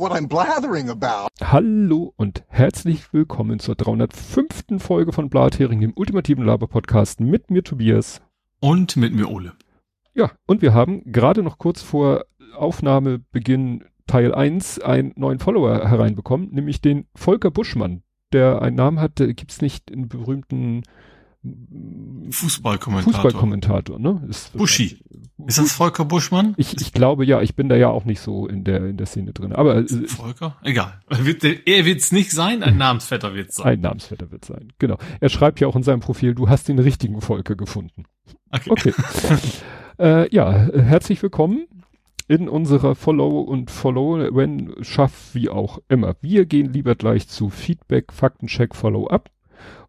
what I'm blathering about. Hallo und herzlich willkommen zur 305. Folge von Blathering, dem ultimativen Laber-Podcast mit mir Tobias. Und mit mir Ole. Ja, und wir haben gerade noch kurz vor Aufnahmebeginn Teil 1 einen neuen Follower hereinbekommen, nämlich den Volker Buschmann, der einen Namen hat, gibt es nicht in berühmten Fußballkommentator. Fußballkommentator, ne? Ist Buschi. Ist das Volker Buschmann? Ich, ich glaube ja, ich bin da ja auch nicht so in der in der Szene drin. Aber äh, Volker? Egal. Er wird es nicht sein, ein Namensvetter wird es sein. Ein Namensvetter wird sein. Genau. Er schreibt ja auch in seinem Profil, du hast den richtigen Volker gefunden. Okay. okay. äh, ja, herzlich willkommen in unserer Follow und Follow, wenn schaff wie auch immer. Wir gehen lieber gleich zu Feedback, Faktencheck, Follow-up.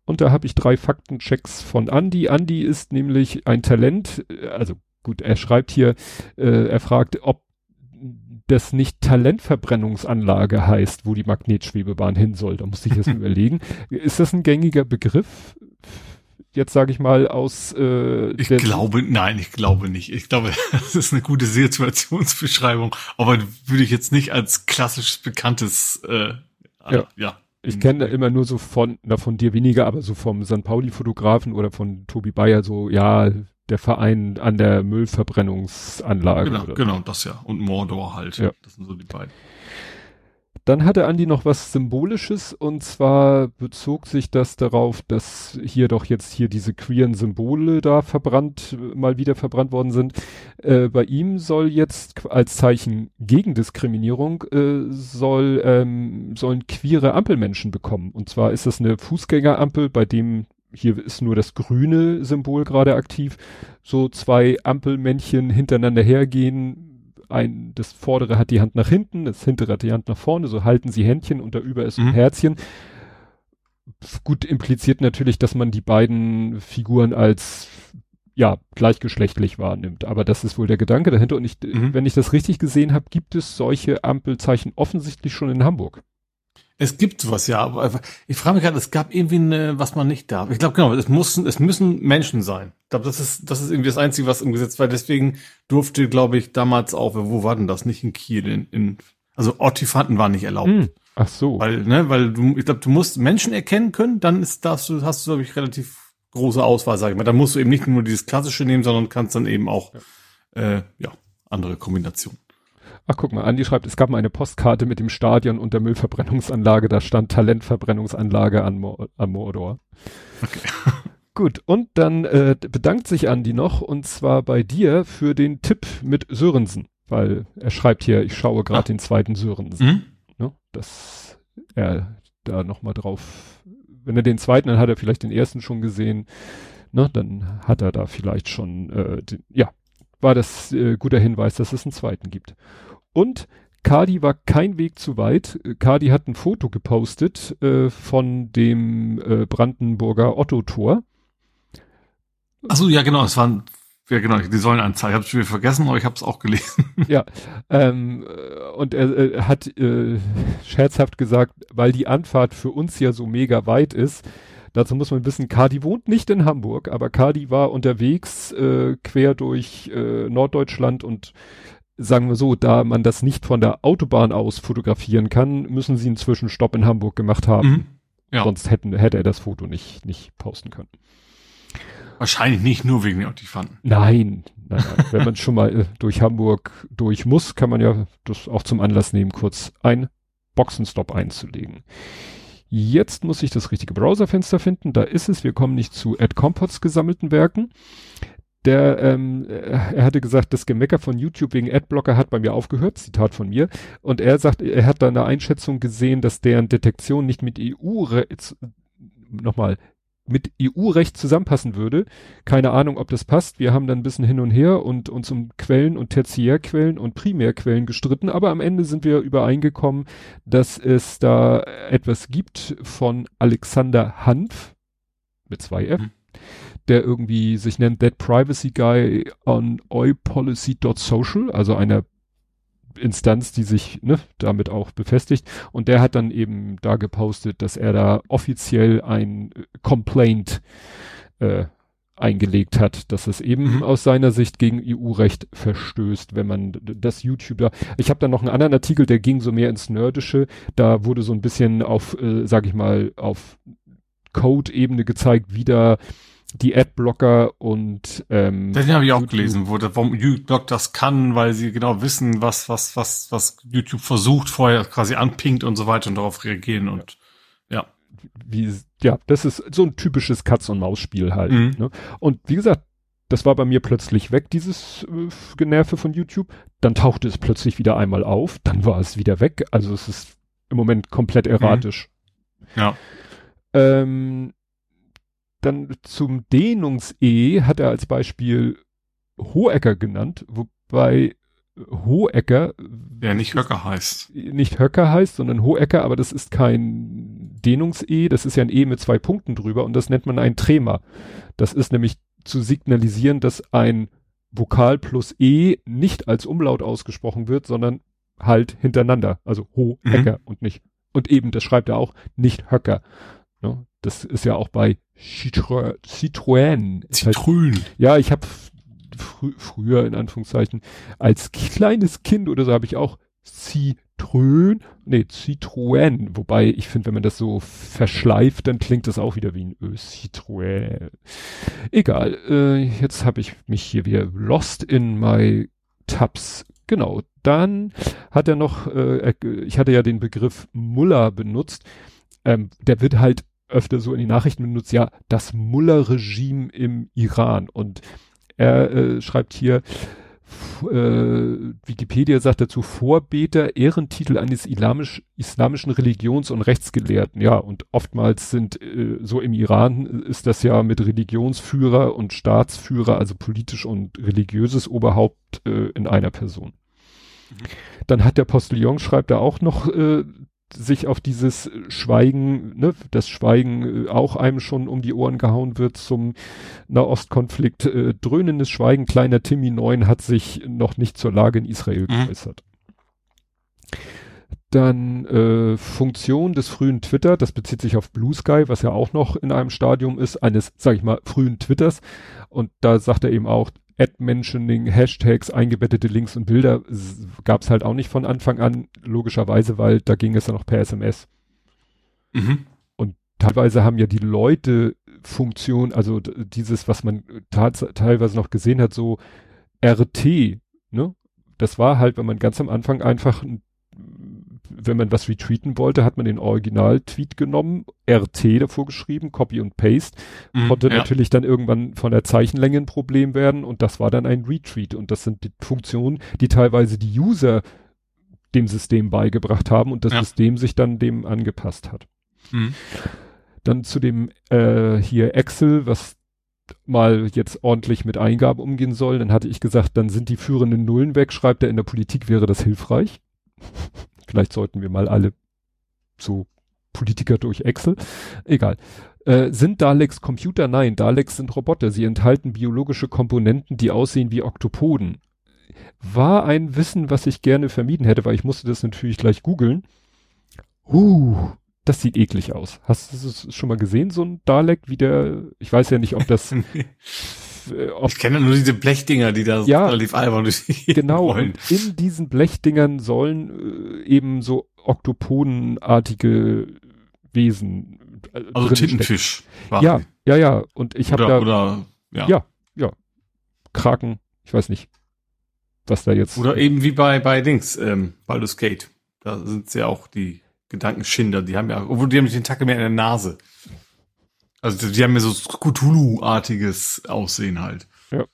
Und da habe ich drei Faktenchecks von Andy. Andy ist nämlich ein Talent, äh, also gut, er schreibt hier, äh, er fragt, ob das nicht Talentverbrennungsanlage heißt, wo die Magnetschwebebahn hin soll. Da muss ich jetzt überlegen. Ist das ein gängiger Begriff? Jetzt sage ich mal aus. Äh, ich glaube, nein, ich glaube nicht. Ich glaube, das ist eine gute Situationsbeschreibung, aber würde ich jetzt nicht als klassisch bekanntes. Äh, ja. ja. Ich kenne immer nur so von, na von dir weniger, aber so vom St. Pauli-Fotografen oder von Tobi Bayer so, ja, der Verein an der Müllverbrennungsanlage. Genau, genau, das ja. Und Mordor halt. Ja. Das sind so die beiden. Dann hatte Andi noch was Symbolisches und zwar bezog sich das darauf, dass hier doch jetzt hier diese queeren Symbole da verbrannt, mal wieder verbrannt worden sind. Äh, bei ihm soll jetzt als Zeichen gegen Diskriminierung äh, soll, ähm, sollen queere Ampelmenschen bekommen. Und zwar ist das eine Fußgängerampel, bei dem hier ist nur das grüne Symbol gerade aktiv, so zwei Ampelmännchen hintereinander hergehen, ein, das vordere hat die Hand nach hinten, das hintere hat die Hand nach vorne, so halten sie Händchen und da über ist ein mhm. Herzchen. Gut impliziert natürlich, dass man die beiden Figuren als ja, gleichgeschlechtlich wahrnimmt. Aber das ist wohl der Gedanke dahinter. Und ich, mhm. wenn ich das richtig gesehen habe, gibt es solche Ampelzeichen offensichtlich schon in Hamburg. Es gibt sowas, ja. Aber ich frage mich gerade, es gab irgendwie eine, was man nicht darf. Ich glaube, genau, es müssen, es müssen Menschen sein. Ich glaube, das ist, das ist irgendwie das Einzige, was im Gesetz war. Deswegen durfte, glaube ich, damals auch, wo war denn das? Nicht in Kiel, in, in also Ortifanten waren nicht erlaubt. Hm, ach so. Weil, ne, weil du, ich glaube, du musst Menschen erkennen können, dann ist das, du, hast du, glaube ich, relativ große Auswahl, sag ich mal. Da musst du eben nicht nur dieses klassische nehmen, sondern kannst dann eben auch, ja, äh, ja andere Kombinationen. Ach, guck mal, Andi schreibt, es gab mal eine Postkarte mit dem Stadion und der Müllverbrennungsanlage, da stand Talentverbrennungsanlage an, Mo an Mordor. Okay. Gut, und dann äh, bedankt sich Andi noch, und zwar bei dir für den Tipp mit Sörensen, weil er schreibt hier, ich schaue gerade ah. den zweiten Sörensen. Mhm. Ne, dass er da nochmal drauf, wenn er den zweiten, dann hat er vielleicht den ersten schon gesehen, ne, dann hat er da vielleicht schon, äh, den, ja, war das äh, guter Hinweis, dass es einen zweiten gibt. Und Kadi war kein Weg zu weit. Kadi hat ein Foto gepostet äh, von dem äh, Brandenburger Otto-Tor. Achso, ja genau, es waren, ja genau, die sollen anzeigen. Ich habe es schon wieder vergessen, aber ich habe es auch gelesen. Ja, ähm, und er äh, hat äh, scherzhaft gesagt, weil die Anfahrt für uns ja so mega weit ist, Dazu muss man wissen, Kadi wohnt nicht in Hamburg, aber Kadi war unterwegs äh, quer durch äh, Norddeutschland und sagen wir so, da man das nicht von der Autobahn aus fotografieren kann, müssen sie einen Zwischenstopp in Hamburg gemacht haben. Mhm. Ja. Sonst hätten, hätte er das Foto nicht, nicht posten können. Wahrscheinlich nicht nur wegen der Ottifanten. Nein, nein, nein. Wenn man schon mal äh, durch Hamburg durch muss, kann man ja das auch zum Anlass nehmen, kurz ein Boxenstopp einzulegen. Jetzt muss ich das richtige Browserfenster finden. Da ist es. Wir kommen nicht zu AdCompots gesammelten Werken der, ähm, äh, er hatte gesagt, das Gemecker von YouTube wegen Adblocker hat bei mir aufgehört, Zitat von mir. Und er sagt, er hat da eine Einschätzung gesehen, dass deren Detektion nicht mit EU-Recht, nochmal, mit EU-Recht zusammenpassen würde. Keine Ahnung, ob das passt. Wir haben dann ein bisschen hin und her und uns um Quellen und Tertiärquellen und Primärquellen gestritten, aber am Ende sind wir übereingekommen, dass es da etwas gibt von Alexander Hanf mit zwei F. Mhm der irgendwie sich nennt That Privacy Guy on oipolicy.social, also einer Instanz, die sich ne, damit auch befestigt. Und der hat dann eben da gepostet, dass er da offiziell ein Complaint äh, eingelegt hat, dass es eben mhm. aus seiner Sicht gegen EU-Recht verstößt, wenn man das YouTuber. Ich habe da noch einen anderen Artikel, der ging so mehr ins Nerdische. Da wurde so ein bisschen auf, äh, sag ich mal, auf Code-Ebene gezeigt, wie da die Adblocker und ähm, den habe ich auch YouTube. gelesen, wo warum YouTube das kann, weil sie genau wissen, was was was was YouTube versucht vorher quasi anpinkt und so weiter und darauf reagieren und ja. Wie ja, das ist so ein typisches Katz und Maus Spiel halt. Mhm. Ne? Und wie gesagt, das war bei mir plötzlich weg, dieses äh, Generve von YouTube. Dann tauchte es plötzlich wieder einmal auf, dann war es wieder weg. Also es ist im Moment komplett erratisch. Mhm. Ja. Ähm, dann zum Dehnungs-E hat er als Beispiel Hohecker genannt, wobei Hohecker. Der nicht Höcker heißt. Nicht Höcker heißt, sondern Hohecker, aber das ist kein Dehnungs-E, das ist ja ein E mit zwei Punkten drüber und das nennt man ein Trema. Das ist nämlich zu signalisieren, dass ein Vokal plus E nicht als Umlaut ausgesprochen wird, sondern halt hintereinander. Also Hohecker mhm. und nicht. Und eben, das schreibt er auch, nicht Höcker. Ne? Das ist ja auch bei Citroën. Citroën. Citroën. Halt, ja, ich habe frü früher in Anführungszeichen als kleines Kind oder so habe ich auch Citroën, nee, Citroën, wobei ich finde, wenn man das so verschleift, dann klingt das auch wieder wie ein Ö, Citroën. Egal, äh, jetzt habe ich mich hier wieder lost in my tabs. Genau, dann hat er noch, äh, ich hatte ja den Begriff Muller benutzt, ähm, der wird halt öfter so in die Nachrichten benutzt, ja, das Mullah-Regime im Iran. Und er äh, schreibt hier, äh, Wikipedia sagt dazu Vorbeter, Ehrentitel eines islamisch, islamischen Religions- und Rechtsgelehrten. Ja, und oftmals sind äh, so im Iran ist das ja mit Religionsführer und Staatsführer, also politisch und religiöses Oberhaupt äh, in einer Person. Mhm. Dann hat der Postillon, schreibt er auch noch äh, sich auf dieses Schweigen, ne, das Schweigen äh, auch einem schon um die Ohren gehauen wird zum Nahostkonflikt. Äh, dröhnendes Schweigen, kleiner Timmy 9 hat sich noch nicht zur Lage in Israel mhm. geäußert. Dann äh, Funktion des frühen Twitter, das bezieht sich auf Blue Sky, was ja auch noch in einem Stadium ist, eines, sag ich mal, frühen Twitters. Und da sagt er eben auch, Ad-Mentioning, Hashtags, eingebettete Links und Bilder gab es halt auch nicht von Anfang an, logischerweise, weil da ging es ja noch per SMS. Mhm. Und teilweise haben ja die Leute Funktion, also dieses, was man teilweise noch gesehen hat, so RT, ne? Das war halt, wenn man ganz am Anfang einfach ein wenn man was retweeten wollte, hat man den Original-Tweet genommen, RT davor geschrieben, Copy und Paste. Mm, Konnte ja. natürlich dann irgendwann von der Zeichenlänge ein Problem werden und das war dann ein Retweet. Und das sind die Funktionen, die teilweise die User dem System beigebracht haben und das ja. System sich dann dem angepasst hat. Mm. Dann zu dem äh, hier Excel, was mal jetzt ordentlich mit Eingaben umgehen soll, dann hatte ich gesagt, dann sind die führenden Nullen weg, schreibt er, in der Politik wäre das hilfreich. Vielleicht sollten wir mal alle so Politiker durch Excel. Egal. Äh, sind Daleks Computer? Nein, Daleks sind Roboter. Sie enthalten biologische Komponenten, die aussehen wie Oktopoden. War ein Wissen, was ich gerne vermieden hätte, weil ich musste das natürlich gleich googeln. Uh, das sieht eklig aus. Hast du es schon mal gesehen, so ein Dalek, wie der, ich weiß ja nicht, ob das ich kenne nur diese Blechdinger, die da ja, relativ albern Genau, wollen. in diesen Blechdingern sollen äh, eben so oktoponenartige Wesen. Äh, also Tintenfisch. Ja, ja, ja. Und ich habe da. Oder, ja. ja, ja. Kraken, ich weiß nicht, was da jetzt. Oder eben wie bei, bei Dings, ähm, Baldur's Gate. Da sind ja auch die Gedankenschinder, die haben ja, obwohl die haben die Tentakel mehr in der Nase. Also die haben ja so Cthulhu-artiges Aussehen halt. Ja.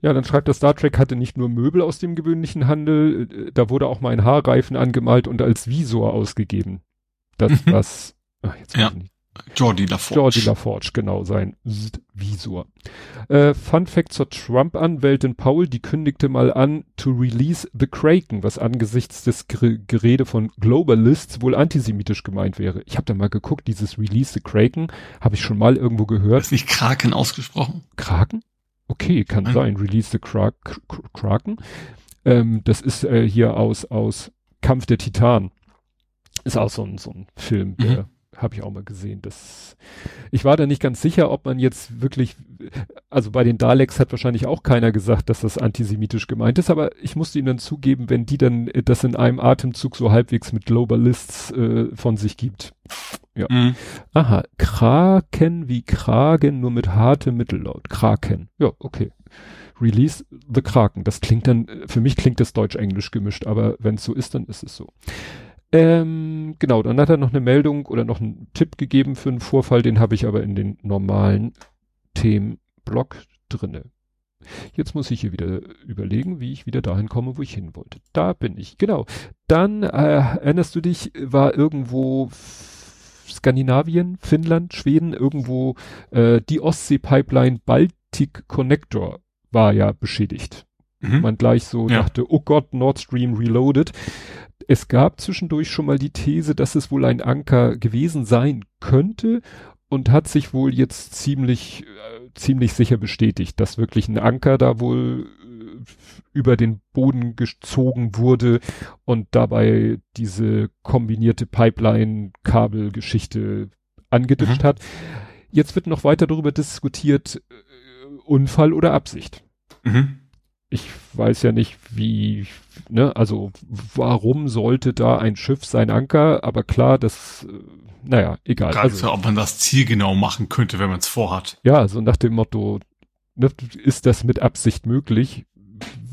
Ja, dann schreibt der Star Trek hatte nicht nur Möbel aus dem gewöhnlichen Handel, äh, da wurde auch mal ein Haarreifen angemalt und als Visor ausgegeben. Das, mhm. was, ach, jetzt ja. nicht, Jordi LaForge. Jordi LaForge, genau, sein Visor. Äh, Fun Fact zur Trump-Anwältin Paul, die kündigte mal an, to release the Kraken, was angesichts des Gerede von Globalists wohl antisemitisch gemeint wäre. Ich habe da mal geguckt, dieses Release the Kraken, habe ich schon mal irgendwo gehört. Ist nicht Kraken ausgesprochen? Kraken? Okay, kann Nein. sein. Release the Kra Kraken. Ähm, das ist äh, hier aus, aus Kampf der Titan. Ist auch so ein, so ein Film, der mhm habe ich auch mal gesehen. Das, ich war da nicht ganz sicher, ob man jetzt wirklich, also bei den Daleks hat wahrscheinlich auch keiner gesagt, dass das antisemitisch gemeint ist, aber ich musste ihnen dann zugeben, wenn die dann das in einem Atemzug so halbwegs mit Globalists äh, von sich gibt. Ja. Mhm. Aha, Kraken wie Kragen, nur mit hartem Mittellaut. Kraken. Ja, okay. Release the Kraken. Das klingt dann, für mich klingt das Deutsch-Englisch gemischt, aber wenn es so ist, dann ist es so. Ähm, genau, dann hat er noch eine Meldung oder noch einen Tipp gegeben für einen Vorfall, den habe ich aber in den normalen Themenblock drinne. Jetzt muss ich hier wieder überlegen, wie ich wieder dahin komme, wo ich hin wollte. Da bin ich, genau. Dann, äh, erinnerst du dich, war irgendwo Skandinavien, Finnland, Schweden, irgendwo äh, die Ostsee-Pipeline Baltic Connector war ja beschädigt. Mhm. Man gleich so ja. dachte, oh Gott, Nord Stream reloaded. Es gab zwischendurch schon mal die These, dass es wohl ein Anker gewesen sein könnte und hat sich wohl jetzt ziemlich, äh, ziemlich sicher bestätigt, dass wirklich ein Anker da wohl äh, über den Boden gezogen wurde und dabei diese kombinierte Pipeline-Kabelgeschichte angeditscht mhm. hat. Jetzt wird noch weiter darüber diskutiert, äh, Unfall oder Absicht. Mhm ich weiß ja nicht, wie, ne, also warum sollte da ein Schiff sein Anker, aber klar, das, äh, naja, egal. Gerade also, ob man das zielgenau machen könnte, wenn man es vorhat. Ja, so nach dem Motto, ne, ist das mit Absicht möglich?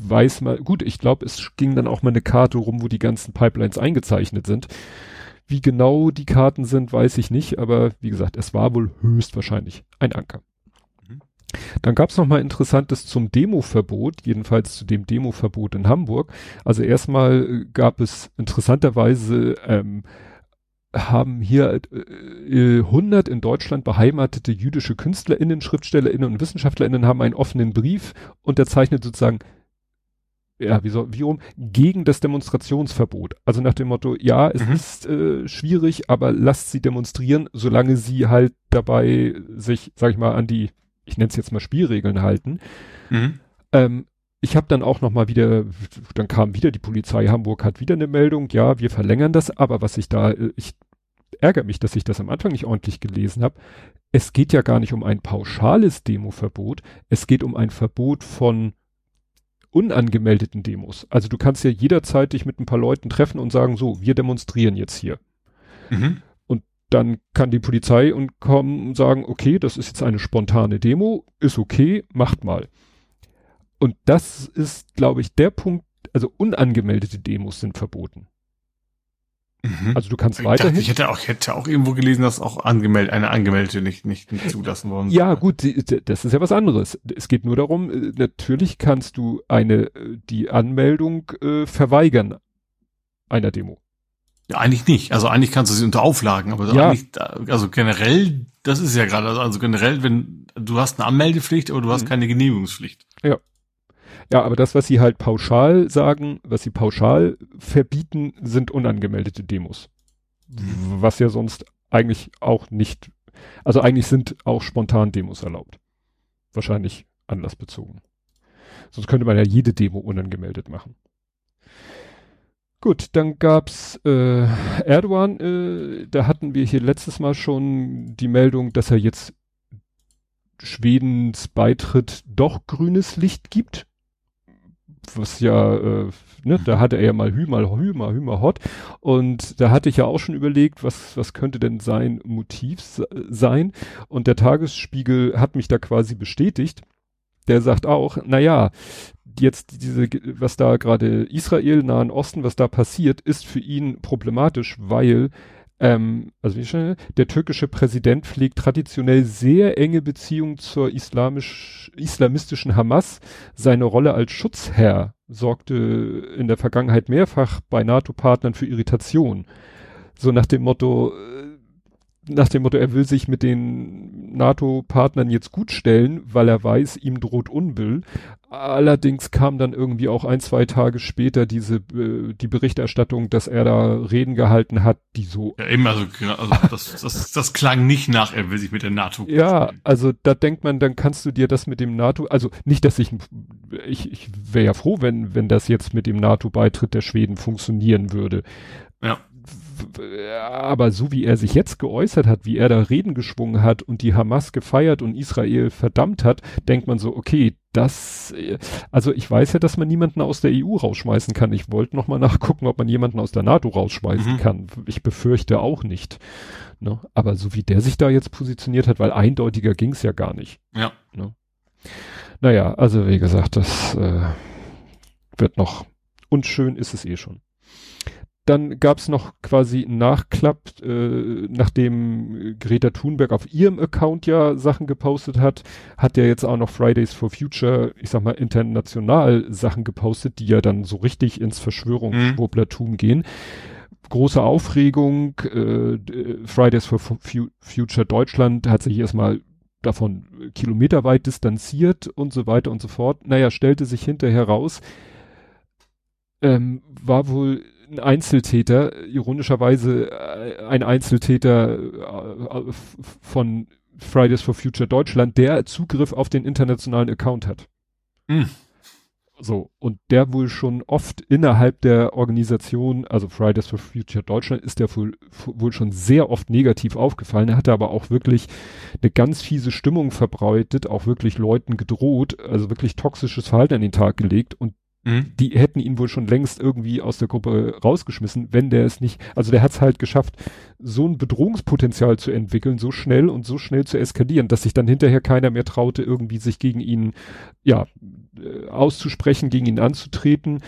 Weiß man, gut, ich glaube, es ging dann auch mal eine Karte rum, wo die ganzen Pipelines eingezeichnet sind. Wie genau die Karten sind, weiß ich nicht, aber wie gesagt, es war wohl höchstwahrscheinlich ein Anker. Dann gab es noch mal Interessantes zum Demoverbot, jedenfalls zu dem Demoverbot in Hamburg. Also erstmal äh, gab es interessanterweise ähm, haben hier äh, 100 in Deutschland beheimatete jüdische KünstlerInnen, SchriftstellerInnen und WissenschaftlerInnen haben einen offenen Brief unterzeichnet sozusagen ja, wie so, wie um, gegen das Demonstrationsverbot. Also nach dem Motto, ja, es mhm. ist äh, schwierig, aber lasst sie demonstrieren, solange sie halt dabei sich, sag ich mal, an die ich nenne es jetzt mal Spielregeln halten. Mhm. Ähm, ich habe dann auch noch mal wieder, dann kam wieder die Polizei Hamburg hat wieder eine Meldung, ja, wir verlängern das, aber was ich da, äh, ich ärgere mich, dass ich das am Anfang nicht ordentlich gelesen habe. Es geht ja gar nicht um ein pauschales Demoverbot, es geht um ein Verbot von unangemeldeten Demos. Also du kannst ja jederzeit dich mit ein paar Leuten treffen und sagen, so, wir demonstrieren jetzt hier. Mhm dann kann die Polizei und kommen und sagen, okay, das ist jetzt eine spontane Demo, ist okay, macht mal. Und das ist, glaube ich, der Punkt, also unangemeldete Demos sind verboten. Mhm. Also du kannst ich weiterhin. Dachte, ich hätte auch, hätte auch irgendwo gelesen, dass auch angemeldet, eine angemeldete nicht, nicht, nicht zulassen worden Ja, gut, das ist ja was anderes. Es geht nur darum, äh, natürlich kannst du eine, äh, die Anmeldung äh, verweigern einer Demo. Ja, eigentlich nicht. Also eigentlich kannst du sie unter Auflagen, aber ja. also generell, das ist ja gerade, also generell, wenn du hast eine Anmeldepflicht, aber du hast mhm. keine Genehmigungspflicht. Ja. Ja, aber das, was sie halt pauschal sagen, was sie pauschal verbieten, sind unangemeldete Demos. Mhm. Was ja sonst eigentlich auch nicht, also eigentlich sind auch spontan Demos erlaubt. Wahrscheinlich anlassbezogen. Sonst könnte man ja jede Demo unangemeldet machen. Gut, dann gab's äh, Erdogan, äh, da hatten wir hier letztes Mal schon die Meldung, dass er jetzt Schwedens Beitritt doch grünes Licht gibt. Was ja, äh, ne, da hatte er ja mal Hü, mal Hü, mal Hü, mal Hot. Und da hatte ich ja auch schon überlegt, was, was könnte denn sein Motiv sein. Und der Tagesspiegel hat mich da quasi bestätigt. Der sagt auch, na ja, jetzt diese, was da gerade Israel, Nahen Osten, was da passiert, ist für ihn problematisch, weil ähm, also wie schnell, der türkische Präsident pflegt traditionell sehr enge Beziehungen zur islamisch, islamistischen Hamas. Seine Rolle als Schutzherr sorgte in der Vergangenheit mehrfach bei NATO-Partnern für Irritation. So nach dem Motto, äh, nach dem Motto, er will sich mit den NATO-Partnern jetzt gut stellen, weil er weiß, ihm droht Unbill. Allerdings kam dann irgendwie auch ein, zwei Tage später diese äh, die Berichterstattung, dass er da Reden gehalten hat, die so. Ja, eben, also, also das, das, das klang nicht nach, er will sich mit der NATO. Ja, also da denkt man, dann kannst du dir das mit dem NATO, also nicht, dass ich, ich, ich wäre ja froh, wenn, wenn das jetzt mit dem NATO-Beitritt der Schweden funktionieren würde. Ja aber so wie er sich jetzt geäußert hat, wie er da Reden geschwungen hat und die Hamas gefeiert und Israel verdammt hat, denkt man so, okay, das, also ich weiß ja, dass man niemanden aus der EU rausschmeißen kann. Ich wollte noch mal nachgucken, ob man jemanden aus der NATO rausschmeißen mhm. kann. Ich befürchte auch nicht. Ne? Aber so wie der sich da jetzt positioniert hat, weil eindeutiger ging es ja gar nicht. Ja. Ne? Naja, also wie gesagt, das äh, wird noch unschön ist es eh schon. Dann gab's noch quasi einen Nachklapp, äh, nachdem Greta Thunberg auf ihrem Account ja Sachen gepostet hat, hat der jetzt auch noch Fridays for Future, ich sag mal, international Sachen gepostet, die ja dann so richtig ins Verschwörungsschwurblertum mhm. gehen. Große Aufregung, äh, Fridays for Future Deutschland hat sich erstmal davon kilometerweit distanziert und so weiter und so fort. Naja, stellte sich hinterher raus, ähm, war wohl ein Einzeltäter, ironischerweise äh, ein Einzeltäter äh, von Fridays for Future Deutschland, der Zugriff auf den internationalen Account hat. Mhm. So, und der wohl schon oft innerhalb der Organisation, also Fridays for Future Deutschland, ist der wohl, wohl schon sehr oft negativ aufgefallen. Er hatte aber auch wirklich eine ganz fiese Stimmung verbreitet, auch wirklich Leuten gedroht, also wirklich toxisches Verhalten an den Tag gelegt und Mhm. Die hätten ihn wohl schon längst irgendwie aus der Gruppe rausgeschmissen, wenn der es nicht, also der hat es halt geschafft, so ein Bedrohungspotenzial zu entwickeln, so schnell und so schnell zu eskalieren, dass sich dann hinterher keiner mehr traute, irgendwie sich gegen ihn, ja, äh, auszusprechen, gegen ihn anzutreten.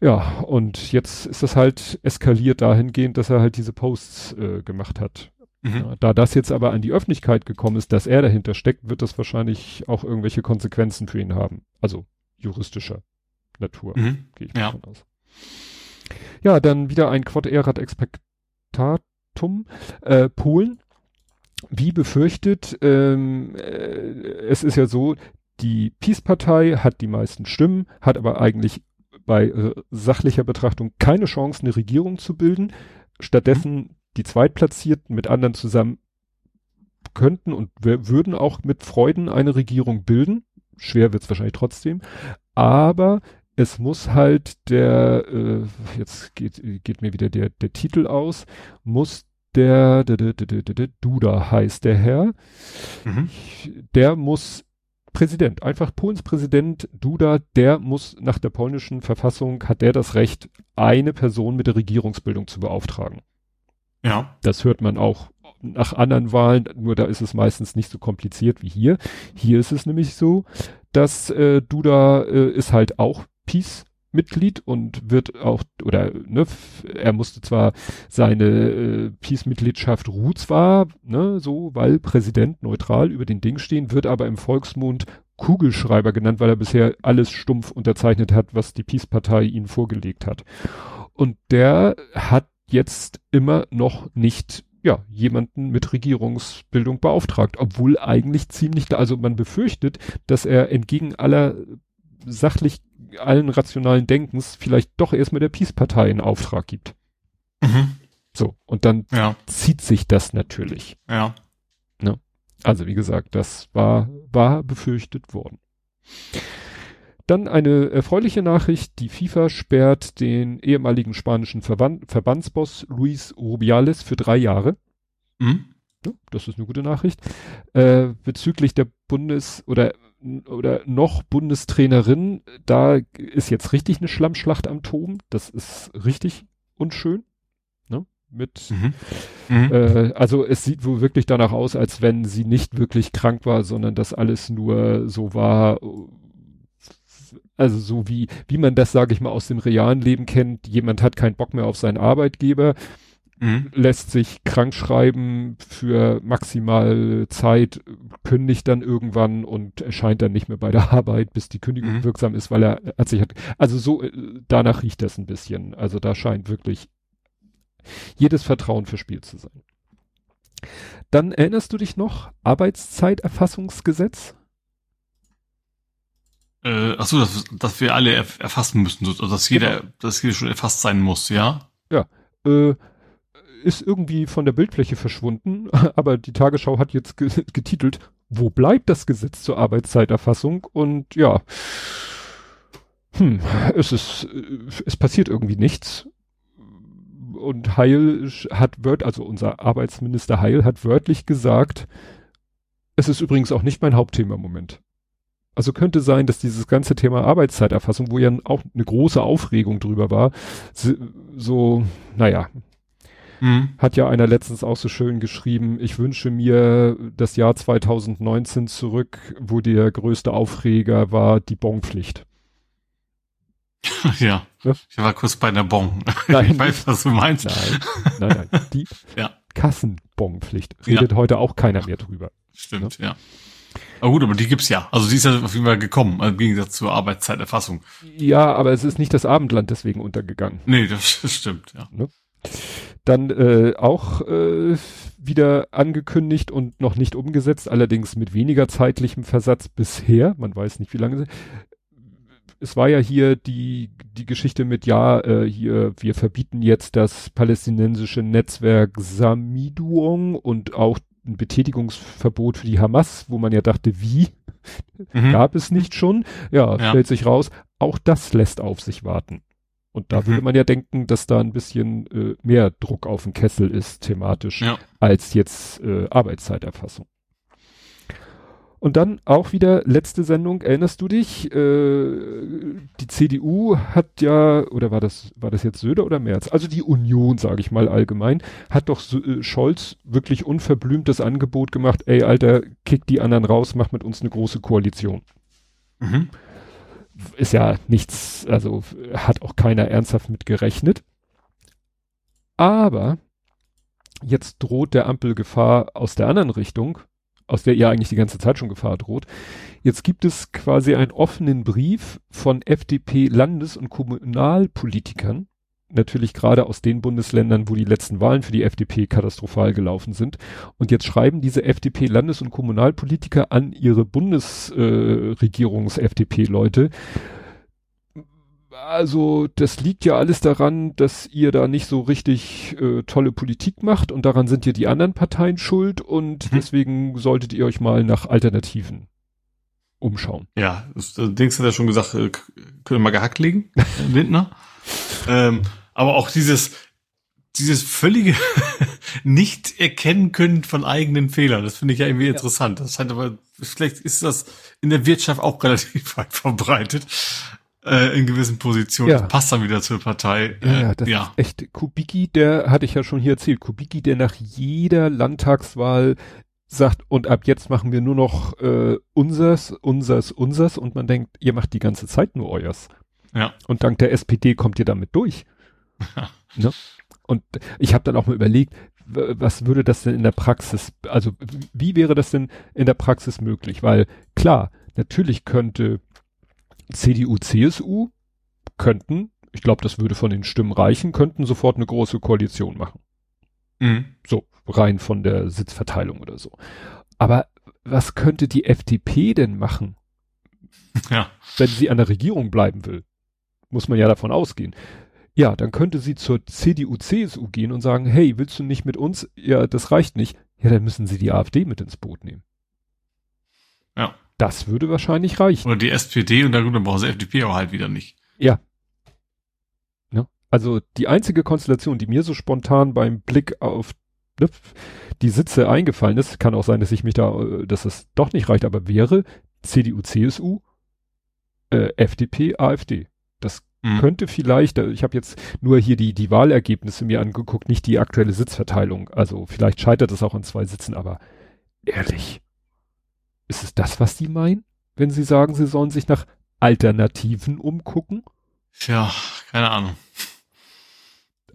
Ja, und jetzt ist das halt eskaliert dahingehend, dass er halt diese Posts äh, gemacht hat. Mhm. Ja, da das jetzt aber an die Öffentlichkeit gekommen ist, dass er dahinter steckt, wird das wahrscheinlich auch irgendwelche Konsequenzen für ihn haben. Also juristischer Natur, mhm. gehe ich ja. davon aus. Ja, dann wieder ein Quad Erat Expectatum. Äh, Polen, wie befürchtet, ähm, äh, es ist ja so, die Peace-Partei hat die meisten Stimmen, hat aber eigentlich bei äh, sachlicher Betrachtung keine Chance, eine Regierung zu bilden. Stattdessen mhm. die Zweitplatzierten mit anderen zusammen könnten und würden auch mit Freuden eine Regierung bilden. Schwer wird es wahrscheinlich trotzdem. Aber es muss halt der, äh, jetzt geht, geht mir wieder der, der Titel aus, muss der, der, der, der, der, Duda heißt der Herr, mhm. der muss Präsident, einfach Polens Präsident Duda, der muss nach der polnischen Verfassung, hat der das Recht, eine Person mit der Regierungsbildung zu beauftragen. Ja. Das hört man auch nach anderen Wahlen, nur da ist es meistens nicht so kompliziert wie hier. Hier ist es nämlich so, dass äh, Duda äh, ist halt auch Peace Mitglied und wird auch, oder ne, er musste zwar seine äh, Peace-Mitgliedschaft ruht zwar, ne, so, weil Präsident neutral über den Ding stehen, wird aber im Volksmund Kugelschreiber genannt, weil er bisher alles stumpf unterzeichnet hat, was die Peace-Partei ihm vorgelegt hat. Und der hat jetzt immer noch nicht ja, jemanden mit Regierungsbildung beauftragt, obwohl eigentlich ziemlich, also man befürchtet, dass er entgegen aller sachlich allen rationalen Denkens vielleicht doch erstmal der Peace-Partei in Auftrag gibt. Mhm. So, und dann ja. zieht sich das natürlich. Ja. Ne? Also wie gesagt, das war, war befürchtet worden. Dann eine erfreuliche Nachricht. Die FIFA sperrt den ehemaligen spanischen Verband, Verbandsboss Luis Rubiales für drei Jahre. Mhm. Das ist eine gute Nachricht. Äh, bezüglich der Bundes- oder oder noch Bundestrainerin, da ist jetzt richtig eine Schlammschlacht am Toben. Das ist richtig unschön. Ne? Mit, mhm. Mhm. Äh, also es sieht wohl wirklich danach aus, als wenn sie nicht wirklich krank war, sondern das alles nur so war. Also so wie, wie man das, sage ich mal, aus dem realen Leben kennt. Jemand hat keinen Bock mehr auf seinen Arbeitgeber mhm. lässt sich krank schreiben für maximal Zeit, kündigt dann irgendwann und erscheint dann nicht mehr bei der Arbeit, bis die Kündigung mhm. wirksam ist, weil er hat sich hat, also so, äh, danach riecht das ein bisschen. Also da scheint wirklich jedes Vertrauen verspielt zu sein. Dann erinnerst du dich noch, Arbeitszeiterfassungsgesetz? Äh, ach so, dass, dass wir alle erf erfassen müssen, also dass jeder, genau. dass jeder schon erfasst sein muss, ja? Ja, äh, ist irgendwie von der Bildfläche verschwunden, aber die Tagesschau hat jetzt ge getitelt, wo bleibt das Gesetz zur Arbeitszeiterfassung? Und ja, hm, es ist, es passiert irgendwie nichts. und Heil hat wört, also unser Arbeitsminister Heil hat wörtlich gesagt, es ist übrigens auch nicht mein Hauptthema im Moment. Also könnte sein, dass dieses ganze Thema Arbeitszeiterfassung, wo ja auch eine große Aufregung drüber war, so, naja, mhm. hat ja einer letztens auch so schön geschrieben, ich wünsche mir das Jahr 2019 zurück, wo der größte Aufreger war die Bonpflicht. Ja. ja. Ich war kurz bei der Bon. Nein, ich weiß, was du meinst. Nein, nein, nein. Die ja. Kassenbonpflicht redet ja. heute auch keiner mehr drüber. Stimmt, ja. ja. Aber gut, aber die gibt's ja. Also die ist ja auf jeden Fall gekommen, im Gegensatz zur Arbeitszeiterfassung. Ja, aber es ist nicht das Abendland deswegen untergegangen. Nee, das, das stimmt, ja. Ne? Dann äh, auch äh, wieder angekündigt und noch nicht umgesetzt, allerdings mit weniger zeitlichem Versatz bisher. Man weiß nicht, wie lange es war ja hier die, die Geschichte mit, ja, äh, hier, wir verbieten jetzt das palästinensische Netzwerk Samiduong und auch ein Betätigungsverbot für die Hamas, wo man ja dachte, wie? Mhm. Gab es nicht schon? Ja, ja, stellt sich raus, auch das lässt auf sich warten. Und da mhm. würde man ja denken, dass da ein bisschen äh, mehr Druck auf den Kessel ist, thematisch, ja. als jetzt äh, Arbeitszeiterfassung. Und dann auch wieder letzte Sendung, erinnerst du dich? Äh, die CDU hat ja, oder war das, war das jetzt Söder oder Merz? Also die Union, sage ich mal allgemein, hat doch äh, Scholz wirklich unverblümt das Angebot gemacht, ey Alter, kick die anderen raus, mach mit uns eine große Koalition. Mhm. Ist ja nichts, also hat auch keiner ernsthaft mit gerechnet. Aber jetzt droht der Ampel Gefahr aus der anderen Richtung, aus der ihr eigentlich die ganze Zeit schon Gefahr droht. Jetzt gibt es quasi einen offenen Brief von FDP-Landes- und Kommunalpolitikern, natürlich gerade aus den Bundesländern, wo die letzten Wahlen für die FDP katastrophal gelaufen sind. Und jetzt schreiben diese FDP-Landes- und Kommunalpolitiker an ihre Bundesregierungs-FDP-Leute, also das liegt ja alles daran, dass ihr da nicht so richtig äh, tolle Politik macht und daran sind ja die anderen Parteien schuld und mhm. deswegen solltet ihr euch mal nach Alternativen umschauen. Ja, das, das Dings hat ja schon gesagt, äh, können wir mal gehackt legen, Lindner. Ähm, aber auch dieses, dieses völlige nicht erkennen können von eigenen Fehlern, das finde ich ja irgendwie ja. interessant. Das scheint aber, vielleicht ist das in der Wirtschaft auch relativ weit verbreitet äh, in gewissen Positionen. Ja. Das passt dann wieder zur Partei. Ja, ja äh, das ja. ist echt. Kubicki, der hatte ich ja schon hier erzählt. Kubicki, der nach jeder Landtagswahl sagt, und ab jetzt machen wir nur noch äh, unsers, unsers, unsers und man denkt, ihr macht die ganze Zeit nur euers. Ja. Und dank der SPD kommt ihr damit durch. ne? Und ich habe dann auch mal überlegt, was würde das denn in der Praxis, also wie wäre das denn in der Praxis möglich? Weil klar, natürlich könnte CDU, CSU könnten, ich glaube, das würde von den Stimmen reichen, könnten sofort eine große Koalition machen. Mhm. So, rein von der Sitzverteilung oder so. Aber was könnte die FDP denn machen? Ja. Wenn sie an der Regierung bleiben will. Muss man ja davon ausgehen. Ja, dann könnte sie zur CDU, CSU gehen und sagen, hey, willst du nicht mit uns? Ja, das reicht nicht. Ja, dann müssen sie die AfD mit ins Boot nehmen. Ja. Das würde wahrscheinlich reichen. Oder die SPD und dann, dann brauchen sie FDP auch halt wieder nicht. Ja. Ne? Also die einzige Konstellation, die mir so spontan beim Blick auf ne, die Sitze eingefallen ist, kann auch sein, dass ich mich da, äh, dass das doch nicht reicht, aber wäre CDU, CSU, äh, FDP, AfD. Mhm. könnte vielleicht, äh, ich habe jetzt nur hier die, die Wahlergebnisse mir angeguckt, nicht die aktuelle Sitzverteilung. Also vielleicht scheitert es auch an zwei Sitzen, aber ehrlich, ist es das, was die meinen, wenn sie sagen, sie sollen sich nach Alternativen umgucken? Tja, keine Ahnung.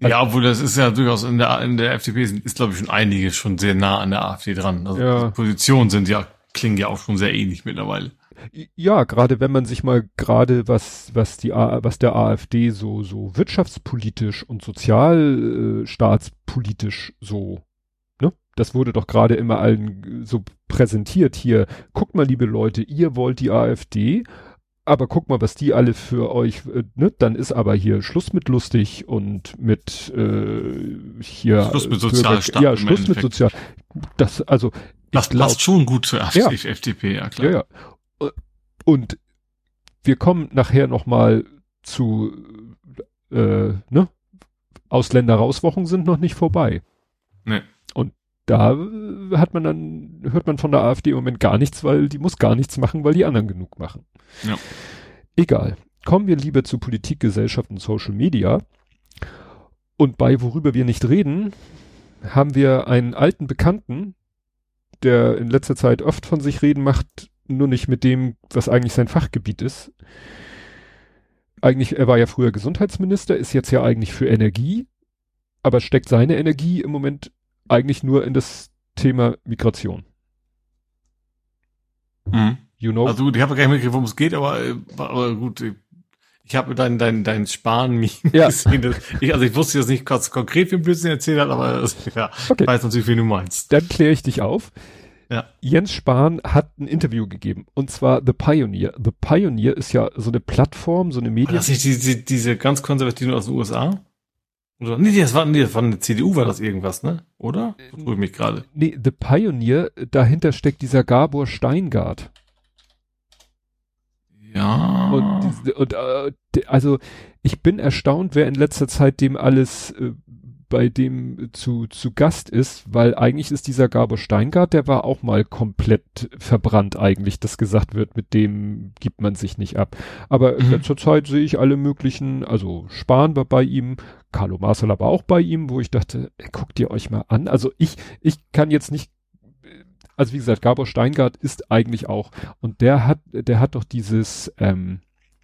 Also, ja, obwohl das ist ja durchaus in der, in der FDP sind, ist glaube ich schon einige schon sehr nah an der AfD dran. Also ja. Positionen sind ja, klingen ja auch schon sehr ähnlich mittlerweile. Ja, gerade wenn man sich mal gerade was, was die, was der AfD so, so wirtschaftspolitisch und sozialstaatspolitisch so das wurde doch gerade immer allen so präsentiert hier. Guckt mal, liebe Leute, ihr wollt die AfD, aber guck mal, was die alle für euch, äh, ne? Dann ist aber hier Schluss mit lustig und mit äh, hier Schluss mit Sozialstaat. Ja, Schluss mit Sozial. Das also das glaub, passt schon gut zur ja, FDP, ja klar. Ja, ja. Und wir kommen nachher noch mal zu äh, ne Ausländer rauswochen sind noch nicht vorbei. Nee. Und da äh, hat man dann, hört man von der AfD im Moment gar nichts, weil die muss gar nichts machen, weil die anderen genug machen. Ja. Egal. Kommen wir lieber zu Politik, Gesellschaft und Social Media. Und bei worüber wir nicht reden, haben wir einen alten Bekannten, der in letzter Zeit oft von sich reden macht, nur nicht mit dem, was eigentlich sein Fachgebiet ist. Eigentlich, er war ja früher Gesundheitsminister, ist jetzt ja eigentlich für Energie, aber steckt seine Energie im Moment eigentlich nur in das Thema Migration. Mhm. You know? Also gut, ich habe gar nicht mitgekriegt, worum es geht, aber, aber gut, ich habe dein, dein, dein sparen Ja. gesehen. Das, ich, also ich wusste jetzt nicht ganz konkret, wie ein Blödsinn erzählt hat, aber das, ja, Okay. ich weiß natürlich, wie du meinst. Dann kläre ich dich auf. Ja. Jens Spahn hat ein Interview gegeben und zwar The Pioneer. The Pioneer ist ja so eine Plattform, so eine Medien. das nicht diese, diese ganz konservativen aus den USA? Oder? Nee, das war, nee, das war eine CDU, war das irgendwas, ne? Oder? Vertue ich mich gerade. Nee, The Pioneer, dahinter steckt dieser Gabor Steingart. Ja. Und, und äh, also ich bin erstaunt, wer in letzter Zeit dem alles äh, bei dem zu, zu Gast ist, weil eigentlich ist dieser Gabor Steingart, der war auch mal komplett verbrannt eigentlich, dass gesagt wird, mit dem gibt man sich nicht ab. Aber in Mhm. letzter Zeit sehe ich alle möglichen, also Spahn war bei ihm, Carlo Marcel aber auch bei ihm, wo ich dachte, ey, guckt ihr euch mal an. Also ich, ich kann jetzt nicht, also wie gesagt, Gabor Steingart ist eigentlich auch, und der hat, der hat doch dieses, ähm,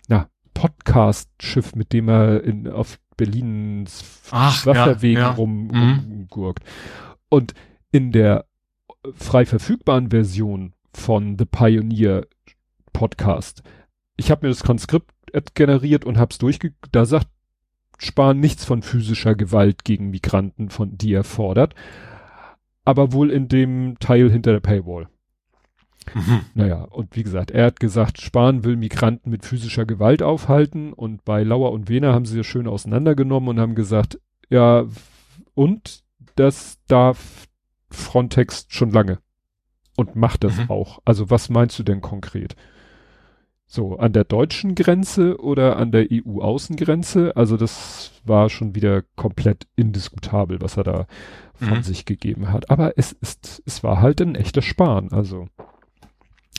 na, Podcast-Schiff, mit dem er in, auf Berlins Ach, Wasserwegen ja, ja. Mhm. rumgurkt. Und in der frei verfügbaren Version von The Pioneer Podcast, ich habe mir das Konskript generiert und hab's durchge... Da sagt Spahn nichts von physischer Gewalt gegen Migranten, von die er fordert, aber wohl in dem Teil hinter der Paywall. Mhm. Naja, und wie gesagt, er hat gesagt, Spahn will Migranten mit physischer Gewalt aufhalten und bei Lauer und Wehner haben sie das schön auseinandergenommen und haben gesagt, ja, und das darf Frontex schon lange und macht das Mhm. auch. Also was meinst du denn konkret? So, an der deutschen Grenze oder an der EU-Außengrenze? Also das war schon wieder komplett indiskutabel, was er da von Mhm. sich gegeben hat. Aber es ist, es war halt ein echter Spahn. Also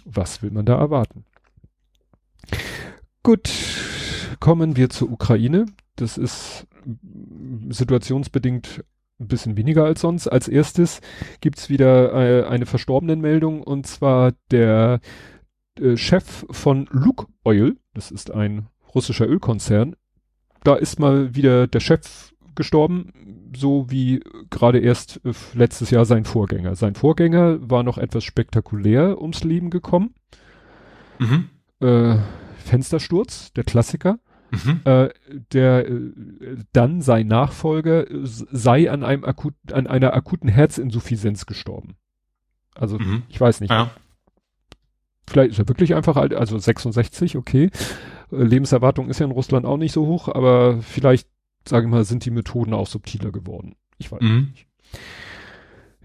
was will man da erwarten? Gut, kommen wir zur Ukraine. Das ist situationsbedingt ein bisschen weniger als sonst. Als erstes gibt's wieder äh, eine Verstorbenenmeldung und zwar der äh, Chef von Lukoil, das ist ein russischer Ölkonzern. Da ist mal wieder der Chef gestorben, so wie gerade erst äh, letztes Jahr sein Vorgänger. Sein Vorgänger war noch etwas spektakulär ums Leben gekommen. Mhm. Äh, Fenstersturz, der Klassiker. Mhm. Äh, der äh, dann sein Nachfolger äh, sei an einem akut, an einer akuten Herzinsuffizienz gestorben. Also Mhm. ich weiß nicht. Ja. Vielleicht ist er wirklich einfach alt, also 66, okay. Lebenserwartung ist ja in Russland auch nicht so hoch, aber vielleicht, sage ich mal, sind die Methoden auch subtiler geworden. Ich weiß Mhm. nicht.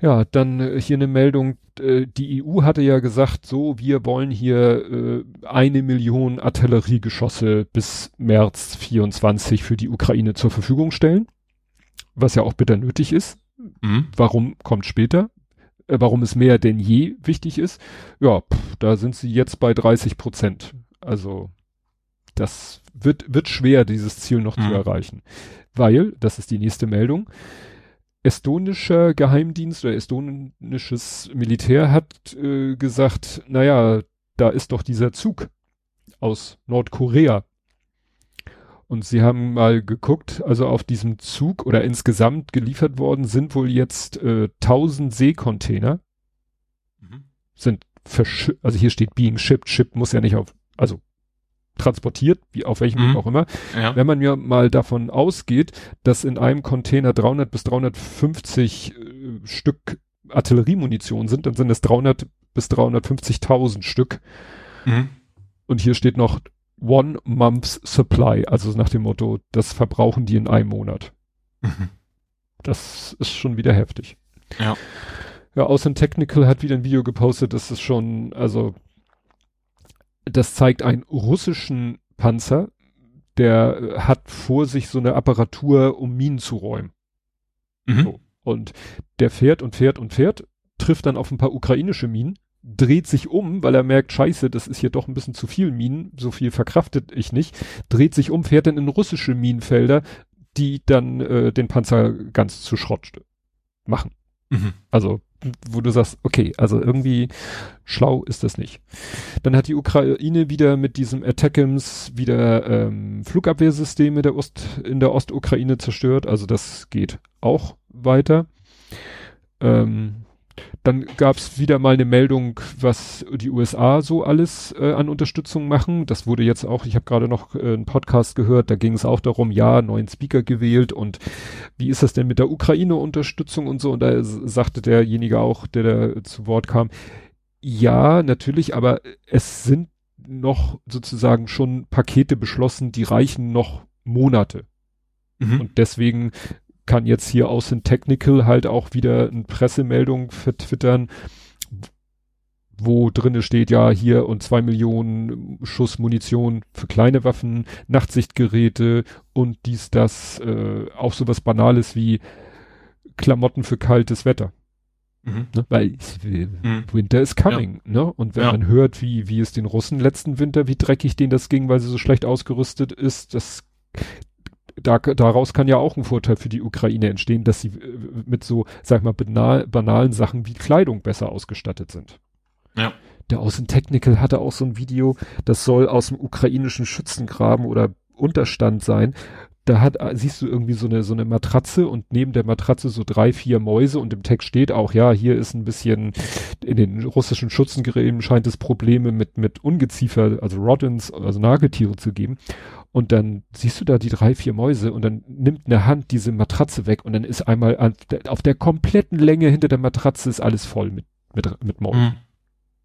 Ja, dann äh, hier eine Meldung. Äh, die EU hatte ja gesagt, so, wir wollen hier äh, eine Million Artilleriegeschosse bis März 24 für die Ukraine zur Verfügung stellen. Was ja auch bitter nötig ist. Mhm. Warum kommt später? Warum es mehr denn je wichtig ist? Ja, pff, da sind sie jetzt bei 30 Prozent. Also das wird, wird schwer, dieses Ziel noch zu Mhm. erreichen. Weil, das ist die nächste Meldung, estonischer Geheimdienst oder estonisches Militär hat äh, gesagt, naja, da ist doch dieser Zug aus Nordkorea. Und sie haben mal geguckt, also auf diesem Zug oder insgesamt geliefert worden sind wohl jetzt äh, 1000 Seekontainer, Mhm. sind versch also hier steht being shipped, shipped muss ja nicht auf, also transportiert, wie auf welchem Weg Mhm. auch immer. Ja. Wenn man ja mal davon ausgeht, dass in einem Container 300 bis 350 äh, Stück Artilleriemunition sind, dann sind es 300 bis 350.000 Stück. Mhm. Und hier steht noch One Month's Supply, also nach dem Motto, das verbrauchen die in einem Monat. Mhm. Das ist schon wieder heftig. Ja. Ja, Außen Technical hat wieder ein Video gepostet, das ist schon, also, das zeigt einen russischen Panzer, der äh, hat vor sich so eine Apparatur, um Minen zu räumen. Mhm. So. Und der fährt und fährt und fährt, trifft dann auf ein paar ukrainische Minen, dreht sich um, weil er merkt, scheiße, das ist hier doch ein bisschen zu viel Minen, so viel verkraftet ich nicht, dreht sich um, fährt dann in russische Minenfelder, die dann äh, den Panzer ganz zu Schrott machen. Mhm. Also, wo du sagst, okay, also irgendwie schlau ist das nicht. Dann hat die Ukraine wieder mit diesem Attackams wieder ähm, Flugabwehrsysteme der Ost, in der Ostukraine zerstört. Also das geht auch weiter. Ähm, dann gab es wieder mal eine Meldung, was die USA so alles äh, an Unterstützung machen. Das wurde jetzt auch, ich habe gerade noch äh, einen Podcast gehört, da ging es auch darum, ja, neuen Speaker gewählt und wie ist das denn mit der Ukraine-Unterstützung und so. Und da sagte derjenige auch, der da zu Wort kam, ja, natürlich, aber es sind noch sozusagen schon Pakete beschlossen, die reichen noch Monate. Mhm. Und deswegen kann jetzt hier Außen Technical halt auch wieder eine Pressemeldung vertwittern, wo drinne steht, ja, hier und zwei Millionen Schuss Munition für kleine Waffen, Nachtsichtgeräte und dies, das, äh, auch sowas Banales wie Klamotten für kaltes Wetter. Mhm. Ne? Weil Mhm. Winter is coming, ne? Und wenn Ja. man hört, wie, wie es den Russen letzten Winter, wie dreckig denen das ging, weil sie so schlecht ausgerüstet ist, das da, daraus kann ja auch ein Vorteil für die Ukraine entstehen, dass sie äh, mit so, sag mal, banal, banalen Sachen wie Kleidung besser ausgestattet sind. Ja. Der Außen Technical hatte auch so ein Video, das soll aus dem ukrainischen Schützengraben oder Unterstand sein. Da hat, siehst du irgendwie so eine, so eine Matratze und neben der Matratze so drei, vier Mäuse und im Text steht auch, ja, hier ist ein bisschen, in den russischen Schützengräben scheint es Probleme mit, mit Ungeziefer, also Rodents, also Nagetiere zu geben. Und dann siehst du da die drei, vier Mäuse und dann nimmt eine Hand diese Matratze weg und dann ist einmal an auf der kompletten Länge hinter der Matratze ist alles voll mit, mit, mit Mäusen. Mhm.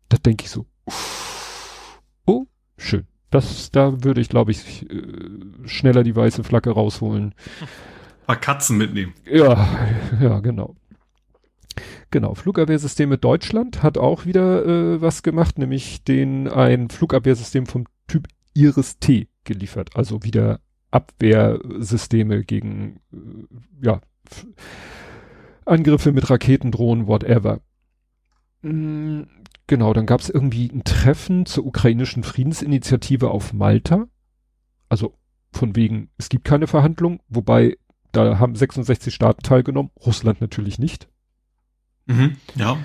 Da denke ich so, oh, schön. Das, da würde ich, glaube ich, äh, schneller die weiße Flagge rausholen. Paar Katzen mitnehmen. Ja, ja, genau. Genau, Flugabwehrsysteme Deutschland hat auch wieder äh, was gemacht, nämlich den ein Flugabwehrsystem vom Typ Iris-T geliefert. Also wieder Abwehrsysteme gegen äh, ja, Angriffe mit Raketen, Drohnen, whatever. Mm, genau, dann gab es irgendwie ein Treffen zur ukrainischen Friedensinitiative auf Malta. Also von wegen, es gibt keine Verhandlung, wobei da haben 66 Staaten teilgenommen, Russland natürlich nicht. Mhm. Ja.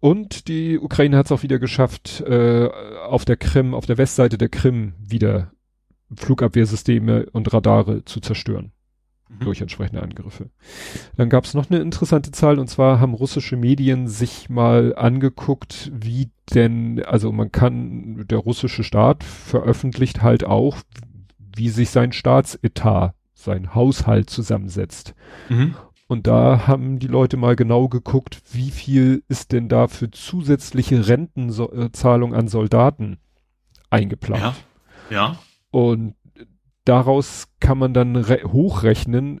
Und die Ukraine hat es auch wieder geschafft, äh, auf der Krim, auf der Westseite der Krim wieder Flugabwehrsysteme und Radare zu zerstören Mhm. durch entsprechende Angriffe. Dann gab es noch eine interessante Zahl und zwar haben russische Medien sich mal angeguckt, wie denn, also man kann, der russische Staat veröffentlicht halt auch, wie sich sein Staatsetat, sein Haushalt zusammensetzt. Mhm. Und da haben die Leute mal genau geguckt, wie viel ist denn da für zusätzliche Rentenzahlung an Soldaten eingeplant. Ja. Ja. Und daraus kann man dann re- hochrechnen,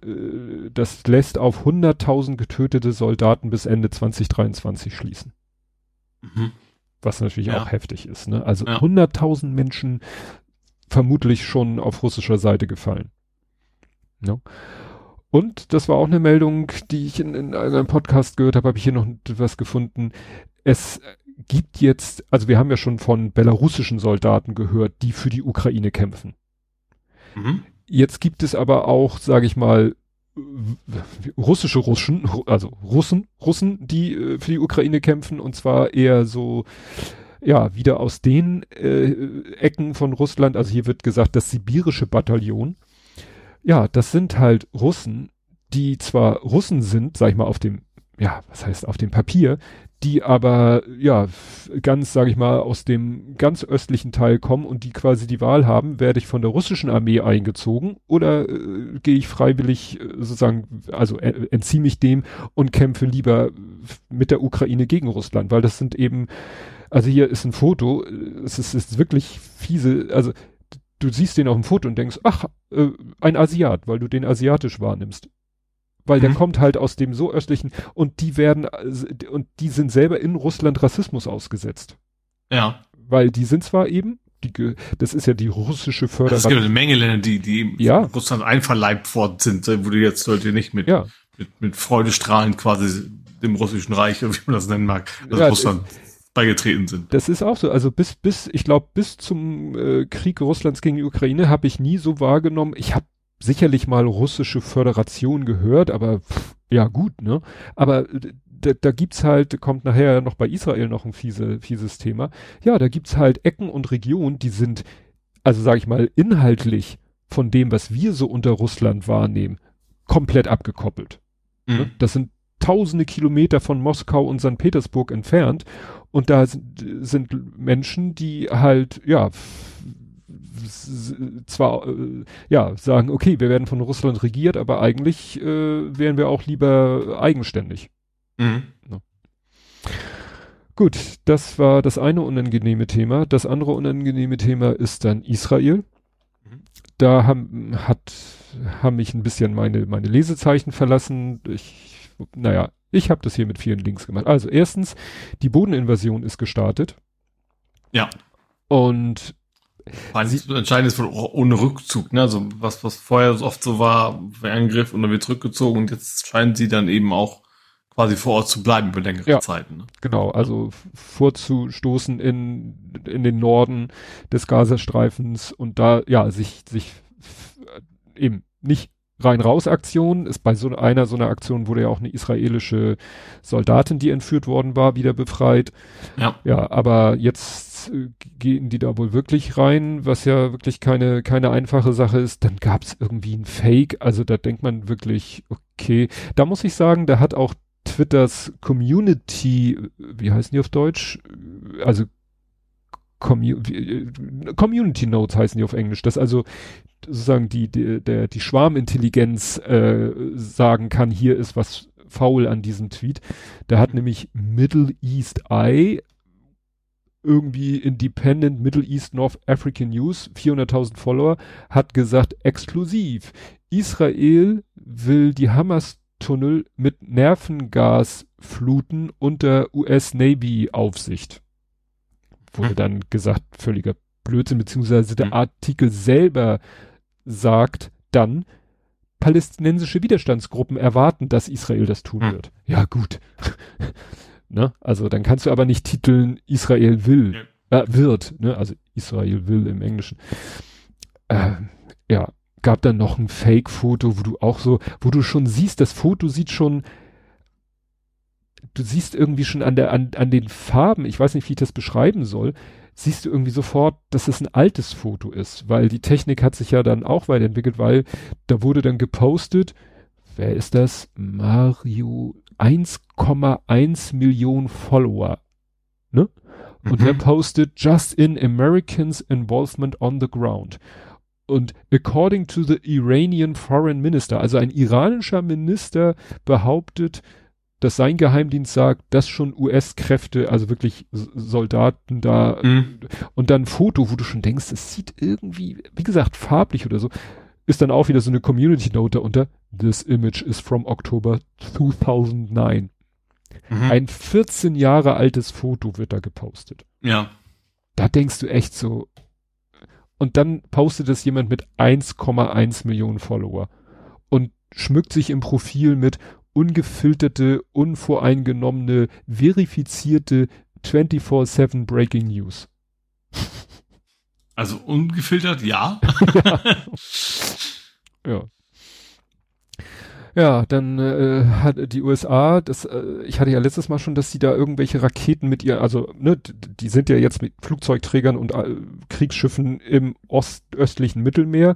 äh, das lässt auf 100.000 getötete Soldaten bis Ende 2023 schließen. Mhm. Was natürlich Ja. auch heftig ist. Ne? Also Ja. 100.000 Menschen vermutlich schon auf russischer Seite gefallen. Ne? Und das war auch eine Meldung, die ich in, in einem Podcast gehört habe, habe ich hier noch was gefunden. Es gibt jetzt, also wir haben ja schon von belarussischen Soldaten gehört, die für die Ukraine kämpfen. Mhm. Jetzt gibt es aber auch, sage ich mal, russische Russen, Ru- also Russen, Russen, die äh, für die Ukraine kämpfen und zwar eher so, ja, wieder aus den äh, Ecken von Russland. Also hier wird gesagt, das sibirische Bataillon. Ja, das sind halt Russen, die zwar Russen sind, sag ich mal, auf dem, ja, was heißt auf dem Papier, die aber ja ganz, sage ich mal, aus dem ganz östlichen Teil kommen und die quasi die Wahl haben, werde ich von der russischen Armee eingezogen oder äh, gehe ich freiwillig äh, sozusagen, also äh, entziehe mich dem und kämpfe lieber mit der Ukraine gegen Russland, weil das sind eben, also hier ist ein Foto, es ist, es ist wirklich fiese, also du siehst den auf dem Foto und denkst, ach, äh, ein Asiat, weil du den asiatisch wahrnimmst weil der Mhm. kommt halt aus dem so östlichen und die werden äh, und die sind selber in Russland Rassismus ausgesetzt, Ja. weil die sind zwar eben die, das ist ja die russische Förderation. Also es gibt eine Menge Länder, die, die ja. Russland einverleibt worden sind, wo du jetzt Leute nicht mit, ja. mit, mit Freude strahlend quasi dem russischen Reich, wie man das nennen mag, also ja, Russland beigetreten sind. Das ist auch so. Also bis, bis, ich glaube, bis zum äh, Krieg Russlands gegen die Ukraine habe ich nie so wahrgenommen. Ich habe sicherlich mal russische Föderation gehört, aber pff, ja gut, ne? Aber da, da gibt's halt, kommt nachher noch bei Israel noch ein fiese, fieses Thema. Ja, da gibt's halt Ecken und Regionen, die sind, also sage ich mal, inhaltlich von dem, was wir so unter Russland wahrnehmen, komplett abgekoppelt. Mhm. Das sind tausende Kilometer von Moskau und St. Petersburg entfernt und da sind, sind Menschen, die halt, ja, zwar äh, ja sagen, okay, wir werden von Russland regiert, aber eigentlich äh, wären wir auch lieber eigenständig. Mhm. Ja. Gut, das war das eine unangenehme Thema. Das andere unangenehme Thema ist dann Israel. Mhm. Da haben, hat, haben mich ein bisschen meine, meine Lesezeichen verlassen. Ich, naja, ich habe das hier mit vielen Links gemacht. Also erstens, die Bodeninvasion ist gestartet. Ja. Und Sie, entscheidend ist wohl ohne Rückzug, ne? Also was, was vorher oft so war, Angriff und dann wird zurückgezogen und jetzt scheinen sie dann eben auch quasi vor Ort zu bleiben über längere ja, Zeiten. Ne? Genau, also vorzustoßen in, in den Norden des Gazastreifens und da, ja, sich, sich eben nicht Rein-Raus-Aktion ist bei so einer so einer Aktion wurde ja auch eine israelische Soldatin, die entführt worden war, wieder befreit. Ja. Ja, aber jetzt äh, gehen die da wohl wirklich rein, was ja wirklich keine keine einfache Sache ist. Dann gab es irgendwie ein Fake, also da denkt man wirklich, okay, da muss ich sagen, da hat auch Twitters Community, wie heißen die auf Deutsch? Also Commu äh, Community Notes heißen die auf Englisch, dass also sozusagen die, die, der, die Schwarmintelligenz äh, sagen kann, hier ist was faul an diesem Tweet. Da hat nämlich Middle East Eye irgendwie Independent Middle East North African News, 400.000 Follower, hat gesagt, exklusiv, Israel will die Hamas-Tunnel mit Nervengas fluten unter US-Navy-Aufsicht. Wurde hm. dann gesagt, völliger Blödsinn, beziehungsweise der hm. Artikel selber sagt dann, palästinensische Widerstandsgruppen erwarten, dass Israel das tun hm. wird. Ja, gut. ne? Also dann kannst du aber nicht titeln, Israel will, ja. äh, wird, ne? Also Israel will im Englischen. Äh, ja, gab dann noch ein Fake-Foto, wo du auch so, wo du schon siehst, das Foto sieht schon, du siehst irgendwie schon an der, an, an den Farben, ich weiß nicht, wie ich das beschreiben soll, siehst du irgendwie sofort, dass es ein altes Foto ist, weil die Technik hat sich ja dann auch weiterentwickelt, weil da wurde dann gepostet, wer ist das? Mario 1,1 Millionen Follower, ne? Und mhm. er postet just in Americans involvement on the ground. Und according to the Iranian Foreign Minister, also ein iranischer Minister behauptet, dass sein Geheimdienst sagt, dass schon US-Kräfte, also wirklich Soldaten da mhm. und dann ein Foto, wo du schon denkst, es sieht irgendwie, wie gesagt, farblich oder so, ist dann auch wieder so eine Community Note darunter. This image is from October 2009. Mhm. Ein 14 Jahre altes Foto wird da gepostet. Ja. Da denkst du echt so. Und dann postet es jemand mit 1,1 Millionen Follower und schmückt sich im Profil mit ungefilterte, unvoreingenommene, verifizierte 24-7 Breaking News. Also ungefiltert, ja. ja. ja. dann äh, hat die USA, das, äh, ich hatte ja letztes Mal schon, dass sie da irgendwelche Raketen mit ihr, also ne, die sind ja jetzt mit Flugzeugträgern und äh, Kriegsschiffen im ostöstlichen Mittelmeer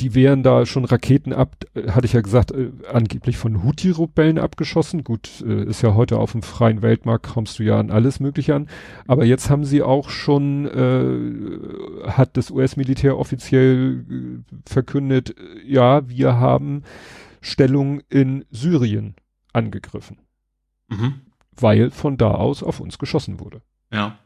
die wären da schon Raketen ab, äh, hatte ich ja gesagt, äh, angeblich von Houthi-Rebellen abgeschossen. Gut, äh, ist ja heute auf dem freien Weltmarkt, kommst du ja an alles Mögliche an. Aber jetzt haben sie auch schon, äh, hat das US-Militär offiziell äh, verkündet, äh, ja, wir haben Stellung in Syrien angegriffen. Mhm. Weil von da aus auf uns geschossen wurde. Ja.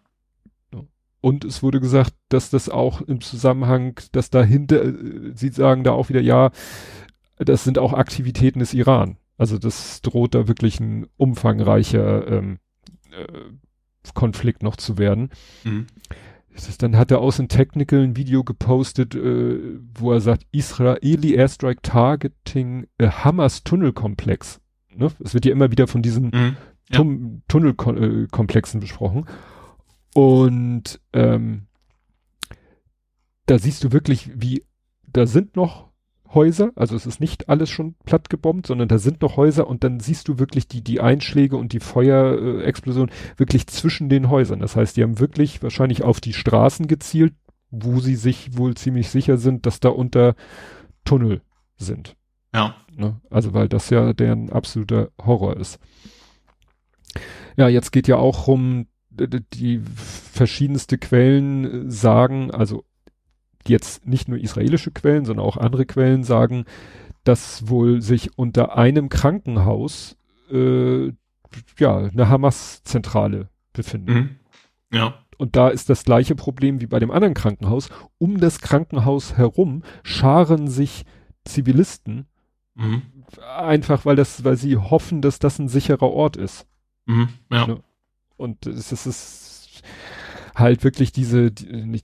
Und es wurde gesagt, dass das auch im Zusammenhang, dass dahinter, äh, sie sagen da auch wieder, ja, das sind auch Aktivitäten des Iran. Also das droht da wirklich ein umfangreicher ähm, äh, Konflikt noch zu werden. Mhm. Dann hat er aus dem Technical ein Video gepostet, äh, wo er sagt, Israeli Airstrike Targeting a Hamas Tunnelkomplex. Ne? Es wird ja immer wieder von diesen mhm, ja. Tunnelkomplexen besprochen. Und ähm, da siehst du wirklich, wie da sind noch Häuser, also es ist nicht alles schon platt gebombt, sondern da sind noch Häuser und dann siehst du wirklich die, die Einschläge und die Feuerexplosion wirklich zwischen den Häusern. Das heißt, die haben wirklich wahrscheinlich auf die Straßen gezielt, wo sie sich wohl ziemlich sicher sind, dass da unter Tunnel sind. Ja. Ne? Also, weil das ja deren absoluter Horror ist. Ja, jetzt geht ja auch rum, die verschiedenste Quellen sagen, also jetzt nicht nur israelische Quellen, sondern auch andere Quellen sagen, dass wohl sich unter einem Krankenhaus äh, ja eine Hamas-Zentrale befindet. Mhm. Ja. Und da ist das gleiche Problem wie bei dem anderen Krankenhaus. Um das Krankenhaus herum scharen sich Zivilisten, mhm. einfach weil das, weil sie hoffen, dass das ein sicherer Ort ist. Mhm. Ja. Ne? Und es ist halt wirklich diese, die,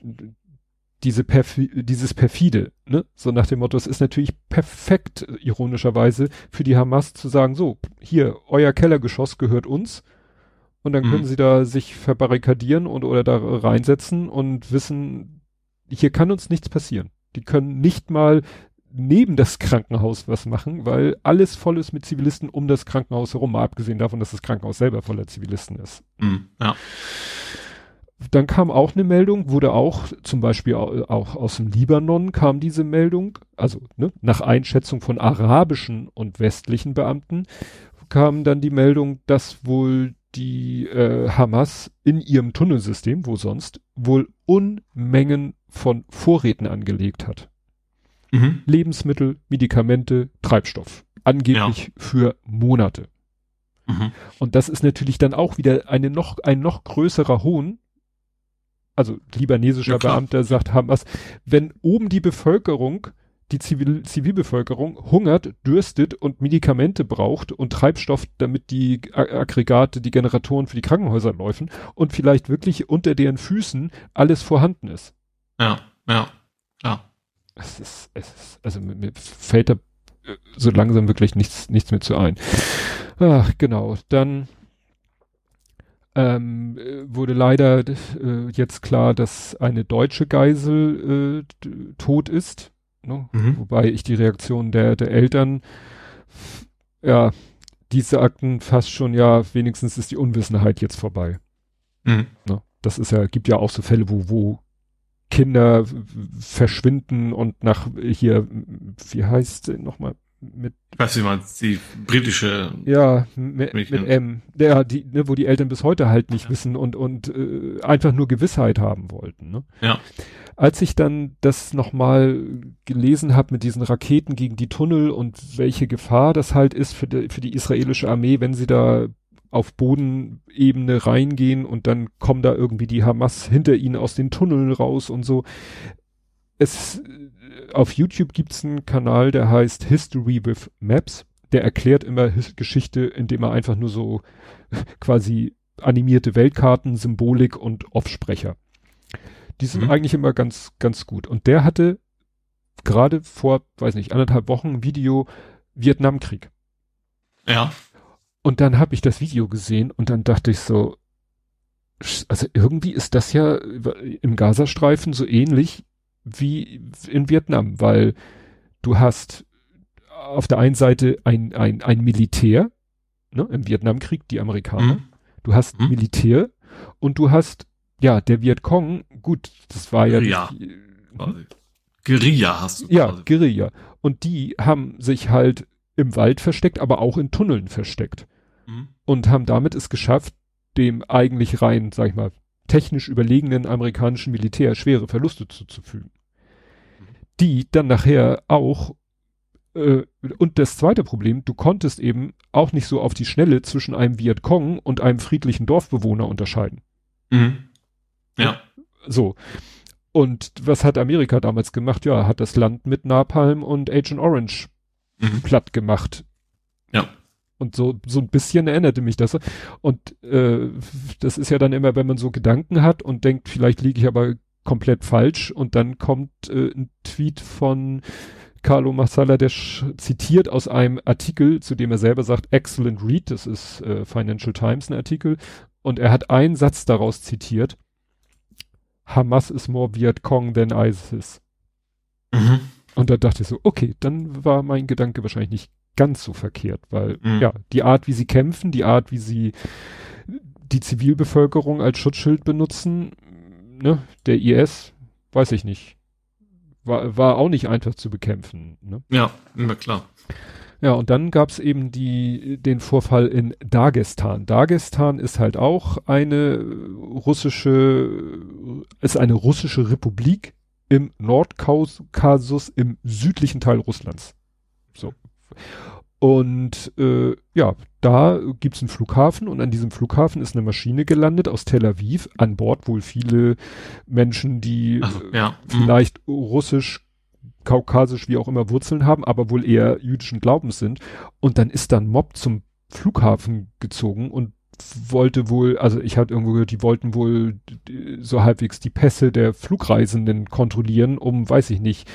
diese Perfi dieses perfide, ne? So nach dem Motto, es ist natürlich perfekt, ironischerweise, für die Hamas zu sagen, so, hier, euer Kellergeschoss gehört uns. Und dann mhm. können sie da sich verbarrikadieren und oder da reinsetzen und wissen, hier kann uns nichts passieren. Die können nicht mal neben das Krankenhaus was machen, weil alles voll ist mit Zivilisten um das Krankenhaus herum, mal abgesehen davon, dass das Krankenhaus selber voller Zivilisten ist. Mhm, ja. Dann kam auch eine Meldung, wurde auch zum Beispiel auch aus dem Libanon kam diese Meldung, also ne, nach Einschätzung von arabischen und westlichen Beamten kam dann die Meldung, dass wohl die äh, Hamas in ihrem Tunnelsystem, wo sonst, wohl Unmengen von Vorräten angelegt hat. Mhm. Lebensmittel, Medikamente, Treibstoff. Angeblich ja. für Monate. Mhm. Und das ist natürlich dann auch wieder eine noch, ein noch größerer Hohn, also libanesischer ja, Beamter sagt Hamas, wenn oben die Bevölkerung, die Zivil Zivilbevölkerung hungert, dürstet und Medikamente braucht und Treibstoff, damit die Aggregate, die Generatoren für die Krankenhäuser laufen und vielleicht wirklich unter deren Füßen alles vorhanden ist. Ja, ja. Es ist, es ist, also mir, mir fällt da äh, so langsam wirklich nichts, nichts mehr zu ein. Ach, genau. Dann ähm, wurde leider äh, jetzt klar, dass eine deutsche Geisel äh, tot ist. Ne? Mhm. Wobei ich die Reaktion der, der Eltern, ja, die sagten fast schon, ja, wenigstens ist die Unwissenheit jetzt vorbei. Mhm. Ne? Das ist ja, gibt ja auch so Fälle, wo, wo Kinder verschwinden und nach hier, wie heißt nochmal, mit. Was man die britische. Ja, mit, mit M. Der, die, ne, wo die Eltern bis heute halt nicht ja. wissen und, und äh, einfach nur Gewissheit haben wollten. Ne? Ja. Als ich dann das nochmal gelesen habe mit diesen Raketen gegen die Tunnel und welche Gefahr das halt ist für die, für die israelische Armee, wenn sie da auf Bodenebene reingehen und dann kommen da irgendwie die Hamas hinter ihnen aus den Tunneln raus und so. Es auf YouTube gibt's einen Kanal, der heißt History with Maps. Der erklärt immer His Geschichte, indem er einfach nur so quasi animierte Weltkarten, Symbolik und Offsprecher. Die sind mhm. eigentlich immer ganz, ganz gut. Und der hatte gerade vor, weiß nicht, anderthalb Wochen ein Video Vietnamkrieg. Ja. Und dann habe ich das Video gesehen und dann dachte ich so, also irgendwie ist das ja im Gazastreifen so ähnlich wie in Vietnam, weil du hast auf der einen Seite ein, ein, ein Militär, ne, im Vietnamkrieg, die Amerikaner. Mhm. Du hast mhm. Militär und du hast, ja, der Vietcong, gut, das war ja. Die, hm? Guerilla hast du. Ja, quasi. Guerilla. Und die haben sich halt im Wald versteckt, aber auch in Tunneln versteckt. Mhm. Und haben damit es geschafft, dem eigentlich rein, sag ich mal, technisch überlegenen amerikanischen Militär schwere Verluste zuzufügen die dann nachher auch äh, und das zweite Problem, du konntest eben auch nicht so auf die Schnelle zwischen einem Vietcong und einem friedlichen Dorfbewohner unterscheiden. Mhm. Ja. So. Und was hat Amerika damals gemacht? Ja, hat das Land mit Napalm und Agent Orange mhm. platt gemacht. Ja. Und so, so ein bisschen erinnerte mich das. Und äh, das ist ja dann immer, wenn man so Gedanken hat und denkt, vielleicht liege ich aber komplett falsch und dann kommt äh, ein Tweet von Carlo Massala, der zitiert aus einem Artikel, zu dem er selber sagt, excellent read, das ist äh, Financial Times ein Artikel, und er hat einen Satz daraus zitiert, Hamas is more Viet Cong than ISIS. Mhm. Und da dachte ich so, okay, dann war mein Gedanke wahrscheinlich nicht ganz so verkehrt, weil mhm. ja, die Art, wie sie kämpfen, die Art, wie sie die Zivilbevölkerung als Schutzschild benutzen, ne, der IS, weiß ich nicht. War, war auch nicht einfach zu bekämpfen. Ne? Ja, immer klar. Ja, und dann gab's eben die, den Vorfall in Dagestan. Dagestan ist halt auch eine russische, ist eine russische Republik im Nordkaukasus im südlichen Teil Russlands. So. Und äh, ja, da gibt's einen Flughafen und an diesem Flughafen ist eine Maschine gelandet aus Tel Aviv. An Bord wohl viele Menschen, die also, ja. Mhm. vielleicht russisch, kaukasisch, wie auch immer Wurzeln haben, aber wohl eher jüdischen Glaubens sind. Und dann ist dann Mob zum Flughafen gezogen und wollte wohl, also ich hatte irgendwo gehört, die wollten wohl so halbwegs die Pässe der Flugreisenden kontrollieren, um, weiß ich nicht,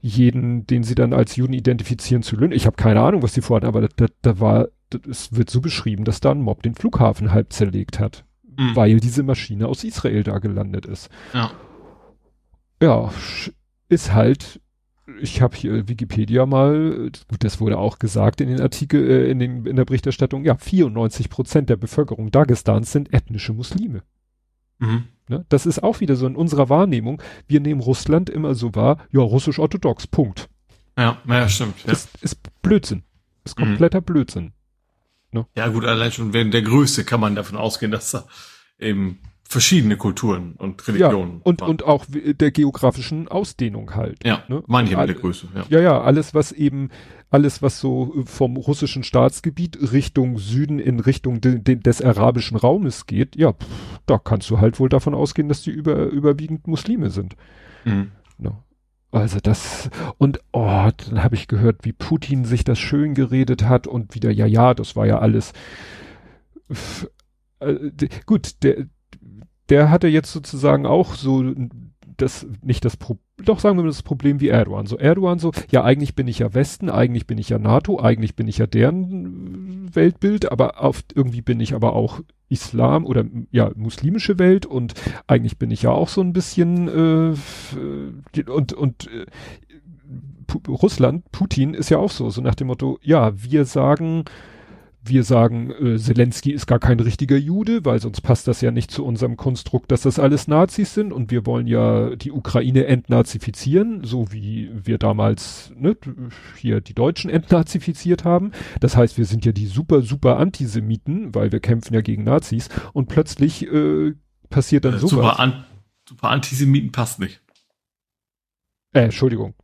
jeden, den sie dann als Juden identifizieren, zu löhnen. Ich habe keine Ahnung, was die vorhatten, aber da, da war, es wird so beschrieben, dass da ein Mob den Flughafen halb zerlegt hat, mhm. weil diese Maschine aus Israel da gelandet ist. Ja. Ja, ist halt ich habe hier Wikipedia mal, gut, das wurde auch gesagt in den Artikel, äh, in, den, in der Berichterstattung, ja, 94 Prozent der Bevölkerung Dagestans sind ethnische Muslime. Mhm. Ne? Das ist auch wieder so in unserer Wahrnehmung. Wir nehmen Russland immer so wahr, ja, russisch-orthodox, Punkt. Ja, ja, stimmt. Ja. Ist, ist Blödsinn. Ist mhm. kompletter mhm. Blödsinn. Ne? Ja, gut, allein schon wegen der Größe kann man davon ausgehen, dass da eben verschiedene Kulturen und Religionen. Ja, und, und auch der geografischen Ausdehnung halt. Ja, ne? manche mit der Größe. Ja. ja, ja, alles, was eben, alles, was so vom russischen Staatsgebiet Richtung Süden in Richtung de, de, des arabischen Raumes geht, ja, pff, da kannst du halt wohl davon ausgehen, dass die über, überwiegend Muslime sind. Mhm. Ne? Also das und oh, dann habe ich gehört, wie Putin sich das schön geredet hat und wieder ja ja, das war ja alles äh, gut, der der hatte jetzt sozusagen auch so das, nicht das Problem, doch sagen wir mal das Problem wie Erdogan. So Erdogan so, ja eigentlich bin ich ja Westen, eigentlich bin ich ja NATO, eigentlich bin ich ja deren Weltbild, aber auf, irgendwie bin ich aber auch Islam oder ja muslimische Welt und eigentlich bin ich ja auch so ein bisschen äh, und und äh, Russland, Putin ist ja auch so, so nach dem Motto, ja, wir sagen, wir sagen, äh, Zelensky ist gar kein richtiger Jude, weil sonst passt das ja nicht zu unserem Konstrukt, dass das alles Nazis sind und wir wollen ja die Ukraine entnazifizieren, so wie wir damals ne, hier die Deutschen entnazifiziert haben. Das heißt, wir sind ja die super, super Antisemiten, weil wir kämpfen ja gegen Nazis und plötzlich äh, passiert dann äh, sowas. Super, an, super Antisemiten passt nicht. Äh, Entschuldigung.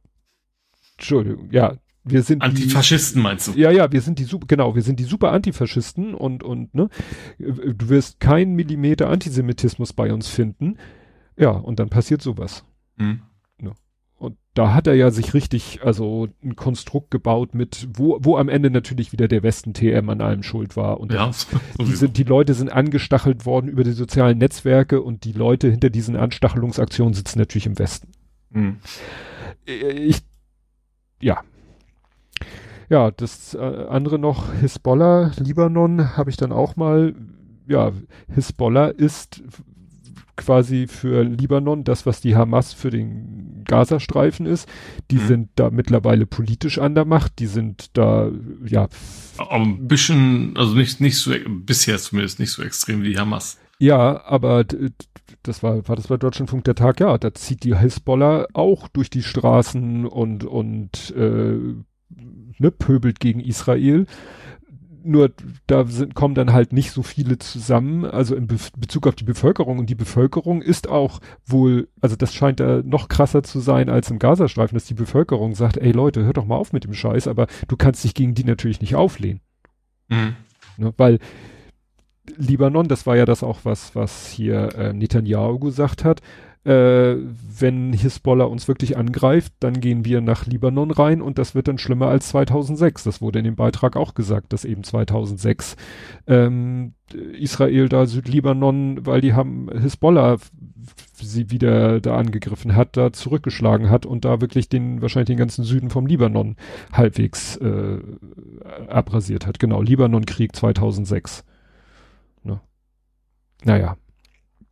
Entschuldigung, ja, wir sind Antifaschisten die, meinst du? Ja, ja, wir sind die super, genau, wir sind die super Antifaschisten und und ne, du wirst keinen Millimeter Antisemitismus bei uns finden. Ja, und dann passiert sowas. Mhm. Und da hat er ja sich richtig, also ein Konstrukt gebaut mit, wo, wo am Ende natürlich wieder der Westen TM an allem schuld war. Und ja, die, sind, die Leute sind angestachelt worden über die sozialen Netzwerke und die Leute hinter diesen Anstachelungsaktionen sitzen natürlich im Westen. Mhm. Ich, ja, ja, das äh, andere noch, Hisbollah, Libanon, habe ich dann auch mal, ja, Hisbollah ist quasi für Libanon das, was die Hamas für den Gazastreifen ist. Die mhm. sind da mittlerweile politisch an der Macht, die sind da, ja. Ein bisschen, also nicht, nicht so, bisher zumindest nicht so extrem wie die Hamas. Ja, aber das war, war das bei Deutschlandfunk der Tag, ja, da zieht die Hisbollah auch durch die Straßen und, und äh, ne, pöbelt gegen Israel. Nur da sind, kommen dann halt nicht so viele zusammen, also in Be Bezug auf die Bevölkerung. Und die Bevölkerung ist auch wohl, also das scheint da noch krasser zu sein als im Gazastreifen, dass die Bevölkerung sagt, ey Leute, hört doch mal auf mit dem Scheiß, aber du kannst dich gegen die natürlich nicht auflehnen. Mhm. Ne, weil Libanon, das war ja das auch, was, was hier äh, Netanyahu gesagt hat, äh, wenn Hisbollah uns wirklich angreift, dann gehen wir nach Libanon rein und das wird dann schlimmer als 2006. Das wurde in dem Beitrag auch gesagt, dass eben 2006 ähm, Israel da Südlibanon, weil die haben Hisbollah sie wieder da angegriffen hat, da zurückgeschlagen hat und da wirklich den wahrscheinlich den ganzen Süden vom Libanon halbwegs äh, abrasiert hat. Genau, Libanon-Krieg 2006. Ne? Naja,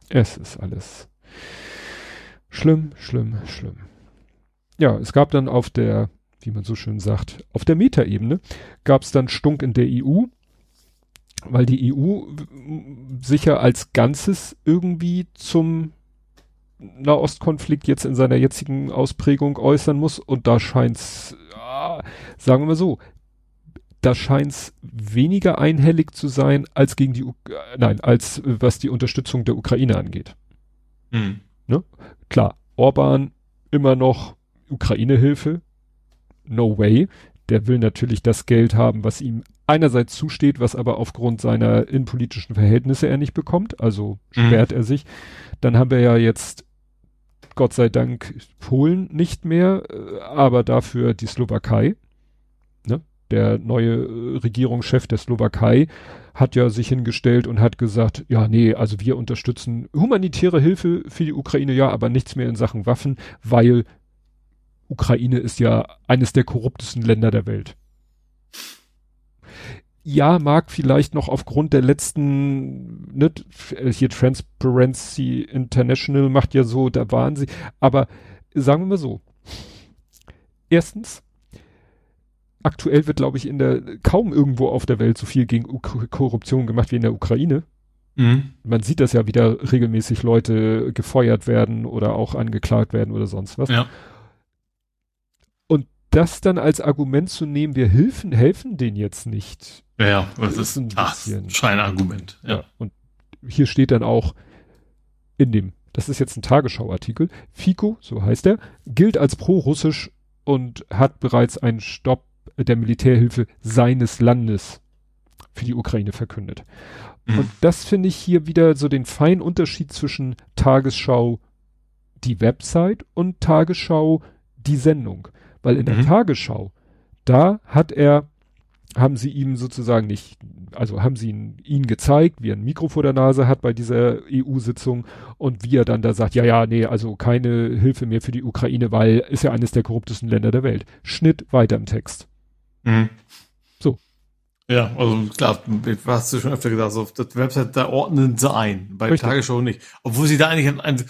es ist alles schlimm, schlimm, schlimm. Ja, es gab dann auf der, wie man so schön sagt, auf der Metaebene gab es dann Stunk in der EU, weil die EU sicher als Ganzes irgendwie zum Nahostkonflikt jetzt in seiner jetzigen Ausprägung äußern muss und da scheint's, ja, sagen wir mal so, da scheint's weniger einhellig zu sein als gegen die, U nein, als was die Unterstützung der Ukraine angeht. Mhm. Ne? Klar, Orban immer noch Ukraine-Hilfe, no way. Der will natürlich das Geld haben, was ihm einerseits zusteht, was aber aufgrund seiner innenpolitischen Verhältnisse er nicht bekommt, also sperrt mhm. er sich. Dann haben wir ja jetzt Gott sei Dank Polen nicht mehr, äh, aber dafür die Slowakei. Ne? Der neue äh, Regierungschef der Slowakei hat ja sich hingestellt und hat gesagt, ja, nee, also wir unterstützen humanitäre Hilfe für die Ukraine, ja, aber nichts mehr in Sachen Waffen, weil Ukraine ist ja eines der korruptesten Länder der Welt ja, mag vielleicht noch aufgrund der letzten, ne, hier Transparency International macht ja so, da waren sie, aber sagen wir mal so. Erstens, aktuell wird, glaube ich, in der, kaum irgendwo auf der Welt so viel gegen U Korruption gemacht wie in der Ukraine. Mhm. Man sieht das ja wieder regelmäßig Leute gefeuert werden oder auch angeklagt werden oder sonst was. Ja das dann als Argument zu nehmen, wir helfen, helfen denen jetzt nicht. Ja, das, ist ein ach, Scheinargument. Ja. ja. Und hier steht dann auch in dem, das ist jetzt ein Tagesschauartikel, FICO, so heißt er, gilt als pro-russisch und hat bereits einen Stopp der Militärhilfe seines Landes für die Ukraine verkündet. Mhm. Und das finde ich hier wieder so den feinen Unterschied zwischen Tagesschau, die Website und Tagesschau, die Sendung. Weil in mhm. der Tagesschau, da hat er, haben sie ihm sozusagen nicht, also haben sie ihn, ihn gezeigt, wie er ein Mikro vor der Nase hat bei dieser EU-Sitzung und wie er dann da sagt, ja, ja, nee, also keine Hilfe mehr für die Ukraine, weil ist ja eines der korruptesten Länder der Welt. Schnitt weiter im Text. Mhm. So. Ja, also klar, hast du schon öfter gesagt, so auf der Website, da ordnen sie ein, bei Richtig. Tagesschau nicht. Obwohl sie da eigentlich ein,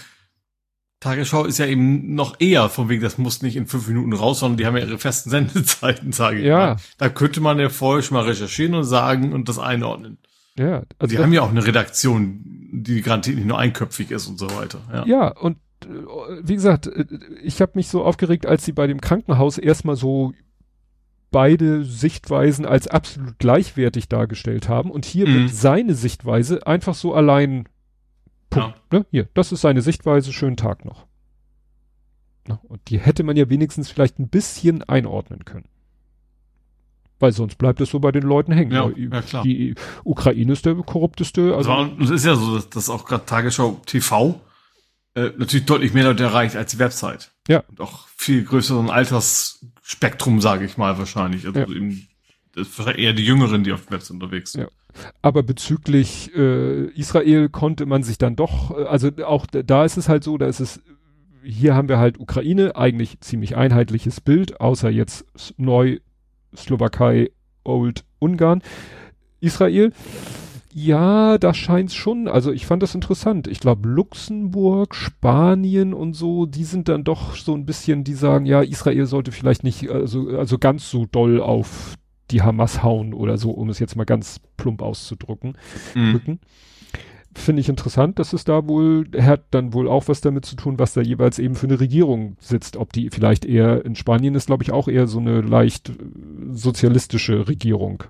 Tagesschau ist ja eben noch eher von wegen, das muss nicht in fünf Minuten raus, sondern die haben ja ihre festen Sendezeiten, sage ich ja. mal. Da könnte man ja vorher schon mal recherchieren und sagen und das einordnen. Ja. Also die haben ja auch eine Redaktion, die garantiert nicht nur einköpfig ist und so weiter. Ja, ja und äh, wie gesagt, äh, ich habe mich so aufgeregt, als sie bei dem Krankenhaus erstmal so beide Sichtweisen als absolut gleichwertig dargestellt haben und hier mhm. wird seine Sichtweise einfach so allein Punkt. Ja. Ne? Hier, das ist seine Sichtweise, schönen Tag noch. Na, und die hätte man ja wenigstens vielleicht ein bisschen einordnen können. Weil sonst bleibt es so bei den Leuten hängen. Ja, ja klar. Die Ukraine ist der korrupteste. Also es also, ist ja so, dass, dass auch gerade Tagesschau TV äh, natürlich deutlich mehr Leute erreicht als die Website. Ja. Und auch viel größeren Altersspektrum, sage ich mal wahrscheinlich. Also ja. eben, das ist eher die Jüngeren, die auf der Website unterwegs sind. Ja. Aber bezüglich äh, Israel konnte man sich dann doch, äh, also auch da ist es halt so, da ist es, hier haben wir halt Ukraine, eigentlich ziemlich einheitliches Bild, außer jetzt neu Slowakei, Old Ungarn. Israel, ja, da scheint's schon, also ich fand das interessant. Ich glaube Luxemburg, Spanien und so, die sind dann doch so ein bisschen, die sagen, ja, Israel sollte vielleicht nicht also, also ganz so doll auf die Hamas hauen oder so, um es jetzt mal ganz plump auszudrücken. Mhm. Finde ich interessant, dass es da wohl, hat dann wohl auch was damit zu tun, was da jeweils eben für eine Regierung sitzt. Ob die vielleicht eher, in Spanien ist glaube ich auch eher so eine leicht äh, sozialistische Regierung,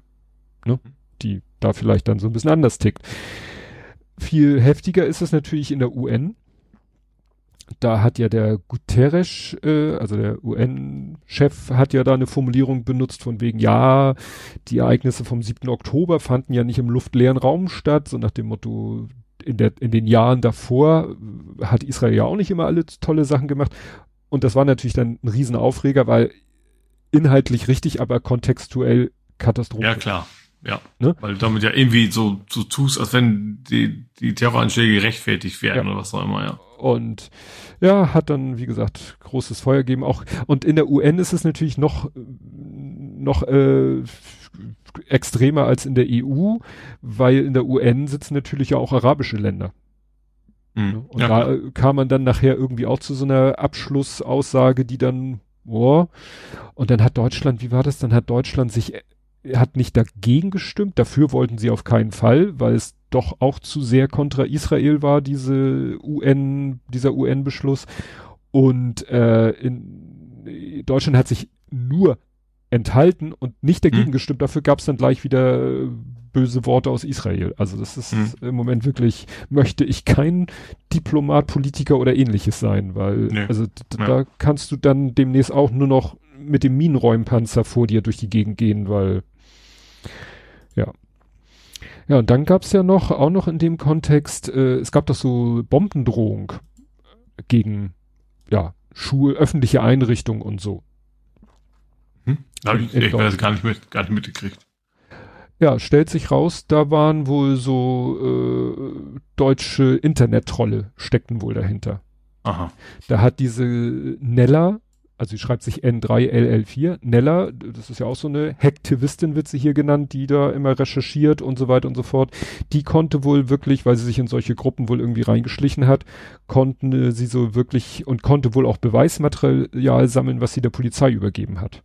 ne? Die da vielleicht dann so ein bisschen anders tickt. Viel heftiger ist es natürlich in der UN da hat ja der Guterres, äh, also der UN-Chef, hat ja da eine Formulierung benutzt von wegen, ja, die Ereignisse vom 7. Oktober fanden ja nicht im luftleeren Raum statt, so nach dem Motto, in, der, in den Jahren davor hat Israel ja auch nicht immer alle tolle Sachen gemacht. Und das war natürlich dann ein Riesenaufreger, weil inhaltlich richtig, aber kontextuell Katastrophe. Ja, klar. Ja. Ne? Weil damit ja irgendwie so, so tust, als wenn die, die Terroranschläge gerechtfertigt werden ja. oder was auch immer, ja. Und ja, hat dann, wie gesagt, großes Feuer gegeben. Auch, und in der UN ist es natürlich noch, noch äh, extremer als in der EU, weil in der UN sitzen natürlich ja auch arabische Länder. Mhm. Und ja, da klar. kam man dann nachher irgendwie auch zu so einer Abschlussaussage, die dann, boah, und dann hat Deutschland, wie war das? Dann hat Deutschland sich, hat nicht dagegen gestimmt, dafür wollten sie auf keinen Fall, weil es doch auch zu sehr kontra Israel war, diese UN, dieser UN-Beschluss. Und äh, in Deutschland hat sich nur enthalten und nicht dagegen hm. gestimmt. Dafür gab es dann gleich wieder böse Worte aus Israel. Also das ist hm. im Moment wirklich, möchte ich kein Diplomat, Politiker oder ähnliches sein, weil nee. also ja. da kannst du dann demnächst auch nur noch mit dem Minenräumpanzer vor dir durch die Gegend gehen, weil ja. Ja, und dann gab's ja noch, auch noch in dem Kontext, äh, es gab doch so Bombendrohung gegen, ja, Schul, öffentliche Einrichtungen und so. Hm? Hab ich, ich weiß gar nicht, mit, gar nicht mitgekriegt. Ja, stellt sich raus, da waren wohl so äh, deutsche Internet-Trolle steckten wohl dahinter. Aha. Da hat diese Nella, also sie schreibt sich N3LL4, Nella, das ist ja auch so eine Hacktivistin, wird sie hier genannt, die da immer recherchiert und so weiter und so fort. Die konnte wohl wirklich, weil sie sich in solche Gruppen wohl irgendwie reingeschlichen hat, konnten äh, sie so wirklich und konnte wohl auch Beweismaterial sammeln, was sie der Polizei übergeben hat.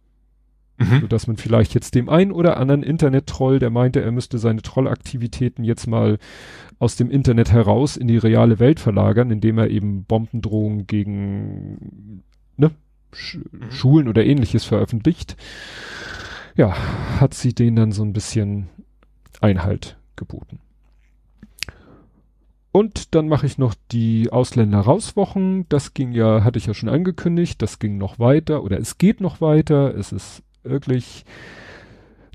Mhm. Sodass man vielleicht jetzt dem einen oder anderen Internet-Troll, der meinte, er müsste seine Trollaktivitäten jetzt mal aus dem Internet heraus in die reale Welt verlagern, indem er eben Bombendrohungen gegen Sch mhm. Schulen oder ähnliches veröffentlicht. Ja, hat sie denen dann so ein bisschen Einhalt geboten. Und dann mache ich noch die Ausländer-Rauswochen. Das ging ja, hatte ich ja schon angekündigt, das ging noch weiter oder es geht noch weiter. Es ist wirklich,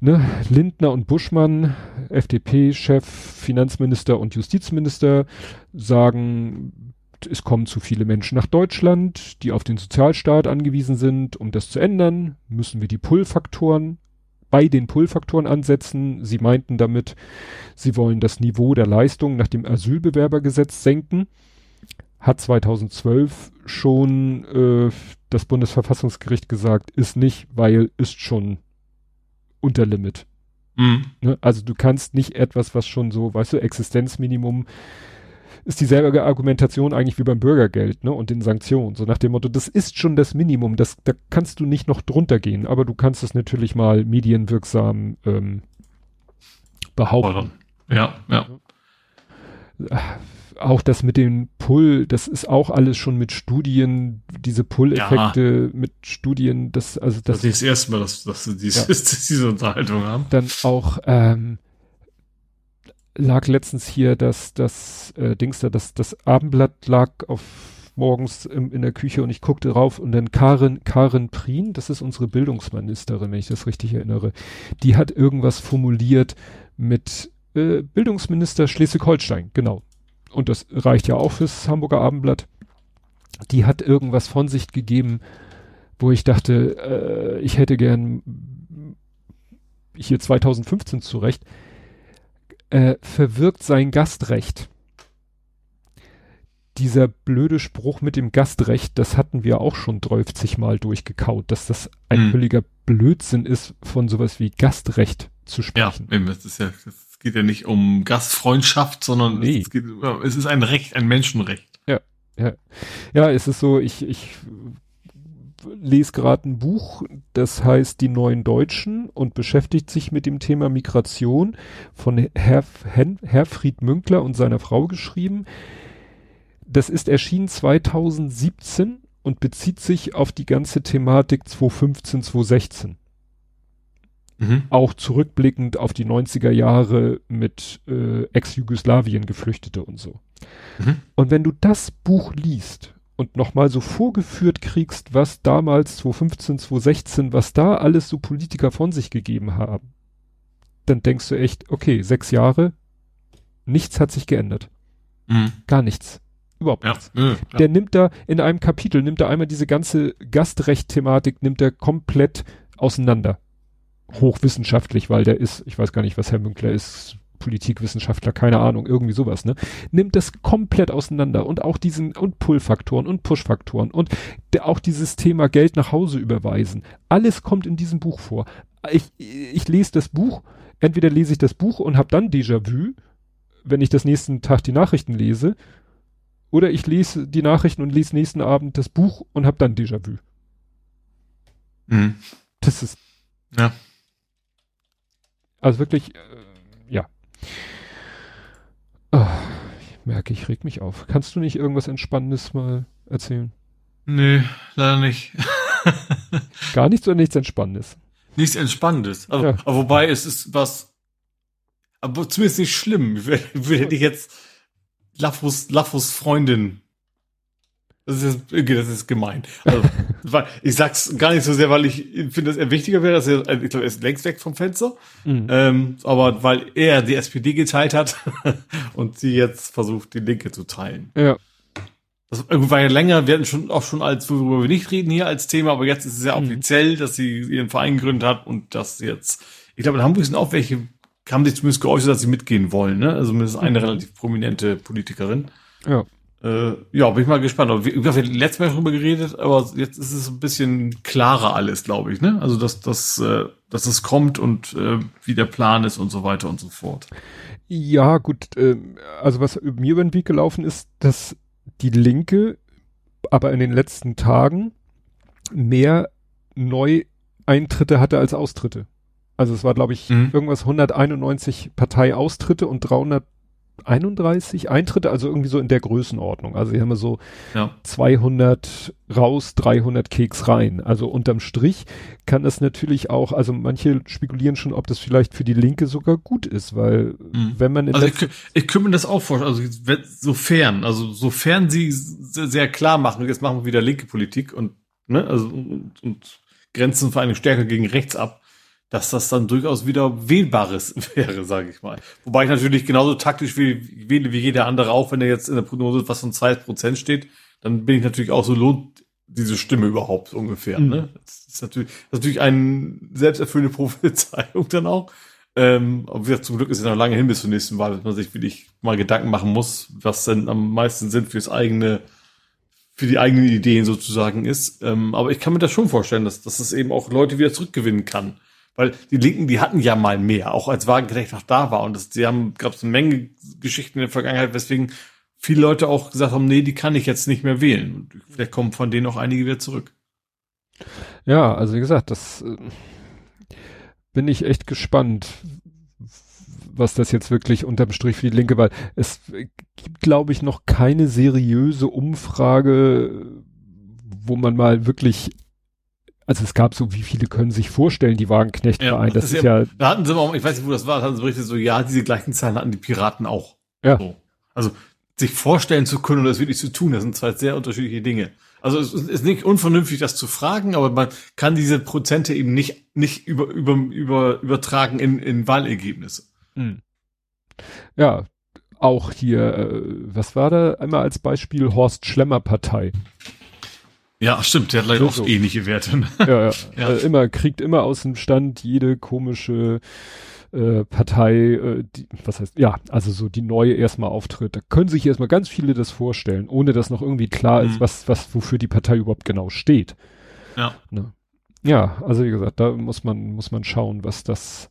ne, Lindner und Buschmann, FDP-Chef, Finanzminister und Justizminister sagen, es kommen zu viele Menschen nach Deutschland, die auf den Sozialstaat angewiesen sind. Um das zu ändern, müssen wir die Pull-Faktoren bei den Pull-Faktoren ansetzen. Sie meinten damit, sie wollen das Niveau der Leistung nach dem Asylbewerbergesetz senken. Hat 2012 schon äh, das Bundesverfassungsgericht gesagt, ist nicht, weil ist schon unter Limit. Mhm. Ne? Also du kannst nicht etwas, was schon so, weißt du, Existenzminimum ist dieselbe Argumentation eigentlich wie beim Bürgergeld, ne, und den Sanktionen. So nach dem Motto, das ist schon das Minimum, das, da kannst du nicht noch drunter gehen, aber du kannst es natürlich mal medienwirksam ähm, behaupten. Ja, ja. Äh, auch das mit dem Pull, das ist auch alles schon mit Studien, diese Pull-Effekte ja. mit Studien, das, also das. Das ist das erste Mal, dass, dass sie diese, ja. diese Unterhaltung haben. Dann auch, ähm, lag letztens hier das, das, äh, Dings da, das, das Abendblatt lag auf morgens im, in der Küche und ich guckte drauf und dann Karin, Karin Prien, das ist unsere Bildungsministerin, wenn ich das richtig erinnere, die hat irgendwas formuliert mit äh, Bildungsminister Schleswig-Holstein, genau. Und das reicht ja auch fürs Hamburger Abendblatt, die hat irgendwas von sich gegeben, wo ich dachte, äh, ich hätte gern hier 2015 zurecht, äh, verwirkt sein Gastrecht. Dieser blöde Spruch mit dem Gastrecht, das hatten wir auch schon 30 Mal durchgekaut, dass das ein hm. völliger Blödsinn ist, von sowas wie Gastrecht zu sprechen. Ja, das ist ja, das geht ja nicht um Gastfreundschaft, sondern nee. es, geht, es ist ein Recht, ein Menschenrecht. Ja, ja. Ja, es ist so, ich, ich lese gerade ein Buch, das heißt Die neuen Deutschen und beschäftigt sich mit dem Thema Migration von Herr, Herfried Münkler und seiner Frau geschrieben. Das ist erschienen 2017 und bezieht sich auf die ganze Thematik 2015, 2016. Mhm. Auch zurückblickend auf die 90er Jahre mit äh, Ex-Jugoslawien Geflüchtete und so. Mhm. Und wenn du das Buch liest und nochmal so vorgeführt kriegst, was damals 2015, 2016, was da alles so Politiker von sich gegeben haben, dann denkst du echt, okay, sechs Jahre, nichts hat sich geändert. Mhm. Gar nichts. Überhaupt Ja. nichts. Ja. Der nimmt da in einem Kapitel, nimmt er einmal diese ganze Gastrecht-Thematik, nimmt er komplett auseinander. Hochwissenschaftlich, weil der ist, ich weiß gar nicht, was Herr Münkler ist, Politikwissenschaftler, keine Ahnung, irgendwie sowas, ne? Nimmt das komplett auseinander und auch diesen, und Pull-Faktoren und Push-Faktoren und auch dieses Thema Geld nach Hause überweisen. Alles kommt in diesem Buch vor. Ich, ich lese das Buch, entweder lese ich das Buch und habe dann Déjà-vu, wenn ich das nächsten Tag die Nachrichten lese, oder ich lese die Nachrichten und lese nächsten Abend das Buch und habe dann Déjà-vu. Mhm. Das ist Ja. also wirklich, Ah, ich merke, ich reg mich auf. Kannst du nicht irgendwas Entspannendes mal erzählen? Nee, leider nicht. Gar nichts oder nichts Entspannendes? Nichts Entspannendes. Aber, Ja. aber wobei es ist was, aber zumindest nicht schlimm. Ich hätte ich jetzt Laffus, Laffus Freundin. Das ist, okay, das ist gemein. Also, ich sag's gar nicht so sehr, weil ich finde, dass er wichtiger wäre, dass er, ich glaube, er ist längst weg vom Fenster. Mhm. Ähm, aber weil er die SPD geteilt hat und sie jetzt versucht, die Linke zu teilen. Ja, Das war ja länger, wir hatten schon auch schon als, worüber wir nicht reden hier als Thema, aber jetzt ist es ja Mhm. offiziell, dass sie ihren Verein gegründet hat und dass sie jetzt, ich glaube, in Hamburg sind auch welche, haben sich zumindest geäußert, dass sie mitgehen wollen, ne? Also zumindest eine Mhm. relativ prominente Politikerin. ja. Äh, ja, bin ich mal gespannt. Wir, wir haben letztes Mal darüber geredet, aber jetzt ist es ein bisschen klarer alles, glaube ich, ne? Also, dass, dass, äh, dass es kommt und äh, wie der Plan ist und so weiter und so fort. Ja, gut, ähm, also was mir über den Weg gelaufen ist, dass die Linke aber in den letzten Tagen mehr Neueintritte hatte als Austritte. Also es war, glaube ich, Mhm. irgendwas 191 Parteiaustritte und 331 Eintritte, also irgendwie so in der Größenordnung. Also sie haben ja so Ja. 200 raus, 300 Keks rein. Also unterm Strich kann das natürlich auch, also manche spekulieren schon, ob das vielleicht für die Linke sogar gut ist, weil Mhm. wenn man in Also ich, ich könnte mir das auch vorstellen, also sofern, also sofern sie se- sehr klar machen, jetzt machen wir wieder linke Politik und, ne, also und, und grenzen vor allem stärker gegen rechts ab, dass das dann durchaus wieder wählbares wäre, sage ich mal. Wobei ich natürlich genauso taktisch wähle, wie jeder andere auch, wenn er jetzt in der Prognose was von 2% steht, dann bin ich natürlich auch so, lohnt diese Stimme überhaupt ungefähr. Mhm. Ne? Das ist natürlich, das ist natürlich eine selbsterfüllende Prophezeiung dann auch. Ähm, aber wie gesagt, zum Glück ist es noch lange hin bis zur nächsten Wahl, dass man sich wirklich mal Gedanken machen muss, was denn am meisten Sinn fürs eigene, für die eigenen Ideen sozusagen ist. Ähm, aber ich kann mir das schon vorstellen, dass, dass es eben auch Leute wieder zurückgewinnen kann. Weil die Linken, die hatten ja mal mehr, auch als Wagenknecht noch da war. Und das, die haben, gab es eine Menge Geschichten in der Vergangenheit, weswegen viele Leute auch gesagt haben, nee, die kann ich jetzt nicht mehr wählen. Und vielleicht kommen von denen auch einige wieder zurück. Ja, also wie gesagt, das äh, bin ich echt gespannt, was das jetzt wirklich unterm Strich für die Linke, weil es gibt, glaube ich, noch keine seriöse Umfrage, wo man mal wirklich, also es gab so, wie viele können sich vorstellen, die Wagenknecht-Verein, das, ist ja, Da hatten sie mal, ich weiß nicht, wo das war, da hatten sie berichtet, so, ja, diese gleichen Zahlen hatten die Piraten auch. Ja. So. Also, sich vorstellen zu können und das wirklich zu tun, das sind zwei sehr unterschiedliche Dinge. Also, es ist nicht unvernünftig, das zu fragen, aber man kann diese Prozente eben nicht, nicht über, über, über, übertragen in, in Wahlergebnisse. Hm. ja, auch hier, äh, was war da einmal als Beispiel Horst Schlemmer Partei? Ja, stimmt, der hat leider So, auch so. ähnliche Werte. ne? ja, ja. Ja. Äh, immer, kriegt immer aus dem Stand jede komische äh, Partei, äh, die, was heißt, ja, also so die neue erstmal auftritt. Da können sich erstmal ganz viele das vorstellen, ohne dass noch irgendwie klar ist, Mhm. was, was, wofür die Partei überhaupt genau steht. Ja. Ne? Ja, also wie gesagt, da muss man, muss man schauen, was das,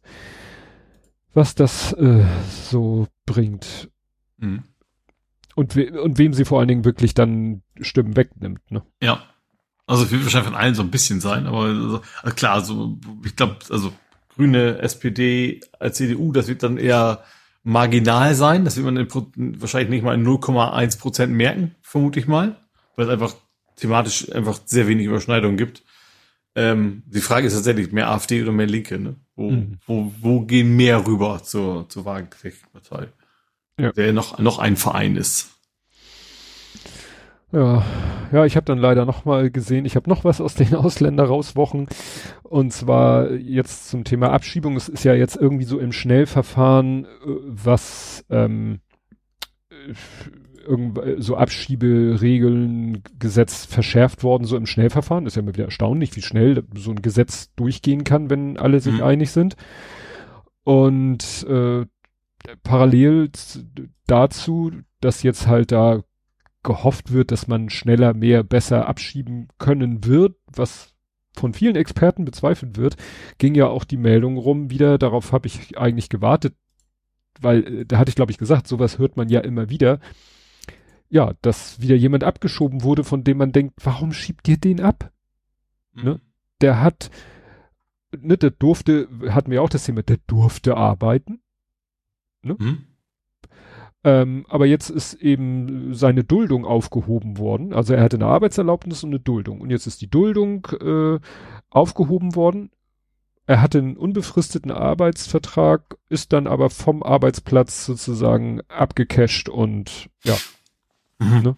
was das äh, so bringt. Mhm. Und, we und wem sie vor allen Dingen wirklich dann Stimmen wegnimmt, ne? Ja. Also, es wird wahrscheinlich von allen so ein bisschen sein, aber also, also klar, also, ich glaube, also, Grüne, SPD, CDU, das wird dann eher marginal sein. Das wird man in, wahrscheinlich nicht mal in 0,1 Prozent merken, vermute ich mal, weil es einfach thematisch einfach sehr wenig Überschneidungen gibt. Ähm, die Frage ist tatsächlich mehr AfD oder mehr Linke, ne? Wo, Mhm. wo, wo gehen mehr rüber zur, zur Wagenknecht-Partei? Ja. Der noch, noch ein Verein ist. Ja, ja, ich habe dann leider noch mal gesehen, ich habe noch was aus den Ausländer-Rauswochen und zwar jetzt zum Thema Abschiebung. Es ist ja jetzt irgendwie so im Schnellverfahren, äh, was ähm, äh, so Abschieberegeln, Gesetz verschärft worden, so im Schnellverfahren. Ist ja immer wieder erstaunlich, wie schnell so ein Gesetz durchgehen kann, wenn alle sich mhm. einig sind. Und äh, parallel dazu, dass jetzt halt da gehofft wird, dass man schneller, mehr, besser abschieben können wird, was von vielen Experten bezweifelt wird, ging ja auch die Meldung rum wieder, darauf habe ich eigentlich gewartet, weil äh, da hatte ich glaube ich gesagt, sowas hört man ja immer wieder. Ja, dass wieder jemand abgeschoben wurde, von dem man denkt, warum schiebt ihr den ab? Mhm. Ne? Der hat, ne, der durfte, hatten wir auch das Thema, der durfte arbeiten. Ne? Mhm. Ähm, aber jetzt ist eben seine Duldung aufgehoben worden. Also er hatte eine Arbeitserlaubnis und eine Duldung. Und jetzt ist die Duldung äh, aufgehoben worden. Er hatte einen unbefristeten Arbeitsvertrag, ist dann aber vom Arbeitsplatz sozusagen abgecasht und ja. Mhm. Ne?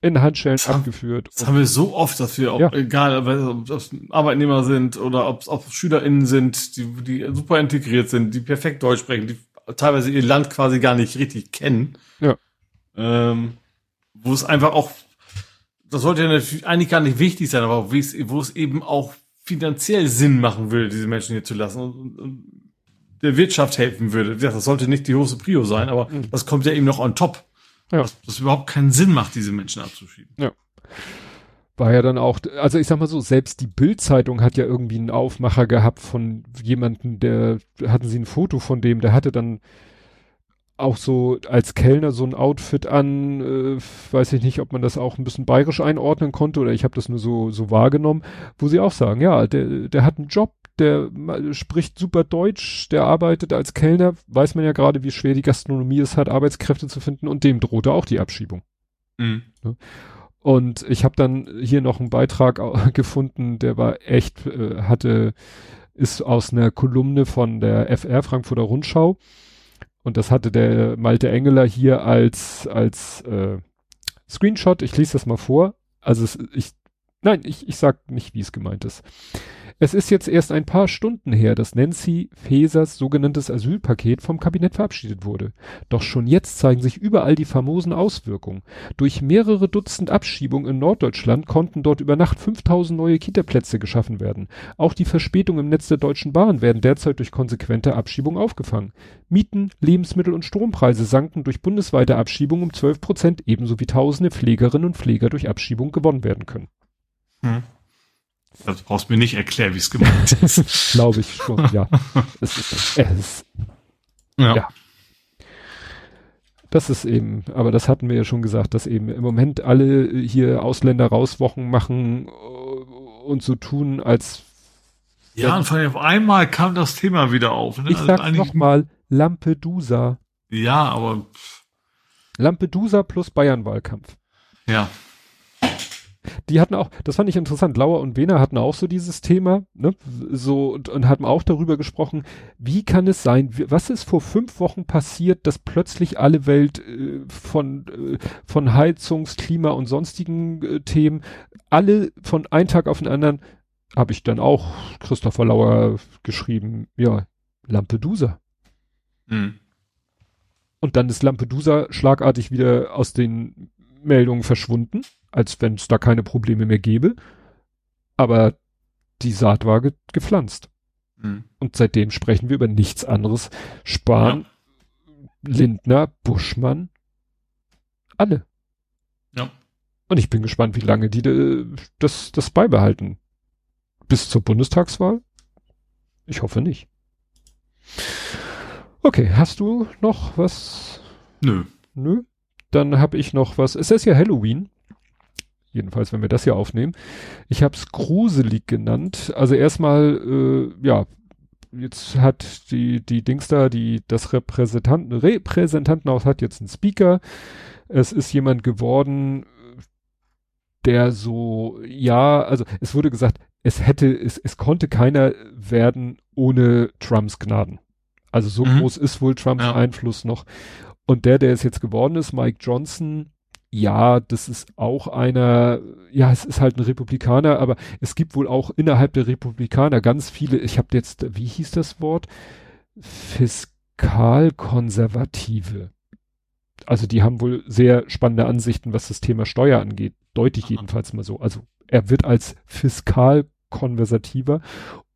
In Handschellen das abgeführt. Das haben wir so oft, dass wir auch, ja. egal, ob das Arbeitnehmer sind oder ob es SchülerInnen sind, die, die super integriert sind, die perfekt Deutsch sprechen, die teilweise ihr Land quasi gar nicht richtig kennen. Ja. Ähm, wo es einfach auch, das sollte ja natürlich eigentlich gar nicht wichtig sein, aber wo es eben auch finanziell Sinn machen würde, diese Menschen hier zu lassen und, und der Wirtschaft helfen würde. Das sollte nicht die große Prio sein, aber mhm. das kommt ja eben noch on top. Ja. Dass das überhaupt keinen Sinn macht, diese Menschen abzuschieben. Ja war ja dann auch, also ich sag mal so, selbst die Bildzeitung hat ja irgendwie einen Aufmacher gehabt von jemanden, der hatten sie ein Foto von dem, der hatte dann auch so als Kellner so ein Outfit an, äh, weiß ich nicht, ob man das auch ein bisschen bayerisch einordnen konnte oder ich habe das nur so so wahrgenommen, wo sie auch sagen, ja, der der hat einen Job, der spricht super Deutsch, der arbeitet als Kellner, weiß man ja gerade, wie schwer die Gastronomie es hat, Arbeitskräfte zu finden und dem drohte auch die Abschiebung. Mhm. Ja. Und ich habe dann hier noch einen Beitrag gefunden, der war echt, äh, hatte, ist aus einer Kolumne von der FR Frankfurter Rundschau. Und das hatte der Malte Engeler hier als, als äh, Screenshot. Ich lese das mal vor. Also es, ich, nein, ich, ich sag nicht, wie es gemeint ist. Es ist jetzt erst ein paar Stunden her, dass Nancy Fesers sogenanntes Asylpaket vom Kabinett verabschiedet wurde. Doch schon jetzt zeigen sich überall die famosen Auswirkungen. Durch mehrere Dutzend Abschiebungen in Norddeutschland konnten dort über Nacht 5000 neue Kita-Plätze geschaffen werden. Auch die Verspätungen im Netz der Deutschen Bahn werden derzeit durch konsequente Abschiebung aufgefangen. Mieten, Lebensmittel und Strompreise sanken durch bundesweite Abschiebung um 12 Prozent, ebenso wie tausende Pflegerinnen und Pfleger durch Abschiebung gewonnen werden können. Hm. Das brauchst du mir nicht erklären, wie es gemeint ist. Glaube ich schon, ja. Es ist, es, ja. ja. Das ist eben, aber das hatten wir ja schon gesagt, dass eben im Moment alle hier Ausländer rauswochen machen und so tun, als ja, und vor allem auf einmal kam das Thema wieder auf. Ne? Ich also sag nochmal, Lampedusa. Ja, aber Lampedusa plus Bayern-Wahlkampf. Ja die hatten auch, das fand ich interessant, Lauer und Wehner hatten auch so dieses Thema, ne, so, und, und hatten auch darüber gesprochen, wie kann es sein, was ist vor fünf Wochen passiert, dass plötzlich alle Welt äh, von, äh, von Heizungs-, Klima- und sonstigen äh, Themen, alle von einem Tag auf den anderen, habe ich dann auch Christopher Lauer geschrieben, ja, Lampedusa. Mhm. Und dann ist Lampedusa schlagartig wieder aus den Meldungen verschwunden als wenn es da keine Probleme mehr gäbe. Aber die Saat war ge gepflanzt. Mhm. Und seitdem sprechen wir über nichts anderes. Spahn, ja. Lindner, Buschmann, alle. Ja. Und ich bin gespannt, wie lange die de, das, das beibehalten. Bis zur Bundestagswahl? Ich hoffe nicht. Okay, hast du noch was? Nö. Nö? Dann habe ich noch was. Es ist ja Halloween. Jedenfalls, wenn wir das hier aufnehmen. Ich habe es gruselig genannt. Also erstmal, äh, ja, jetzt hat die, die Dings da, die, das Repräsentanten, Repräsentantenhaus hat jetzt einen Speaker. Es ist jemand geworden, der so, ja, also es wurde gesagt, es hätte, es, es konnte keiner werden ohne Trumps Gnaden. Also so mhm. groß ist wohl Trumps ja. Einfluss noch. Und der, der es jetzt geworden ist, Mike Johnson, ja, das ist auch einer, ja, es ist halt ein Republikaner, aber es gibt wohl auch innerhalb der Republikaner ganz viele, ich habe jetzt, wie hieß das Wort? Fiskalkonservative. also die haben wohl sehr spannende Ansichten, was das Thema Steuer angeht. Deutlich Aha. jedenfalls mal so. Also er wird als fiskal-konversativer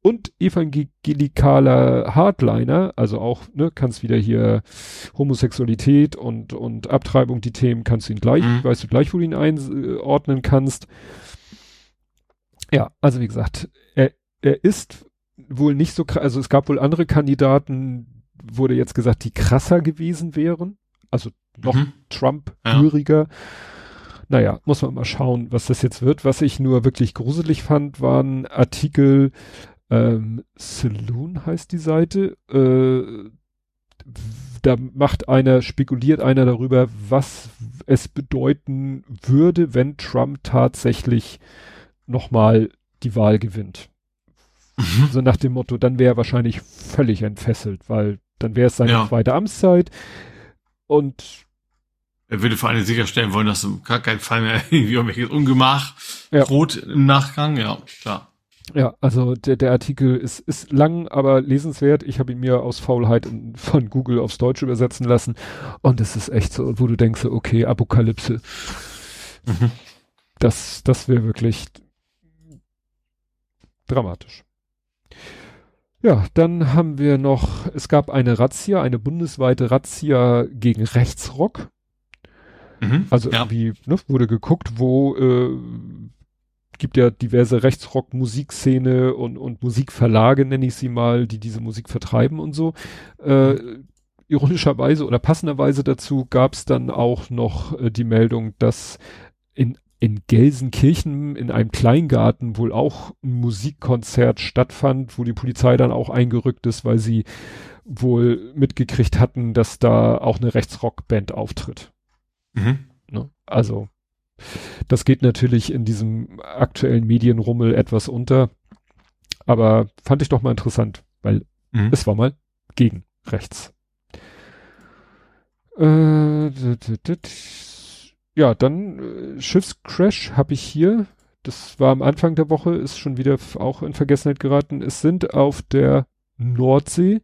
und evangelikaler Hardliner, also auch, ne, kannst wieder hier Homosexualität und, und Abtreibung, die Themen, kannst du ihn gleich, Mhm. weißt du gleich, wo du ihn einordnen kannst. Ja, also wie gesagt, er, er ist wohl nicht so krass, also es gab wohl andere Kandidaten, wurde jetzt gesagt, die krasser gewesen wären. Also noch Mhm. Trump-höriger. Naja, muss man mal schauen, was das jetzt wird. Was ich nur wirklich gruselig fand, waren Artikel, ähm, Saloon heißt die Seite, äh, da macht einer, spekuliert einer darüber, was es bedeuten würde, wenn Trump tatsächlich nochmal die Wahl gewinnt. Mhm. So nach dem Motto, dann wäre er wahrscheinlich völlig entfesselt, weil dann wäre es seine Ja. zweite Amtszeit und Er würde vor allem sicherstellen wollen, dass im gar keinen Fall mehr irgendwie irgendwelches Ungemach Ja. droht im Nachgang. Ja, klar. Ja, also der, der Artikel ist, ist lang, aber lesenswert. Ich habe ihn mir aus Faulheit in, von Google aufs Deutsche übersetzen lassen. Und es ist echt so, wo du denkst, okay, Apokalypse. Mhm. Das, das wäre wirklich dramatisch. Ja, dann haben wir noch, es gab eine Razzia, eine bundesweite Razzia gegen Rechtsrock. Mhm. Also ja. irgendwie ne, wurde geguckt, wo äh, gibt ja diverse Rechtsrock-Musikszene und, und Musikverlage, nenne ich sie mal, die diese Musik vertreiben und so. Äh, ironischerweise oder passenderweise dazu gab es dann auch noch äh, die Meldung, dass in, in Gelsenkirchen in einem Kleingarten wohl auch ein Musikkonzert stattfand, wo die Polizei dann auch eingerückt ist, weil sie wohl mitgekriegt hatten, dass da auch eine Rechtsrockband auftritt. Mhm. Ne? Also, das geht natürlich in diesem aktuellen Medienrummel etwas unter. Aber fand ich doch mal interessant, weil Mhm. es war mal gegen rechts. Äh, ja, dann äh, Schiffscrash habe ich hier. Das war am Anfang der Woche, ist schon wieder auch in Vergessenheit geraten. Es sind auf der Nordsee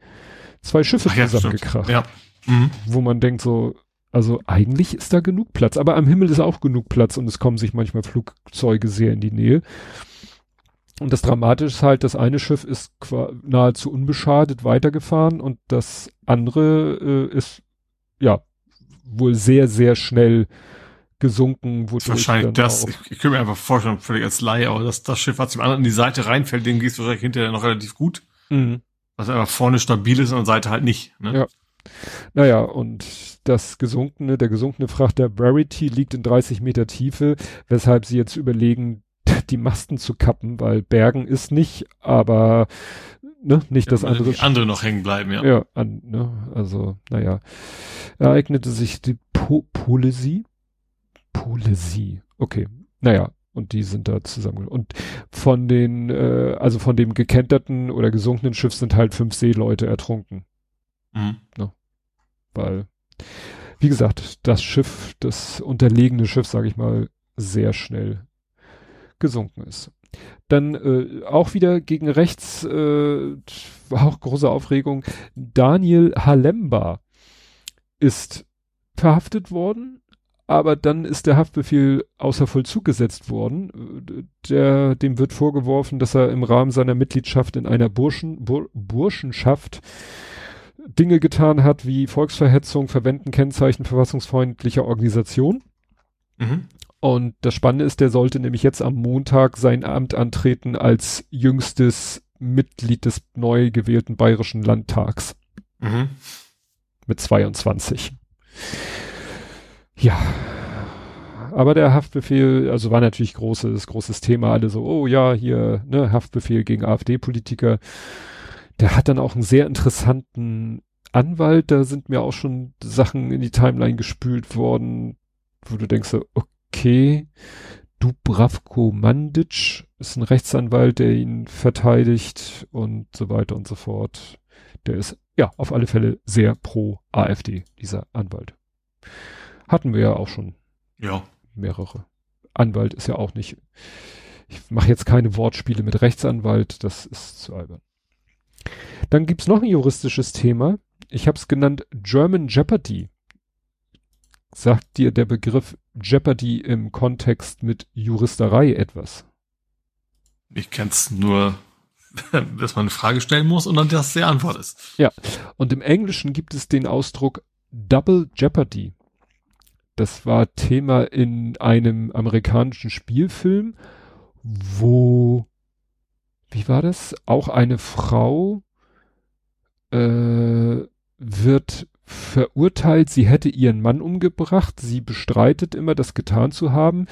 zwei Schiffe Ach ja, zusammengekracht Ja. Mhm. wo man denkt so, also eigentlich ist da genug Platz, aber am Himmel ist auch genug Platz und es kommen sich manchmal Flugzeuge sehr in die Nähe. Und das Dramatische ist halt, das eine Schiff ist nahezu unbeschadet weitergefahren und das andere äh, ist ja wohl sehr, sehr schnell gesunken. wodurch Wahrscheinlich das, ich, ich könnte mir einfach vorstellen, völlig als Laie, aber dass das Schiff, was dem anderen in die Seite reinfällt, dem geht es wahrscheinlich hinterher noch relativ gut. Mhm. Was einfach vorne stabil ist und an der Seite halt nicht. Ne? Ja. Naja, und das gesunkene, der gesunkene Frachter Rarity liegt in 30 Meter Tiefe, weshalb sie jetzt überlegen, die Masten zu kappen, weil Bergen ist nicht, aber ne, nicht das Ja, andere. Die andere noch hängen bleiben, ja. Ja, an, ne, also, naja. Ereignete sich die po Polesie? Polesie, okay. Naja, und die sind da zusammen. Und von den, äh, also von dem gekenterten oder gesunkenen Schiff sind halt fünf Seeleute ertrunken Mhm. Weil, wie gesagt, das Schiff, das unterlegene Schiff, sage ich mal, sehr schnell gesunken ist. Dann äh, auch wieder gegen rechts, äh, auch große Aufregung, Daniel Halemba ist verhaftet worden, aber dann ist der Haftbefehl außer Vollzug gesetzt worden. Der, dem wird vorgeworfen, dass er im Rahmen seiner Mitgliedschaft in einer Burschen, Bur, Burschenschaft Dinge getan hat wie Volksverhetzung, Verwenden Kennzeichen verfassungsfreundlicher Organisation. Mhm. Und das Spannende ist, der sollte nämlich jetzt am Montag sein Amt antreten als jüngstes Mitglied des neu gewählten Bayerischen Landtags Mhm. mit 22. Ja. Aber der Haftbefehl, also war natürlich großes, großes Thema. Alle so, oh ja, hier, ne, Haftbefehl gegen AfD-Politiker. Der hat dann auch einen sehr interessanten Anwalt. Da sind mir auch schon Sachen in die Timeline gespült worden, wo du denkst so, okay, Dubravko Mandic ist ein Rechtsanwalt, der ihn verteidigt und so weiter und so fort. Der ist ja auf alle Fälle sehr pro AfD, dieser Anwalt. Hatten wir ja auch schon Ja. mehrere. Anwalt ist ja auch nicht. Ich mache jetzt keine Wortspiele mit Rechtsanwalt, das ist zu albern. Dann gibt's noch ein juristisches Thema. Ich habe es genannt German Jeopardy. Sagt dir der Begriff Jeopardy im Kontext mit Juristerei etwas? Ich kenn's nur, dass man eine Frage stellen muss und dann das die Antwort ist. Ja, und im Englischen gibt es den Ausdruck Double Jeopardy. Das war Thema in einem amerikanischen Spielfilm, wo, wie war das? Auch eine Frau äh, wird verurteilt, sie hätte ihren Mann umgebracht, sie bestreitet immer, das getan zu haben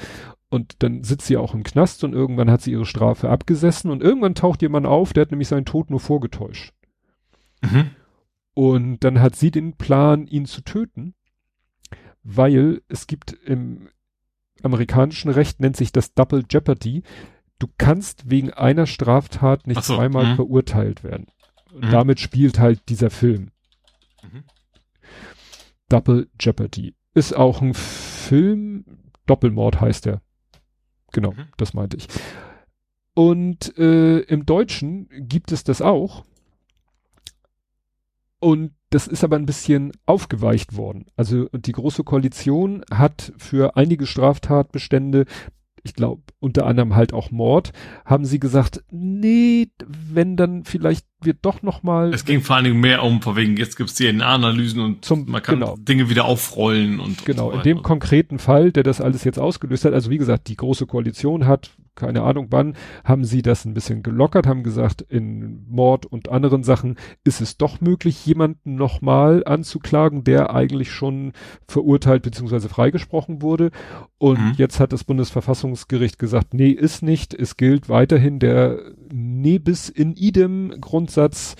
und dann sitzt sie auch im Knast und irgendwann hat sie ihre Strafe abgesessen und irgendwann taucht ihr Mann auf, der hat nämlich seinen Tod nur vorgetäuscht. Mhm. Und dann hat sie den Plan, ihn zu töten, weil es gibt im amerikanischen Recht nennt sich das Double Jeopardy. Du kannst wegen einer Straftat nicht so, zweimal mh. verurteilt werden. Mhm. Damit spielt halt dieser Film. Mhm. Double Jeopardy. Ist auch ein Film, Doppelmord heißt er. Genau, mhm. das meinte ich. Und äh, im Deutschen gibt es das auch. Und das ist aber ein bisschen aufgeweicht worden. Also die Große Koalition hat für einige Straftatbestände ich glaube, unter anderem halt auch Mord, haben sie gesagt, nee, wenn dann vielleicht wird doch noch mal. Es ging vor allen Dingen mehr um, vor wegen jetzt gibt's DNA-Analysen und zum, man kann genau. Dinge wieder aufrollen und genau. Und so in dem konkreten Fall, der das alles jetzt ausgelöst hat, also wie gesagt, die große Koalition hat keine Ahnung wann, haben sie das ein bisschen gelockert, haben gesagt, in Mord und anderen Sachen ist es doch möglich, jemanden nochmal anzuklagen, der eigentlich schon verurteilt bzw. freigesprochen wurde. Und mhm. jetzt hat das Bundesverfassungsgericht gesagt, nee, ist nicht. Es gilt weiterhin der Nebis in idem Grundsatz,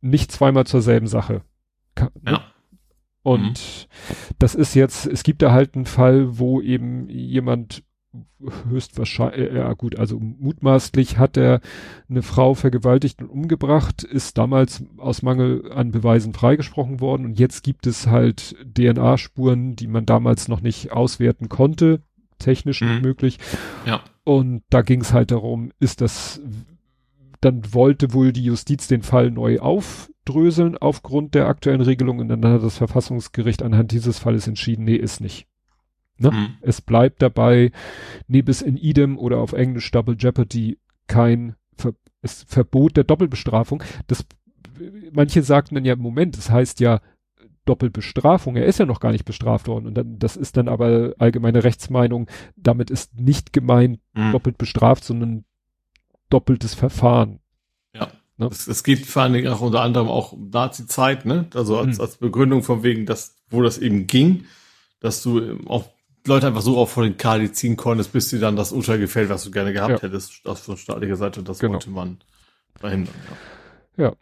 nicht zweimal zur selben Sache. Ja. Und mhm. das ist jetzt, es gibt da halt einen Fall, wo eben jemand höchstwahrscheinlich, ja gut, also mutmaßlich hat er eine Frau vergewaltigt und umgebracht, ist damals aus Mangel an Beweisen freigesprochen worden und jetzt gibt es halt DNA-Spuren, die man damals noch nicht auswerten konnte, technisch mhm. möglich. Ja. Und da ging es halt darum, ist das, dann wollte wohl die Justiz den Fall neu aufdröseln aufgrund der aktuellen Regelung und dann hat das Verfassungsgericht anhand dieses Falles entschieden, nee, ist nicht. Ne? Mhm. Es bleibt dabei, nebis in idem oder auf Englisch Double Jeopardy kein Ver es Verbot der Doppelbestrafung. Das, manche sagten dann ja, Moment, das heißt ja Doppelbestrafung. Er ist ja noch gar nicht bestraft worden. Und dann, das ist dann aber allgemeine Rechtsmeinung. Damit ist nicht gemeint mhm. doppelt bestraft, sondern doppeltes Verfahren. Ja. Ne? Es, es geht vor allen Dingen auch unter anderem auch um Nazi-Zeit, ne? Also als, mhm. als Begründung von wegen, dass, wo das eben ging, dass du auch Leute einfach so auch vor den Kali ziehen konntest, bis dir dann das Urteil gefällt, was du gerne gehabt ja. hättest, das von staatlicher Seite, das genau. wollte man verhindern. Ja.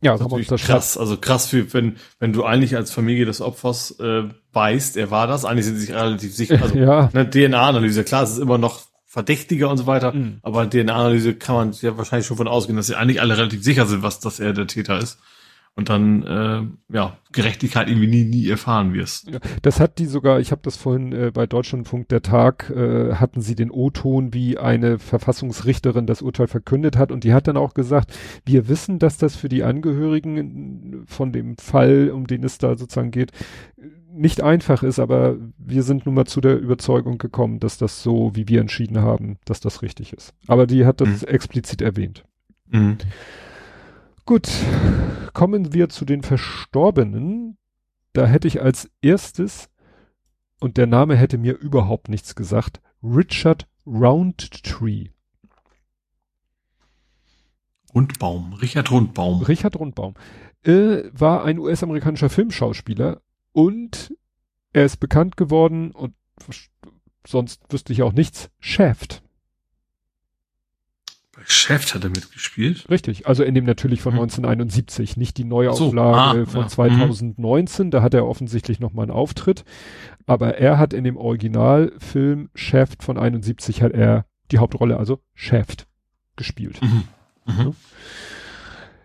ja. Das ist das krass. Also krass, für, wenn, wenn du eigentlich als Familie des Opfers äh, weißt, er war das, eigentlich sind sie sich relativ sicher. Also ja. eine DNA-Analyse, klar, es ist immer noch verdächtiger und so weiter, mhm. aber DNA-Analyse kann man ja wahrscheinlich schon von ausgehen, dass sie eigentlich alle relativ sicher sind, was dass er der Täter ist und dann äh, ja Gerechtigkeit irgendwie nie nie erfahren wirst. Ja, das hat die sogar, ich habe das vorhin äh, bei Deutschlandfunk der Tag äh, hatten sie den O-Ton, wie eine Verfassungsrichterin das Urteil verkündet hat und die hat dann auch gesagt, wir wissen, dass das für die Angehörigen von dem Fall, um den es da sozusagen geht, nicht einfach ist, aber wir sind nun mal zu der Überzeugung gekommen, dass das so, wie wir entschieden haben, dass das richtig ist. Aber die hat das mhm. explizit erwähnt. Mhm. Gut, kommen wir zu den Verstorbenen. Da hätte ich als erstes, und der Name hätte mir überhaupt nichts gesagt, Richard Roundtree. Rundbaum, Richard Rundbaum. Richard Rundbaum äh, war ein US-amerikanischer Filmschauspieler und er ist bekannt geworden und sonst wüsste ich auch nichts, Shaft. Chef hat er mitgespielt. Richtig, also in dem natürlich von hm. 1971, nicht die Neuauflage so, ah, von ja. 2019, hm. da hat er offensichtlich nochmal einen Auftritt, aber er hat in dem Originalfilm Chef von 71 hat er die Hauptrolle, also Chef, gespielt. Mhm. Mhm. Ja.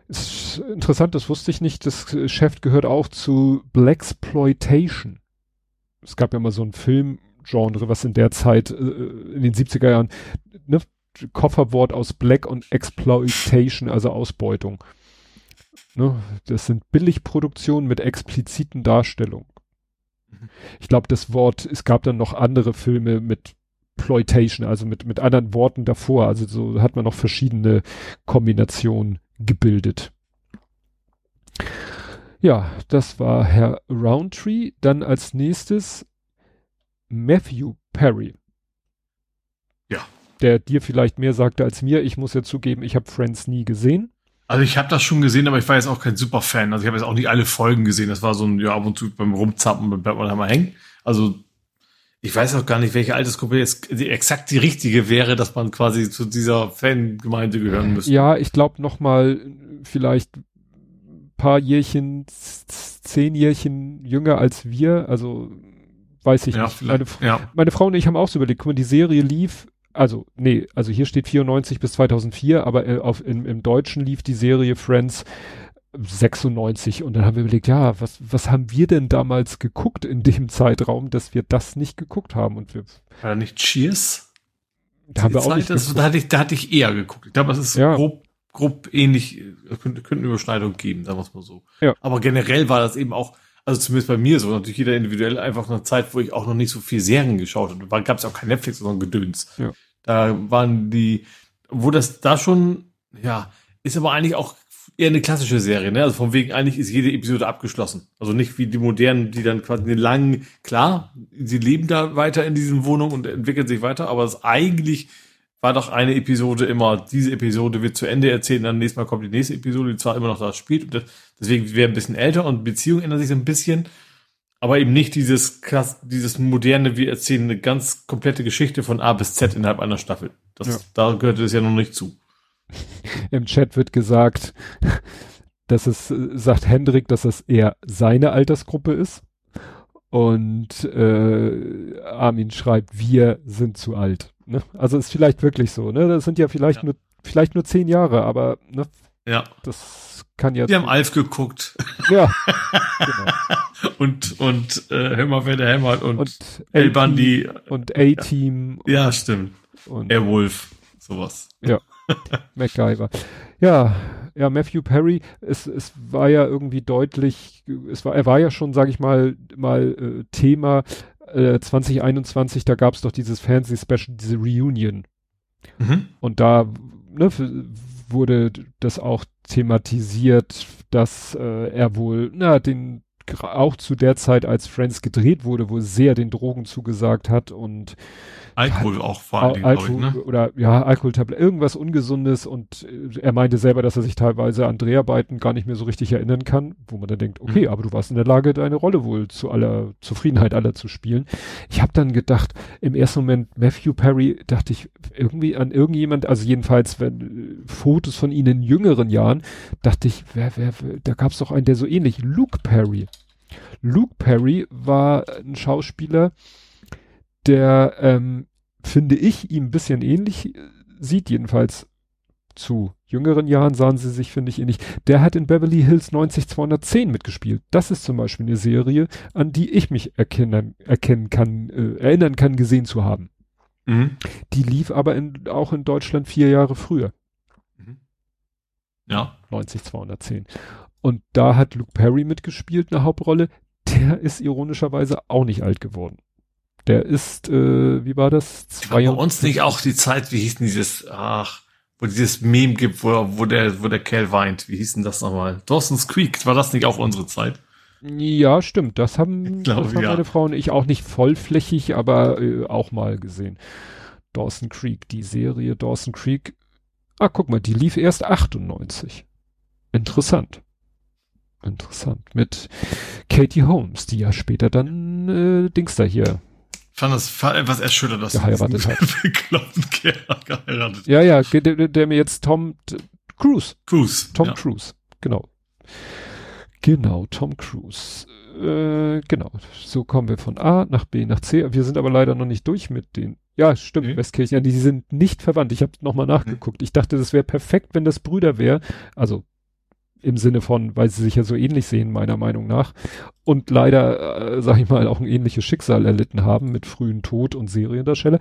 Ist interessant, das wusste ich nicht, das Chef gehört auch zu Blaxploitation. Es gab ja mal so ein Filmgenre, was in der Zeit, äh, in den 70er Jahren, ne, Kofferwort aus Black und Exploitation, also Ausbeutung. Ne? Das sind Billigproduktionen mit expliziten Darstellungen. Ich glaube, das Wort, es gab dann noch andere Filme mit Ploitation, also mit, mit anderen Worten davor. Also so hat man noch verschiedene Kombinationen gebildet. Ja, das war Herr Roundtree. Dann als nächstes Matthew Perry. Ja. Der dir vielleicht mehr sagte als mir. Ich muss ja zugeben, ich habe Friends nie gesehen. Also ich habe das schon gesehen, aber ich war jetzt auch kein Superfan. Also ich habe jetzt auch nicht alle Folgen gesehen. Das war so ein, ja, ab und zu beim Rumzappen bleibt man da mal hängen. Also ich weiß auch gar nicht, welche Altersgruppe jetzt exakt die richtige wäre, dass man quasi zu dieser Fangemeinde gehören müsste. Ja, ich glaube noch mal vielleicht paar Jährchen, zehn Jährchen jünger als wir. Also weiß ich Ja, nicht. Meine, ja. meine Frau und ich haben auch so überlegt, guck mal, die Serie lief, also nee, also hier steht 94 bis 2004, aber äh, auf, im, im Deutschen lief die Serie Friends 96 und dann haben wir überlegt, ja, was, was haben wir denn damals geguckt in dem Zeitraum, dass wir das nicht geguckt haben und wir, War nicht Cheers? da haben wir auch nicht das, da, hatte ich, da hatte ich eher geguckt. Ich glaube, das ist Ja. grob, grob ähnlich, es könnte, könnte eine Überschneidung geben, sagen wir es mal so. Ja. Aber generell war das eben auch, also zumindest bei mir so, natürlich jeder individuell einfach eine Zeit, wo ich auch noch nicht so viel Serien geschaut habe. Da gab es auch kein Netflix, sondern Gedöns. Ja. Da waren die, wo das da schon, ja, ist aber eigentlich auch eher eine klassische Serie, ne? Also von wegen eigentlich ist jede Episode abgeschlossen. Also nicht wie die modernen, die dann quasi eine langen, klar, sie leben da weiter in diesen Wohnungen und entwickeln sich weiter, aber es eigentlich war doch eine Episode immer, diese Episode wird zu Ende erzählt, und dann nächstes Mal kommt die nächste Episode, die zwar immer noch da spielt, und das, deswegen wäre ein bisschen älter und Beziehungen ändern sich so ein bisschen, aber eben nicht dieses krass, dieses moderne, wir erzählen eine ganz komplette Geschichte von A bis Z innerhalb einer Staffel. Das, Ja. Da gehörte es ja noch nicht zu. Im Chat wird gesagt, dass es, sagt Hendrik, dass es eher seine Altersgruppe ist. Und äh, Armin schreibt, wir sind zu alt. Ne? Also ist vielleicht wirklich so, ne? Das sind ja vielleicht Ja. nur vielleicht nur zehn Jahre, aber ne, Ja. das kann ja. Die haben Alf geguckt ja, genau. und, und äh, Hämmer, wer der hämmert und, Und El A-Team Bundy. und A-Team Ja, stimmt. und Airwolf, sowas. MacGyver. Ja, ja, Matthew Perry, es, es war ja irgendwie deutlich, es war, er war ja schon, sage ich mal, mal äh, Thema äh, 2021, da gab es doch dieses Fernseh-Special, diese Reunion. Mhm. Und da ne, wurde das auch thematisiert, dass äh, er wohl, na, den auch zu der Zeit, als Friends gedreht wurde, wohl sehr den Drogen zugesagt hat und Alkohol auch vor allen Al Dingen, glaube ich, Alkohol ne? oder ja, Alkoholtablet, irgendwas Ungesundes und äh, er meinte selber, dass er sich teilweise an Dreharbeiten gar nicht mehr so richtig erinnern kann, wo man dann denkt, okay, Mhm. aber du warst in der Lage, deine Rolle wohl zu aller Zufriedenheit aller zu spielen. Ich habe dann gedacht, im ersten Moment Matthew Perry, dachte ich irgendwie an irgendjemand, also jedenfalls wenn äh, Fotos von ihnen in jüngeren Jahren, dachte ich, wer, wer, wer da gab es doch einen, der so ähnlich, Luke Perry. Luke Perry war ein Schauspieler, der, ähm, finde ich, ihm ein bisschen ähnlich äh, sieht, jedenfalls zu jüngeren Jahren sahen sie sich, finde ich, ähnlich. Der hat in Beverly Hills 90210 mitgespielt. Das ist zum Beispiel eine Serie, an die ich mich erkennen, erkennen kann, äh, erinnern kann, gesehen zu haben. Mhm. Die lief aber in, auch in Deutschland vier Jahre früher, Ja. 90210. Und da hat Luke Perry mitgespielt, eine Hauptrolle. Der ist ironischerweise auch nicht alt geworden. Der ist, äh, wie war das? War bei uns nicht auch die Zeit, wie hieß denn dieses, ach, wo dieses Meme gibt, wo, wo der, wo der Kerl weint. Wie hieß denn das nochmal? Dawson's Creek, war das nicht auch unsere Zeit? Ja, stimmt. Das haben, Ich glaube, das haben ja. meine Frau und ich auch nicht vollflächig, aber äh, auch mal gesehen. Dawson Creek, die Serie Dawson Creek. Ah, guck mal, die lief erst 98. Interessant. Interessant. Mit Katie Holmes, die ja später dann äh, Dings da hier. Ich fand das fa- etwas erschüttert, dass Geheiratet hat. geheiratet. Ja, ja, der, der mir jetzt Tom Cruise. Cruise. Tom ja. Cruise, genau. Genau, Tom Cruise. Äh, genau, so kommen wir von A nach B nach C. Wir sind aber leider noch nicht durch mit den. Ja, stimmt, Nee. Westkirchen, ja, die sind nicht verwandt. Ich habe nochmal nachgeguckt. Ich dachte, das wäre perfekt, wenn das Brüder wäre. Also im Sinne von, weil sie sich ja so ähnlich sehen, meiner Meinung nach. Und leider, äh, sag ich mal, auch ein ähnliches Schicksal erlitten haben mit frühen Tod und Seriendarsteller.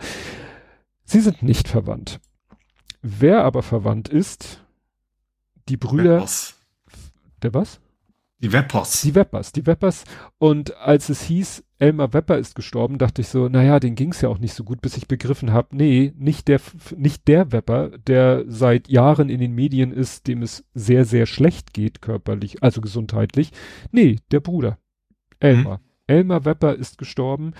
Sie sind nicht verwandt. Wer aber verwandt ist, die Brüder, Weppers. der was? Die Weppers. Die Weppers, die Weppers. Und als es hieß, Elmar Wepper ist gestorben, dachte ich so, naja, den ging's ja auch nicht so gut, bis ich begriffen habe, nee, nicht der, nicht der Wepper, der seit Jahren in den Medien ist, dem es sehr, sehr schlecht geht, körperlich, also gesundheitlich. Nee, der Bruder. Elmar. Mhm. Elmar Wepper ist gestorben,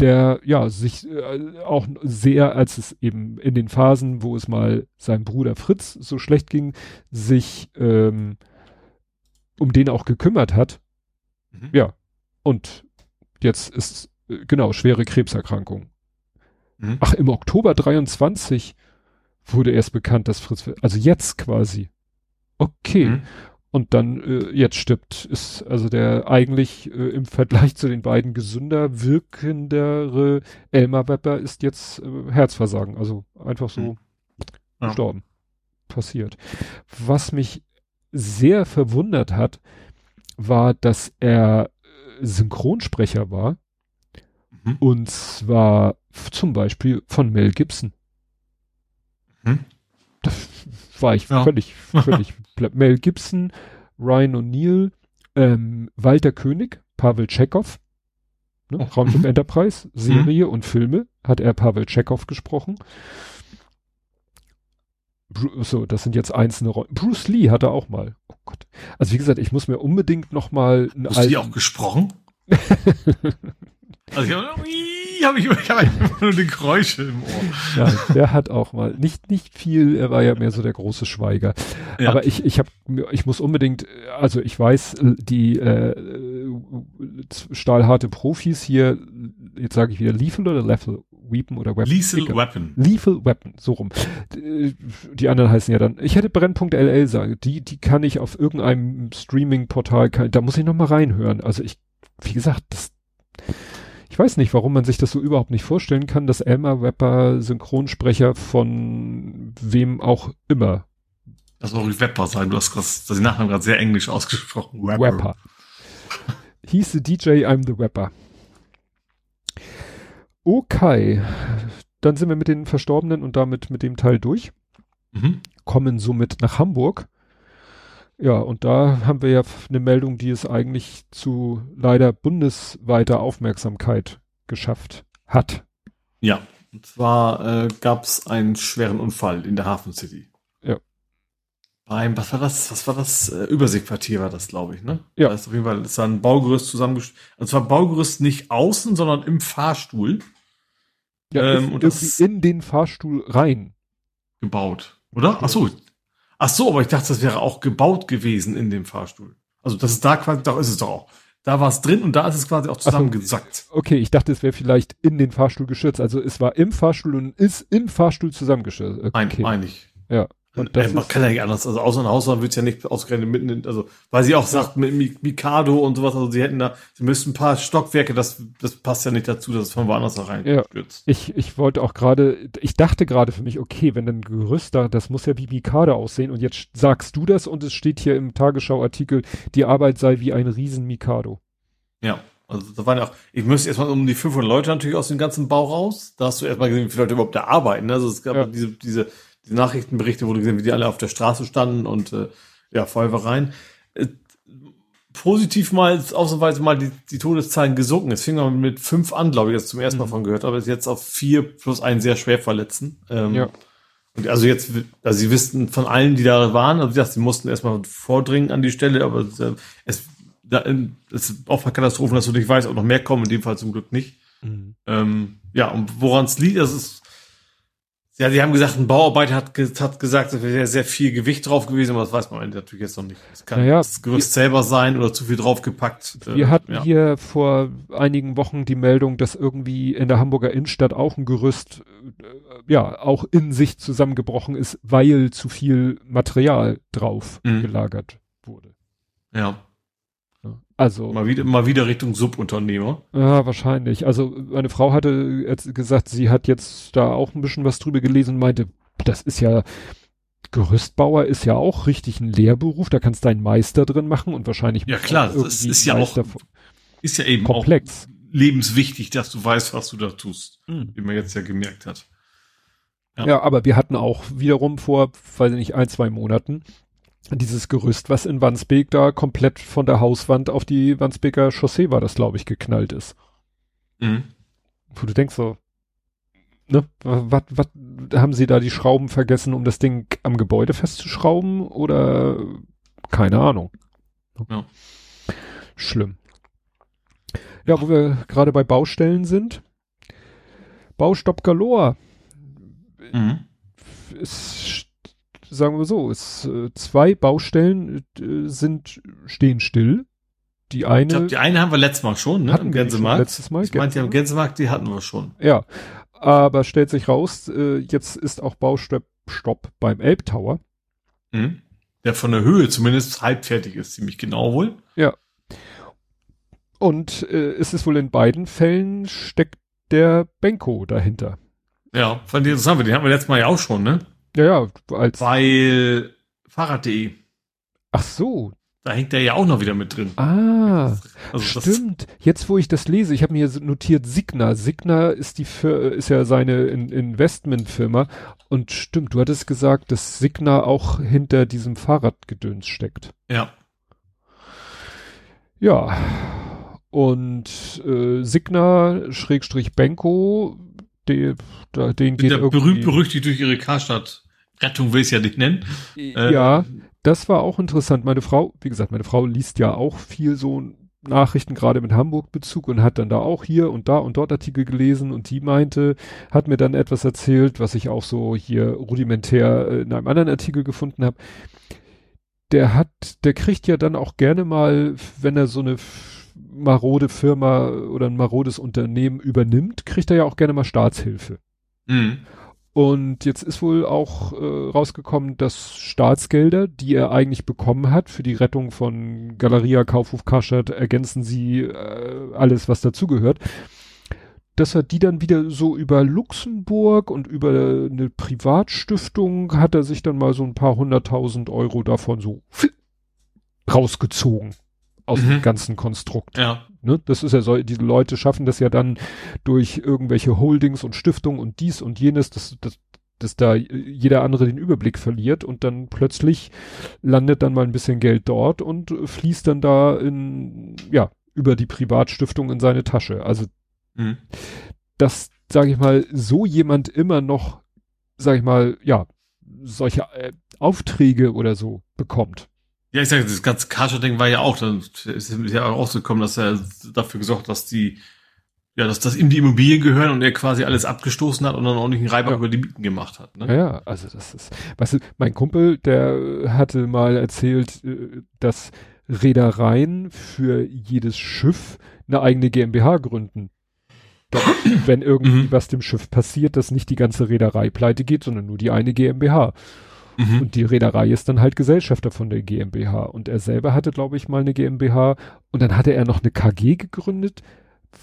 der, ja, sich äh, auch sehr, als es eben in den Phasen, wo es mal seinem Bruder Fritz so schlecht ging, sich, ähm, um den auch gekümmert hat. Mhm. Ja. Und jetzt ist, äh, genau, schwere Krebserkrankung. Mhm. Ach, im Oktober 23 wurde erst bekannt, dass Fritz, also jetzt quasi. Okay. Mhm. Und dann äh, jetzt stirbt, ist also der eigentlich äh, im Vergleich zu den beiden gesünder wirkendere Elmar Wepper ist jetzt äh, Herzversagen, also einfach so mhm. ja. gestorben. Passiert. Was mich sehr verwundert hat, war, dass er Synchronsprecher war. Mhm. Und zwar zum Beispiel von Mel Gibson. Mhm. Da war ich ja. völlig, völlig Mel Gibson, Ryan O'Neill, ähm, Walter König, Pavel Chekhov, ne, oh. Raumschiff mhm. Enterprise, Serie mhm. und Filme hat er Pavel Chekhov gesprochen. So, das sind jetzt einzelne Rollen. Bruce Lee hat er auch mal. Oh Gott. Also wie gesagt, ich muss mir unbedingt noch mal Bruce Lee auch gesprochen? also ich habe hab ich, ich hab nur die Geräusche im Ohr. Ja, der hat auch mal nicht nicht viel. Er war ja mehr so der große Schweiger. Ja. Aber ich ich habe ich muss unbedingt. Also ich weiß die äh, stahlharte Profis hier. Jetzt sage ich wieder Lethal oder Lethal Weapon oder Weapon. Lethal Weapon. Lethal Weapon, so rum. Die anderen heißen ja dann, ich hätte Brennpunkt.ll sagen, die, die kann ich auf irgendeinem Streaming-Portal, da muss ich nochmal reinhören. Also ich, wie gesagt, das, ich weiß nicht, warum man sich das so überhaupt nicht vorstellen kann, dass Elmer Wepper Synchronsprecher von wem auch immer. Das soll auch Wepper sein, du hast das, das Nachnamen gerade sehr englisch ausgesprochen. Wepper. Wepper. Hieß the DJ, I'm the Wepper. Okay, dann sind wir mit den Verstorbenen und damit mit dem Teil durch. Mhm. Kommen somit nach Hamburg. Ja, und da haben wir ja eine Meldung, die es eigentlich zu leider bundesweiter Aufmerksamkeit geschafft hat. Ja, und zwar äh, gab es einen schweren Unfall in der Hafen City. Beim, was war das? Was war das? Äh, Überseequartier war das, glaube ich, ne? Ja. Da ist auf jeden Fall, ist da ein Baugerüst zusammengestellt. Und zwar Baugerüst nicht außen, sondern im Fahrstuhl. Ja, ähm, und das in den Fahrstuhl rein. Gebaut, oder? Ach so. Ach so, aber ich dachte, das wäre auch gebaut gewesen in dem Fahrstuhl. Also das ist da quasi, da ist es doch auch. Da war es drin und da ist es quasi auch zusammengesackt. Okay, ich dachte, es wäre vielleicht in den Fahrstuhl geschürzt. Also es war im Fahrstuhl und ist im Fahrstuhl zusammengeschürzt. Okay. Nein, meine ich. Ja. Und das man kann ja nicht anders. Also außer ein Hausmann wird ja nicht ausgerechnet mitten in, also weil sie auch sagt mit Mikado und sowas, also sie hätten da, sie müssten ein paar Stockwerke, das, das passt ja nicht dazu, dass es von woanders da rein ja, stürzt. Ich, ich wollte auch gerade, ich dachte gerade für mich, okay, wenn ein Gerüst da, das muss ja wie Mikado aussehen und jetzt sagst du das und es steht hier im Tagesschau-Artikel, die Arbeit sei wie ein riesen Mikado. Ja. Also da waren ja auch, ich müsste erstmal um die 500 Leute natürlich aus dem ganzen Bau raus. Da hast du erstmal gesehen, wie viele Leute überhaupt da arbeiten. Also es gab ja. diese, diese die Nachrichtenberichte, wo du gesehen, wie die alle auf der Straße standen und äh, ja, Feuerwehr Äh, positiv mal ausnahmsweise mal die, die Todeszahlen gesunken. Es fing mal mit fünf an, glaube ich, jetzt zum ersten Mal mhm. von gehört, aber jetzt auf vier plus einen sehr schwer Verletzten. Ähm, ja. Und also jetzt, also sie wissen von allen, die da waren, also ja, sie mussten erstmal vordringen an die Stelle, aber äh, es, da, es ist auch eine Katastrophe, dass du nicht weißt, ob noch mehr kommen, in dem Fall zum Glück nicht. Mhm. Ähm, ja, und woran es liegt, das ist ja, die haben gesagt, ein Bauarbeiter hat, hat gesagt, es wäre sehr viel Gewicht drauf gewesen, aber das weiß man natürlich jetzt noch nicht. Es kann naja, das Gerüst selber sein oder zu viel draufgepackt. Wir äh, hatten ja. hier vor einigen Wochen die Meldung, dass irgendwie in der Hamburger Innenstadt auch ein Gerüst, äh, ja, auch in sich zusammengebrochen ist, weil zu viel Material drauf mhm. gelagert wurde. Ja. Also. Mal wieder, mal wieder Richtung Subunternehmer. Ja, wahrscheinlich. Also, meine Frau hatte gesagt, sie hat jetzt da auch ein bisschen was drüber gelesen und meinte, das ist ja, Gerüstbauer ist ja auch richtig ein Lehrberuf, da kannst du einen Meister drin machen und wahrscheinlich. Ja, klar, das ist ja auch, ist ja eben komplex. auch lebenswichtig, dass du weißt, was du da tust. Mhm. Wie man jetzt ja gemerkt hat. Ja. ja. aber wir hatten auch wiederum vor, weiß ich nicht, ein, zwei Monaten, dieses Gerüst, was in Wandsbek da komplett von der Hauswand auf die Wandsbeker Chaussee war, das glaube ich geknallt ist. Mhm. Wo du denkst so, ne, was, was, haben sie da die Schrauben vergessen, um das Ding am Gebäude festzuschrauben oder keine Ahnung. Ja. Schlimm. Ja, wo wir gerade bei Baustellen sind. Baustopp Galore. Mhm. Ist, sagen wir so, ist, äh, zwei Baustellen äh, sind, stehen still. Die eine. Ich glaube, die eine haben wir letztes Mal schon, ne? Hatten Im schon Gänsemarkt. letztes Mal, Ich meinte, ja, im Gänsemarkt. Die hatten wir schon. Ja, aber stellt sich raus, äh, jetzt ist auch Baustopp Stopp beim Elbtower. Mhm. Der von der Höhe zumindest halbfertig ist, ziemlich genau wohl. Und äh, es ist wohl in beiden Fällen steckt der Benko dahinter. Ja, fand ich interessant, den hatten wir letztes Mal ja auch schon, ne? Ja, ja, als. Weil Fahrrad.de, Ach so. da hängt der ja auch noch wieder mit drin. Ah, Also stimmt. Jetzt, wo ich das lese, ich habe mir notiert Signa. Signa ist die Fir ist ja seine in Investmentfirma. Und stimmt, du hattest gesagt, dass Signa auch hinter diesem Fahrradgedöns steckt. ja. Ja. Und äh, Signa Schrägstrich Benko, die, da, den geht Sind ja irgendwie, berühmt berüchtigt durch ihre Karstadt. Rettung will ich es ja nicht nennen. Äh, Ja, das war auch interessant. Meine Frau, wie gesagt, meine Frau liest ja auch viel so Nachrichten gerade mit Hamburg-Bezug und hat dann da auch hier und da und dort Artikel gelesen und die meinte, hat mir dann etwas erzählt, was ich auch so hier rudimentär äh, in einem anderen Artikel gefunden habe. Der hat, der kriegt ja dann auch gerne mal, wenn er so eine marode Firma oder ein marodes Unternehmen übernimmt, kriegt er ja auch gerne mal Staatshilfe. Mhm. Und jetzt ist wohl auch äh, rausgekommen, dass Staatsgelder, die er eigentlich bekommen hat für die Rettung von Galeria, Kaufhof, Karstadt, ergänzen sie äh, alles, was dazugehört, dass er die dann wieder so über Luxemburg und über eine Privatstiftung hat er sich dann mal so ein paar hunderttausend Euro davon so rausgezogen aus Mhm. dem ganzen Konstrukt. Ja. Ne? Das ist ja so, diese Leute schaffen das ja dann durch irgendwelche Holdings und Stiftungen und dies und jenes, dass, dass, dass da jeder andere den Überblick verliert und dann plötzlich landet dann mal ein bisschen Geld dort und fließt dann da in, ja, über die Privatstiftung in seine Tasche. Also, Mhm. dass, sage ich mal, so jemand immer noch, sage ich mal, ja, solche äh, Aufträge oder so bekommt. Ja, ich sage, das ganze Karstadt-Ding war ja auch, dann ist ja auch rausgekommen, dass er dafür gesorgt, dass die, ja, dass das ihm die Immobilien gehören und er quasi alles abgestoßen hat und dann auch nicht einen Reibach Ja. über die Mieten gemacht hat. Ne? Ja, also das ist, weißt du, mein Kumpel, der hatte mal erzählt, äh, dass Reedereien für jedes Schiff eine eigene GmbH gründen. Damit, wenn irgendwie Mhm. was dem Schiff passiert, dass nicht die ganze Reederei pleite geht, sondern nur die eine GmbH. Mhm. Und die Reederei ist dann halt Gesellschafter von der GmbH. Und er selber hatte, glaube ich, mal eine GmbH. Und dann hatte er noch eine KG gegründet,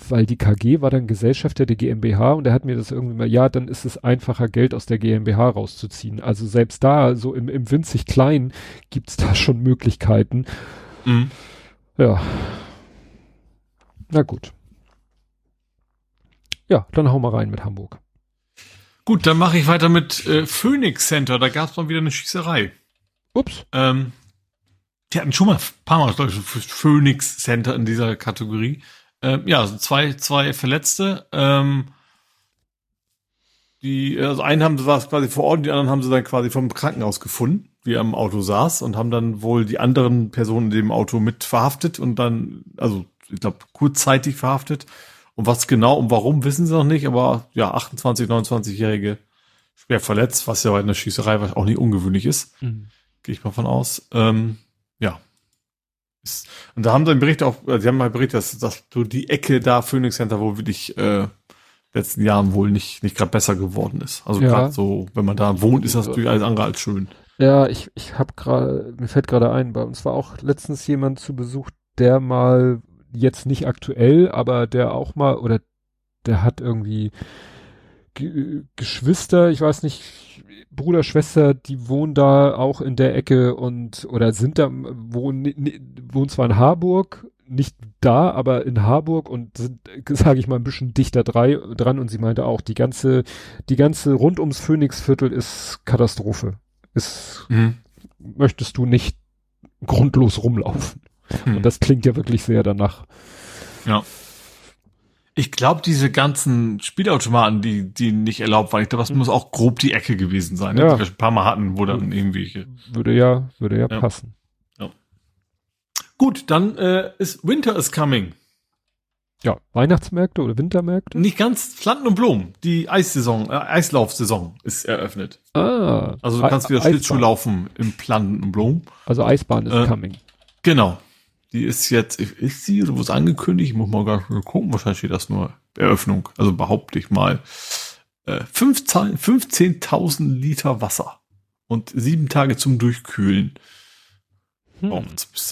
weil die KG war dann Gesellschafter der GmbH. Und er hat mir das irgendwie mal, ja, dann ist es einfacher, Geld aus der GmbH rauszuziehen. Also selbst da, so im, im winzig Kleinen, gibt's da schon Möglichkeiten. Mhm. Ja. Na gut. Ja, dann hau mal rein mit Hamburg. Gut, dann mache ich weiter mit äh, Phoenix Center. Da gab es mal wieder eine Schießerei. Ups. Ähm, die hatten schon mal ein paar Mal, glaube ich, Phoenix Center in dieser Kategorie. Ähm, ja, also zwei, zwei Verletzte. Ähm, die, also einen haben sie quasi vor Ort, die anderen haben sie dann quasi vom Krankenhaus gefunden, wie er im Auto saß und haben dann wohl die anderen Personen in dem Auto mit verhaftet und dann, also ich glaube, kurzzeitig verhaftet. Und was genau und warum, wissen sie noch nicht, aber ja, 28, 29-Jährige schwer verletzt, was ja bei einer Schießerei auch nicht ungewöhnlich ist gehe ich mal von aus. Ähm, ja. Ist, und da haben sie einen Bericht auch, äh, sie haben mal berichtet, dass, dass so die Ecke da Phoenix Center wohl wirklich äh, letzten Jahren wohl nicht nicht gerade besser geworden ist. Also Ja. gerade so, wenn man da wohnt, ist das natürlich alles andere als schön. Ja, ich, ich habe gerade, mir fällt gerade ein, bei uns war auch letztens jemand zu Besuch, der mal, jetzt nicht aktuell, aber der auch mal, oder der hat irgendwie Ge Geschwister, ich weiß nicht, Bruder, Schwester, die wohnen da auch in der Ecke und, oder sind da, wohnen, wohnen zwar in Harburg, nicht da, aber in Harburg und sind, sage ich mal, ein bisschen dichter drei, dran und sie meinte auch, die ganze, die ganze rund ums Phoenixviertel ist Katastrophe. Ist Mhm. möchtest du nicht grundlos rumlaufen. Hm. Und das klingt ja wirklich sehr danach. Ja. Ich glaube, diese ganzen Spielautomaten, die, die nicht erlaubt waren, ich glaube, das muss auch grob die Ecke gewesen sein, ne? Ja. die wir schon ein paar Mal hatten, wo dann irgendwie. Würde ja, würde ja, Ja. passen. Gut, dann äh, ist Winter is coming. Ja, Weihnachtsmärkte oder Wintermärkte? Nicht ganz Pflanzen und Blumen. Die Eissaison, äh, Eislaufsaison ist eröffnet. Ah. Also du kannst wieder Eisbahn. Schlittschuh laufen im Planten und Blumen. Also Eisbahn ist Äh, coming. Genau. Die ist jetzt, ist sie oder was angekündigt? Ich muss mal gar nicht gucken. Wahrscheinlich steht das nur Eröffnung. Also behaupte ich mal. Äh, 15 15.000 Liter Wasser. Und sieben Tage zum Durchkühlen. Hm. Oh,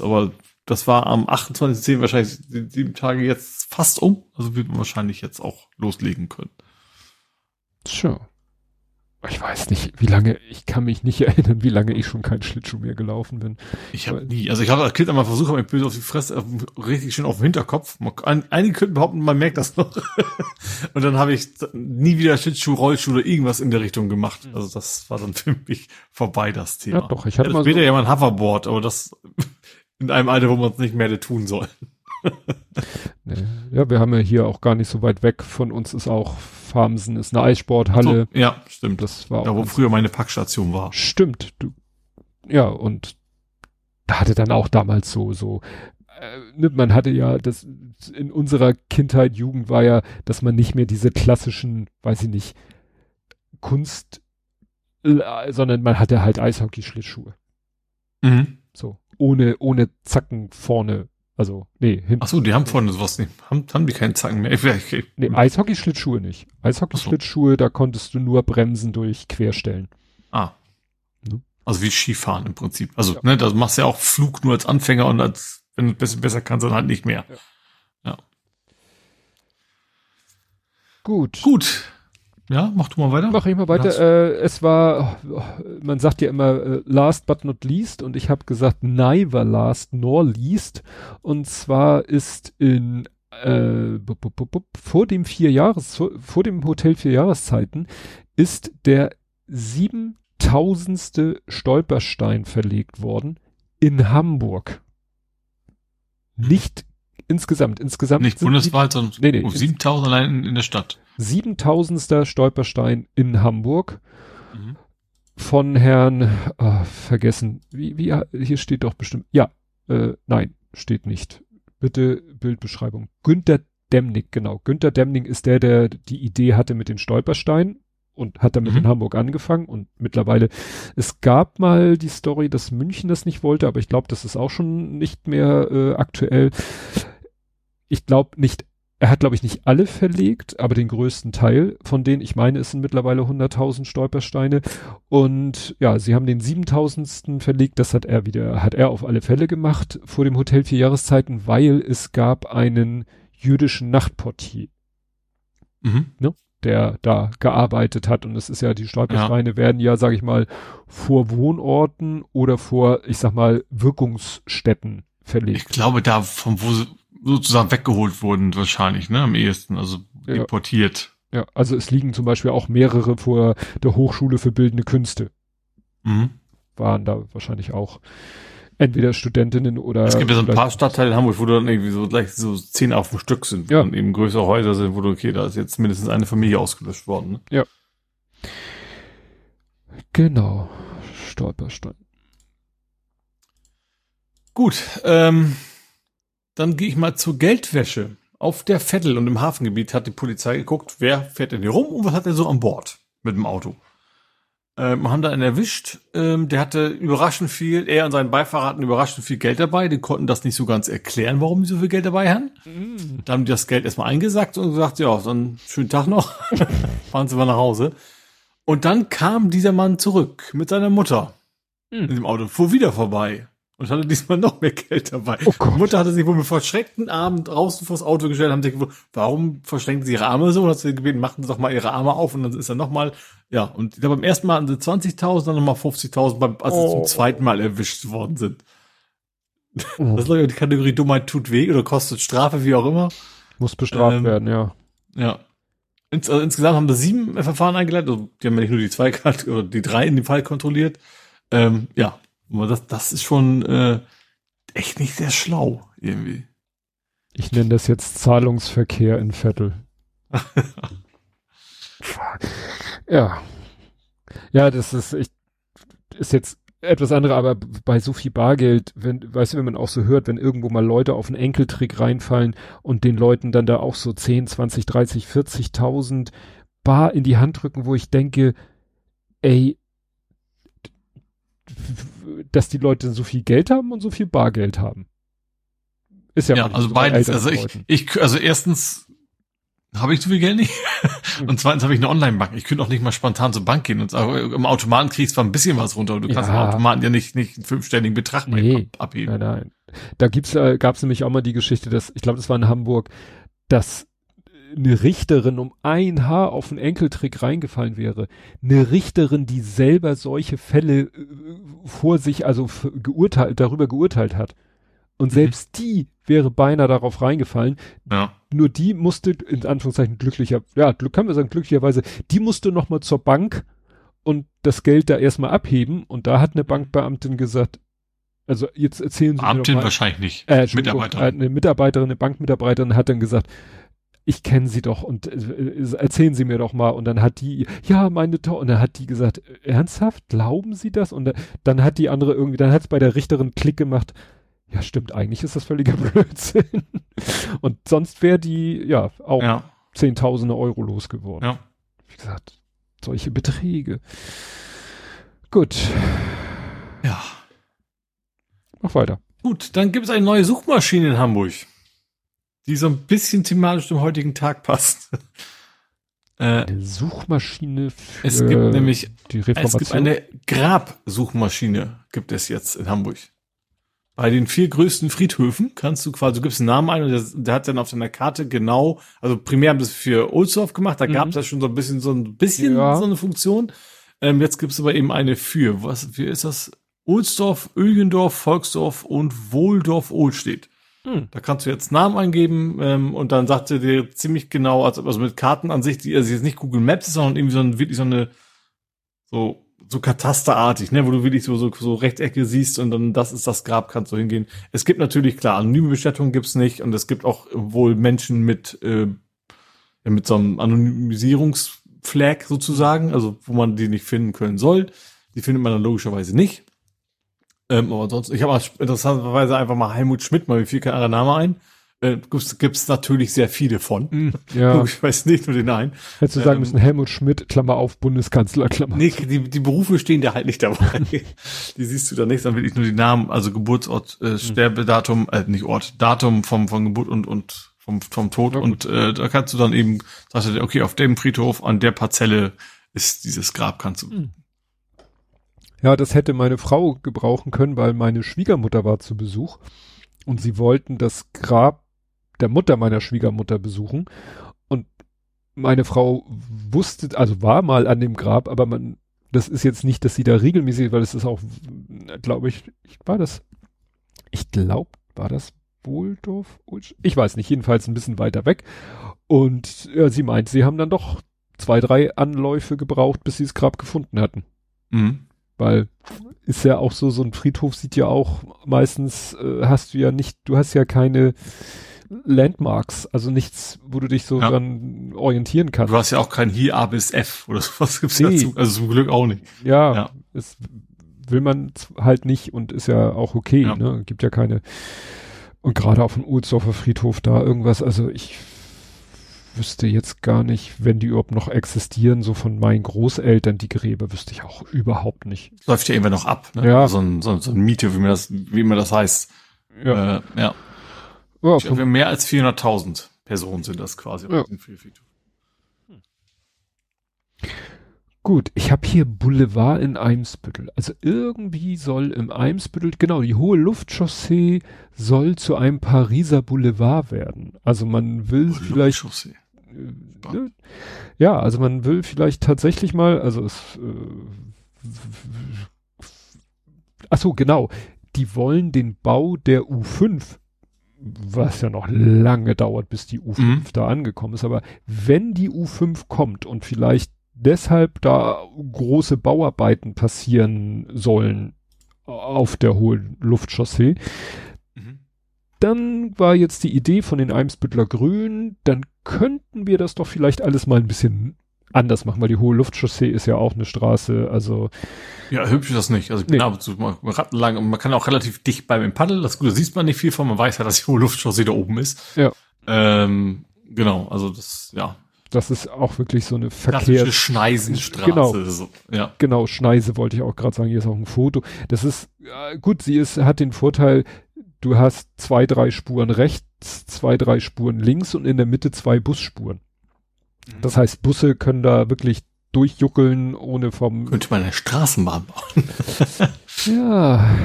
aber das war am 28.10. wahrscheinlich die sieben Tage jetzt fast um. Also wird man wahrscheinlich jetzt auch loslegen können. Tja. Ich weiß nicht, wie lange, ich kann mich nicht erinnern, wie lange ich schon kein Schlittschuh mehr gelaufen bin. Ich habe nie, also ich habe das Kind einmal versucht, aber ich bin auf die Fresse, auf, richtig schön auf dem Hinterkopf. Man- ein- Einige könnten behaupten, man merkt das noch. Und dann habe ich nie wieder Schlittschuh, Rollschuh oder irgendwas in der Richtung gemacht. Also das war dann für mich vorbei, das Thema. Ja, doch, ich hatte ja, mal später so- ja mal ein Hoverboard, aber das in einem Alter, wo man es nicht mehr hätte tun soll. Nee. Ja, wir haben ja hier auch gar nicht so weit weg. Von uns ist auch Farmsen, ist eine Eissporthalle. So, ja, stimmt. Das war Da, wo früher meine Packstation war. Stimmt. Du, ja, und da hatte dann auch damals so, so, äh, ne, man hatte ja, das in unserer Kindheit, Jugend war ja, dass man nicht mehr diese klassischen, weiß ich nicht, Kunst, äh, sondern man hatte halt Eishockey-Schlittschuhe. Mhm. So. Ohne, ohne Zacken vorne. Also, nee, hinten. Ach so, die haben vorne sowas nicht. Haben, haben die keinen Zacken mehr? Ich, Nee, Eishockey-Schlittschuhe nicht. Eishockey-Schlittschuhe, da konntest du nur bremsen durch Querstellen. Ah. Ne? Also wie Skifahren im Prinzip. Also, Ja. ne, da machst du ja auch Flug nur als Anfänger und als, wenn du ein bisschen besser kannst, dann halt nicht mehr. Gut. Gut. Ja, mach du mal weiter. Mach ich mal weiter. Äh, es war, man sagt ja immer äh, last but not least und ich habe gesagt neither last nor least. Und zwar ist in äh, bup, bup, bup, vor dem vier Jahres, vor, dem Hotel vier Jahreszeiten ist der siebentausendste Stolperstein verlegt worden in Hamburg. Nicht insgesamt. Insgesamt Nicht bundesweit, sondern Nee, nee, oh, ins- 7000 allein in, in der Stadt. Siebentausendster Stolperstein in Hamburg Mhm. von Herrn, ah, vergessen, wie, wie, hier steht doch bestimmt, ja, äh, nein, steht nicht. Bitte Bildbeschreibung. Günter Demnig, genau. Günter Demnig ist der, der die Idee hatte mit den Stolpersteinen und hat damit Mhm. in Hamburg angefangen und mittlerweile, es gab mal die Story, dass München das nicht wollte, aber ich glaube, das ist auch schon nicht mehr äh, aktuell. Ich glaube nicht er hat, glaube ich, nicht alle verlegt, aber den größten Teil von denen, ich meine, es sind mittlerweile 100.000 Stolpersteine. Und ja, sie haben den 7.000. verlegt, das hat er wieder, hat er auf alle Fälle gemacht vor dem Hotel vier Jahreszeiten, weil es gab einen jüdischen Nachtportier, Mhm. der da gearbeitet hat. Und es ist ja, die Stolpersteine werden ja, sage ich mal, vor Wohnorten oder vor, ich sag mal, Wirkungsstätten Ich verlegt. glaube, da von wo sie sozusagen weggeholt wurden, wahrscheinlich, ne, am ehesten, also Ja. importiert. Ja, also es liegen zum Beispiel auch mehrere vor der Hochschule für Bildende Künste. Mhm. waren da wahrscheinlich auch entweder Studentinnen oder. Es gibt ja so ein paar Stadtteile in Hamburg, wo du dann irgendwie so gleich so zehn auf dem Stück sind, Ja. und eben größere Häuser sind, wo du, okay, da ist jetzt mindestens eine Familie ausgelöscht worden. Ne? Genau. Stolperstein. Gut, ähm, dann gehe ich mal zur Geldwäsche. Auf der Vettel und im Hafengebiet hat die Polizei geguckt, wer fährt denn hier rum und was hat er so an Bord mit dem Auto. Ähm, haben da einen erwischt, ähm, der hatte überraschend viel, er und sein Beifahrer hatten überraschend viel Geld dabei, die konnten das nicht so ganz erklären, warum die so viel Geld dabei haben. Da haben die das Geld erstmal eingesackt und gesagt, ja, dann schönen Tag noch, fahren Sie mal nach Hause. Und dann kam dieser Mann zurück mit seiner Mutter Hm. in dem Auto, fuhr wieder vorbei und hatte diesmal noch mehr Geld dabei. Oh Gott. Die Mutter hatte sich wohl mit verschreckten Armen draußen vors Auto gestellt, haben sich gewundert, warum verschränken sie ihre Arme so? Und hat sie gebeten, machen sie doch mal ihre Arme auf und dann ist er nochmal, ja, und ich glaube, beim ersten Mal hatten sie 20.000, dann nochmal 50.000, beim- als sie Oh. zum zweiten Mal erwischt worden sind. Oh, Das ist, glaube ich, die Kategorie Dummheit tut weh oder kostet Strafe, wie auch immer. muss bestraft ähm, werden, ja. Ja. Ins, also insgesamt haben wir sieben Verfahren eingeleitet. Also, die haben ja nicht nur die zwei oder die drei in dem Fall kontrolliert. Ähm, ja, Aber das, das ist schon äh, echt nicht sehr schlau, irgendwie. Ich nenne das jetzt Zahlungsverkehr in Vettel. ja. Ja, das ist, ich, ist jetzt etwas andere, aber bei so viel Bargeld, wenn, weißt du, wenn man auch so hört, wenn irgendwo mal Leute auf einen Enkeltrick reinfallen und den Leuten dann da auch so 10, 20, 30, 40.000 Bar in die Hand drücken, wo ich denke, ey, dass die Leute so viel Geld haben und so viel Bargeld haben. Ist ja, ja also beides. Also ich, ich, also erstens habe ich zu viel Geld nicht. und zweitens habe ich eine Online-Bank. Ich könnte auch nicht mal spontan zur Bank gehen und sagen, im Automaten kriegst du zwar ein bisschen was runter, du kannst ja. im Automaten ja nicht, nicht einen fünfstelligen Betrag nee. abheben. Nein, nein. Da gibt's, äh, gab's nämlich auch mal die Geschichte, dass, ich glaube, das war in Hamburg, dass eine Richterin um ein Haar auf einen Enkeltrick reingefallen wäre. Eine Richterin, die selber solche Fälle äh, vor sich, also geurteilt, darüber geurteilt hat. Und mhm. selbst die wäre beinahe darauf reingefallen. Ja. Nur die musste, in Anführungszeichen glücklicher, ja, können wir sagen, glücklicherweise, die musste nochmal zur Bank und das Geld da erstmal abheben. Und da hat eine Bankbeamtin gesagt, also jetzt erzählen Sie Beamtin mir doch mal, wahrscheinlich nicht. Äh, Mitarbeiterin. Äh, eine Mitarbeiterin, eine Bankmitarbeiterin hat dann gesagt, ich kenne sie doch und äh, erzählen Sie mir doch mal. Und dann hat die, ja, meine Tochter, und dann hat die gesagt, ernsthaft, glauben Sie das? Und dann hat die andere irgendwie, dann hat es bei der Richterin Klick gemacht, ja, stimmt, eigentlich ist das völliger Blödsinn. Und sonst wäre die, ja, auch ja. Zehntausende Euro losgeworden. Ja. Wie gesagt, solche Beträge. Gut. Ja. Mach weiter. Gut, dann gibt es eine neue Suchmaschine in Hamburg, die so ein bisschen thematisch zum heutigen Tag passt. Äh, eine Suchmaschine für es gibt nämlich die Reformation. Es gibt eine Grabsuchmaschine gibt es jetzt in Hamburg. Bei den vier größten Friedhöfen kannst du quasi, du gibst einen Namen ein und der, der hat dann auf deiner Karte genau, also primär haben sie es für Ohlsdorf gemacht, da mhm. gab es ja schon so ein bisschen so ein bisschen ja. so eine Funktion. Ähm, jetzt gibt es aber eben eine für, was, wie ist das? Ohlsdorf, Ögendorf, Volksdorf und Wohldorf-Ohlstedt. Hm. Da kannst du jetzt Namen eingeben ähm, und dann sagt er dir ziemlich genau, also, also mit Karten an sich, die also jetzt nicht Google Maps ist, sondern irgendwie so ein, wirklich so eine so so katasterartig, ne, wo du wirklich so, so, so Rechtecke siehst und dann das ist das Grab, kannst du hingehen. Es gibt natürlich, klar, anonyme Bestattungen gibt's nicht und es gibt auch wohl Menschen mit, äh, mit so einem Anonymisierungsflag sozusagen, also wo man die nicht finden können soll. Die findet man dann logischerweise nicht. Ähm, aber sonst, ich habe interessanterweise einfach mal Helmut Schmidt, mal wie viel kein Name ein äh, gibt es natürlich sehr viele von. Mm, ja. Ich weiß nicht nur den einen. Hättest du sagen ähm, müssen, Helmut Schmidt, Klammer auf, Bundeskanzler, Klammer Nee, die, die Berufe stehen da halt nicht dabei. die siehst du da nicht, dann will ich nur die Namen, also Geburtsort, äh, hm. Sterbedatum, äh, nicht Ort, Datum vom, von Geburt und, und vom, vom Tod. Ja, und äh, da kannst du dann eben, sagst du, okay, auf dem Friedhof, an der Parzelle ist dieses Grab, kannst du. Mhm. Ja, das hätte meine Frau gebrauchen können, weil meine Schwiegermutter war zu Besuch und sie wollten das Grab der Mutter meiner Schwiegermutter besuchen. Und meine Frau wusste, also war mal an dem Grab, aber man, das ist jetzt nicht, dass sie da regelmäßig, weil es ist auch, glaube ich, war das, ich glaube, war das Wohldorf? Ich weiß nicht, jedenfalls ein bisschen weiter weg. Und ja, sie meint, sie haben dann doch zwei, drei Anläufe gebraucht, bis sie das Grab gefunden hatten. Mhm. Weil ist ja auch so, so ein Friedhof sieht ja auch meistens, äh, hast du ja nicht, du hast ja keine Landmarks, also nichts, wo du dich so ja. dran orientieren kannst. Du hast ja auch kein hier A bis F oder sowas gibt's nee. dazu, also zum Glück auch nicht. Ja, ja. es will man halt nicht und ist ja auch okay, ja. ne? Gibt ja keine und gerade auf dem Uhlsdorfer Friedhof da irgendwas, also ich wüsste jetzt gar nicht, wenn die überhaupt noch existieren, so von meinen Großeltern, die Gräber, wüsste ich auch überhaupt nicht. Läuft ja irgendwann noch ab, ne? Ja. So ein, so, so ein Miete, wie man das, wie man das heißt. Ja. Äh, ja. Ja, glaube, mehr als 400.000 Personen sind das quasi. Ja. Gut, ich habe hier Boulevard in Eimsbüttel. Also irgendwie soll im Eimsbüttel, genau, die hohe Luftchaussee soll zu einem Pariser Boulevard werden. Also man will hohe vielleicht. Äh, ne? Ja, also man will vielleicht tatsächlich mal, also es. Äh, ach so, genau. Die wollen den Bau der U5 was ja noch lange dauert, bis die U5 mhm. da angekommen ist. Aber wenn die U5 kommt und vielleicht deshalb da große Bauarbeiten passieren sollen auf der hohen Luftchaussee. Mhm. Dann war jetzt die Idee von den Eimsbüttler Grün, dann könnten wir das doch vielleicht alles mal ein bisschen anders machen, weil die hohe Luftchaussee ist ja auch eine Straße, also Ja, hübsch ist das nicht. Also ich bin Nee. ab und zu mal rattenlang und man kann auch relativ dicht beim Paddeln. Das Gute sieht man nicht viel von. Man weiß halt, dass die hohe Luftchaussee da oben ist. Ja. Ähm, genau, also das, ja. das ist auch wirklich so eine Verkehrs... Schneisenstraße. Genau. So, ja. Genau, Schneise wollte ich auch gerade sagen, hier ist auch ein Foto. Das ist, gut, sie ist, hat den Vorteil, du hast zwei, drei Spuren rechts, zwei, drei Spuren links und in der Mitte zwei Busspuren. Mhm. Das heißt, Busse können da wirklich durchjuckeln, ohne vom, Könnte man eine Straßenbahn bauen. ja,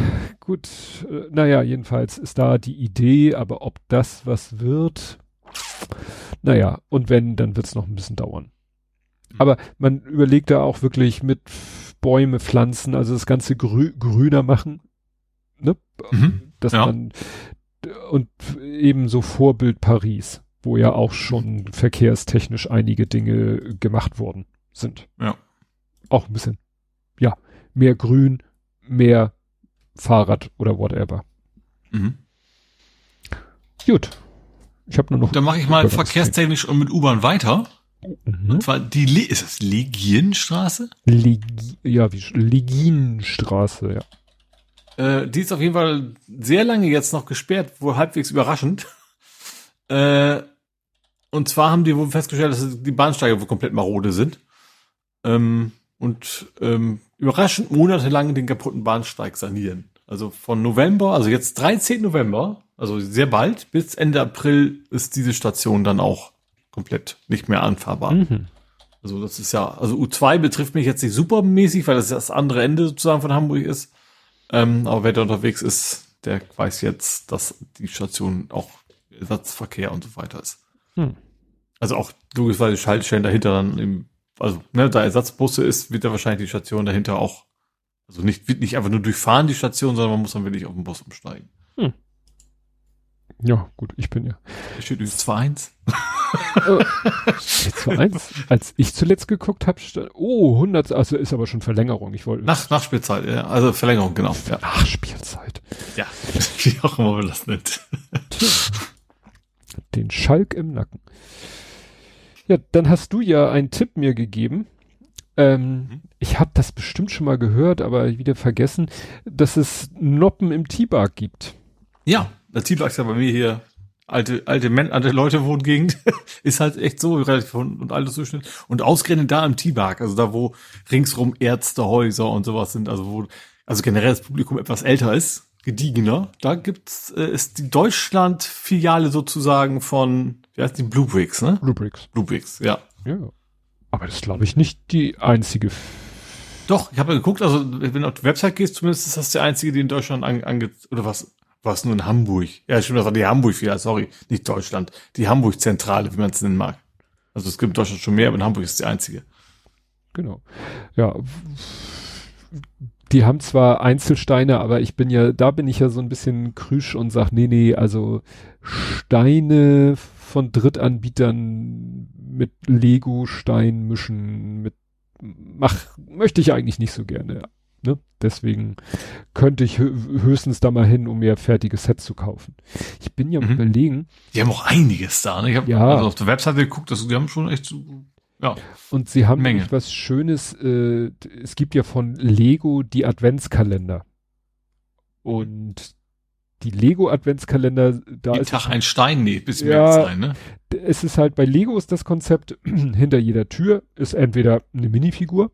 gut, äh, naja, jedenfalls ist da die Idee, aber ob das was wird, naja, und wenn, dann wird's noch ein bisschen dauern. Aber man überlegt da auch wirklich mit Bäume pflanzen, also das Ganze grü grüner machen, ne? Mhm. Dass Ja. man und eben so Vorbild Paris, wo ja auch schon verkehrstechnisch einige Dinge gemacht worden sind. Ja. Auch ein bisschen, ja, mehr Grün, mehr Fahrrad oder whatever. Mhm. Gut. Ich habe nur noch. Dann mache ich mal verkehrstechnisch und mit U-Bahn weiter. Mhm. Und zwar die, Le ist das Legienstraße? Legi ja, wie Legienstraße, ja. Äh, die ist auf jeden Fall sehr lange jetzt noch gesperrt, wohl halbwegs überraschend. Äh, und zwar haben die wohl festgestellt, dass die Bahnsteige wohl komplett marode sind. Ähm, und ähm, überraschend monatelang den kaputten Bahnsteig sanieren. Also von November, also jetzt 13. November, also sehr bald, bis Ende April ist diese Station dann auch komplett nicht mehr anfahrbar. Mhm. Also das ist ja, also U2 betrifft mich jetzt nicht supermäßig, weil das das andere Ende sozusagen von Hamburg ist. Ähm, aber wer da unterwegs ist, der weiß jetzt, dass die Station auch Ersatzverkehr und so weiter ist. Hm. Also auch logischerweise Schaltstellen dahinter dann im, also ne, da Ersatzbusse ist, wird da wahrscheinlich die Station dahinter auch, also nicht, wird nicht einfach nur durchfahren die Station, sondern man muss dann wirklich auf den Bus umsteigen. Ja, gut, ich bin ja. Steht übrigens 2.1. Jetzt war eins. Als ich zuletzt geguckt habe, oh, 100, also ist aber schon Verlängerung. Ich wollte Nach, Nachspielzeit, ja, also Verlängerung, genau. Ja, Nachspielzeit. ja. wie auch immer man das nennt. Tja. Den Schalk im Nacken. Ja, dann hast du ja einen Tipp mir gegeben. Ähm, Mhm. Ich habe das bestimmt schon mal gehört, aber wieder vergessen, dass es Noppen im T-Bar gibt. Ja, ist ja bei mir hier alte, alte, Men alte Leute wohnen Gegend. ist halt echt so relativ und, und altes Zuschnitt. Und ausgerechnet da im T-Bar, also da, wo ringsrum Ärztehäuser und sowas sind, also wo, also generell das Publikum etwas älter ist, gediegener, da gibt's, äh, ist die Deutschland-Filiale sozusagen von, wie heißt die, Blue Bricks, ne? Rubrics. Blue Bricks, ja. Ja. Aber das glaube ich nicht die einzige. Doch, ich habe geguckt, also wenn du auf die Website gehst, zumindest ist das der einzige, die in Deutschland ange, ange oder was, was nur in Hamburg. Ja, stimmt, das war die Hamburg, ja, sorry, nicht Deutschland. Die Hamburg-Zentrale, wie man es nennen mag. Also es gibt in Deutschland schon mehr, aber in Hamburg ist die einzige. Genau. Ja. Die haben zwar Einzelsteine, aber ich bin ja, da bin ich ja so ein bisschen krüsch und sag, nee, nee, also Steine von Drittanbietern mit Lego-Stein mischen, mit, mach, möchte ich eigentlich nicht so gerne. Ne? Deswegen könnte ich hö höchstens da mal hin, um mir fertige Sets zu kaufen. Ich bin ja am Mhm. überlegen, Die haben auch einiges da, ne? Ich habe Ja. also auf der Webseite geguckt, also die haben schon echt so, ja. Und sie haben Menge. was Schönes, äh, es gibt ja von Lego die Adventskalender. Und die Lego Adventskalender, da Jeden ist Tag ein Stein, nee, bisschen Ja. sein, ne? es ist halt bei Lego ist das Konzept, hinter jeder Tür ist entweder eine Minifigur,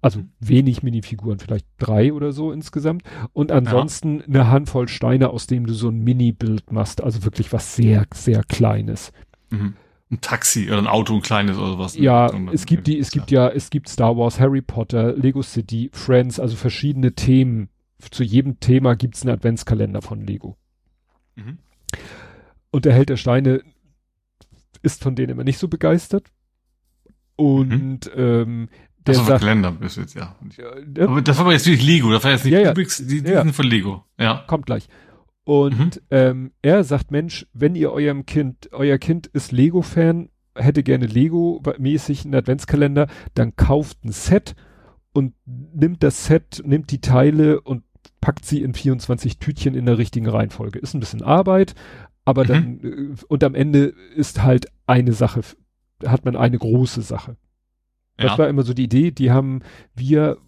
also wenig Minifiguren, vielleicht drei oder so insgesamt, und ansonsten eine Handvoll Steine, aus dem du so ein Mini-Bild machst, also wirklich was sehr, sehr Kleines. Mhm. Ein Taxi oder ein Auto, ein kleines oder was. Ja, So, es gibt die, es gibt ja, es gibt Star Wars, Harry Potter, Lego City, Friends, also verschiedene Themen. Zu jedem Thema gibt's einen Adventskalender von Lego. Mhm. Und der Held der Steine ist von denen immer nicht so begeistert. Und ähm, der Das war sagt, Kalender bis jetzt, ja. der Aber das war aber jetzt wirklich Lego, das war jetzt nicht Ja, ja. Rubik's, die, die Ja. sind von Lego. Ja. kommt gleich. Und Mhm. ähm, er sagt, Mensch, wenn ihr eurem Kind, euer Kind ist Lego-Fan, hätte gerne Lego-mäßig einen Adventskalender, dann kauft ein Set und nimmt das Set, nimmt die Teile und packt sie in 24 Tütchen in der richtigen Reihenfolge. Ist ein bisschen Arbeit, aber Mhm. dann, äh, und am Ende ist halt eine Sache, hat man eine große Sache. Das Ja. war immer so die Idee, die haben wir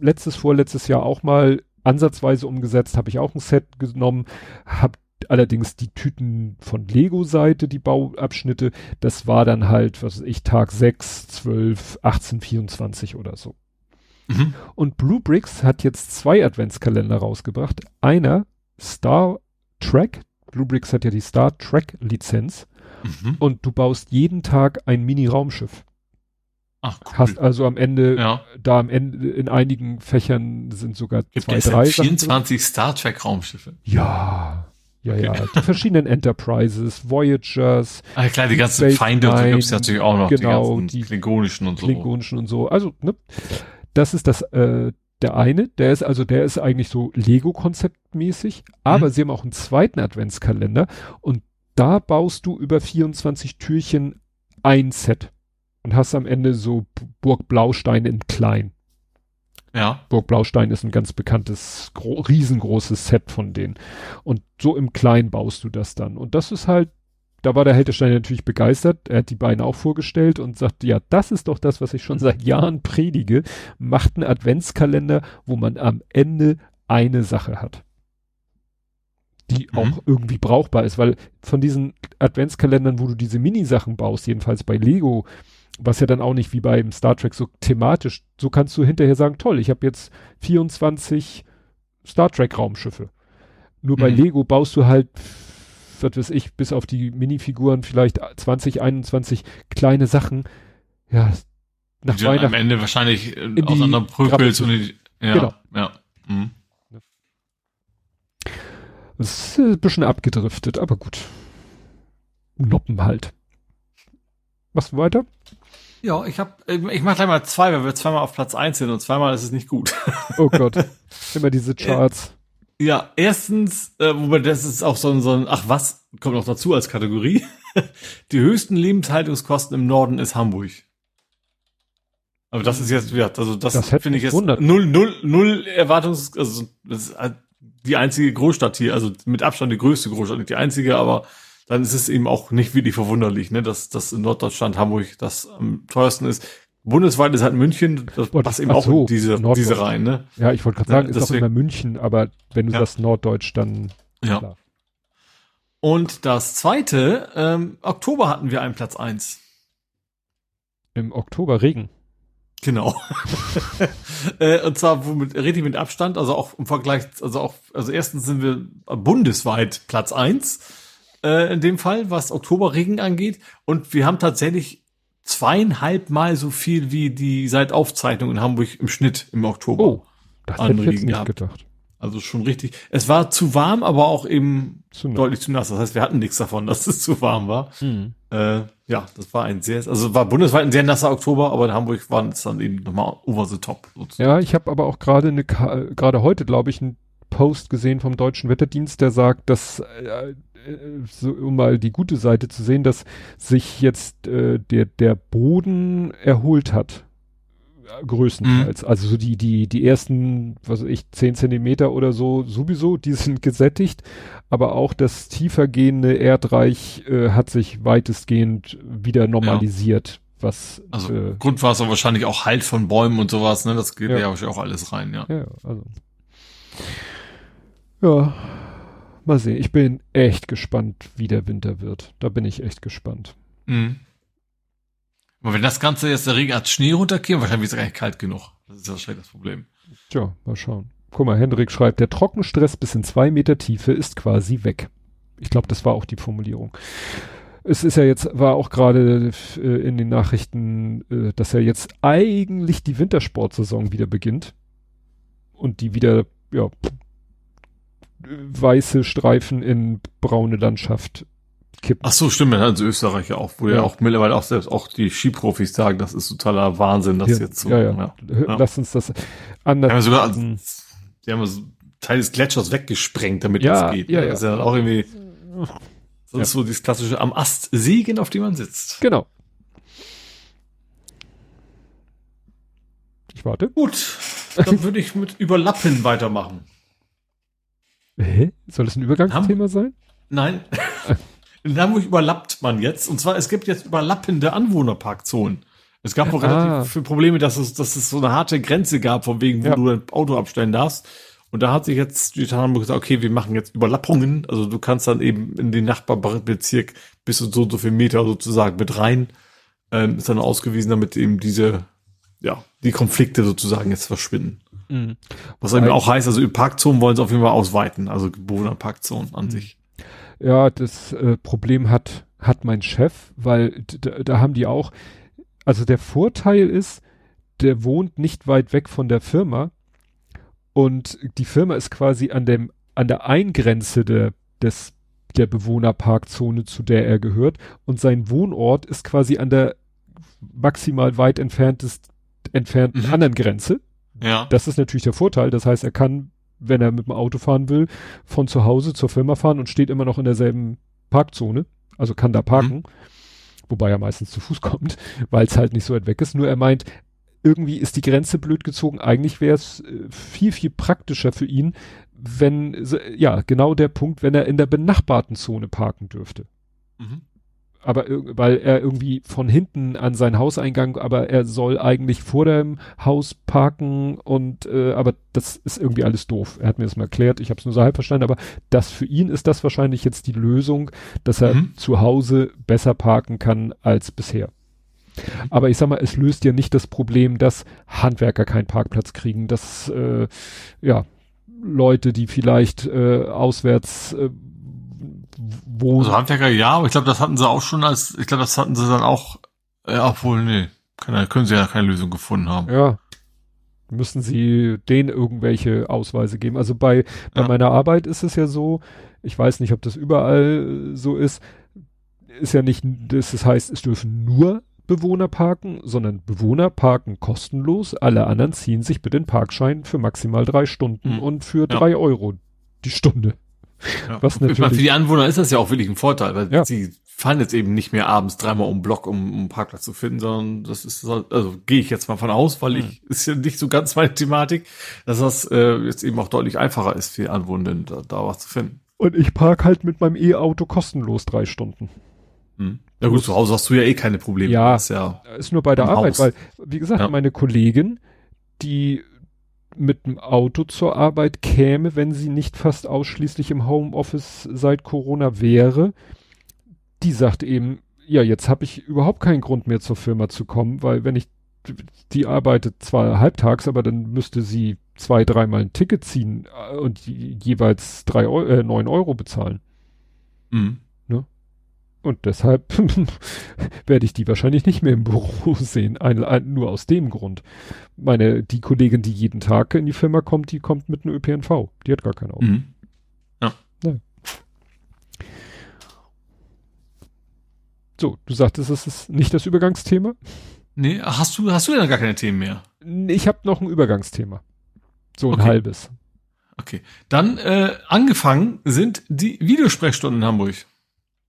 letztes, vorletztes Jahr auch mal ansatzweise umgesetzt, habe ich auch ein Set genommen, habe allerdings die Tüten von Lego-Seite, die Bauabschnitte, das war dann halt, was weiß ich, Tag 6, 12, 18, 24 oder so. Mhm. Und Blue Bricks hat jetzt zwei Adventskalender rausgebracht. Einer Star Trek. Blue Bricks hat ja die Star Trek Lizenz Mhm. und du baust jeden Tag ein Mini-Raumschiff. Ach, cool. Hast also am Ende, ja. da am Ende, in einigen Fächern sind sogar Gibt zwei, drei jetzt Sachen 24 Star Trek Raumschiffe? Ja, ja, ja. Die verschiedenen Enterprises, Voyagers, Ah, klar, die ganzen Space Feinde Nine, gibt's natürlich auch noch. genau, die die klingonischen und so. Klingonischen und so. Also, ne? Das ist das, äh, der eine, der ist also, der ist eigentlich so Lego-Konzeptmäßig, aber Mhm. sie haben auch einen zweiten Adventskalender und da baust du über 24 Türchen ein Set und hast am Ende so Burg Blaustein in klein. Ja. Burg Blaustein ist ein ganz bekanntes, gro riesengroßes Set von denen. Und so im Kleinen baust du das dann. Und das ist halt, da war der Heldenstein natürlich begeistert. Er hat die beiden auch vorgestellt und sagte, ja, das ist doch das, was ich schon seit Jahren predige. Macht einen Adventskalender, wo man am Ende eine Sache hat. Die Mhm. auch irgendwie brauchbar ist, weil von diesen Adventskalendern, wo du diese Minisachen baust, jedenfalls bei Lego, was ja dann auch nicht wie beim Star Trek so thematisch, so kannst du hinterher sagen, toll, ich habe jetzt 24 Star Trek Raumschiffe. Nur bei Mhm. Lego baust du halt, was weiß ich, bis auf die Minifiguren vielleicht 20, 21 kleine Sachen. Ja, nach die du am Weihnachten. Ende wahrscheinlich äh, auseinanderprügelst und die, ja, Genau. ja. Mhm. Das ist äh, ein bisschen abgedriftet, aber gut. Noppen halt. Machst du weiter? Ja, ich hab, äh, ich mach gleich mal zwei, weil wir zweimal auf Platz eins sind und zweimal ist es nicht gut. Oh Gott. Immer diese Charts. Ja, erstens, äh, wobei das ist auch so ein, so ein, ach was, kommt noch dazu als Kategorie. Die höchsten Lebenshaltungskosten im Norden ist Hamburg. Aber das ist jetzt, ja, also das, Das finde ich jetzt null, null, null Erwartungs, also das ist halt die einzige Großstadt hier, also mit Abstand die größte Großstadt, nicht die einzige, aber dann ist es eben auch nicht wirklich verwunderlich, ne, dass, dass in Norddeutschland Hamburg das am teuersten ist. Bundesweit ist halt München, das passt eben auch so, in diese, diese rein, ne? Ja, ich wollte gerade Ja, sagen, ist auch deswegen- immer München, aber wenn du Ja. sagst Norddeutsch, dann Ja. Klar. Und das zweite, ähm, Oktober hatten wir einen Platz eins. im Oktober Regen. Genau. äh, und zwar womit richtig mit Abstand, also auch im Vergleich, also auch, also erstens sind wir bundesweit Platz eins äh, in dem Fall, was Oktoberregen angeht. Und wir haben tatsächlich zweieinhalb Mal so viel wie die seit Aufzeichnung in Hamburg im Schnitt im Oktober. Oh, das hätte ich jetzt nicht gehabt. gedacht. Also schon richtig. Es war zu warm, aber auch eben Zu deutlich zu nass. Das heißt, wir hatten nichts davon, dass es zu warm war. Mhm. Äh, ja, das war ein sehr, also war bundesweit ein sehr nasser Oktober, aber in Hamburg waren es dann eben nochmal over the top. sozusagen. Ja, ich habe aber auch gerade eine äh, gerade heute, glaube ich, einen Post gesehen vom Deutschen Wetterdienst, der sagt, dass äh, äh, so, um mal die gute Seite zu sehen, dass sich jetzt äh, der der Boden erholt hat äh, größtenteils. Also so die die die ersten, was weiß ich, zehn Zentimeter oder so sowieso, die sind gesättigt, aber auch das tiefergehende Erdreich äh, hat sich weitestgehend wieder normalisiert. Was Also äh, Grundwasser wahrscheinlich auch Halt von Bäumen und sowas, ne? Das geht Ja. ja, auch alles rein, ja. Ja, ja, also. Ja, mal sehen. Ich bin echt gespannt, wie der Winter wird. Da bin ich echt gespannt. Mhm. Aber wenn das Ganze jetzt der Regen als Schnee runterkäme, wahrscheinlich ist es gar nicht kalt genug. Das ist ja wahrscheinlich das Problem. Tja, mal schauen. Guck mal, Hendrik schreibt, der Trockenstress bis in zwei Meter Tiefe ist quasi weg. Ich glaube, das war auch die Formulierung. Es ist ja jetzt, war auch gerade äh, in den Nachrichten, äh, dass ja jetzt eigentlich die Wintersportsaison wieder beginnt. Und die wieder, ja, weiße Streifen in braune Landschaft kippen. Ach so, stimmt, also Österreich ja auch, wo ja. Ja. auch mittlerweile auch selbst auch die Skiprofis sagen, das ist totaler Wahnsinn, das ja, jetzt so. ja, ja. Ja. Lass uns das Die anders. haben sogar, die haben so Teil des Gletschers weggesprengt, damit Ja, das geht. ja, ja. Das ist ja dann auch irgendwie, das Ja. ist so dieses klassische am Ast sägen, auf dem man sitzt. Genau. Ich warte. Gut, dann würde ich mit Überlappen weitermachen. Hä? Soll das ein Übergangsthema sein? Nein. In Hamburg überlappt man jetzt. Und zwar, es gibt jetzt überlappende Anwohnerparkzonen. Es gab auch Ah. relativ viele Probleme, dass es, dass es so eine harte Grenze gab, von wegen, wo Ja. du dein Auto abstellen darfst. Und da hat sich jetzt die Stadt Hamburg gesagt, okay, wir machen jetzt Überlappungen. Also du kannst dann eben in den Nachbarbezirk bis zu so und so viel Meter sozusagen mit rein. Ähm, ist dann ausgewiesen, damit eben diese, ja, die Konflikte sozusagen jetzt verschwinden. Mhm. Was eben auch heißt, also Parkzonen wollen sie auf jeden Fall ausweiten, also Bewohnerparkzonen an sich. Ja, das äh, Problem hat, hat mein Chef, weil da haben die auch, also der Vorteil ist, der wohnt nicht weit weg von der Firma und die Firma ist quasi an dem, an der Eingrenze der, des, der Bewohnerparkzone, zu der er gehört und sein Wohnort ist quasi an der maximal weit entferntest, entfernten Mhm. anderen Grenze. Ja. Das ist natürlich der Vorteil. Das heißt, er kann, wenn er mit dem Auto fahren will, von zu Hause zur Firma fahren und steht immer noch in derselben Parkzone. Also kann da parken. Wobei er meistens zu Fuß kommt, weil es halt nicht so weit weg ist. Nur er meint, irgendwie ist die Grenze blöd gezogen. Eigentlich wäre es äh, viel, viel praktischer für ihn, wenn, ja, genau der Punkt, wenn er in der benachbarten Zone parken dürfte Mhm. Aber weil er irgendwie von hinten an seinen Hauseingang, aber er soll eigentlich vor dem Haus parken und äh, aber das ist irgendwie alles doof. Er hat mir das mal erklärt, ich habe es nur so halb verstanden, aber das für ihn ist das wahrscheinlich jetzt die Lösung, dass er Mhm. zu Hause besser parken kann als bisher. Aber ich sag mal, es löst ja nicht das Problem, dass Handwerker keinen Parkplatz kriegen, dass äh, ja Leute, die vielleicht äh, auswärts äh, wohnen, Also Handwerker ja, aber ich glaube, das hatten sie auch schon als, ich glaube, das hatten sie dann auch, äh, obwohl, nee, können, können sie ja keine Lösung gefunden haben. Ja. Müssen sie denen irgendwelche Ausweise geben? Also bei, bei Ja. meiner Arbeit ist es ja so, ich weiß nicht, ob das überall so ist, ist ja nicht, das heißt, es dürfen nur Bewohner parken, sondern Bewohner parken kostenlos. Alle anderen ziehen sich bitte den Parkschein für maximal drei Stunden Hm. und für Ja. drei Euro die Stunde. Ja. Was Ich meine, natürlich- für die Anwohner ist das ja auch wirklich ein Vorteil, weil Ja. sie fahren jetzt eben nicht mehr abends dreimal um den Block, um, um einen Parkplatz zu finden, sondern das ist, so- also gehe ich jetzt mal von aus, weil Hm. ich, ist ja nicht so ganz meine Thematik, dass das äh, jetzt eben auch deutlich einfacher ist für die Anwohner, da, da was zu finden. Und ich park halt mit meinem E-Auto kostenlos drei Stunden. Hm. Ja gut, zu Hause hast du ja eh keine Probleme. Ja. Ist ja Ist nur bei der Arbeit, Haus. weil, wie gesagt, Ja. meine Kollegin, die mit dem Auto zur Arbeit käme, wenn sie nicht fast ausschließlich im Homeoffice seit Corona wäre, die sagte eben, ja, jetzt habe ich überhaupt keinen Grund mehr zur Firma zu kommen, weil wenn ich, die arbeitet zwar halbtags, aber dann müsste sie zwei, dreimal ein Ticket ziehen äh, und je- jeweils drei äh, neun Euro bezahlen. hm. Und deshalb werde ich die wahrscheinlich nicht mehr im Büro sehen. Ein, ein, nur aus dem Grund. Meine, die Kollegin, die jeden Tag in die Firma kommt, die kommt mit einem ÖPNV. Die hat gar kein Auto. Mhm. So, du sagtest, es ist nicht das Übergangsthema. Nee, hast du, hast du denn gar keine Themen mehr? Ich habe noch ein Übergangsthema. So ein Okay. halbes. Okay. Dann äh, angefangen sind die Videosprechstunden in Hamburg.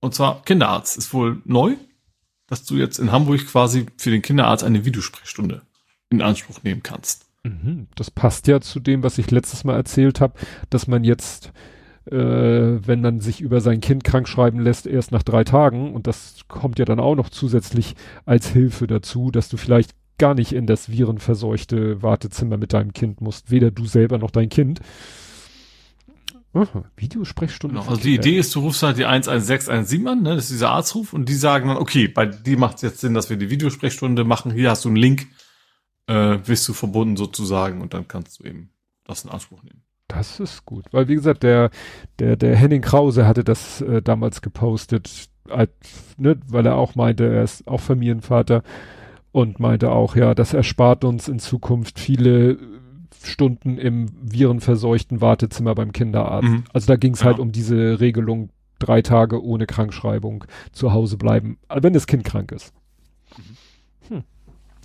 Und zwar Kinderarzt ist wohl neu, dass du jetzt in Hamburg quasi für den Kinderarzt eine Videosprechstunde in Anspruch nehmen kannst. Mhm. Das passt ja zu dem, was ich letztes Mal erzählt habe, dass man jetzt, äh, wenn man sich über sein Kind krank schreiben lässt, erst nach drei Tagen, und das kommt ja dann auch noch zusätzlich als Hilfe dazu, dass du vielleicht gar nicht in das virenverseuchte Wartezimmer mit deinem Kind musst, weder du selber noch dein Kind. Aha, Videosprechstunde. Genau. Also die Kinder. Idee ist, du rufst halt die 11617 an, ne? das ist dieser Arztruf, und die sagen dann, okay, bei dir macht es jetzt Sinn, dass wir die Videosprechstunde machen. Hier hast du einen Link, äh, bist du verbunden sozusagen, und dann kannst du eben das in Anspruch nehmen. Das ist gut, weil wie gesagt, der, der, der Henning Krause hatte das äh, damals gepostet, als, ne, weil er auch meinte, er ist auch Familienvater und meinte auch, ja, das erspart uns in Zukunft viele Stunden im virenverseuchten Wartezimmer beim Kinderarzt. Mhm. Also da ging es Ja. halt um diese Regelung, drei Tage ohne Krankschreibung zu Hause bleiben, äh, wenn das Kind krank ist. Hm.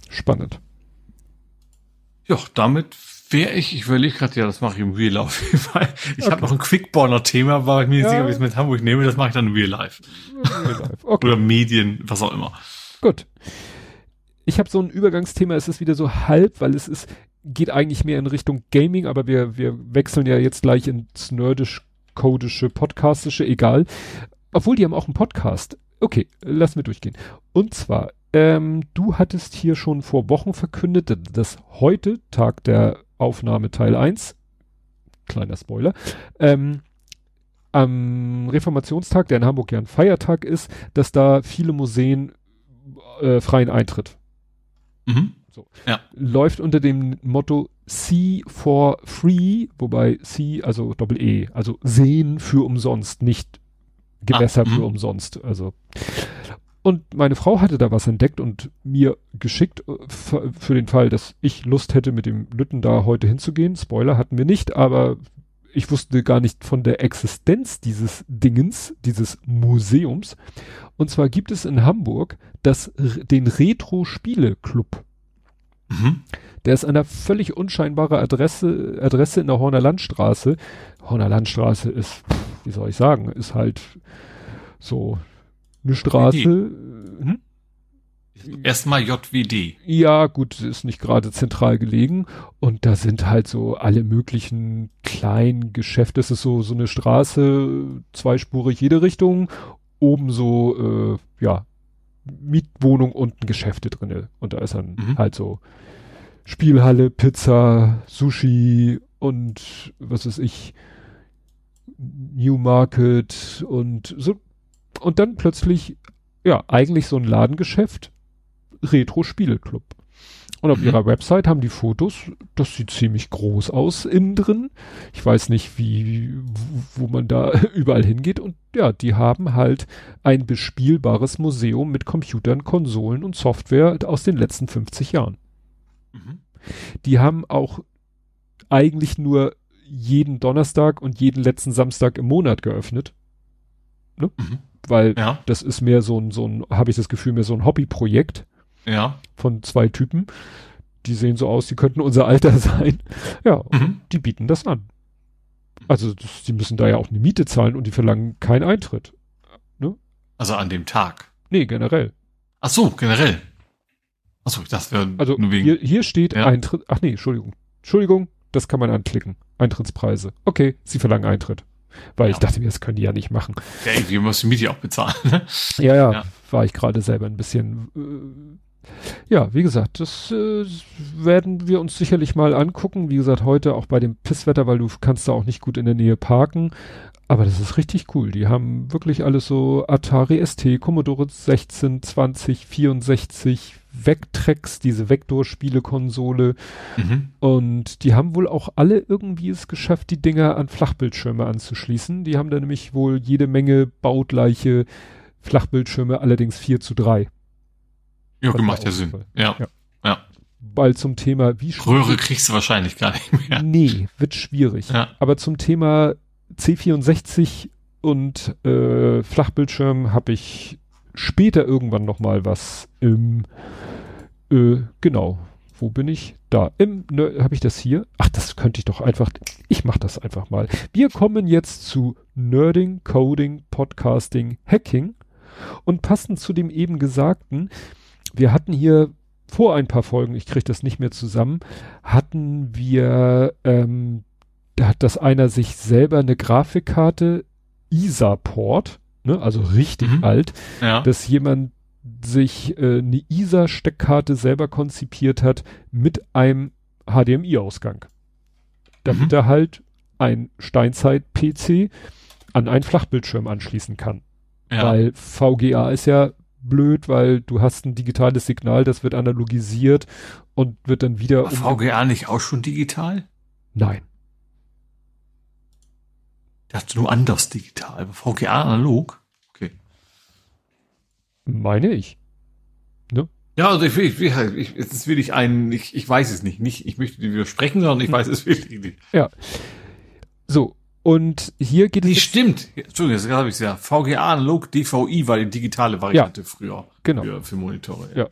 Spannend. Ja, damit wäre ich, ich überlege gerade, ja, das mache ich im Real Life. Ich Okay. habe noch ein Quickborner-Thema, war ich mir nicht Ja. sicher, ob ich es mit Hamburg nehme, das mache ich dann im Real Life. Okay. Oder Medien, was auch immer. Gut. Ich habe so ein Übergangsthema, es ist wieder so halb, weil es ist, geht eigentlich mehr in Richtung Gaming, aber wir, wir wechseln ja jetzt gleich ins nerdisch codische, podcastische, egal. Obwohl die haben auch einen Podcast. Okay, lass mir durchgehen. Und zwar, ähm, du hattest hier schon vor Wochen verkündet, dass heute, Tag der Aufnahme Teil 1, kleiner Spoiler, ähm, am Reformationstag, der in Hamburg ja ein Feiertag ist, dass da viele Museen äh, freien Eintritt. Mhm. So. Ja. Läuft unter dem Motto See for Free, wobei See, also Doppel E, also sehen für umsonst, nicht Gewässer Ah, für mhm. umsonst. Also. Und meine Frau hatte da was entdeckt und mir geschickt äh, für, für den Fall, dass ich Lust hätte, mit dem Lütten da heute hinzugehen. Spoiler hatten wir nicht, aber ich wusste gar nicht von der Existenz dieses Dingens, dieses Museums. Und zwar gibt es in Hamburg das, den Retro-Spiele-Club. Mhm. Der ist an einer völlig unscheinbaren Adresse, Adresse in der Horner Landstraße. Horner Landstraße ist, wie soll ich sagen, ist halt so eine Straße. Hm? Erstmal JWD. Ja, gut, ist nicht gerade zentral gelegen. Und da sind halt so alle möglichen kleinen Geschäfte. Es ist so, so eine Straße, zweispurig jede Richtung. Oben so, äh, ja, Mietwohnung, unten Geschäfte drinne. Und da ist dann Mhm. halt so Spielhalle, Pizza, Sushi und was weiß ich, Newmarket und so. Und dann plötzlich, ja, eigentlich so ein Ladengeschäft, Retro-Spiele-Club. Und auf Mhm. ihrer Website haben die Fotos, das sieht ziemlich groß aus innen drin. Ich weiß nicht, wie, wo, man da überall hingeht. Und ja, die haben halt ein bespielbares Museum mit Computern, Konsolen und Software aus den letzten 50 Jahren. Mhm. Die haben auch eigentlich nur jeden Donnerstag und jeden letzten Samstag im Monat geöffnet, Mhm. weil Ja, das ist mehr so ein, so ein, habe ich das Gefühl, mehr so ein Hobbyprojekt ja. von zwei Typen. Die sehen so aus, die könnten unser Alter sein. Ja, Mhm. die bieten das an. Also das, die müssen da ja auch eine Miete zahlen und die verlangen keinen Eintritt. Also an dem Tag. Nee, generell. Ach so, generell. Ach so, das wäre Also nur wegen. hier, hier steht Ja. Eintritt. Ach nee, Entschuldigung. Entschuldigung, das kann man anklicken. Eintrittspreise. Okay, sie verlangen Eintritt. Weil ich Ja. dachte mir, das können die ja nicht machen. Ja, irgendwie muss die Miete auch bezahlen. Ne? Ja, ja, Ja. war ich gerade selber ein bisschen. Ja, wie gesagt, das äh, werden wir uns sicherlich mal angucken. Wie gesagt, heute auch bei dem Pisswetter, weil du kannst da auch nicht gut in der Nähe parken. Aber das ist richtig cool. Die haben wirklich alles so Atari ST, Commodore 16, 20, 64, Vectrex, diese Vektorspiele-Konsole. Mhm. Und die haben wohl auch alle irgendwie es geschafft, die Dinger an Flachbildschirme anzuschließen. Die haben da nämlich wohl jede Menge baugleiche Flachbildschirme, allerdings 4 zu 3. Ja, gemacht ja Sinn. Ja. Ja. ja. Weil zum Thema, wie Röhre kriegst du wahrscheinlich gar nicht mehr. Nee, wird schwierig. Ja. Aber zum Thema C64 und äh, Flachbildschirm habe ich später irgendwann noch mal was im äh, genau. Wo bin ich? Da. Im ne, habe ich das hier? Ach, das könnte ich doch einfach. Ich mache das einfach mal. Wir kommen jetzt zu Nerding, Coding, Podcasting, Hacking und passend zu dem eben gesagten, wir hatten hier vor ein paar Folgen, ich kriege das nicht mehr zusammen, hatten wir, ähm, da hat das einer sich selber eine Grafikkarte ISA-Port, ne, also richtig Mhm. alt, Ja. dass jemand sich äh, eine ISA-Steckkarte selber konzipiert hat mit einem HDMI-Ausgang. Damit Mhm. er halt ein Steinzeit-PC an einen Flachbildschirm anschließen kann. ja. Weil VGA ist ja blöd, weil du hast ein digitales Signal, das wird analogisiert und wird dann wieder War VGA nicht auch schon digital? Nein. Ich dachte nur anders digital. Aber VGA analog? Okay. Meine ich. Ja, also ich will, ich ich, jetzt will ich einen, ich, ich weiß es nicht, nicht, ich möchte dir widersprechen, sondern ich weiß es wirklich nicht. So. Und hier geht es. Jetzt- stimmt. Entschuldigung, jetzt habe ich es ja. VGA analog, DVI war die digitale Variante früher. Genau. Für, für Monitore. Ja.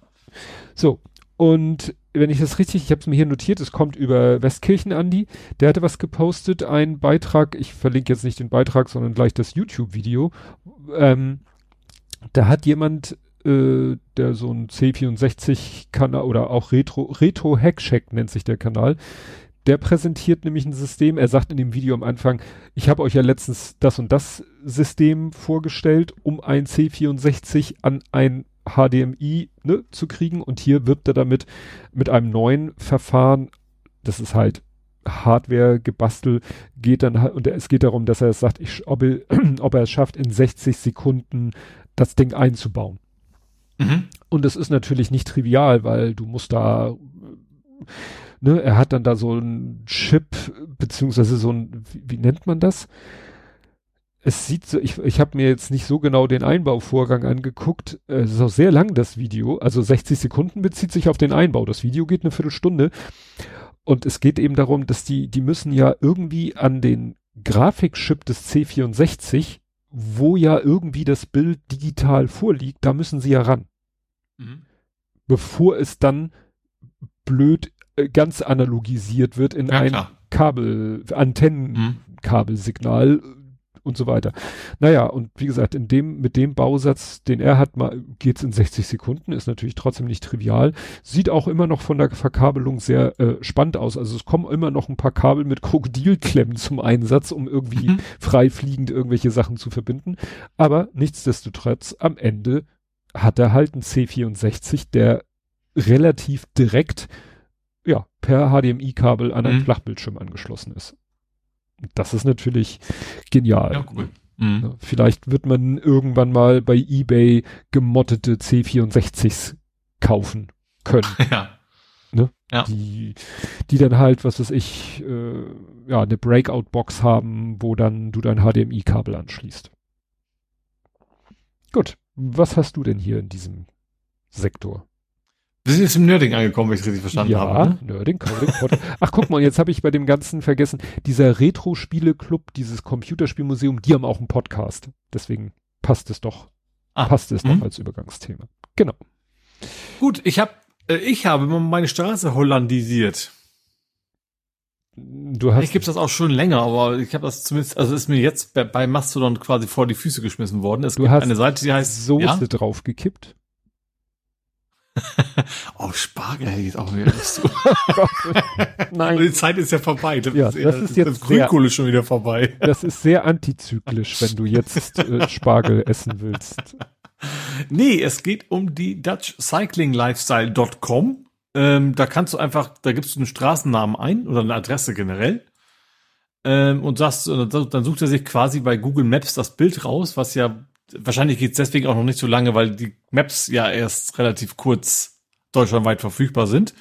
So. Und wenn ich das richtig, ich habe es mir hier notiert, es kommt über Westkirchen Andi, der hatte was gepostet, ein Beitrag, ich verlinke jetzt nicht den Beitrag, sondern gleich das YouTube-Video. Ähm, da hat jemand, äh, der so ein C64-Kanal oder auch Retro, Retro Hack nennt sich der Kanal, der präsentiert nämlich ein System. Er sagt in dem Video am Anfang, ich habe euch ja letztens das und das System vorgestellt, um ein C64 an ein HDMI ne, zu kriegen. Und hier wirbt er damit mit einem neuen Verfahren. Das ist halt Hardware gebastelt, geht dann halt, und es geht darum, dass er es sagt, ich, ob, er, ob er es schafft, in 60 Sekunden das Ding einzubauen. Mhm. Und das ist natürlich nicht trivial, weil du musst da, ne, er hat dann da so ein Chip, beziehungsweise so ein, wie, wie nennt man das? Es sieht so, ich, ich habe mir jetzt nicht so genau den Einbauvorgang angeguckt. Es ist auch sehr lang, das Video. Also 60 Sekunden bezieht sich auf den Einbau. Das Video geht eine Viertelstunde. Und es geht eben darum, dass die, die müssen ja irgendwie an den Grafikchip des C64 wo ja irgendwie das Bild digital vorliegt, da müssen sie ja ran. Mhm. Bevor es dann blöd äh, ganz analogisiert wird in ja, ein klar. Kabel, Antennenkabelsignal, mhm und so weiter. Naja, und wie gesagt, in dem, mit dem Bausatz, den er hat, geht's in 60 Sekunden, ist natürlich trotzdem nicht trivial. Sieht auch immer noch von der Verkabelung sehr äh, spannend aus. Also es kommen immer noch ein paar Kabel mit Krokodilklemmen zum Einsatz, um irgendwie mhm. frei fliegend irgendwelche Sachen zu verbinden. Aber nichtsdestotrotz, am Ende hat er halt einen C64, der relativ direkt ja, per HDMI-Kabel an einen mhm. Flachbildschirm angeschlossen ist. Das ist natürlich genial. Ja, cool. Mhm. Vielleicht wird man irgendwann mal bei eBay gemottete C64s kaufen können. Ja. Ne? ja. Die, die dann halt, was weiß ich, äh, ja, eine Breakout-Box haben, wo dann du dein HDMI-Kabel anschließt. Gut. Was hast du denn hier in diesem Sektor? Wir sind jetzt im Nerding angekommen, wenn ich es richtig verstanden ja, habe. Ne? Nerding, Coding, Ach, guck mal, jetzt habe ich bei dem Ganzen vergessen, dieser Retro-Spiele-Club, dieses Computerspielmuseum, die haben auch einen Podcast. Deswegen passt es doch, ah, passt es doch mhm. als Übergangsthema. Genau. Gut, ich habe äh, ich habe meine Straße hollandisiert. Du hast. Ich gibt's das auch schon länger, aber ich habe das zumindest, also ist mir jetzt bei, bei, Mastodon quasi vor die Füße geschmissen worden. Es du gibt hast eine Seite, die heißt Soße ja? draufgekippt. oh, Spargel hätte ich jetzt auch wieder Lust zu. Nein. Und die Zeit ist ja vorbei. Das ja, ist, das ist jetzt das Grünkohle schon wieder vorbei. Das ist sehr antizyklisch, wenn du jetzt äh, Spargel essen willst. Nee, es geht um die DutchCyclingLifestyle.com. Ähm, da kannst du einfach, da gibst du einen Straßennamen ein oder eine Adresse generell. Ähm, und sagst, dann sucht er sich quasi bei Google Maps das Bild raus, was ja wahrscheinlich geht's deswegen auch noch nicht so lange, weil die Maps ja erst relativ kurz deutschlandweit verfügbar sind.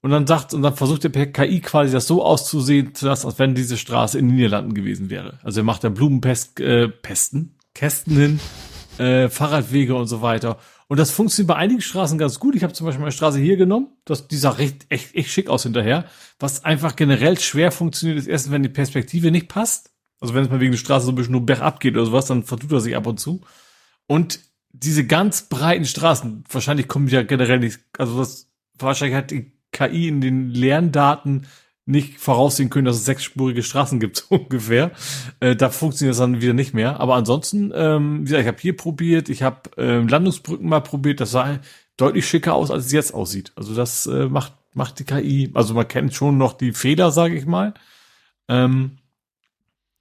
Und dann sagt, und dann versucht der KI quasi das so auszusehen, dass, als wenn diese Straße in den Niederlanden gewesen wäre. Also er macht da Blumenpesten, äh, Pesten, Kästen hin, äh, Fahrradwege und so weiter. Und das funktioniert bei einigen Straßen ganz gut. Ich habe zum Beispiel meine Straße hier genommen. Das, die sah recht, echt, echt schick aus hinterher. Was einfach generell schwer funktioniert, ist erstens, wenn die Perspektive nicht passt. Also wenn es mal wegen der Straße so ein bisschen nur bergab geht oder sowas, dann vertut er sich ab und zu. Und diese ganz breiten Straßen, wahrscheinlich kommen ja generell nicht, also das, wahrscheinlich hat die KI in den Lerndaten nicht voraussehen können, dass es sechsspurige Straßen gibt, so ungefähr. Äh, da funktioniert das dann wieder nicht mehr. Aber ansonsten, ähm, wie gesagt, ich habe hier probiert, ich habe ähm, Landungsbrücken mal probiert, das sah deutlich schicker aus, als es jetzt aussieht. Also das äh, macht, macht die KI, also man kennt schon noch die Fehler, sage ich mal. Ähm,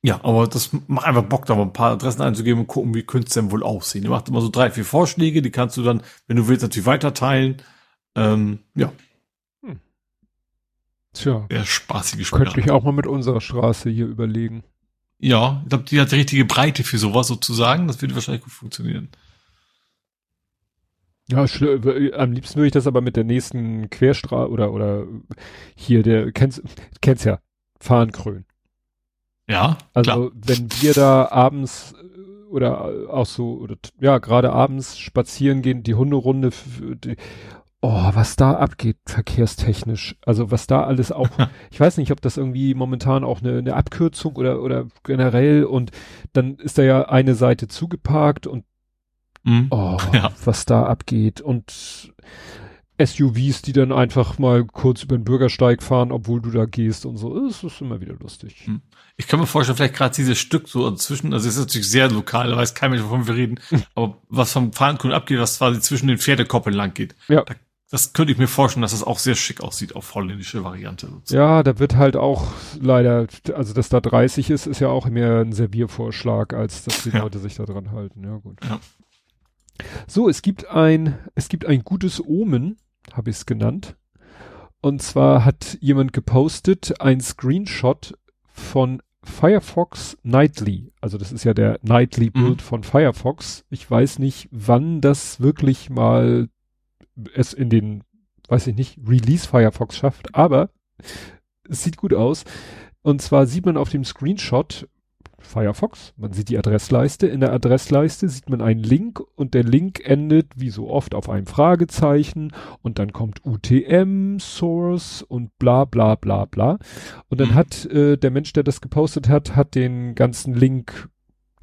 ja, aber das macht einfach Bock, da mal ein paar Adressen einzugeben und gucken, wie könnte es denn wohl aussehen. Er macht immer so drei, vier Vorschläge, die kannst du dann, wenn du willst, natürlich weiterteilen. Ähm, ja. Hm. Tja. Sehr spaßige Spiel. Könnte ich auch mal mit unserer Straße hier überlegen. Ja, ich glaube, die hat die richtige Breite für sowas sozusagen. Das würde wahrscheinlich gut funktionieren. Ja, am liebsten würde ich das aber mit der nächsten Querstraße oder, oder hier, der, kennst, kennst ja, Fahrenkrön. Ja. Also klar. wenn wir da abends äh, oder auch so, oder ja, gerade abends spazieren gehen, die Hunderunde, die, oh, was da abgeht, verkehrstechnisch. Also was da alles auch, ich weiß nicht, ob das irgendwie momentan auch eine, eine Abkürzung oder, oder generell und dann ist da ja eine Seite zugeparkt und mhm. oh, ja. was da abgeht und SUVs, die dann einfach mal kurz über den Bürgersteig fahren, obwohl du da gehst und so. Es ist immer wieder lustig. Hm. Ich kann mir vorstellen, vielleicht gerade dieses Stück so zwischen, also es ist natürlich sehr lokal, da weiß kein Mensch, wovon wir reden, aber was vom Fahrenkunden abgeht, was quasi zwischen den Pferdekoppeln lang geht. Ja. Da Das könnte ich mir vorstellen, dass das auch sehr schick aussieht auf holländische Variante. Sozusagen. Ja, da wird halt auch leider, also dass da 30 ist, ist ja auch mehr ein Serviervorschlag, als dass die ja. Leute sich da dran halten. Ja, gut. Ja. So, es gibt ein, es gibt ein gutes Omen, habe ich es genannt. Und zwar hat jemand gepostet ein Screenshot von Firefox Nightly. Also das ist ja der Nightly mhm. Build mhm. von Firefox. Ich weiß nicht, wann das wirklich mal es in den, weiß ich nicht, Release Firefox schafft, aber es sieht gut aus. Und zwar sieht man auf dem Screenshot Firefox, man sieht die Adressleiste. In der Adressleiste sieht man einen Link und der Link endet wie so oft auf einem Fragezeichen und dann kommt UTM, Source und bla bla bla bla. Und dann mhm. hat äh, der Mensch, der das gepostet hat, hat den ganzen Link,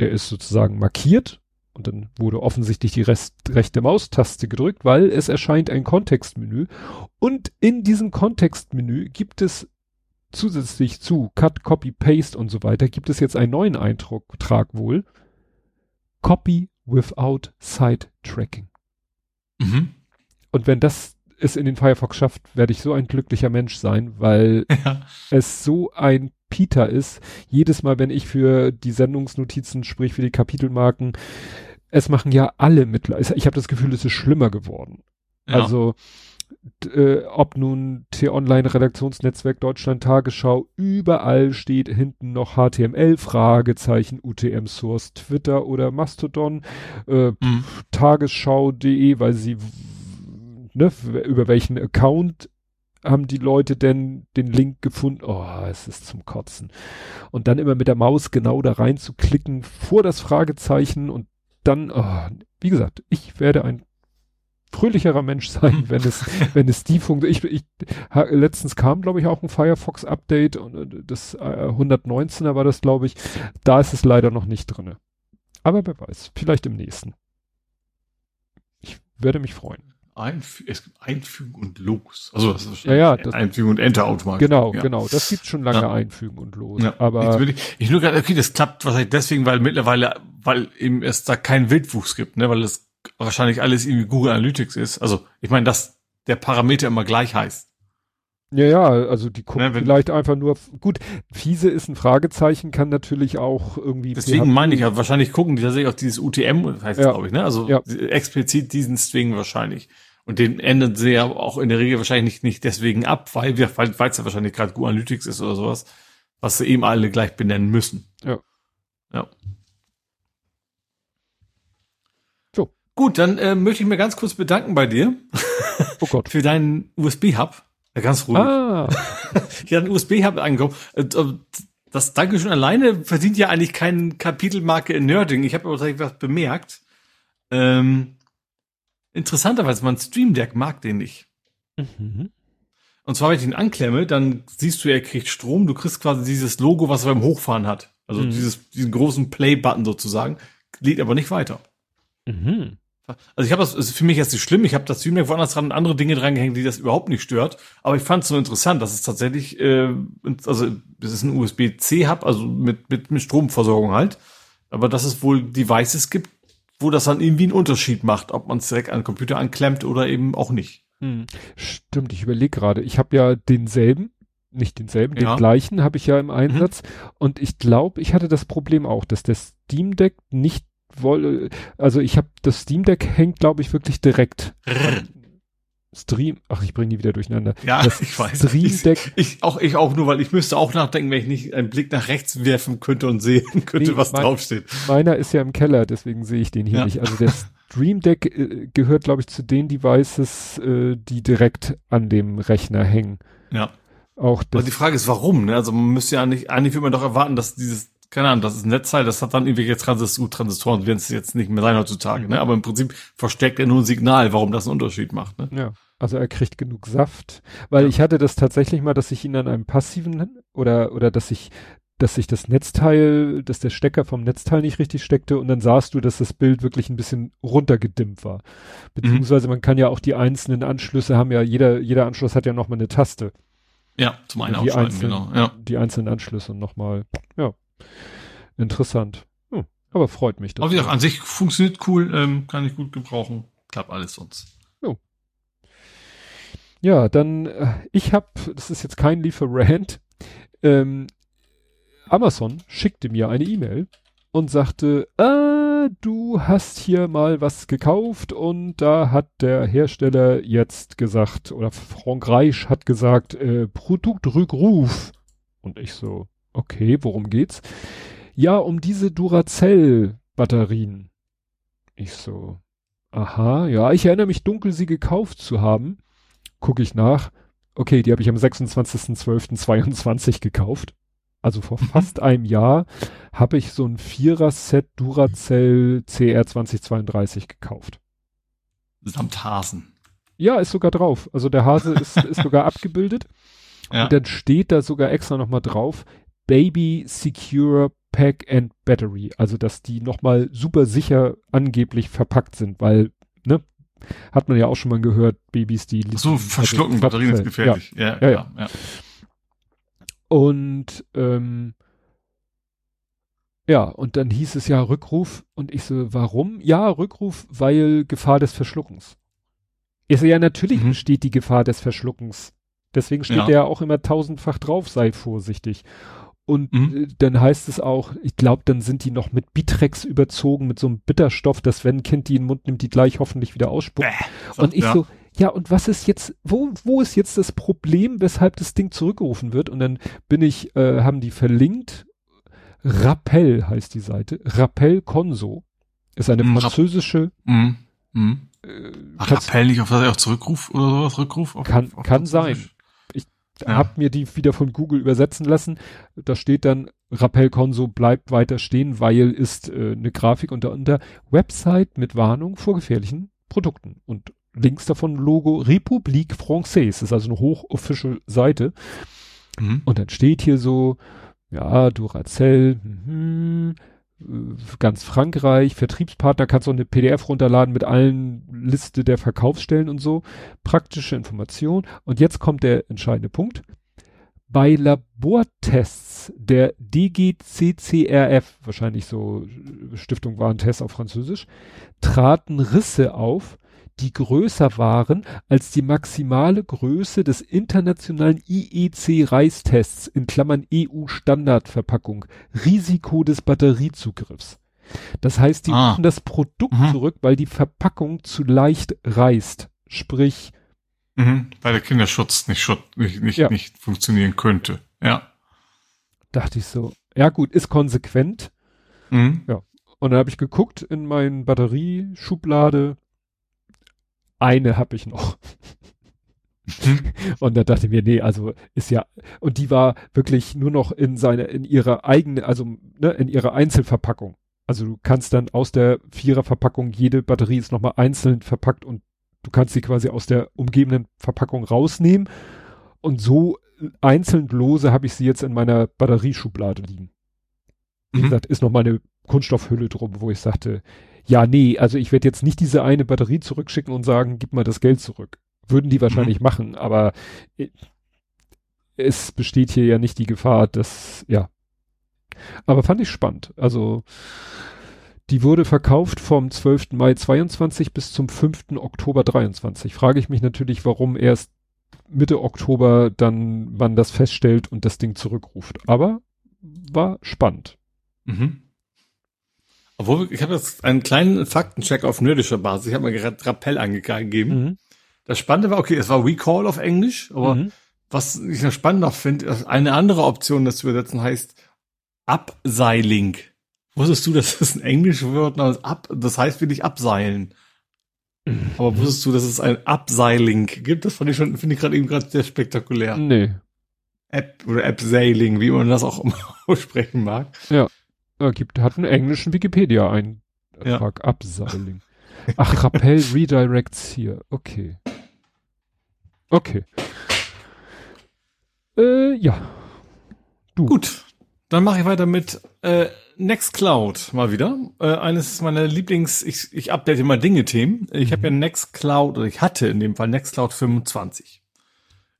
der ist sozusagen markiert und dann wurde offensichtlich die Rest, rechte Maustaste gedrückt, weil es erscheint ein Kontextmenü. Und in diesem Kontextmenü gibt es zusätzlich zu Cut, Copy, Paste und so weiter, gibt es jetzt einen neuen Eintrag wohl. Copy without Site Tracking. Mhm. Und wenn das es in den Firefox schafft, werde ich so ein glücklicher Mensch sein, weil ja. es so ein Peter ist. Jedes Mal, wenn ich für die Sendungsnotizen, sprich für die Kapitelmarken, es machen ja alle mittlerweile. Ich habe das Gefühl, es ist schlimmer geworden. Ja. Also äh, ob nun T-Online Redaktionsnetzwerk Deutschland Tagesschau, überall steht hinten noch HTML, Fragezeichen, UTM Source, Twitter oder Mastodon, äh, mhm. Tagesschau.de, weil sie, ne, über welchen Account haben die Leute denn den Link gefunden? Oh, es ist zum Kotzen. Und dann immer mit der Maus genau da rein zu klicken vor das Fragezeichen und dann, oh, wie gesagt, ich werde ein fröhlicherer Mensch sein, wenn es, wenn es die funktioniert. Ich, ich, letztens kam, glaube ich, auch ein Firefox Update und äh, das äh, 119er war das, glaube ich. Da ist es leider noch nicht drinne. Aber wer weiß, vielleicht im nächsten. Ich werde mich freuen. Einf es gibt Einfügen und Los. Also das ist ja, ja, das, Einfügen und Enter automatisch. Genau, ja. genau. Das gibt schon lange ja. Einfügen und Los. Ja. Aber ich, ich nur gerade, okay, das klappt wahrscheinlich deswegen, weil mittlerweile, weil eben es da keinen Wildwuchs gibt, ne, weil das wahrscheinlich alles irgendwie Google Analytics ist. Also ich meine, dass der Parameter immer gleich heißt. Ja, ja, also die gucken ne, vielleicht einfach nur, gut, fiese ist ein Fragezeichen, kann natürlich auch irgendwie. Deswegen meine ich ja, wahrscheinlich gucken die tatsächlich auch dieses UTM, heißt ja. glaube ich, ne? Also ja. explizit diesen String wahrscheinlich. Und den ändern sie ja auch in der Regel wahrscheinlich nicht, nicht deswegen ab, weil wir, weil es ja wahrscheinlich gerade Google Analytics ist oder sowas, was sie eben alle gleich benennen müssen. Ja. Ja. So. Gut, dann äh, möchte ich mir ganz kurz bedanken bei dir. Oh Gott. für deinen USB-Hub. Ja, ganz ruhig. Ah. ich habe einen USB-Hub angekommen. Äh, das Dankeschön alleine verdient ja eigentlich keine Kapitelmarke in Nerding. Ich habe aber tatsächlich was bemerkt. Ähm, interessanterweise, mein Stream Deck mag den nicht. Mhm. Und zwar, wenn ich ihn anklemme, dann siehst du, er kriegt Strom. Du kriegst quasi dieses Logo, was er beim Hochfahren hat. Also mhm. dieses, diesen großen Play-Button sozusagen. Lädt aber nicht weiter. Mhm. Also ich habe das, ist für mich jetzt nicht schlimm, ich habe das Stream Deck woanders dran und andere Dinge dran gehängt, die das überhaupt nicht stört. Aber ich fand es so interessant, dass es tatsächlich, äh, also das ist ein USB-C-Hub, also mit, mit, mit Stromversorgung halt. Aber dass es wohl Devices gibt, wo das dann irgendwie einen Unterschied macht, ob man es direkt an den Computer anklemmt oder eben auch nicht. Hm. Stimmt, ich überlege gerade. Ich habe ja denselben, nicht denselben, ja. den gleichen habe ich ja im Einsatz. Mhm. Und ich glaube, ich hatte das Problem auch, dass der Steam Deck nicht wolle, also ich habe das Steam Deck hängt, glaube ich, wirklich direkt. Stream, ach, ich bringe die wieder durcheinander. Ja, das ich weiß. Stream Deck. Ich, ich, auch, ich auch nur, weil ich müsste auch nachdenken, wenn ich nicht einen Blick nach rechts werfen könnte und sehen könnte, nee, was mein, draufsteht. Meiner ist ja im Keller, deswegen sehe ich den hier ja. nicht. Also der Stream Deck äh, gehört, glaube ich, zu den Devices, äh, die direkt an dem Rechner hängen. Ja. Auch das. Aber die Frage ist, warum? Ne? Also man müsste ja nicht, eigentlich würde man doch erwarten, dass dieses keine Ahnung, das ist ein Netzteil, das hat dann irgendwelche Transistor Transistoren, werden es jetzt nicht mehr sein heutzutage, ne? mhm. ne? Aber im Prinzip versteckt er nur ein Signal, warum das einen Unterschied macht, ne? Ja. Also er kriegt genug Saft, weil ja. ich hatte das tatsächlich mal, dass ich ihn an einem passiven oder oder dass ich dass sich das Netzteil, dass der Stecker vom Netzteil nicht richtig steckte und dann sahst du, dass das Bild wirklich ein bisschen runtergedimmt war. Beziehungsweise mhm. man kann ja auch die einzelnen Anschlüsse haben ja, jeder, jeder Anschluss hat ja nochmal eine Taste. Ja, zum einen die einzelnen, genau. Ja. Die einzelnen Anschlüsse nochmal, ja. Interessant. Hm, aber freut mich. Aber wie gesagt, an sich funktioniert cool, ähm, kann ich gut gebrauchen. Klappt alles sonst. Jo. Ja, dann, äh, ich habe, das ist jetzt kein Lieferant, ähm, Amazon schickte mir eine E-Mail und sagte, ah, du hast hier mal was gekauft und da hat der Hersteller jetzt gesagt, oder Frank Reich hat gesagt, äh, Produktrückruf. Und ich so, okay, worum geht's? Ja, um diese Duracell-Batterien. Ich so, aha, ja, ich erinnere mich dunkel, sie gekauft zu haben. Gucke ich nach. Okay, die habe ich am 26.12.22 gekauft. Also vor mhm. fast einem Jahr habe ich so ein Vierer-Set Duracell CR 2032 gekauft. Samt Hasen. Ja, ist sogar drauf. Also der Hase ist, ist sogar abgebildet. Ja. Und dann steht da sogar extra nochmal drauf, Baby Secure Pack and Battery. Also, dass die nochmal super sicher angeblich verpackt sind, weil, ne, hat man ja auch schon mal gehört, Babys, die... So, verschlucken, Batterien ist gefährlich. Ja, ja, ja. ja. Und, ähm, ja, und dann hieß es ja Rückruf und ich so, warum? Ja, Rückruf, weil Gefahr des Verschluckens. Ich so, ja, natürlich mhm. besteht die Gefahr des Verschluckens. Deswegen steht ja. der auch immer tausendfach drauf, sei vorsichtig. Und mhm. Äh, dann heißt es auch, ich glaube, dann sind die noch mit Bitrex überzogen, mit so einem Bitterstoff, dass wenn ein Kind die in den Mund nimmt, die gleich hoffentlich wieder ausspuckt. Bäh, und ich ja. so, ja, und was ist jetzt, wo, wo ist jetzt das Problem, weshalb das Ding zurückgerufen wird? Und dann bin ich, äh, haben die verlinkt, Rappel heißt die Seite, Rappel Conso, ist eine mm, französische, mm, mm. Äh, Ach, Rappel nicht auf auch Zurückruf oder sowas, Rückruf? Auf, kann, auf kann sein ja. habe mir die wieder von Google übersetzen lassen. Da steht dann Rappel Conso bleibt weiter stehen, weil ist äh, eine Grafik unter unter Website mit Warnung vor gefährlichen Produkten und links davon Logo République Française. Das ist also eine hochofficial Seite. Mhm. Und dann steht hier so, ja, Duracell, mh, ganz Frankreich, Vertriebspartner, kannst du eine PDF runterladen mit allen Liste der Verkaufsstellen und so. Praktische Information. Und jetzt kommt der entscheidende Punkt. Bei Labortests der DGCCRF, wahrscheinlich so Stiftung Warentest auf Französisch, traten Risse auf, die größer waren als die maximale Größe des internationalen IEC-Reistests in Klammern EU-Standardverpackung, Risiko des Batteriezugriffs. Das heißt, die ah. machen das Produkt mhm. zurück, weil die Verpackung zu leicht reißt. Sprich, mhm, weil der Kinderschutz nicht, nicht, nicht, ja. nicht funktionieren könnte. Ja. Dachte ich so. Ja gut, ist konsequent. Mhm. Ja. Und dann habe ich geguckt in meinen Batterieschublade, eine habe ich noch. und da dachte ich mir, nee, also ist ja, und die war wirklich nur noch in seiner, in ihrer eigenen, also ne, in ihrer Einzelverpackung. Also du kannst dann aus der Viererverpackung, jede Batterie ist nochmal einzeln verpackt und du kannst sie quasi aus der umgebenden Verpackung rausnehmen. Und so einzeln lose habe ich sie jetzt in meiner Batterieschublade liegen. Wie mhm. gesagt, ist nochmal eine Kunststoffhülle drum, wo ich sagte, ja, nee, also ich werde jetzt nicht diese eine Batterie zurückschicken und sagen, gib mal das Geld zurück. Würden die wahrscheinlich mhm. machen, aber äh, es besteht hier ja nicht die Gefahr, dass, ja. Aber fand ich spannend. Also, die wurde verkauft vom 12. Mai 22 bis zum 5. Oktober 23. Frage ich mich natürlich, warum erst Mitte Oktober dann man das feststellt und das Ding zurückruft. Aber war spannend. Mhm. Obwohl, ich habe jetzt einen kleinen Faktencheck auf nerdischer Basis. Ich habe mir gerade Rappel angegeben. Mhm. Das Spannende war, okay, es war Recall auf Englisch, aber mhm. was ich noch spannender finde, eine andere Option, das zu übersetzen, heißt Abseiling. Wusstest du, dass das ein englisches Wort ist? Ab, das heißt wirklich abseilen. Mhm. Aber wusstest du, dass es ein Abseiling gibt? Das fand ich schon, finde ich gerade eben gerade sehr spektakulär. Nee. App oder Abseiling, wie man das auch immer aussprechen mag. Ja. Er gibt, hat einen englischen Wikipedia-Eintrag. Ja. Abseiling. Ach, Rappel Redirects hier. Okay. Okay. Äh, ja. Du. Gut. Dann mache ich weiter mit äh, Nextcloud mal wieder. Äh, eines meiner Lieblings, ich, ich update immer Dinge-Themen. Ich mhm. habe ja Nextcloud, oder ich hatte in dem Fall Nextcloud 25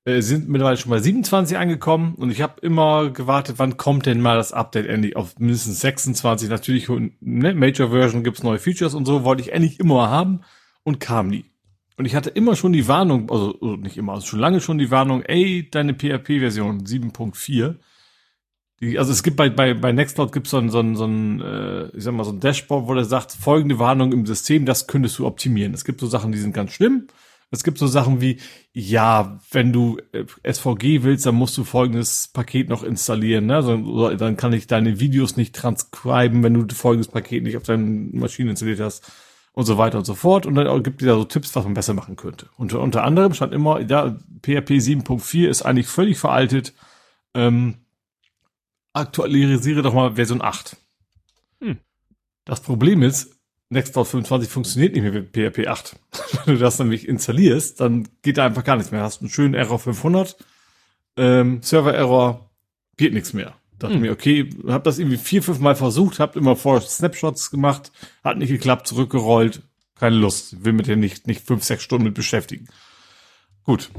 äh, sind mittlerweile schon bei 27 angekommen und ich habe immer gewartet, wann kommt denn mal das Update endlich auf mindestens 26. Natürlich, ne, Major Version gibt's neue Features und so, wollte ich endlich immer haben und kam nie. Und ich hatte immer schon die Warnung, also, also nicht immer, also schon lange schon die Warnung, ey, deine PHP-Version 7.4. Die, also es gibt bei, bei, bei Nextcloud gibt so ein, so ein, so ein äh, ich sag mal, so ein Dashboard, wo der sagt, folgende Warnung im System, das könntest du optimieren. Es gibt so Sachen, die sind ganz schlimm. Es gibt so Sachen wie, ja, wenn du äh, SVG willst, dann musst du folgendes Paket noch installieren. Ne? Also, dann kann ich deine Videos nicht transcriben, wenn du folgendes Paket nicht auf deiner Maschine installiert hast und so weiter und so fort. Und dann gibt es da so Tipps, was man besser machen könnte. Und unter anderem stand immer, ja, PHP 7.4 ist eigentlich völlig veraltet. Ähm, aktualisiere doch mal Version 8. Hm. Das Problem ist, Nextcloud 25 funktioniert nicht mehr mit PHP 8. Wenn du das nämlich installierst, dann geht da einfach gar nichts mehr. Hast einen schönen Error 500, ähm, Server-Error, geht nichts mehr. Dachte hm. mir, okay, hab das irgendwie vier, fünf Mal versucht, hab immer vor Snapshots gemacht, hat nicht geklappt, zurückgerollt, keine Lust, will mit dir nicht, nicht fünf, sechs Stunden mit beschäftigen. Gut.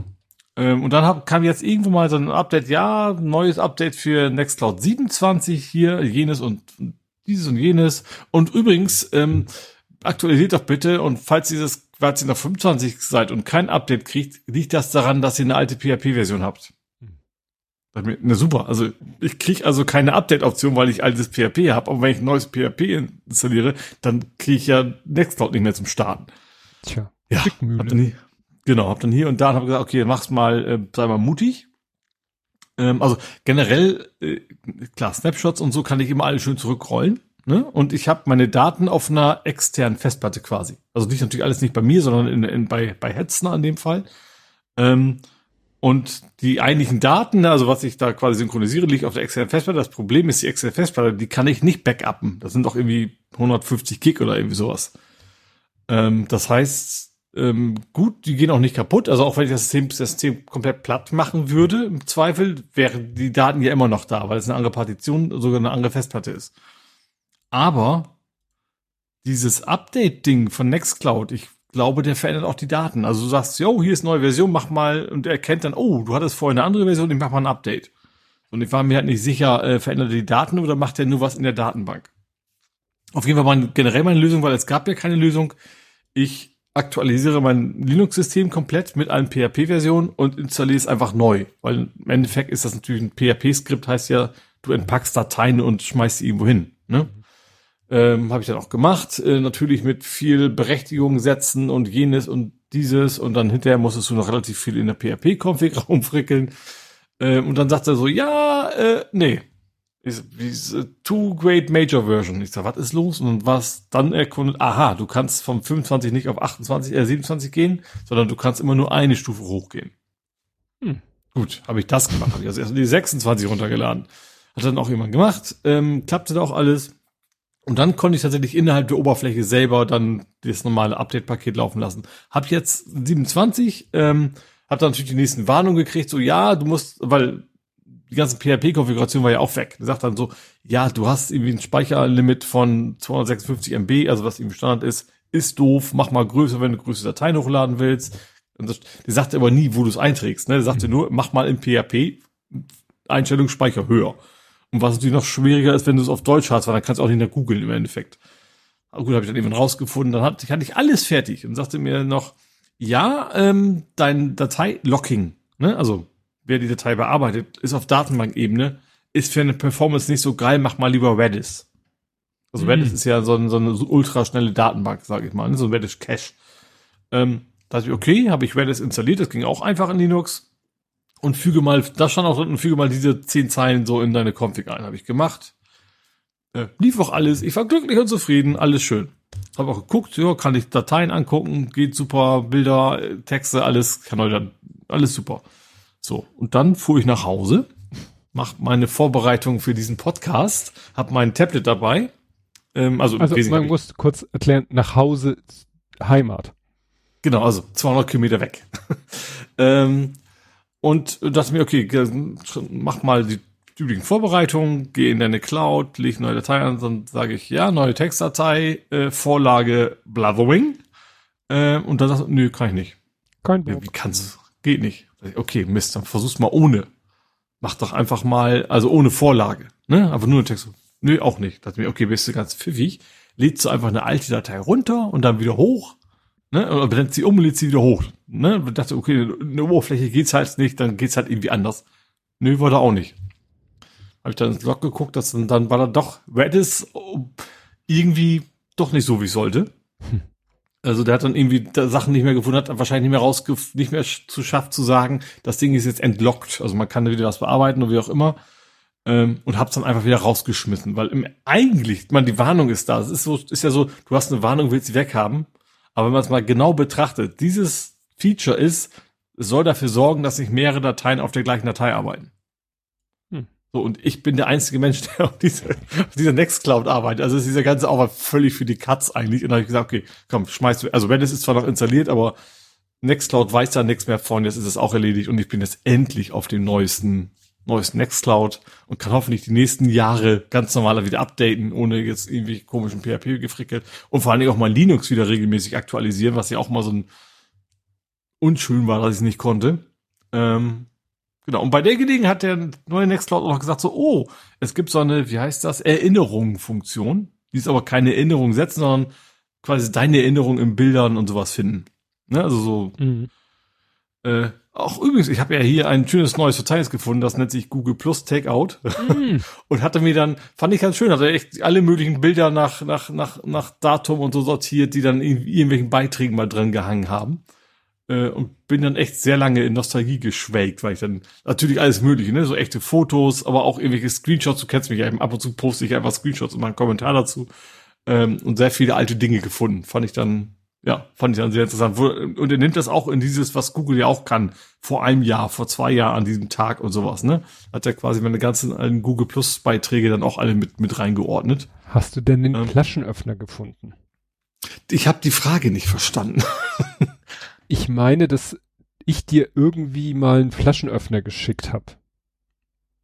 Ähm, und dann hab, kam jetzt irgendwo mal so ein Update, ja, neues Update für Nextcloud 27 hier, jenes und dieses und jenes. Und übrigens, ähm, aktualisiert doch bitte und falls dieses, falls ihr nach 25 seid und kein Update kriegt, liegt das daran, dass ihr eine alte PHP-Version habt. Na super, also ich kriege also keine Update-Option, weil ich altes PHP habe, aber wenn ich ein neues PHP installiere, dann kriege ich ja Nextcloud nicht mehr zum Starten. Tja, ja, hab dann hier, genau, hab dann hier und da und hab gesagt, okay, mach's mal, äh, sei mal mutig. Ähm, also generell, äh, klar, Snapshots und so kann ich immer alles schön zurückrollen. Ne? Und ich habe meine Daten auf einer externen Festplatte quasi. Also nicht natürlich alles nicht bei mir, sondern in, in, bei, bei Hetzner in dem Fall. Ähm, und die eigentlichen Daten, also was ich da quasi synchronisiere, liegt auf der externen Festplatte. Das Problem ist, die externe Festplatte, die kann ich nicht backuppen. Das sind doch irgendwie 150 Gig oder irgendwie sowas. Ähm, das heißt, ähm, gut, die gehen auch nicht kaputt. Also auch wenn ich das System, das System komplett platt machen würde, im Zweifel, wären die Daten ja immer noch da, weil es eine andere Partition, sogar eine andere Festplatte ist. Aber dieses Update-Ding von Nextcloud, ich glaube, der verändert auch die Daten. Also du sagst, yo, hier ist eine neue Version, mach mal, und er erkennt dann, oh, du hattest vorher eine andere Version, ich mach mal ein Update. Und ich war mir halt nicht sicher, äh, verändert er die Daten oder macht er nur was in der Datenbank? Auf jeden Fall meine, generell meine Lösung, weil es gab ja keine Lösung. Ich aktualisiere mein Linux-System komplett mit allen PHP-Versionen und installiere es einfach neu. Weil im Endeffekt ist das natürlich ein PHP-Skript, heißt ja, du entpackst Dateien und schmeißt sie irgendwo hin. Ne? Ähm, Habe ich dann auch gemacht. Äh, natürlich mit viel Berechtigung setzen und jenes und dieses. Und dann hinterher musstest du noch relativ viel in der PHP-Config rumfrickeln. Ähm, und dann sagt er so, ja, äh, nee. Ist, ist, uh, too great major version. Ich sag, was ist los? Und was dann erkundet, aha, du kannst vom 25 nicht auf 28, äh, 27 gehen, sondern du kannst immer nur eine Stufe hochgehen. Hm. Gut, habe ich das gemacht. Habe ich also erst die 26 runtergeladen. Hat dann auch jemand gemacht. Ähm, klappte da auch alles. Und dann konnte ich tatsächlich innerhalb der Oberfläche selber dann das normale Update-Paket laufen lassen. Hab jetzt 27, ähm, hab dann natürlich die nächsten Warnungen gekriegt, so ja, du musst, weil die ganze PHP-Konfiguration war ja auch weg. Der sagt dann so, ja, du hast irgendwie ein Speicherlimit von 256 MB, also was eben Standard ist, ist doof, mach mal größer, wenn du größere Dateien hochladen willst. Und das, der sagt aber nie, wo du es einträgst. Ne? Der sagt mhm. nur, mach mal im PHP Einstellungsspeicher höher. Und was natürlich noch schwieriger ist, wenn du es auf Deutsch hast, weil dann kannst du auch nicht mehr googeln im Endeffekt. Aber gut, habe ich dann eben rausgefunden. Dann hatte, hatte ich alles fertig und sagte mir noch, ja, ähm, dein Datei-Locking, ne? also wer die Datei bearbeitet, ist auf Datenbankebene, ist für eine Performance nicht so geil, mach mal lieber Redis. Also mhm. Redis ist ja so, ein, so eine ultraschnelle Datenbank, sage ich mal, ne? so ein Redis Cache. Ähm, da dachte ich, okay, habe ich Redis installiert, das ging auch einfach in Linux und füge mal, da stand auch drin, füge mal diese zehn Zeilen so in deine Config ein. Habe ich gemacht. Äh, lief auch alles. Ich war glücklich und zufrieden. Alles schön. Habe auch geguckt, ja, kann ich Dateien angucken, geht super, Bilder, äh, Texte, alles, kann heute alles super. So, und dann fuhr ich nach Hause, mach meine Vorbereitung für diesen Podcast, habe mein Tablet dabei. Ähm, also also man muss kurz erklären, nach Hause Heimat. Genau, also 200 Kilometer weg. ähm, und dachte mir, okay, mach mal die üblichen Vorbereitungen, geh in deine Cloud, leg neue Datei an, dann sage ich, ja, neue Textdatei, äh, Vorlage Blathering. Äh, und dann sagst du, nö, kann ich nicht. Kein. Ja, wie kannst du? Geht nicht. Okay, Mist, dann versuch's mal ohne. Mach doch einfach mal, also ohne Vorlage, ne? Aber nur eine Text. Nö, auch nicht. Dachte mir, okay, bist du ganz pfiffig. Lädst du einfach eine alte Datei runter und dann wieder hoch. Ne? Oder blendet sie um und lädt sie wieder hoch. Ne? Dachte, okay, eine Oberfläche geht's halt nicht, dann geht's halt irgendwie anders. Nö, wollte auch nicht. Habe ich dann ins Log geguckt, dass dann, dann war da doch Redis irgendwie doch nicht so, wie es sollte. Hm. Also der hat dann irgendwie Sachen nicht mehr gefunden, hat wahrscheinlich nicht mehr rausge nicht mehr zu schafft zu sagen, das Ding ist jetzt entlockt. Also man kann da wieder was bearbeiten oder wie auch immer. Ähm, und hab's dann einfach wieder rausgeschmissen, weil im, eigentlich, man, die Warnung ist da. Es ist so, ist ja so, du hast eine Warnung, willst sie weghaben. Aber wenn man es mal genau betrachtet, dieses Feature ist, es soll dafür sorgen, dass nicht mehrere Dateien auf der gleichen Datei arbeiten. So, und ich bin der einzige Mensch, der auf, diese, auf dieser Nextcloud arbeitet. Also ist dieser ganze Aufwand völlig für die Katz eigentlich. Und da habe ich gesagt, okay, komm, schmeiß du. Also Redis ist zwar noch installiert, aber Nextcloud weiß da nichts mehr von. Jetzt ist es auch erledigt und ich bin jetzt endlich auf dem neuesten, neuesten Nextcloud und kann hoffentlich die nächsten Jahre ganz normal wieder updaten, ohne jetzt irgendwie komischen PHP gefrickelt. Und vor allen Dingen auch mal Linux wieder regelmäßig aktualisieren, was ja auch mal so ein unschön war, dass ich es nicht konnte. Ähm, Genau. Und bei der Gelegenheit hat der neue Nextcloud auch noch gesagt so, oh, es gibt so eine, wie heißt das, Erinnerung-Funktion. Die ist aber keine Erinnerung setzen, sondern quasi deine Erinnerung in Bildern und sowas finden. Ne? Also so. Mhm. Äh, auch übrigens, ich habe ja hier ein schönes neues Verzeichnis gefunden, das nennt sich Google Plus Takeout. Mhm. und hatte mir dann, fand ich ganz schön, hat er echt alle möglichen Bilder nach, nach, nach, nach Datum und so sortiert, die dann in irgendwelchen Beiträgen mal drin gehangen haben äh, und bin dann echt sehr lange in Nostalgie geschwelgt, weil ich dann natürlich alles mögliche, ne, so echte Fotos, aber auch irgendwelche Screenshots, du kennst mich ja, ab und zu poste ich einfach Screenshots und mal einen Kommentar dazu ähm, und sehr viele alte Dinge gefunden. Fand ich dann, ja, fand ich dann sehr interessant. Und er nimmt das auch in dieses, was Google ja auch kann, vor einem Jahr, vor zwei Jahren an diesem Tag und sowas, ne? Hat er quasi meine ganzen alten Google Plus Beiträge dann auch alle mit, mit reingeordnet. Hast du denn den ähm, Flaschenöffner gefunden? Ich habe die Frage nicht verstanden. ich meine, dass ich dir irgendwie mal einen Flaschenöffner geschickt habe.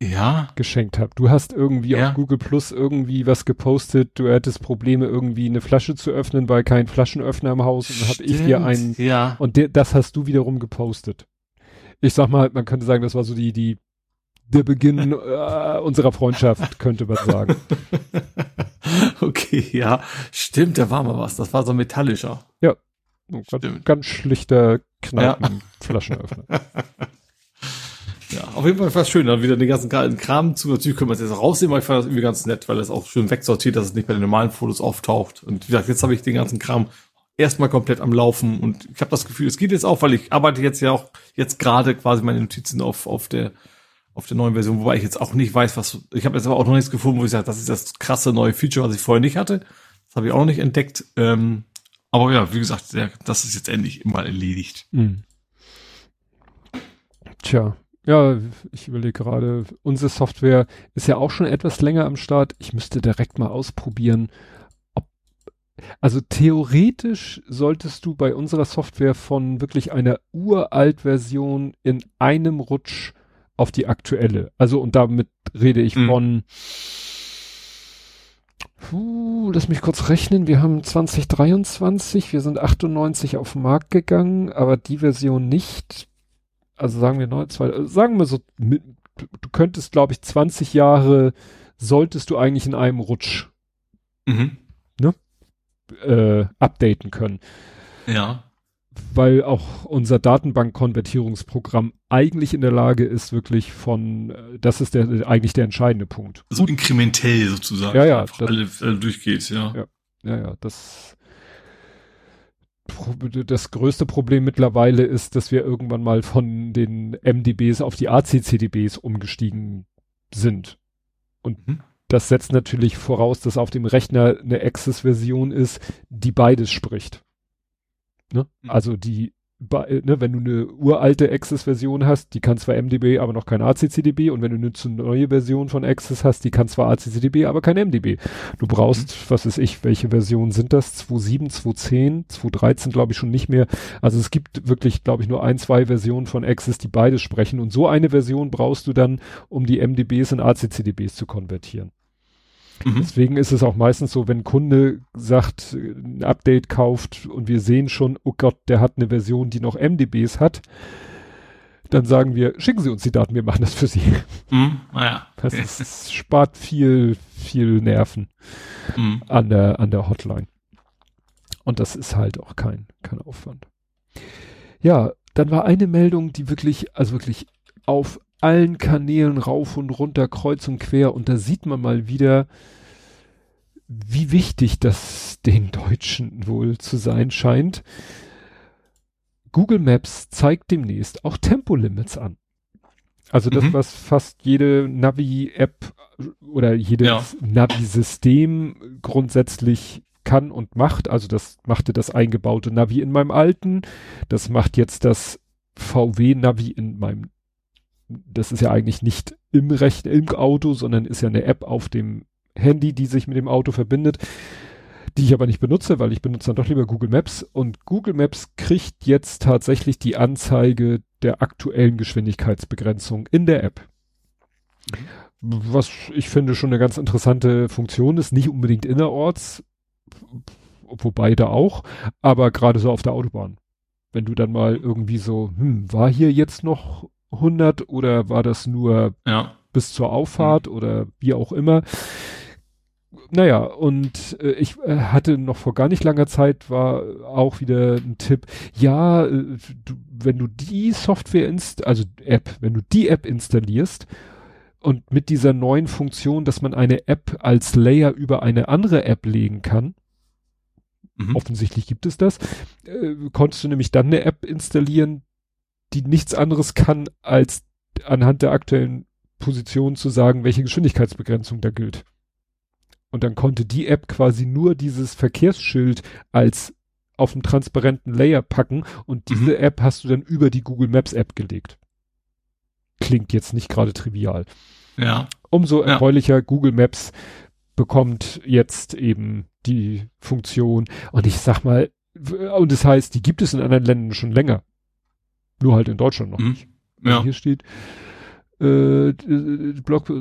Ja. Geschenkt habe. Du hast irgendwie ja. auf Google Plus irgendwie was gepostet, du hättest Probleme irgendwie eine Flasche zu öffnen, weil kein Flaschenöffner im Haus und dann habe ich dir einen ja. und de, das hast du wiederum gepostet. Ich sag mal, man könnte sagen, das war so die die der Beginn äh, unserer Freundschaft, könnte man sagen. okay, ja, stimmt, da war mal was. Das war so metallischer. Ja, Ganz, ganz schlichter Kneipenflaschenöffner. Ja. ja, auf jeden Fall war es schön, dann wieder den ganzen Kram zu. Natürlich können wir es jetzt auch rausnehmen, aber ich fand das irgendwie ganz nett, weil es auch schön wegsortiert, dass es nicht bei den normalen Fotos auftaucht. Und wie gesagt, jetzt habe ich den ganzen Kram erstmal komplett am Laufen und ich habe das Gefühl, es geht jetzt auch, weil ich arbeite jetzt ja auch jetzt gerade quasi meine Notizen auf, auf der auf der neuen Version, wobei ich jetzt auch nicht weiß, was ich habe jetzt aber auch noch nichts gefunden, wo ich sage, das ist das krasse neue Feature, was ich vorher nicht hatte. Das habe ich auch noch nicht entdeckt. Ähm, aber ja, wie gesagt, der, das ist jetzt endlich mal erledigt. Mhm. Tja, ja, ich überlege gerade, unsere Software ist ja auch schon etwas länger am Start. Ich müsste direkt mal ausprobieren, ob, also theoretisch solltest du bei unserer Software von wirklich einer uralt Version in einem Rutsch auf die aktuelle. Also, und damit rede ich mhm. von Puh, lass mich kurz rechnen. Wir haben 2023, wir sind 98 auf den Markt gegangen, aber die Version nicht. Also sagen wir neu, zwei, sagen wir so, du könntest, glaube ich, 20 Jahre solltest du eigentlich in einem Rutsch mhm. ne, äh, updaten können. Ja weil auch unser Datenbankkonvertierungsprogramm eigentlich in der Lage ist, wirklich von, äh, das ist der eigentlich der entscheidende Punkt. So inkrementell sozusagen. Ja, ja. Das, alle, alle durchgeht, ja. Ja, ja, ja das, das größte Problem mittlerweile ist, dass wir irgendwann mal von den MDBs auf die ACCDBs umgestiegen sind. Und mhm. das setzt natürlich voraus, dass auf dem Rechner eine Access-Version ist, die beides spricht. Ne? Mhm. Also die, ne, wenn du eine uralte Access-Version hast, die kann zwar MDB, aber noch kein ACCDB und wenn du eine neue Version von Access hast, die kann zwar ACCDB, aber kein MDB. Du brauchst, mhm. was weiß ich, welche Versionen sind das? 2.7, 2.10, 2.13 glaube ich schon nicht mehr. Also es gibt wirklich, glaube ich, nur ein, zwei Versionen von Access, die beides sprechen und so eine Version brauchst du dann, um die MDBs in ACCDBs zu konvertieren. Mhm. Deswegen ist es auch meistens so, wenn ein Kunde sagt, ein Update kauft und wir sehen schon, oh Gott, der hat eine Version, die noch MDBs hat, dann sagen wir, schicken Sie uns die Daten, wir machen das für Sie. Mhm, naja. Das ist, spart viel, viel Nerven mhm. an der, an der Hotline. Und das ist halt auch kein, kein Aufwand. Ja, dann war eine Meldung, die wirklich, also wirklich auf allen Kanälen rauf und runter, kreuz und quer. Und da sieht man mal wieder, wie wichtig das den Deutschen wohl zu sein scheint. Google Maps zeigt demnächst auch Tempolimits an. Also das, mhm. was fast jede Navi-App oder jedes ja. Navi-System grundsätzlich kann und macht. Also das machte das eingebaute Navi in meinem alten. Das macht jetzt das VW-Navi in meinem. Das ist ja eigentlich nicht im Recht im Auto, sondern ist ja eine App auf dem Handy, die sich mit dem Auto verbindet, die ich aber nicht benutze, weil ich benutze dann doch lieber Google Maps. Und Google Maps kriegt jetzt tatsächlich die Anzeige der aktuellen Geschwindigkeitsbegrenzung in der App. Was ich finde schon eine ganz interessante Funktion ist, nicht unbedingt innerorts, wobei da auch, aber gerade so auf der Autobahn. Wenn du dann mal irgendwie so, hm, war hier jetzt noch 100 oder war das nur ja. bis zur Auffahrt mhm. oder wie auch immer. Naja, und äh, ich äh, hatte noch vor gar nicht langer Zeit war auch wieder ein Tipp, ja, äh, du, wenn du die Software inst, also App, wenn du die App installierst und mit dieser neuen Funktion, dass man eine App als Layer über eine andere App legen kann, mhm. offensichtlich gibt es das, äh, konntest du nämlich dann eine App installieren, die nichts anderes kann, als anhand der aktuellen Position zu sagen, welche Geschwindigkeitsbegrenzung da gilt. Und dann konnte die App quasi nur dieses Verkehrsschild als auf einen transparenten Layer packen und diese mhm. App hast du dann über die Google Maps App gelegt. Klingt jetzt nicht gerade trivial. Ja. Umso erfreulicher ja. Google Maps bekommt jetzt eben die Funktion. Und ich sag mal, und das heißt, die gibt es in anderen Ländern schon länger. Nur halt in Deutschland noch mhm. nicht. Ja. Hier steht, äh, Blog,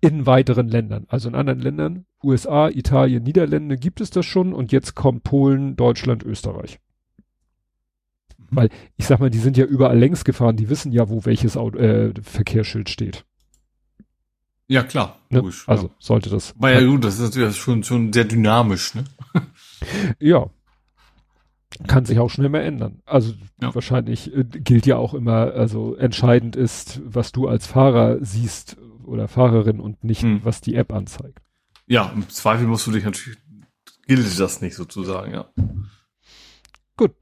in weiteren Ländern. Also in anderen Ländern, USA, Italien, Niederlande gibt es das schon und jetzt kommt Polen, Deutschland, Österreich. Mhm. Weil ich sag mal, die sind ja überall längs gefahren, die wissen ja, wo welches Auto, äh, Verkehrsschild steht. Ja, klar. Ne? Logisch, also ja. sollte das. War ja gut, das ist natürlich schon, schon sehr dynamisch, ne? ja. Kann sich auch schnell mehr ändern. Also ja. wahrscheinlich äh, gilt ja auch immer, also entscheidend ist, was du als Fahrer siehst oder Fahrerin und nicht, hm. was die App anzeigt. Ja, im Zweifel musst du dich natürlich, gilt das nicht sozusagen, ja. Gut.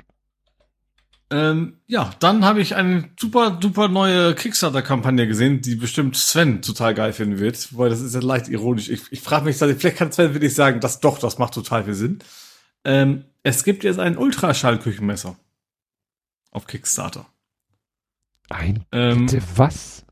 Ähm, ja, dann habe ich eine super, super neue Kickstarter-Kampagne gesehen, die bestimmt Sven total geil finden wird, weil das ist ja leicht ironisch. Ich, ich frage mich, vielleicht kann Sven wirklich sagen, dass doch, das macht total viel Sinn. Ähm, es gibt jetzt ein Ultraschallküchenmesser auf Kickstarter. Ein ähm, bitte was?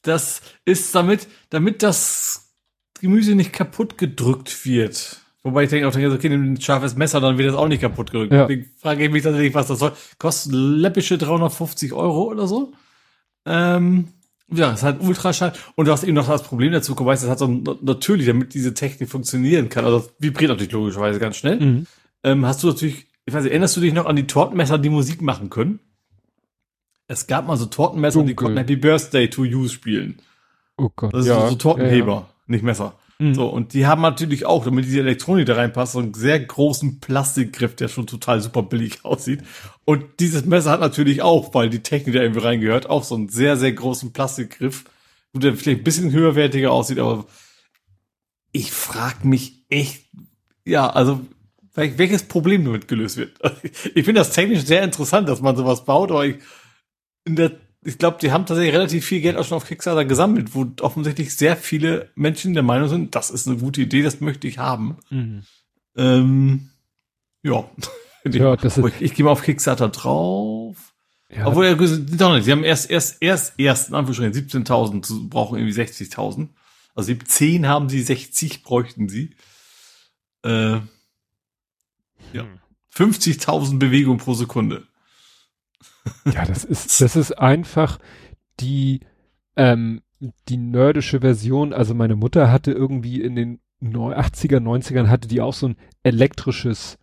Das ist damit, damit das Gemüse nicht kaputt gedrückt wird. Wobei ich denke auch, okay, nimm ein scharfes Messer, dann wird das auch nicht kaputt gedrückt. Ja. Deswegen frage ich mich tatsächlich, was das soll. Kostet läppische 350 Euro oder so. Ähm, ja, es hat Ultraschall. Und du hast eben noch das Problem dazu, du weißt, es hat so natürlich, damit diese Technik funktionieren kann, also vibriert natürlich logischerweise ganz schnell, mhm. ähm, hast du natürlich, ich weiß nicht, erinnerst du dich noch an die Tortenmesser, die Musik machen können? Es gab mal so Tortenmesser, Dunkel. die konnten Happy Birthday to You spielen. Oh Gott. Das ist ja, so, so Tortenheber, ja, ja. nicht Messer. Mhm. So, und die haben natürlich auch, damit diese Elektronik da reinpasst, so einen sehr großen Plastikgriff, der schon total super billig aussieht. Und dieses Messer hat natürlich auch, weil die Technik da irgendwie reingehört, auch so einen sehr, sehr großen Plastikgriff, wo der vielleicht ein bisschen höherwertiger aussieht, aber ich frag mich echt, ja, also welches Problem damit gelöst wird. Ich finde das technisch sehr interessant, dass man sowas baut, aber ich in der, ich glaube, die haben tatsächlich relativ viel Geld auch schon auf Kickstarter gesammelt, wo offensichtlich sehr viele Menschen der Meinung sind, das ist eine gute Idee, das möchte ich haben. Mhm. Ähm, ja. ja das ist ich, ich gehe mal auf Kickstarter drauf. Ja. Obwohl, ja, doch nicht. Sie haben erst, erst, erst, erst, in Anführungsstrichen, 17.000, brauchen irgendwie 60.000. Also 17 haben sie, 60 bräuchten sie. Äh, ja. 50.000 hm. Bewegungen pro Sekunde. Ja, das ist, das ist einfach die, ähm, die nerdische Version. Also meine Mutter hatte irgendwie in den 80er, 90ern hatte die auch so ein elektrisches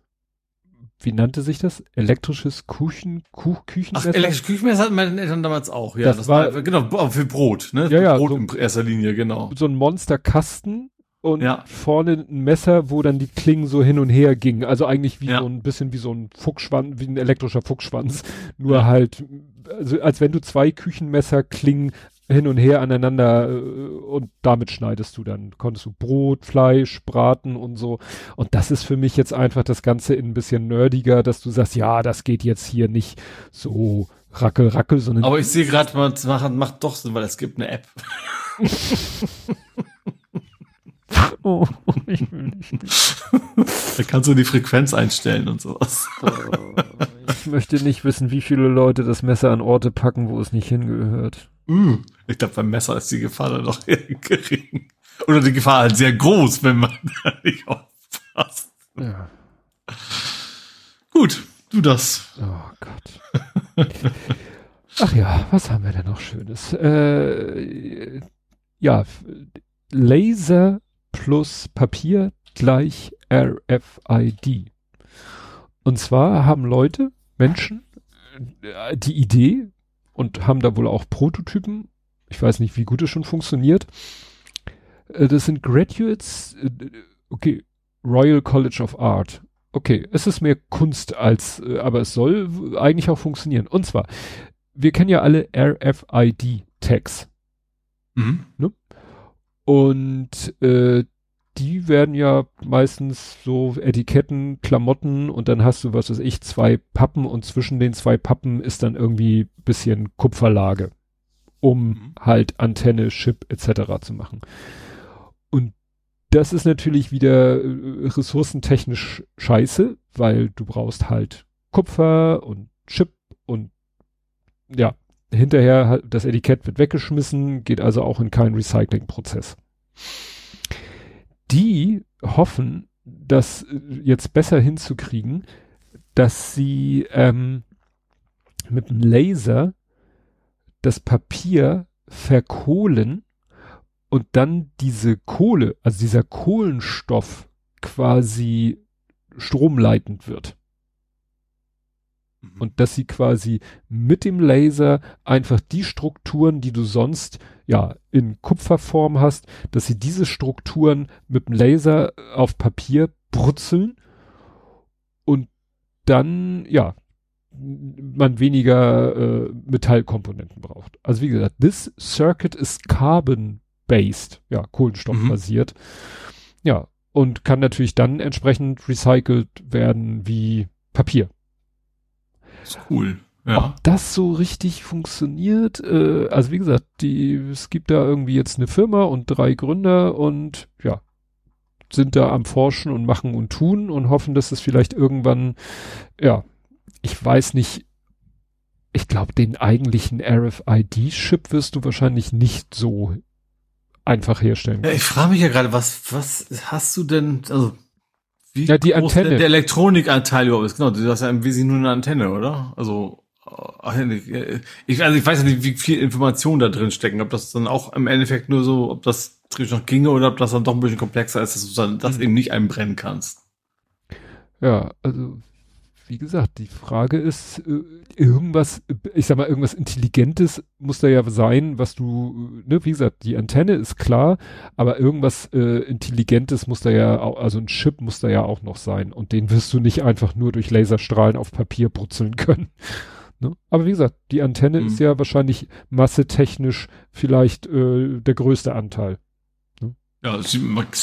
wie nannte sich das? Elektrisches Kuchen, Kuch, Küchenmesser? Ach, elektrisches Küchenmesser hatten meine Eltern damals auch, ja. Das, das war, war, genau, für Brot, ne? Ja, ja, Brot so, in erster Linie, genau. So ein Monsterkasten und Ja. vorne ein Messer, wo dann die Klingen so hin und her gingen. Also eigentlich wie Ja. so ein bisschen wie so ein Fuchsschwanz, wie ein elektrischer Fuchsschwanz. Nur halt, also als wenn du zwei Küchenmesser klingen hin und her aneinander äh, und damit schneidest du dann, konntest du Brot, Fleisch, Braten und so. Und das ist für mich jetzt einfach das Ganze in ein bisschen nerdiger, dass du sagst, ja, das geht jetzt hier nicht so rackel, rackel, sondern Aber ich sehe gerade, man macht, macht doch Sinn, weil es gibt eine App. oh, ich will nicht. Da kannst du die Frequenz einstellen und sowas. Ich möchte nicht wissen, wie viele Leute das Messer an Orte packen, wo es nicht hingehört. Mm. Ich glaube, beim Messer ist die Gefahr dann doch eher gering. Oder die Gefahr halt sehr groß, wenn man da nicht aufpasst. Ja. Gut, du das. Oh Gott. Ach ja, was haben wir denn noch Schönes? Äh, ja, Laser plus Papier gleich RFID. Und zwar haben Leute, Menschen, äh, die Idee und haben da wohl auch Prototypen. Ich weiß nicht, wie gut es schon funktioniert. Äh, Das sind Graduates, äh, okay, Royal College of Art. Okay, es ist mehr Kunst als, aber es soll eigentlich auch funktionieren. Und zwar, wir kennen ja alle RFID-Tags. Mhm. Und äh, die werden ja meistens so Etiketten, Klamotten und dann hast du, was weiß ich, zwei Pappen und zwischen den zwei Pappen ist dann irgendwie bisschen Kupferlage, um Mhm. halt Antenne, Chip etc. zu machen. Und das ist natürlich wieder äh, ressourcentechnisch scheiße, weil du brauchst halt Kupfer und Chip und ja, hinterher halt das Etikett wird weggeschmissen, geht also auch in keinen Recyclingprozess. Die hoffen, das äh, jetzt besser hinzukriegen, dass sie ähm, mit dem Laser das Papier verkohlen und dann diese Kohle, also dieser Kohlenstoff quasi stromleitend wird. Mhm. Und dass sie quasi mit dem Laser einfach die Strukturen, die du sonst ja in Kupferform hast, dass sie diese Strukturen mit dem Laser auf Papier brutzeln und dann ja man weniger äh, Metallkomponenten braucht. Also wie gesagt, this circuit is carbon based, ja Kohlenstoffbasiert, ja und kann natürlich dann entsprechend recycelt werden wie Papier. Ist cool. Ja. Ob das so richtig funktioniert, äh, also wie gesagt, die, es gibt da irgendwie jetzt eine Firma und drei Gründer und ja, sind da am Forschen und machen und tun und hoffen, dass es vielleicht irgendwann, ja, ich weiß nicht, ich glaube, den eigentlichen RFID-Chip wirst du wahrscheinlich nicht so einfach herstellen. ja ich frage mich ja gerade, was, was hast du denn, also, wie Ja, die groß Antenne. Der, der Elektronikanteil überhaupt ist. Genau, du hast ja im Wesentlichen nur eine Antenne, oder? Also, äh, ich, also ich weiß ja nicht, wie viel Informationen da drin stecken. Ob das dann auch im Endeffekt nur so, ob das theoretisch noch ginge oder ob das dann doch ein bisschen komplexer ist, dass du dann das Mhm. eben nicht einbrennen kannst. Ja, also wie gesagt, die Frage ist, äh, irgendwas, ich sag mal, irgendwas Intelligentes muss da ja sein, was du, ne, wie gesagt, die Antenne ist klar, aber irgendwas äh, Intelligentes muss da ja auch, also ein Chip muss da ja auch noch sein und den wirst du nicht einfach nur durch Laserstrahlen auf Papier brutzeln können. Ne? Aber wie gesagt, die Antenne Mhm. ist ja wahrscheinlich massetechnisch vielleicht äh, der größte Anteil. Ja, das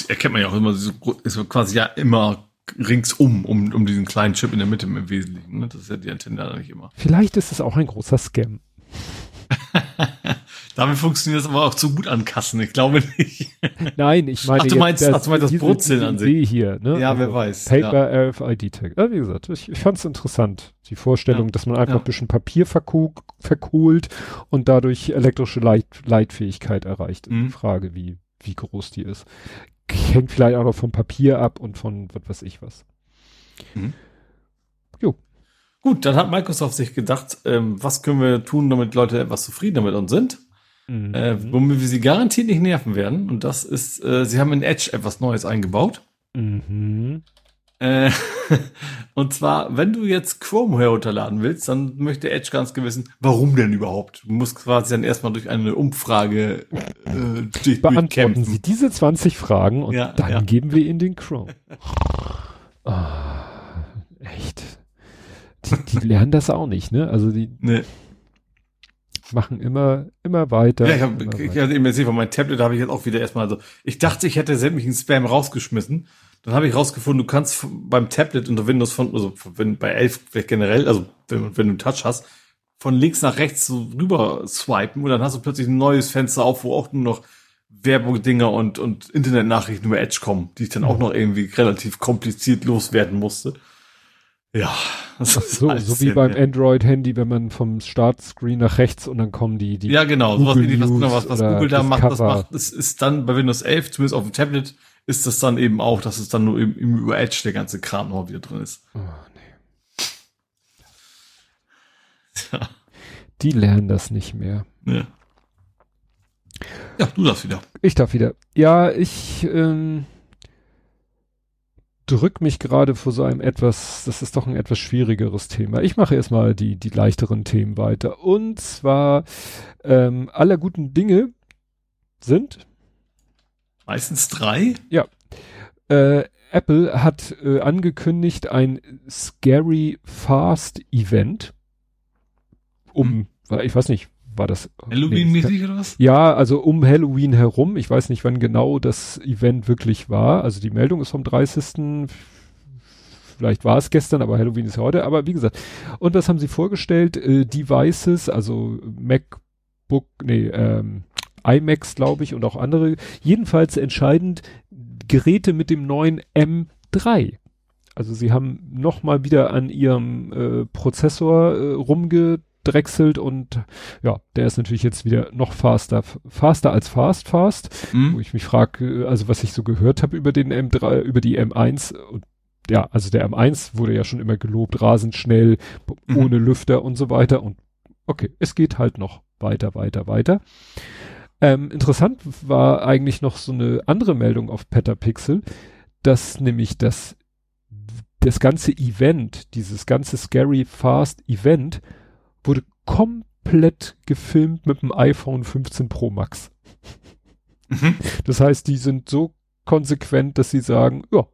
erkennt man ja auch immer, so, ist quasi ja immer ringsum, um, um diesen kleinen Chip in der Mitte im Wesentlichen. Ne? Das ist ja die Antenne da nicht immer. Vielleicht ist es auch ein großer Scam. Damit funktioniert das aber auch zu gut an Kassen. Ich glaube nicht. Nein, ich meine Ach, du meinst- ach, du meinst das Brutzeln an sich. Hier, ne? Ja, wer weiß, Paper RFID Tag. Ja, wie gesagt, ich, ich fand es interessant. Die Vorstellung, Ja. dass man einfach Ja. ein bisschen Papier verko verkohlt und dadurch elektrische Leit Leitfähigkeit erreicht. Mhm. Frage, wie, wie groß die ist. Hängt vielleicht auch noch vom Papier ab und von was weiß ich was. Gut, dann hat Microsoft sich gedacht, ähm, was können wir tun, damit Leute etwas zufriedener mit uns sind, Mhm. äh, womit wir sie garantiert nicht nerven werden. Und das ist, äh, sie haben in Edge etwas Neues eingebaut. Mhm. Äh, und zwar, wenn du jetzt Chrome herunterladen willst, dann möchte Edge ganz gewissen, warum denn überhaupt? Du musst quasi dann erstmal durch eine Umfrage äh, dich Beantworten Sie diese 20 Fragen und ja, dann ja. geben wir Ihnen den Chrome. oh, echt. Die, die, lernen das auch nicht, ne? Also die nee. machen immer, immer weiter. Ja, ich habe hab eben erzählt, von meinem Tablet habe ich jetzt auch wieder erstmal so, ich dachte, ich hätte sämtlichen Spam rausgeschmissen dann habe ich rausgefunden, du kannst beim Tablet unter Windows von, also wenn bei 11 vielleicht generell, also wenn, wenn du Touch hast, von links nach rechts so rüber swipen und dann hast du plötzlich ein neues Fenster auf, wo auch nur noch Werbung-Dinger und, und Internetnachrichten über Edge kommen, die ich dann auch noch irgendwie relativ kompliziert loswerden musste. Ja, das ist so, so wie beim Android-Handy, wenn man vom Startscreen nach rechts und dann kommen die, die Ja, genau, sowas wie was, was, was Google da macht, das macht, das ist dann bei Windows 11, zumindest auf dem Tablet, ist das dann eben auch, dass es dann nur im, im über Edge der ganze Kram noch wieder drin ist. Oh, nee. Ja. Die lernen das nicht mehr. Ja. Ja, du darfst wieder. Ich darf wieder. Ja, ich ähm, drück mich gerade vor so einem etwas, das ist doch ein etwas schwierigeres Thema. Ich mache erstmal die, die leichteren Themen weiter. Und zwar ähm, aller guten Dinge sind Meistens drei? Ja. Äh, Apple hat äh, angekündigt ein Scary Fast Event. Um, hm. ich weiß nicht, war das Halloween-mäßig nee, oder was? Ja, also um Halloween herum. Ich weiß nicht, wann genau das Event wirklich war. Also die Meldung ist vom 30. Vielleicht war es gestern, aber Halloween ist heute. Aber wie gesagt, und was haben sie vorgestellt? Äh, Devices, also MacBook, nee, ähm, iMacs, glaube ich, und auch andere. Jedenfalls entscheidend Geräte mit dem neuen M3. Also sie haben noch mal wieder an ihrem äh, Prozessor äh, rumgedrechselt und ja, der ist natürlich jetzt wieder noch faster, faster als fast fast. Mhm. Wo ich mich frage, äh, also was ich so gehört habe über den M3, über die M1 und ja, also der M1 wurde ja schon immer gelobt, rasend schnell, mhm. ohne Lüfter und so weiter und okay, es geht halt noch weiter, weiter, weiter. Ähm, interessant war eigentlich noch so eine andere Meldung auf Petapixel, dass nämlich das, das ganze Event, dieses ganze Scary Fast Event, wurde komplett gefilmt mit dem iPhone 15 Pro Max. Mhm. Das heißt, die sind so konsequent, dass sie sagen, ja,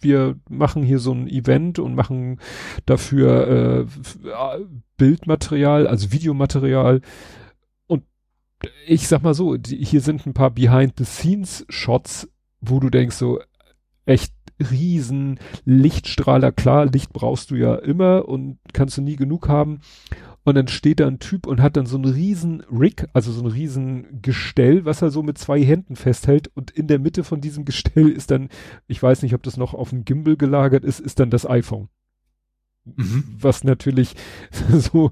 wir machen hier so ein Event und machen dafür äh, Bildmaterial, also Videomaterial ich sag mal so, die, hier sind ein paar Behind-the-Scenes-Shots, wo du denkst so, echt riesen Lichtstrahler, klar, Licht brauchst du ja immer und kannst du nie genug haben. Und dann steht da ein Typ und hat dann so einen riesen Rig, also so ein riesen Gestell, was er so mit zwei Händen festhält. Und in der Mitte von diesem Gestell ist dann, ich weiß nicht, ob das noch auf dem Gimbal gelagert ist, ist dann das iPhone. Mhm. Was natürlich so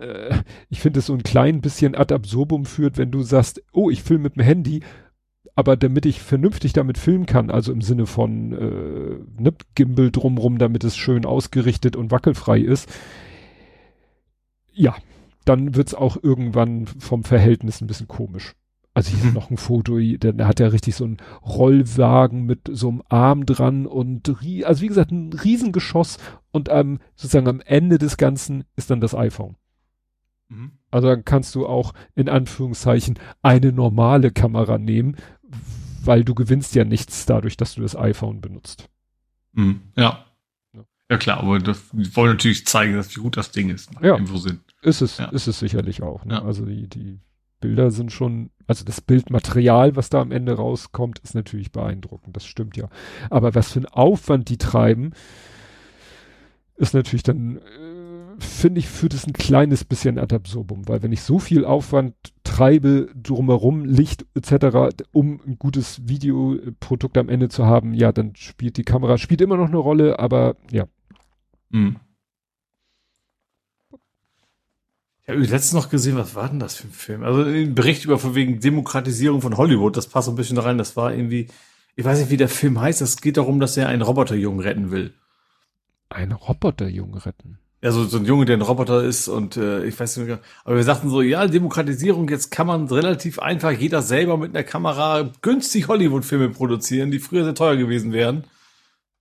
äh, ich finde es so ein klein bisschen ad absurdum führt, wenn du sagst, oh, ich filme mit dem Handy, aber damit ich vernünftig damit filmen kann, also im Sinne von äh, ne, Gimbal drumrum, damit es schön ausgerichtet und wackelfrei ist, ja, dann wird's auch irgendwann vom Verhältnis ein bisschen komisch. Also hier mhm. ist noch ein Foto, der hat ja richtig so ein Rollwagen mit so einem Arm dran und also wie gesagt ein Riesengeschoss und ähm, sozusagen am Ende des Ganzen ist dann das iPhone. Mhm. Also dann kannst du auch in Anführungszeichen eine normale Kamera nehmen, weil du gewinnst ja nichts dadurch, dass du das iPhone benutzt. Mhm. Ja. Ja klar, aber das wollen natürlich zeigen, dass wie gut das Ding ist. Ja, ist es, ja. ist es sicherlich auch. Ne? Ja. Also die, die Bilder sind schon, also das Bildmaterial, was da am Ende rauskommt, ist natürlich beeindruckend. Das stimmt ja. Aber was für ein Aufwand die treiben, ist natürlich dann äh, finde ich, führt es ein kleines bisschen ad absurdum, weil wenn ich so viel Aufwand treibe, drumherum, Licht etc., um ein gutes Videoprodukt am Ende zu haben, ja, dann spielt die Kamera, spielt immer noch eine Rolle, aber ja. Mhm. Ich habe letztens noch gesehen, was war denn das für ein Film? Also ein Bericht über von wegen Demokratisierung von Hollywood, das passt ein bisschen da rein, das war irgendwie, ich weiß nicht, wie der Film heißt, es geht darum, dass er einen Roboterjungen retten will. Einen Roboterjungen retten? Ja, so, so ein Junge, der ein Roboter ist und äh, ich weiß nicht mehr, aber wir sagten so, ja, Demokratisierung, jetzt kann man relativ einfach jeder selber mit einer Kamera günstig Hollywood-Filme produzieren, die früher sehr teuer gewesen wären.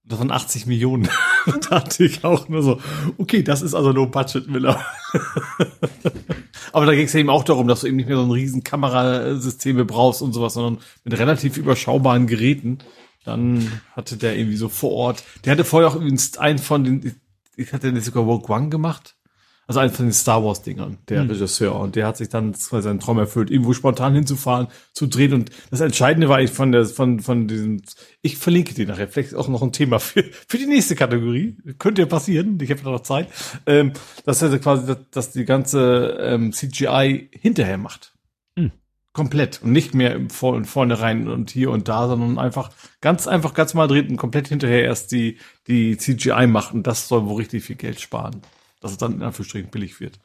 Das waren 80 Millionen. da dachte ich auch nur so, okay, das ist also nur Budget Miller. Aber da ging es ja eben auch darum, dass du eben nicht mehr so ein riesen Kamerasysteme brauchst und sowas, sondern mit relativ überschaubaren Geräten. Dann hatte der irgendwie so vor Ort, der hatte vorher auch übrigens einen von den, ich hatte den sogar Rogue One gemacht. Also eins von den Star Wars Dingern, der mhm. Regisseur. Und der hat sich dann seinen Traum erfüllt, irgendwo spontan hinzufahren, zu drehen. Und das Entscheidende war eigentlich von der, von, von diesem, ich verlinke die nachher. Vielleicht auch noch ein Thema für, für die nächste Kategorie. Könnte ja passieren. Ich habe noch Zeit. Ähm, dass er quasi, dass, dass die ganze ähm, CGI hinterher macht. Komplett. Und nicht mehr im Vor vornherein und hier und da, sondern einfach ganz einfach ganz mal dreht und komplett hinterher erst die, die CGI macht. Und das soll wohl richtig viel Geld sparen dass es dann in Anführungsstrichen billig wird.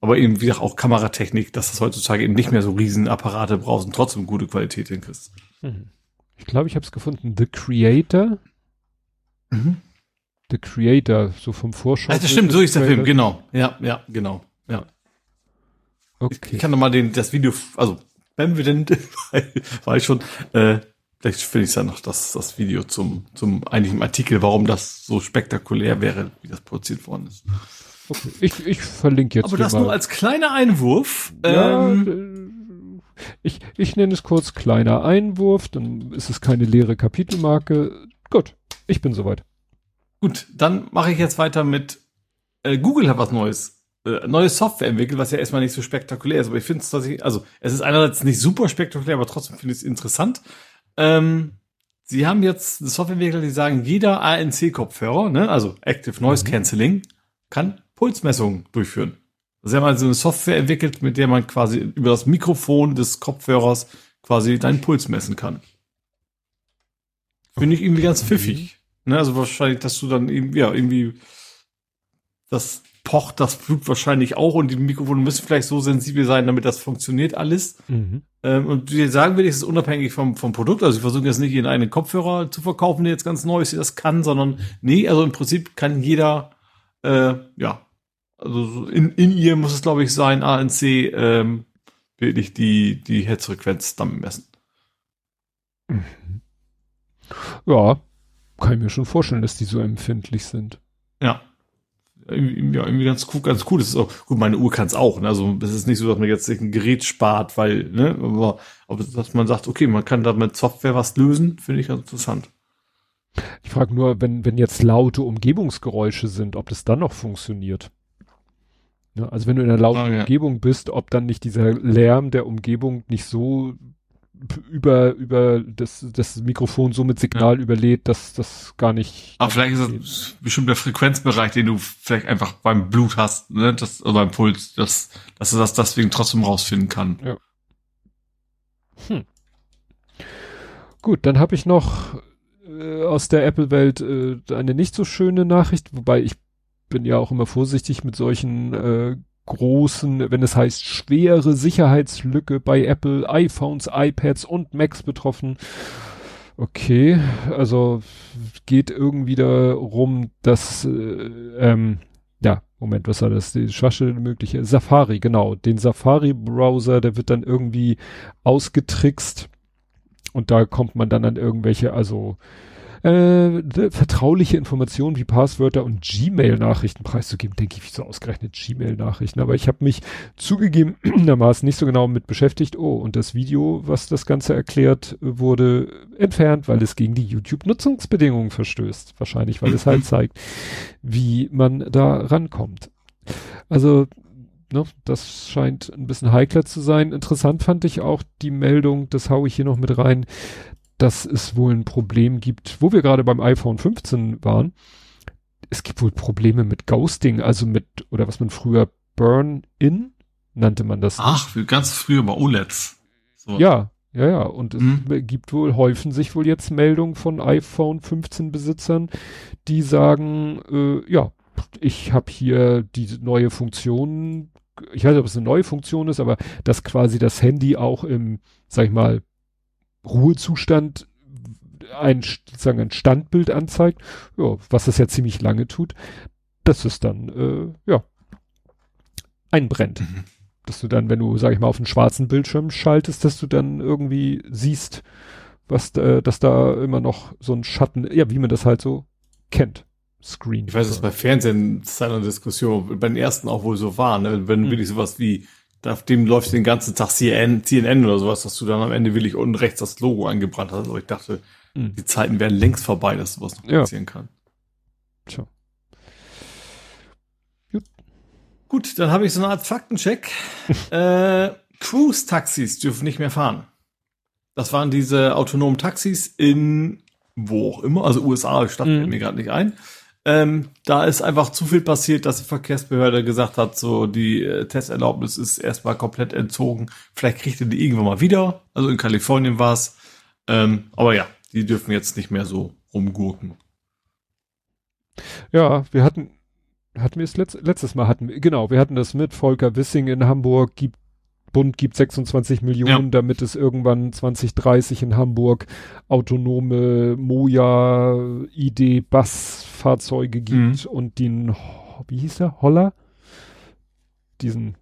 Aber eben, wie gesagt, auch Kameratechnik, dass das heutzutage eben nicht mehr so riesen Apparate brauchst und trotzdem gute Qualität hinkriegst. Mhm. Ich glaube, ich habe es gefunden. The Creator. Mhm. The Creator, so vom Vorschau. Also das stimmt, so ist der Film, genau. Ja, ja, genau. Ja. Okay. Ich, ich kann noch mal den, das Video, also, wenn wir denn, war ich schon, äh, vielleicht finde ich ja noch das, das Video zum, zum eigentlichen Artikel, warum das so spektakulär wäre, wie das produziert worden ist. Okay. Ich, ich verlinke jetzt. Aber das mal. nur als kleiner Einwurf. Ja, ähm, äh, ich, ich nenne es kurz kleiner Einwurf, dann ist es keine leere Kapitelmarke. Gut, ich bin soweit. Gut, dann mache ich jetzt weiter mit äh, Google hat was Neues. Äh, neue Software entwickelt, was ja erstmal nicht so spektakulär ist, aber ich finde es tatsächlich, also es ist einerseits nicht super spektakulär, aber trotzdem finde ich es interessant. Ähm, sie haben jetzt Softwareentwickler, die sagen, jeder ANC-Kopfhörer, ne, also Active Noise mhm. Cancelling, kann Pulsmessungen durchführen. Sie haben also eine Software entwickelt, mit der man quasi über das Mikrofon des Kopfhörers quasi deinen Puls messen kann. Finde ich irgendwie ganz pfiffig. Ne, also wahrscheinlich, dass du dann eben, ja, irgendwie das pocht das Blut wahrscheinlich auch und die Mikrofone müssen vielleicht so sensibel sein, damit das funktioniert alles. Mhm. Ähm, und wir sagen will, es ist unabhängig vom, vom Produkt. Also ich versuche jetzt nicht in einen Kopfhörer zu verkaufen, der jetzt ganz neu ist, der das kann, sondern nee, also im Prinzip kann jeder, äh, ja, also in, in ihr muss es glaube ich sein, ANC, ähm, wirklich die, die Herzfrequenz damit messen. Mhm. Ja, kann ich mir schon vorstellen, dass die so empfindlich sind. Ja irgendwie, ja, irgendwie ganz cool, ganz cool. Das ist auch, gut, meine Uhr kann es auch, ne? Also es ist nicht so, dass man jetzt ein Gerät spart, weil, ne, aber, aber dass man sagt, okay, man kann da mit Software was lösen, finde ich ganz interessant. Ich frage nur, wenn, wenn jetzt laute Umgebungsgeräusche sind, ob das dann noch funktioniert. Ja, also wenn du in einer lauten ah, ja. Umgebung bist, ob dann nicht dieser Lärm der Umgebung nicht so über, über das, das Mikrofon so mit Signal ja. überlädt, dass das gar nicht. Aber vielleicht ist es bestimmt der Frequenzbereich, den du vielleicht einfach beim Blut hast, ne, das, oder beim Puls, dass, dass du das deswegen trotzdem rausfinden kann. Ja. Hm. Gut, dann habe ich noch äh, aus der Apple-Welt äh, eine nicht so schöne Nachricht, wobei ich bin ja auch immer vorsichtig mit solchen äh, großen, wenn es heißt schwere Sicherheitslücke bei Apple, iPhones, iPads und Macs betroffen. Okay, also geht irgendwie darum, dass, äh, ähm, ja, Moment, was war das? Die Schwachstelle mögliche Safari, genau. Den Safari-Browser, der wird dann irgendwie ausgetrickst und da kommt man dann an irgendwelche, also äh, vertrauliche Informationen wie Passwörter und Gmail-Nachrichten preiszugeben, denke ich, so ausgerechnet Gmail-Nachrichten. Aber ich habe mich zugegebenermaßen nicht so genau mit beschäftigt. Oh, und das Video, was das Ganze erklärt, wurde entfernt, weil es gegen die YouTube-Nutzungsbedingungen verstößt. Wahrscheinlich, weil es halt zeigt, wie man da rankommt. Also Ne, das scheint ein bisschen heikler zu sein. Interessant fand ich auch die Meldung, das haue ich hier noch mit rein, dass es wohl ein Problem gibt, wo wir gerade beim iPhone 15 waren. Es gibt wohl Probleme mit Ghosting, also mit, oder was man früher Burn-In nannte man das. Ach, ganz früher bei OLEDs. So. Ja, ja, ja. Und mhm. es gibt wohl, häufen sich wohl jetzt Meldungen von iPhone 15 Besitzern, die sagen, äh, ja, ich habe hier diese neue Funktion, ich weiß nicht, ob es eine neue Funktion ist, aber dass quasi das Handy auch im, sag ich mal, Ruhezustand ein, sozusagen ein Standbild anzeigt, ja, was das ja ziemlich lange tut, dass es dann, äh, ja, einbrennt. Mhm. Dass du dann, wenn du, sag ich mal, auf einen schwarzen Bildschirm schaltest, dass du dann irgendwie siehst, was, äh, dass da immer noch so ein Schatten, ja, wie man das halt so kennt. Screen. Ich weiß, dass bei Fernsehen ist eine Diskussion, bei den ersten auch wohl so war, ne? wenn mhm. wirklich sowas wie, auf dem läuft den ganzen Tag CNN, CNN oder sowas, dass du dann am Ende wirklich unten rechts das Logo eingebrannt hast. Aber ich dachte, mhm. die Zeiten wären längst vorbei, dass sowas noch passieren ja. kann. Tja. Gut. Gut, dann habe ich so eine Art Faktencheck. äh, Cruise-Taxis dürfen nicht mehr fahren. Das waren diese autonomen Taxis in wo auch immer, also USA, Stadt mhm. mir gerade nicht ein. Ähm, da ist einfach zu viel passiert, dass die Verkehrsbehörde gesagt hat, so die äh, Testerlaubnis ist erstmal komplett entzogen. Vielleicht kriegt ihr die irgendwann mal wieder. Also in Kalifornien war's. Ähm, aber ja, die dürfen jetzt nicht mehr so rumgurken. Ja, wir hatten, hatten wir es letzt, letztes Mal hatten genau, wir hatten das mit Volker Wissing in Hamburg, gibt Bund gibt 26 Millionen, ja. damit es irgendwann 2030 in Hamburg autonome Moja ID Bus Fahrzeuge gibt mhm. und den wie hieß der Holler diesen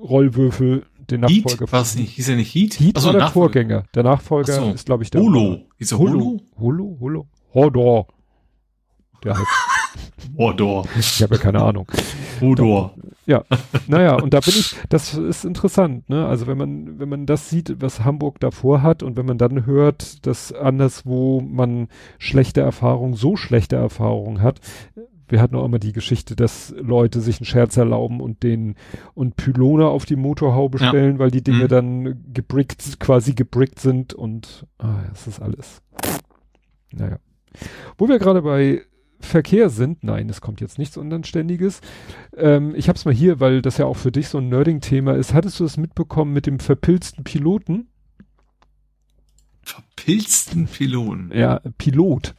Rollwürfel den Nachfolger Heat? Was nicht? Hieß er nicht Heat? Heat Achso, war der Vorgänger. Der Nachfolger so. ist glaube ich der Holo. Hieß er Holo? Holo? Holo? Hodor. Der heißt Hodor. Ich habe ja keine Ahnung. Hodor. Ja, naja, und da bin ich, das ist interessant, ne? Also wenn man, wenn man das sieht, was Hamburg davor hat und wenn man dann hört, dass anderswo man schlechte Erfahrungen, so schlechte Erfahrungen hat, wir hatten auch immer die Geschichte, dass Leute sich einen Scherz erlauben und den und Pylone auf die Motorhaube stellen, ja. weil die Dinge mhm. dann gebrickt, quasi gebrickt sind und ah, das ist alles. Naja. Wo wir gerade bei Verkehr sind. Nein, es kommt jetzt nichts Unanständiges. Ähm, ich habe es mal hier, weil das ja auch für dich so ein Nerding-Thema ist. Hattest du das mitbekommen mit dem verpilzten Piloten? Verpilzten Piloten? Ja, Pilot.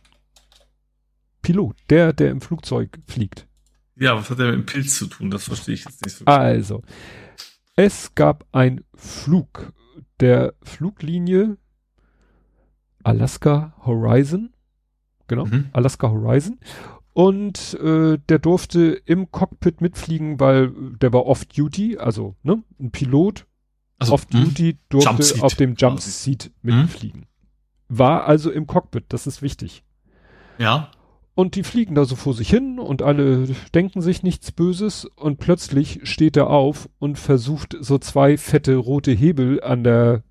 Pilot, der, der im Flugzeug fliegt. Ja, was hat der mit dem Pilz zu tun? Das verstehe ich jetzt nicht so. Also, es gab ein Flug der Fluglinie Alaska Horizon genau, mhm. Alaska Horizon. Und äh, der durfte im Cockpit mitfliegen, weil der war off-duty, also ne, ein Pilot also, off-duty hm? durfte auf dem Jumpseat mitfliegen. Hm? War also im Cockpit, das ist wichtig. Ja. Und die fliegen da so vor sich hin und alle denken sich nichts Böses und plötzlich steht er auf und versucht so zwei fette rote Hebel an der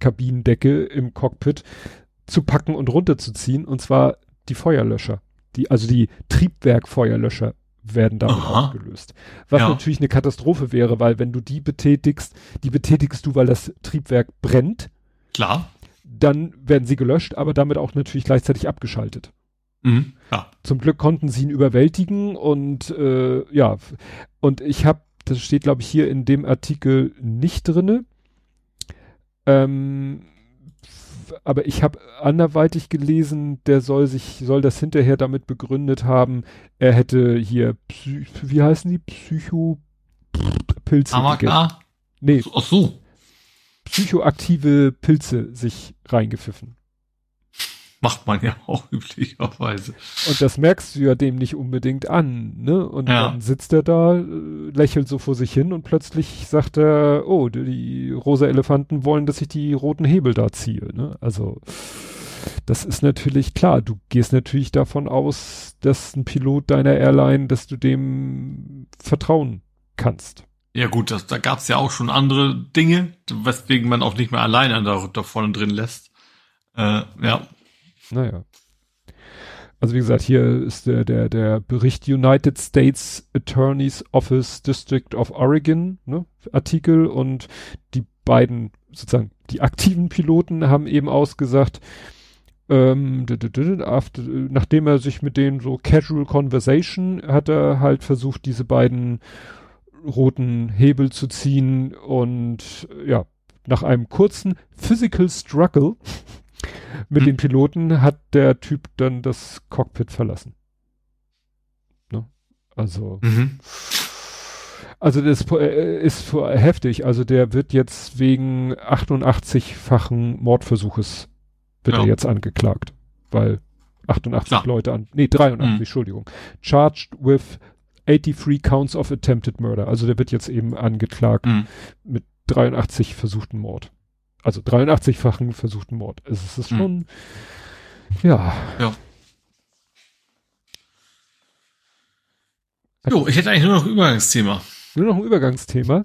Kabinendecke im Cockpit zu packen und runterzuziehen und zwar die Feuerlöscher. Die, also die Triebwerkfeuerlöscher werden damit Aha. ausgelöst. Was ja. natürlich eine Katastrophe wäre, weil wenn du die betätigst, die betätigst du, weil das Triebwerk brennt. Klar. Dann werden sie gelöscht, aber damit auch natürlich gleichzeitig abgeschaltet. Mhm. Ja. Zum Glück konnten sie ihn überwältigen und äh, ja, und ich habe, das steht glaube ich hier in dem Artikel nicht drinne. Ähm, aber ich habe anderweitig gelesen, der soll sich, soll das hinterher damit begründet haben, er hätte hier, Psy wie heißen die? Psychopilze. Amaka? Nee. Ach so. Psychoaktive Pilze sich reingepfiffen. Macht man ja auch üblicherweise. Und das merkst du ja dem nicht unbedingt an, ne? Und ja. dann sitzt er da, äh, lächelt so vor sich hin und plötzlich sagt er, oh, die rosa Elefanten wollen, dass ich die roten Hebel da ziehe, ne? Also, das ist natürlich klar. Du gehst natürlich davon aus, dass ein Pilot deiner Airline, dass du dem vertrauen kannst. Ja gut, das, da gab es ja auch schon andere Dinge, weswegen man auch nicht mehr alleine da, da vorne drin lässt. Äh, ja, naja. Also wie gesagt, hier ist der, der, der Bericht United States Attorney's Office District of Oregon, ne, Artikel und die beiden, sozusagen, die aktiven Piloten haben eben ausgesagt, ähm, after, nachdem er sich mit denen so casual conversation hat er halt versucht, diese beiden roten Hebel zu ziehen und ja, nach einem kurzen Physical Struggle mit hm. den Piloten hat der Typ dann das Cockpit verlassen. Ne? Also, mhm. also das äh, ist heftig. Also der wird jetzt wegen 88-fachen Mordversuches wird ja. er jetzt angeklagt, weil 88 Klar. Leute an, nee 83, mhm. Entschuldigung, charged with 83 counts of attempted murder. Also der wird jetzt eben angeklagt mhm. mit 83 versuchten Mord also 83-fachen versuchten Mord. Also es ist hm. schon, hm. ja. Ja. Jo, ich hätte eigentlich nur noch ein Übergangsthema. Nur noch ein Übergangsthema.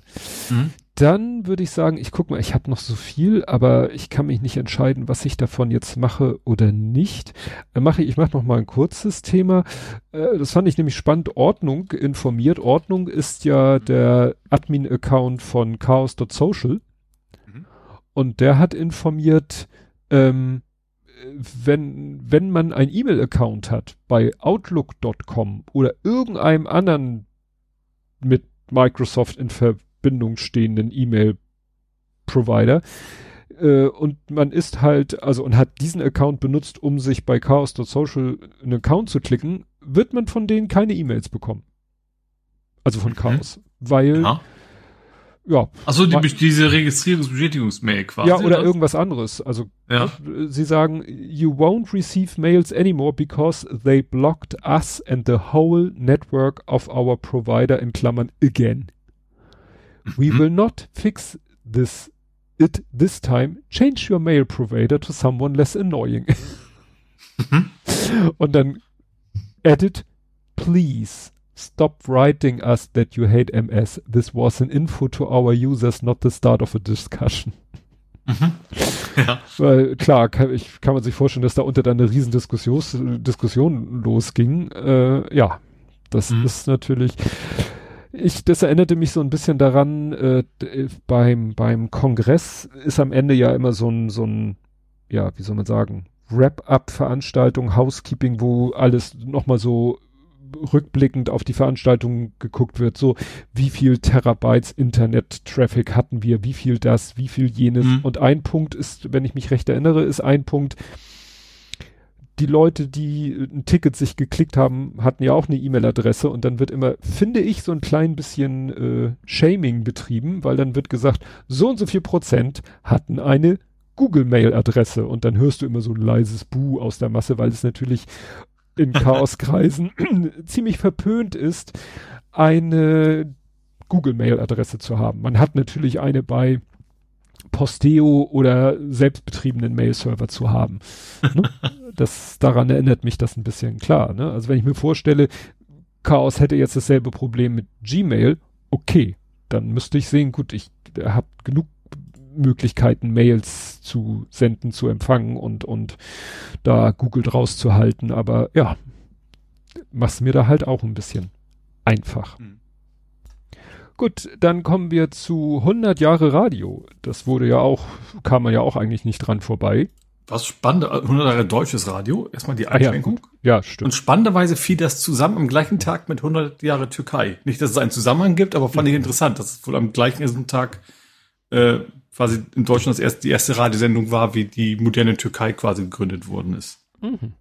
Mhm. Dann würde ich sagen, ich guck mal, ich habe noch so viel, aber ich kann mich nicht entscheiden, was ich davon jetzt mache oder nicht. Äh, mache ich, ich mache noch mal ein kurzes Thema. Äh, das fand ich nämlich spannend. Ordnung informiert. Ordnung ist ja mhm. der Admin-Account von chaos.social. Mhm. Und der hat informiert, ähm, wenn, wenn man ein E-Mail-Account hat bei Outlook.com oder irgendeinem anderen mit Microsoft in Verbindung stehenden E-Mail-Provider, äh, und man ist halt, also und hat diesen Account benutzt, um sich bei Chaos.social einen Account zu klicken, wird man von denen keine E-Mails bekommen. Also von mhm. Chaos. Weil ja. Ja. Achso, die, diese Registrierungsbestätigungsmail quasi. Ja, oder, oder irgendwas anderes. Also, ja. sie sagen, you won't receive mails anymore because they blocked us and the whole network of our provider in Klammern again. We mhm. will not fix this it this time. Change your mail provider to someone less annoying. Mhm. Und dann edit, please. Stop writing us that you hate MS. This was an info to our users, not the start of a discussion. Mhm. Ja. Weil klar, kann, ich, kann man sich vorstellen, dass da unter dann eine riesen Diskussion, losging. Äh, ja, das mhm. ist natürlich. Ich, das erinnerte mich so ein bisschen daran, äh, beim, beim Kongress ist am Ende ja immer so ein, so ein, ja, wie soll man sagen, Wrap-up-Veranstaltung, Housekeeping, wo alles nochmal so rückblickend auf die Veranstaltung geguckt wird, so wie viel Terabytes Internet-Traffic hatten wir, wie viel das, wie viel jenes. Mhm. Und ein Punkt ist, wenn ich mich recht erinnere, ist ein Punkt, die Leute, die ein Ticket sich geklickt haben, hatten ja auch eine E-Mail-Adresse und dann wird immer, finde ich, so ein klein bisschen äh, Shaming betrieben, weil dann wird gesagt, so und so viel Prozent hatten eine Google-Mail-Adresse und dann hörst du immer so ein leises Buh aus der Masse, weil es natürlich in Chaoskreisen ziemlich verpönt ist, eine Google-Mail-Adresse zu haben. Man hat natürlich eine bei Posteo oder selbstbetriebenen Mail-Server zu haben. Ne? das, daran erinnert mich das ein bisschen klar. Ne? Also wenn ich mir vorstelle, Chaos hätte jetzt dasselbe Problem mit Gmail, okay, dann müsste ich sehen, gut, ich habe genug Möglichkeiten, Mails zu senden, zu empfangen und, und da Google draus zu halten. Aber ja, mach's mir da halt auch ein bisschen einfach. Mhm. Gut, dann kommen wir zu 100 Jahre Radio. Das wurde ja auch, kam man ja auch eigentlich nicht dran vorbei. Was spannend, 100 Jahre deutsches Radio, erstmal die Einschränkung. Ah, ja, ja, stimmt. Und spannenderweise fiel das zusammen am gleichen Tag mit 100 Jahre Türkei. Nicht, dass es einen Zusammenhang gibt, aber fand ich interessant, dass es wohl am gleichen Tag äh, quasi in Deutschland das erste, die erste Radiosendung war, wie die moderne Türkei quasi gegründet worden ist. Mhm.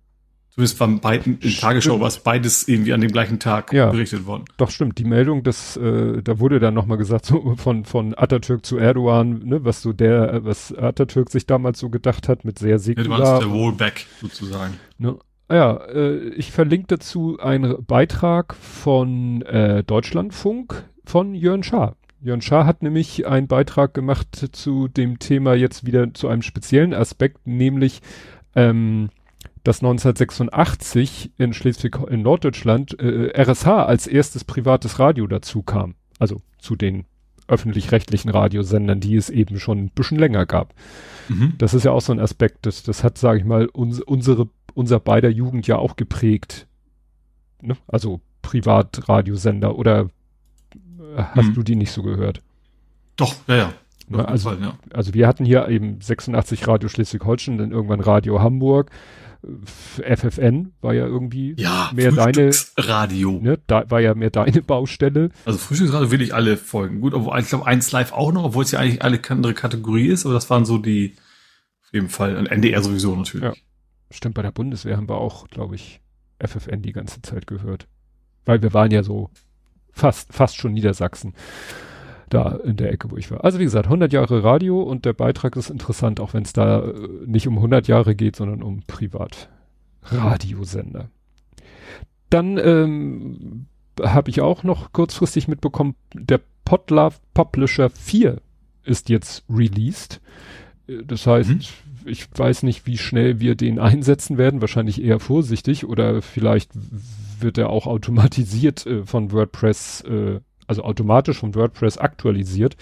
Zumindest von beiden, in Tagesschau war es beides irgendwie an dem gleichen Tag ja, berichtet worden. Doch stimmt, die Meldung, das, äh, da wurde dann nochmal gesagt, so von, von Atatürk zu Erdogan, ne, was so der, was Atatürk sich damals so gedacht hat, mit sehr säkular. Ja, der Rollback sozusagen. Ne? Ah ja, äh, ich verlinke dazu einen Beitrag von äh, Deutschlandfunk von Jörn Schaar. Jörn Schaar hat nämlich einen Beitrag gemacht zu dem Thema jetzt wieder zu einem speziellen Aspekt, nämlich ähm, dass 1986 in Schleswig in Norddeutschland äh, RSH als erstes privates Radio dazu kam. Also zu den öffentlich-rechtlichen Radiosendern, die es eben schon ein bisschen länger gab. Mhm. Das ist ja auch so ein Aspekt, das, das hat, sage ich mal, uns, unsere, unser beider Jugend ja auch geprägt. Ne? Also Privatradiosender oder hast mhm. du die nicht so gehört? Doch, ja, ja. Na, also, Fall, ja. also wir hatten hier eben 86 Radio Schleswig-Holstein, dann irgendwann Radio Hamburg. FFN war ja irgendwie ja, mehr deine Radio. Ne, da war ja mehr deine Baustelle. Also Frühstücksradio will ich alle folgen. Gut, obwohl ich glaube eins live auch noch, obwohl es ja eigentlich eine andere Kategorie ist, aber das waren so die auf jeden Fall ein NDR sowieso natürlich. Ja. Stimmt, bei der Bundeswehr haben wir auch, glaube ich, FFN die ganze Zeit gehört. Weil wir waren ja so fast, fast schon Niedersachsen. Da in der Ecke, wo ich war. Also wie gesagt, 100 Jahre Radio und der Beitrag ist interessant, auch wenn es da äh, nicht um 100 Jahre geht, sondern um Privatradiosender. Dann ähm, habe ich auch noch kurzfristig mitbekommen, der Podlove Publisher 4 ist jetzt released. Das heißt, mhm. ich weiß nicht, wie schnell wir den einsetzen werden. Wahrscheinlich eher vorsichtig oder vielleicht wird er auch automatisiert äh, von WordPress, äh, also automatisch von WordPress aktualisiert.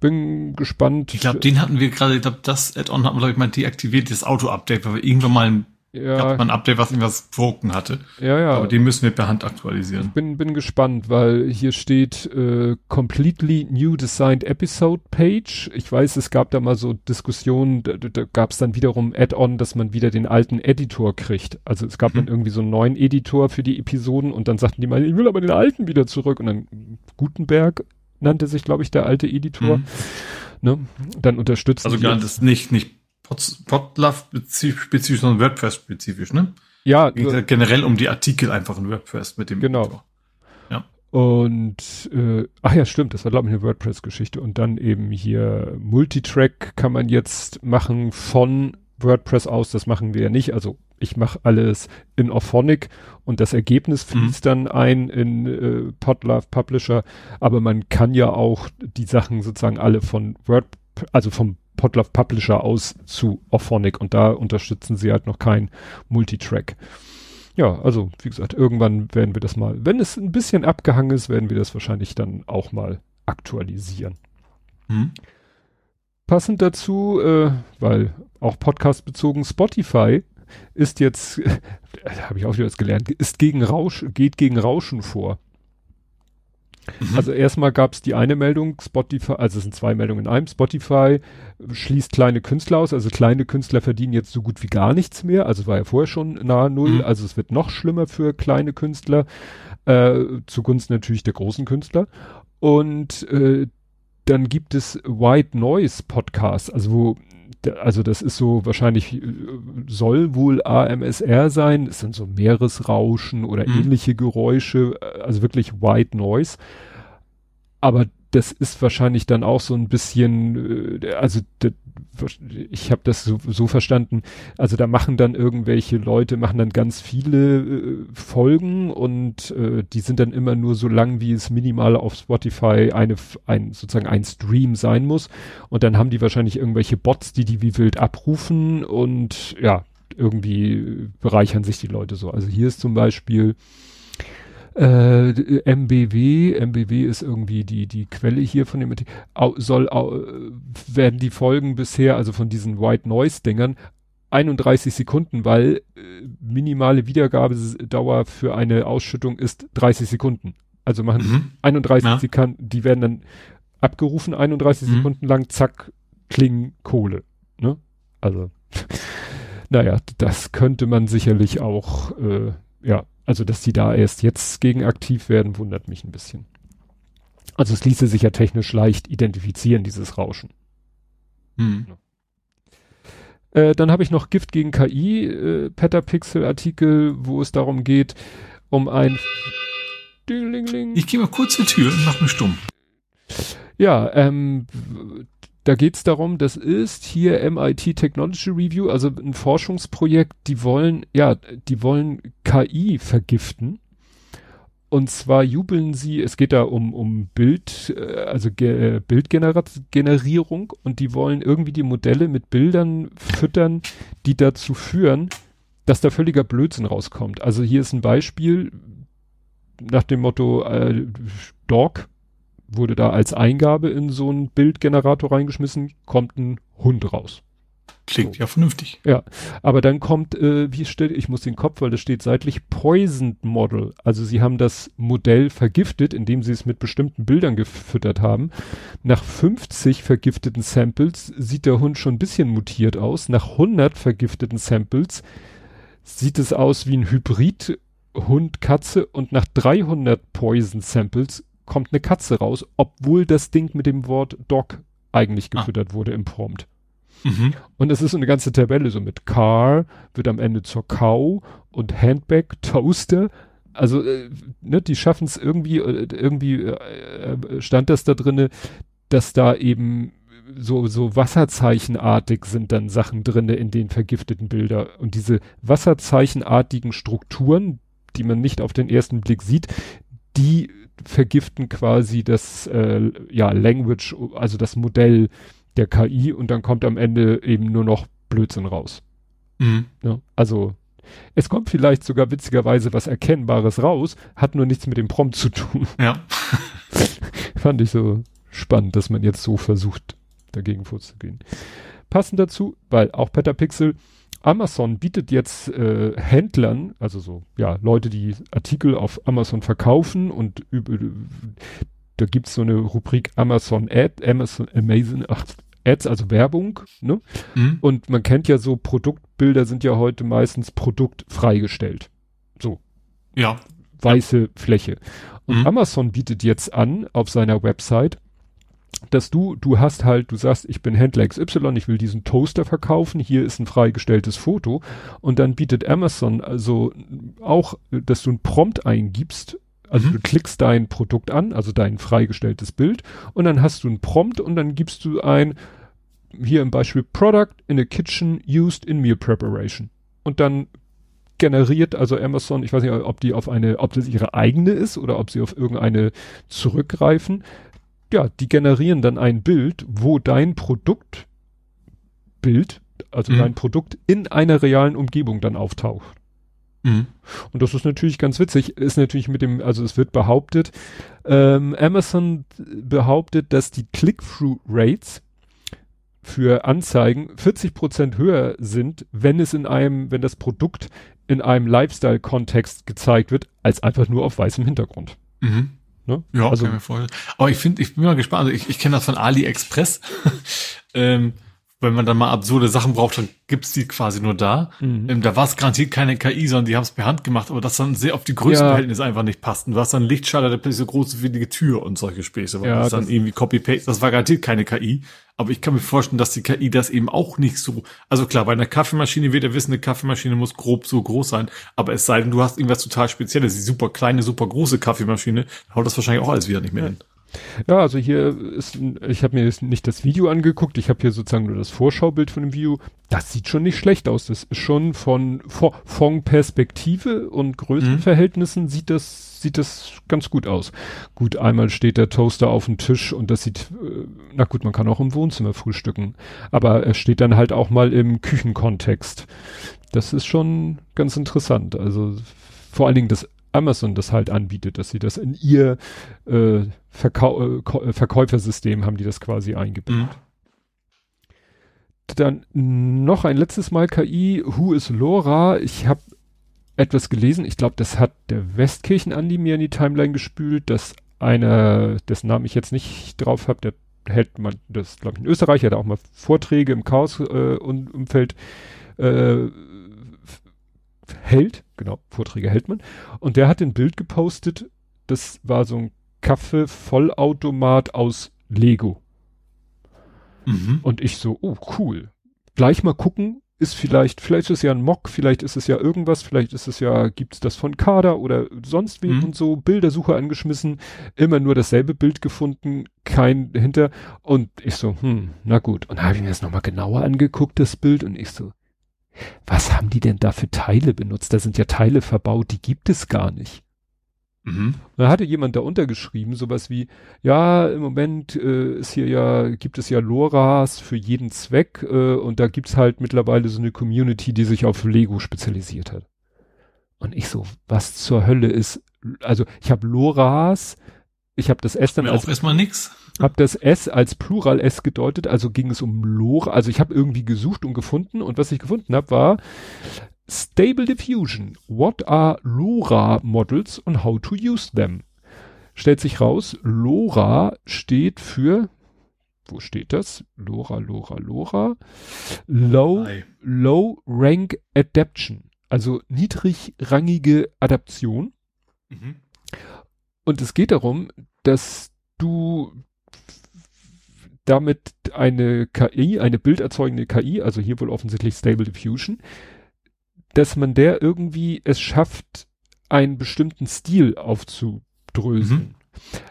Bin gespannt. Ich glaube, den hatten wir gerade, ich glaube, das Add-on hatten wir, glaube ich, mal deaktiviert, das Auto-Update, weil wir irgendwann mal ein ja. Gab mal ein Update, was irgendwas broken hatte. Ja, ja. Aber den müssen wir per Hand aktualisieren. Ich bin, bin gespannt, weil hier steht äh, Completely New Designed Episode Page. Ich weiß, es gab da mal so Diskussionen, da, da gab es dann wiederum Add-on, dass man wieder den alten Editor kriegt. Also es gab mhm. dann irgendwie so einen neuen Editor für die Episoden und dann sagten die mal, ich will aber den alten wieder zurück. Und dann Gutenberg nannte sich, glaube ich, der alte Editor. Mhm. Ne? Dann unterstützt. Also gar das nicht, nicht Podlove spezifisch, sondern WordPress spezifisch, ne? Ja. Geht generell um die Artikel einfach in WordPress mit dem Genau. Editor. Ja. Und äh, ach ja, stimmt, das war glaube ich eine WordPress-Geschichte. Und dann eben hier Multitrack kann man jetzt machen von WordPress aus. Das machen wir ja nicht. Also ich mache alles in Orphonic und das Ergebnis fließt mhm. dann ein in äh, Podlove Publisher. Aber man kann ja auch die Sachen sozusagen alle von Word, also vom Podlove Publisher aus zu Auphonic und da unterstützen sie halt noch kein Multitrack. Ja, also wie gesagt, irgendwann werden wir das mal, wenn es ein bisschen abgehangen ist, werden wir das wahrscheinlich dann auch mal aktualisieren. Hm. Passend dazu, äh, weil auch Podcast bezogen Spotify ist jetzt, äh, habe ich auch wieder was gelernt, ist gegen Rausch, geht gegen Rauschen vor. Mhm. Also erstmal gab es die eine Meldung, Spotify, also es sind zwei Meldungen in einem, Spotify schließt kleine Künstler aus, also kleine Künstler verdienen jetzt so gut wie gar nichts mehr, also war ja vorher schon nahe Null, mhm. also es wird noch schlimmer für kleine Künstler, äh, zugunsten natürlich der großen Künstler. Und äh, dann gibt es White Noise Podcasts, also wo also das ist so wahrscheinlich äh, soll wohl AMSR sein. Es sind so Meeresrauschen oder mhm. ähnliche Geräusche, äh, also wirklich White Noise. Aber das ist wahrscheinlich dann auch so ein bisschen, äh, also ich habe das so, so, verstanden, also da machen dann irgendwelche Leute, machen dann ganz viele äh, Folgen und äh, die sind dann immer nur so lang, wie es minimal auf Spotify eine, ein, sozusagen ein Stream sein muss und dann haben die wahrscheinlich irgendwelche Bots, die die wie wild abrufen und ja, irgendwie bereichern sich die Leute so. Also hier ist zum Beispiel äh, MBW, MBW ist irgendwie die, die Quelle hier von dem, soll, werden die Folgen bisher, also von diesen White Noise Dingern, 31 Sekunden, weil äh, minimale Wiedergabedauer für eine Ausschüttung ist 30 Sekunden. Also machen mhm. 31 ja. Sekunden, die werden dann abgerufen, 31 mhm. Sekunden lang, zack, klingen Kohle. Ne? Also, naja, das könnte man sicherlich auch, äh, ja, also, dass die da erst jetzt gegen aktiv werden, wundert mich ein bisschen. Also, es ließe sich ja technisch leicht identifizieren, dieses Rauschen. Hm. Äh, dann habe ich noch Gift gegen KI, äh, Petapixel-Artikel, wo es darum geht, um ein Ich gehe mal kurz zur Tür und mach mich stumm. Ja, ähm, da geht es darum, das ist hier MIT Technology Review, also ein Forschungsprojekt, die wollen, ja, die wollen KI vergiften. Und zwar jubeln sie, es geht da um, um Bild, äh, also äh, Bildgenerierung und die wollen irgendwie die Modelle mit Bildern füttern, die dazu führen, dass da völliger Blödsinn rauskommt. Also hier ist ein Beispiel nach dem Motto äh, Dog wurde da als Eingabe in so einen Bildgenerator reingeschmissen, kommt ein Hund raus. Klingt so. ja vernünftig. Ja, aber dann kommt, äh, wie steht, ich muss den Kopf, weil das steht seitlich Poisoned Model. Also sie haben das Modell vergiftet, indem sie es mit bestimmten Bildern gefüttert haben. Nach 50 vergifteten Samples sieht der Hund schon ein bisschen mutiert aus. Nach 100 vergifteten Samples sieht es aus wie ein Hybrid Hund, Katze und nach 300 Poison Samples kommt eine Katze raus, obwohl das Ding mit dem Wort Dog eigentlich ah. gefüttert ah. wurde im Prompt. Mhm. Und es ist so eine ganze Tabelle, so mit Car wird am Ende zur Cow und Handbag, Toaster. Also, äh, ne, die schaffen es irgendwie, äh, irgendwie äh, äh, stand das da drinne, dass da eben so, so Wasserzeichenartig sind dann Sachen drinne in den vergifteten Bilder. Und diese Wasserzeichenartigen Strukturen, die man nicht auf den ersten Blick sieht, die vergiften quasi das äh, ja Language, also das Modell der KI und dann kommt am Ende eben nur noch Blödsinn raus. Mhm. Ja, also es kommt vielleicht sogar witzigerweise was Erkennbares raus, hat nur nichts mit dem Prompt zu tun. Ja. Fand ich so spannend, dass man jetzt so versucht, dagegen vorzugehen. Passend dazu, weil auch Petapixel, Amazon bietet jetzt äh, Händlern, also so, ja, Leute, die Artikel auf Amazon verkaufen und über, da gibt's so eine Rubrik Amazon Ad, Amazon Amazon, ach, Ads, also Werbung, ne? Mhm. Und man kennt ja so, Produktbilder sind ja heute meistens produktfreigestellt. So, Ja. weiße Fläche. Und Mhm. Amazon bietet jetzt an auf seiner Website, dass du, du hast halt, du sagst, ich bin Händler XY, ich will diesen Toaster verkaufen, hier ist ein freigestelltes Foto und dann bietet Amazon also auch, dass du ein Prompt eingibst, also Mhm. du klickst dein Produkt an, also dein freigestelltes Bild und dann hast du ein Prompt und dann gibst du ein, hier im Beispiel Product in a Kitchen used in Meal Preparation. Und dann generiert also Amazon, ich weiß nicht, ob die auf eine, ob das ihre eigene ist oder ob sie auf irgendeine zurückgreifen. Ja, die generieren dann ein Bild, wo dein Produktbild, also Mhm. dein Produkt in einer realen Umgebung dann auftaucht. Mhm. Und das ist natürlich ganz witzig, ist natürlich mit dem, also es wird behauptet, ähm, Amazon behauptet, dass die Click-Through-Rates für Anzeigen 40 Prozent höher sind, wenn es in einem, wenn das Produkt in einem Lifestyle-Kontext gezeigt wird, als einfach nur auf weißem Hintergrund. Mhm. Ne? Ja, Also- kann ich mir vorstellen. Aber ich finde, ich bin mal gespannt. Also ich, ich kenne das von AliExpress. ähm, wenn man dann mal absurde Sachen braucht, dann gibt's die quasi nur da. Mhm. Ähm, da war es garantiert keine KI, sondern die haben es per Hand gemacht, aber das dann sehr auf die Größenverhältnisse einfach nicht passten. Du hast dann Lichtschalter, der plötzlich so groß wie die Tür und solche Späße. Weil Ja, das dann irgendwie Copy-Paste, das war garantiert keine KI. Aber ich kann mir vorstellen, dass die KI das eben auch nicht so, also klar, bei einer Kaffeemaschine wird er wissen, eine Kaffeemaschine muss grob so groß sein. Aber es sei denn, du hast irgendwas total Spezielles, die super kleine, super große Kaffeemaschine, dann haut das wahrscheinlich auch alles wieder nicht mehr hin. Ja, also hier ist, ich habe mir jetzt nicht das Video angeguckt, ich habe hier sozusagen nur das Vorschaubild von dem Video. Das sieht schon nicht schlecht aus. Das ist schon von, von, Perspektive und Größenverhältnissen sieht das, sieht das ganz gut aus. Gut, einmal steht der Toaster auf dem Tisch und das sieht, äh, na gut, man kann auch im Wohnzimmer frühstücken. Aber er steht dann halt auch mal im Küchenkontext. Das ist schon ganz interessant. Also vor allen Dingen, dass Amazon das halt anbietet, dass sie das in ihr äh, Verkau äh, äh, Verkäufersystem haben die das quasi eingebaut. Mhm. Dann noch ein letztes Mal KI. Who is Laura? Ich habe etwas gelesen. Ich glaube, das hat der Westkirchen-Andi mir in die Timeline gespült, dass einer, dessen Namen ich jetzt nicht drauf habe, der hält man, das glaube ich in Österreich, hat auch mal Vorträge im Chaos-Umfeld äh, hält, genau, Vorträge hält man. Und der hat ein Bild gepostet, das war so ein Kaffee-Vollautomat aus Lego. Mhm. Und ich so, oh, cool. Gleich mal gucken, ist vielleicht, vielleicht ist es ja ein Mock, vielleicht ist es ja irgendwas, vielleicht ist es ja, gibt's das von Kader oder sonst wie Mhm. und so, Bildersuche angeschmissen, immer nur dasselbe Bild gefunden, kein hinter. Und ich so, hm, na gut. Und habe ich mir das nochmal genauer angeguckt, das Bild, und ich so, was haben die denn da für Teile benutzt? Da sind ja Teile verbaut, die gibt es gar nicht. Mhm. Da hatte jemand da untergeschrieben, sowas wie, ja, im Moment äh, ist hier ja, gibt es ja LoRa's für jeden Zweck äh, und da gibt's halt mittlerweile so eine Community, die sich auf Lego spezialisiert hat. Und ich so, was zur Hölle ist, also ich habe LoRa's, ich habe das S dann als erstmal nix. hab das S als Plural S gedeutet, also ging es um Lora, also ich habe irgendwie gesucht und gefunden und was ich gefunden habe war Stable Diffusion. What are LoRa Models and how to use them? Stellt sich raus, LoRa steht für wo steht das? LoRa, LoRa, LoRa. Low. Low Rank Adaption. Also niedrigrangige Adaption. Mhm. Und es geht darum, dass du damit eine KI, eine bilderzeugende KI, also hier wohl offensichtlich Stable Diffusion, dass man der irgendwie es schafft, einen bestimmten Stil aufzudröseln.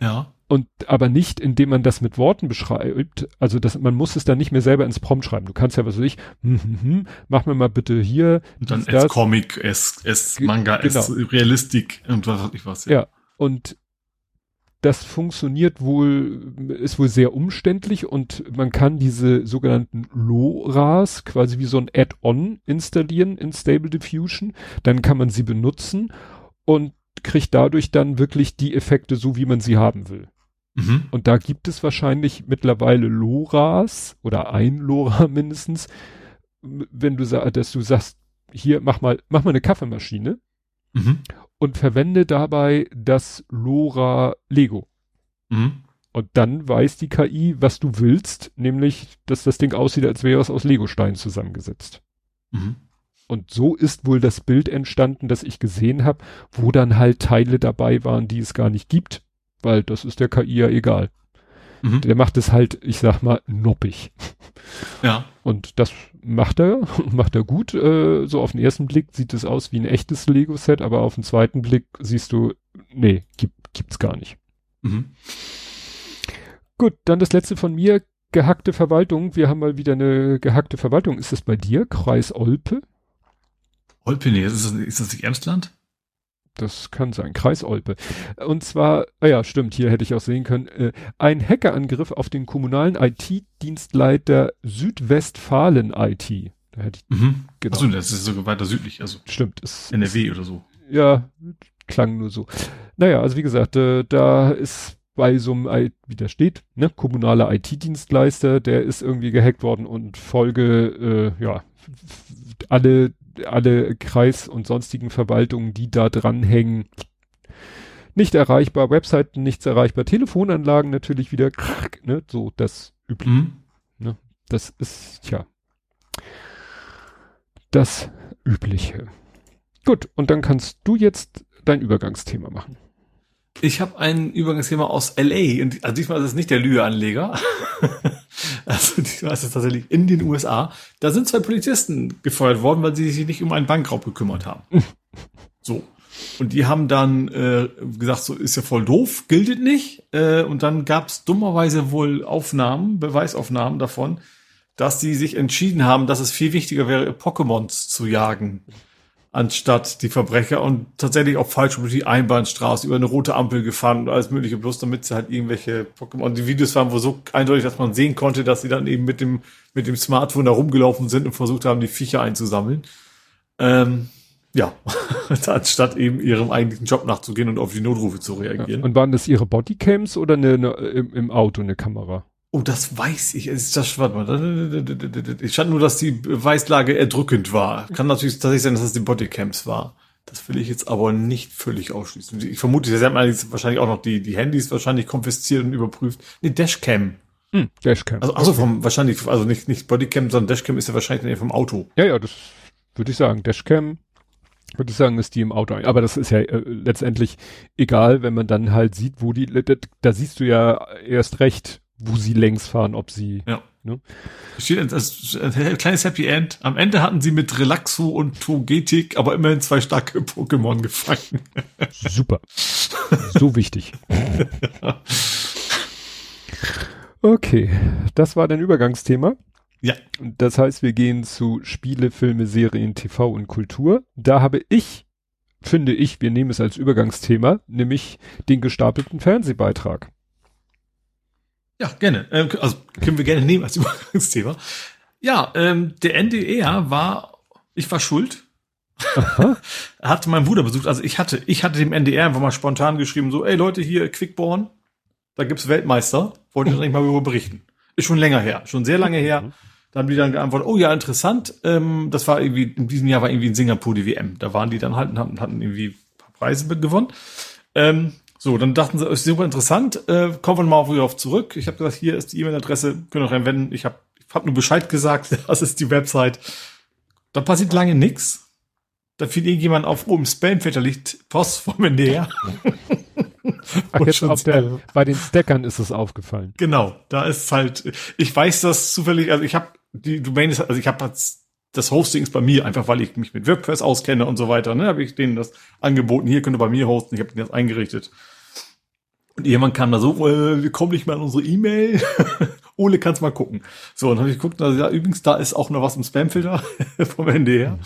Ja. Und aber nicht, indem man das mit Worten beschreibt. Also das, man muss es dann nicht mehr selber ins Prompt schreiben. Du kannst ja was weiß ich, hm, hm, hm, mach mir mal bitte hier. Und dann es. Comic, es, Manga, es genau. Realistik und was weiß ich was. Ja. Und das funktioniert wohl, ist wohl sehr umständlich und man kann diese sogenannten LoRa's quasi wie so ein Add-on installieren in Stable Diffusion. Dann kann man sie benutzen und kriegt dadurch dann wirklich die Effekte so, wie man sie haben will. Mhm. Und da gibt es wahrscheinlich mittlerweile LoRa's oder ein LoRa mindestens, wenn du sagst, dass du sagst, hier mach mal, mach mal eine Kaffeemaschine mhm. Und verwende dabei das LoRa Lego. Mhm. Und dann weiß die KI, was du willst, nämlich, dass das Ding aussieht, als wäre es aus Lego-Steinen zusammengesetzt. Mhm. Und so ist wohl das Bild entstanden, das ich gesehen habe, wo dann halt Teile dabei waren, die es gar nicht gibt, weil das ist der KI ja egal. Mhm. Der macht es halt, ich sag mal, noppig. Ja. Und das macht er, macht er gut. Äh, so auf den ersten Blick sieht es aus wie ein echtes Lego-Set, aber auf den zweiten Blick siehst du, nee, gibt, gibt's gar nicht. Mhm. Gut, dann das letzte von mir, gehackte Verwaltung. Wir haben mal wieder eine gehackte Verwaltung. Ist das bei dir? Kreis Olpe? Olpe, nee, ist das, ist das nicht Emsland? Das kann sein. Kreis Olpe. Und zwar, ah ja, stimmt, hier hätte ich auch sehen können, äh, ein Hackerangriff auf den kommunalen IT-Dienstleiter Südwestfalen IT. Da hätte ich, mhm. genau. Achso, das ist sogar weiter südlich, also. Stimmt. Es, NRW ist, oder so. Ja, klang nur so. Naja, also wie gesagt, äh, da ist bei so einem, wie da steht, ne, kommunaler IT-Dienstleister, der ist irgendwie gehackt worden und Folge, äh, ja, alle alle Kreis- und sonstigen Verwaltungen, die da dranhängen, nicht erreichbar, Webseiten nichts erreichbar, Telefonanlagen natürlich wieder, ne, so das übliche. Mhm. Ne, das ist, tja, das Übliche. Gut, und dann kannst du jetzt dein Übergangsthema machen. Ich habe ein Übergangsthema aus LA. Und, also diesmal ist es nicht der Lühe-Anleger. also diesmal ist es tatsächlich in den USA. Da sind zwei Polizisten gefeuert worden, weil sie sich nicht um einen Bankraub gekümmert haben. so. Und die haben dann äh, gesagt, so ist ja voll doof, gilt nicht. Äh, und dann gab es dummerweise wohl Aufnahmen, Beweisaufnahmen davon, dass sie sich entschieden haben, dass es viel wichtiger wäre, Pokémons zu jagen anstatt die Verbrecher und tatsächlich auch falsch über die Einbahnstraße, über eine rote Ampel gefahren und alles mögliche, bloß damit sie halt irgendwelche Pokémon, und die Videos waren wohl so eindeutig, dass man sehen konnte, dass sie dann eben mit dem, mit dem Smartphone da rumgelaufen sind und versucht haben, die Viecher einzusammeln. Ähm, ja, anstatt eben ihrem eigentlichen Job nachzugehen und auf die Notrufe zu reagieren. Ja, und waren das ihre Bodycams oder eine, eine, im, im Auto eine Kamera? Oh, das weiß ich. Ist das, warte mal. Ich stand nur, dass die Beweislage erdrückend war. Kann natürlich tatsächlich sein, dass das die Bodycams war. Das will ich jetzt aber nicht völlig ausschließen. Ich vermute, sie haben wahrscheinlich auch noch die, die Handys wahrscheinlich konfisziert und überprüft. Nee, Dashcam. Hm, Dashcam. Also, also vom, wahrscheinlich, also nicht, nicht Bodycam, sondern Dashcam ist ja wahrscheinlich vom Auto. Ja, ja, das würde ich sagen. Dashcam, würde ich sagen, ist die im Auto. Aber das ist ja äh, letztendlich egal, wenn man dann halt sieht, wo die, da, da siehst du ja erst recht, wo sie längs fahren, ob sie. Ja. Ne? Steht ein kleines Happy End. Am Ende hatten sie mit Relaxo und Togetic aber immerhin zwei starke Pokémon gefangen. Super. So wichtig. Okay, das war dein Übergangsthema. Ja. Das heißt, wir gehen zu Spiele, Filme, Serien, TV und Kultur. Da habe ich, finde ich, wir nehmen es als Übergangsthema, nämlich den gestapelten Fernsehbeitrag. Ja, gerne. Ähm, also können wir gerne nehmen als Übergangsthema. Ja, ähm, der NDR war, ich war schuld. Hatte meinen Bruder besucht. Also ich hatte, ich hatte dem NDR einfach mal spontan geschrieben, so, ey Leute, hier Quickborn, da gibt's Weltmeister, wollte ich nicht mal darüber berichten. Ist schon länger her, schon sehr lange her. Mhm. Dann haben die dann geantwortet, oh ja, interessant. Ähm, das war irgendwie, in diesem Jahr war irgendwie in Singapur die WM. Da waren die dann halt und hatten, hatten irgendwie ein paar Preise gewonnen. Ähm, so, dann dachten sie, ist super interessant, äh, kommen wir mal auf zurück. Ich habe gesagt, hier ist die E-Mail-Adresse, können auch reinwenden. Ich habe ich hab nur Bescheid gesagt, das ist die Website. Da passiert lange nix. Da fiel irgendjemand auf, oben oh, Spamfilter liegt Post vom NDR. Ach, jetzt auf der, bei den Stackern ist es aufgefallen. Genau, da ist halt, ich weiß das zufällig, also ich habe die Domain ist, also ich habe das Hosting ist bei mir, einfach weil ich mich mit WordPress auskenne und so weiter. Ne, habe ich denen das angeboten, hier könnt ihr bei mir hosten, ich habe denen das eingerichtet. Und jemand kam da so, äh, wir kommen nicht mal an unsere E-Mail. Ole, kannst mal gucken. So, und dann habe ich geguckt, also, ja, übrigens, da ist auch noch was im Spamfilter vom Ende her.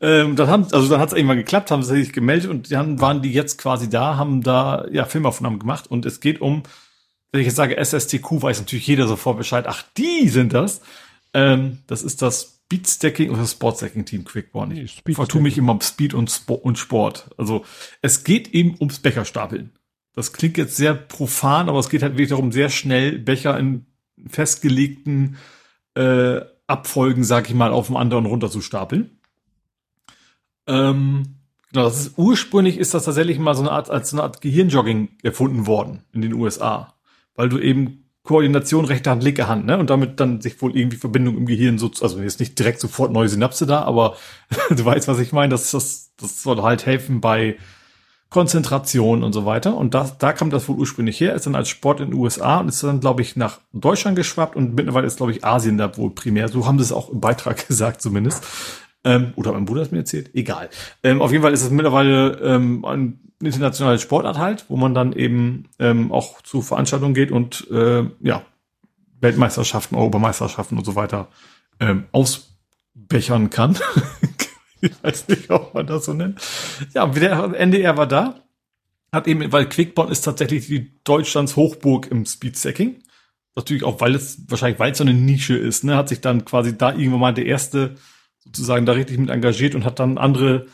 Ähm, dann haben, also dann hat es irgendwann geklappt, haben sie sich gemeldet und dann waren die jetzt quasi da, haben da ja Filmaufnahmen gemacht und es geht um, wenn ich jetzt sage SSTQ, weiß natürlich jeder sofort Bescheid. Ach, die sind das. Ähm, das ist das Speedstacking oder Sportstacking Team Quickborn. Ich vertue mich immer um Speed und, Sp und Sport. Also es geht eben ums Becherstapeln. Das klingt jetzt sehr profan, aber es geht halt wirklich darum, sehr schnell Becher in festgelegten äh, Abfolgen, sag ich mal, auf dem anderen runter zu. Ähm, genau, das ist ursprünglich ist das tatsächlich mal so eine Art als eine Art Gehirnjogging erfunden worden in den USA, weil du eben Koordination rechte Hand, linke Hand, ne? Und damit dann sich wohl irgendwie Verbindung im Gehirn so, also jetzt nicht direkt sofort neue Synapse da, aber du weißt, was ich meine. Das, das, das soll halt helfen bei Konzentration und so weiter. Und das, da kam das wohl ursprünglich her, ist dann als Sport in den USA und ist dann, glaube ich, nach Deutschland geschwappt und mittlerweile ist, glaube ich, Asien da wohl primär. So haben sie es auch im Beitrag gesagt, zumindest. Ähm, oder mein Bruder hat mir erzählt, egal. Ähm, auf jeden Fall ist es mittlerweile ähm, ein internationale Sportart halt, wo man dann eben ähm, auch zu Veranstaltungen geht und äh, ja, Weltmeisterschaften, Europameisterschaften und so weiter ähm, ausbechern kann. ich weiß nicht, ob man das so nennt. Ja, der NDR war da. Hat eben, weil Quickborn ist tatsächlich die Deutschlands Hochburg im Speedstacking. Natürlich auch, weil es, wahrscheinlich, weil es so eine Nische ist, ne, hat sich dann quasi da irgendwann mal der erste sozusagen da richtig mit engagiert und hat dann andere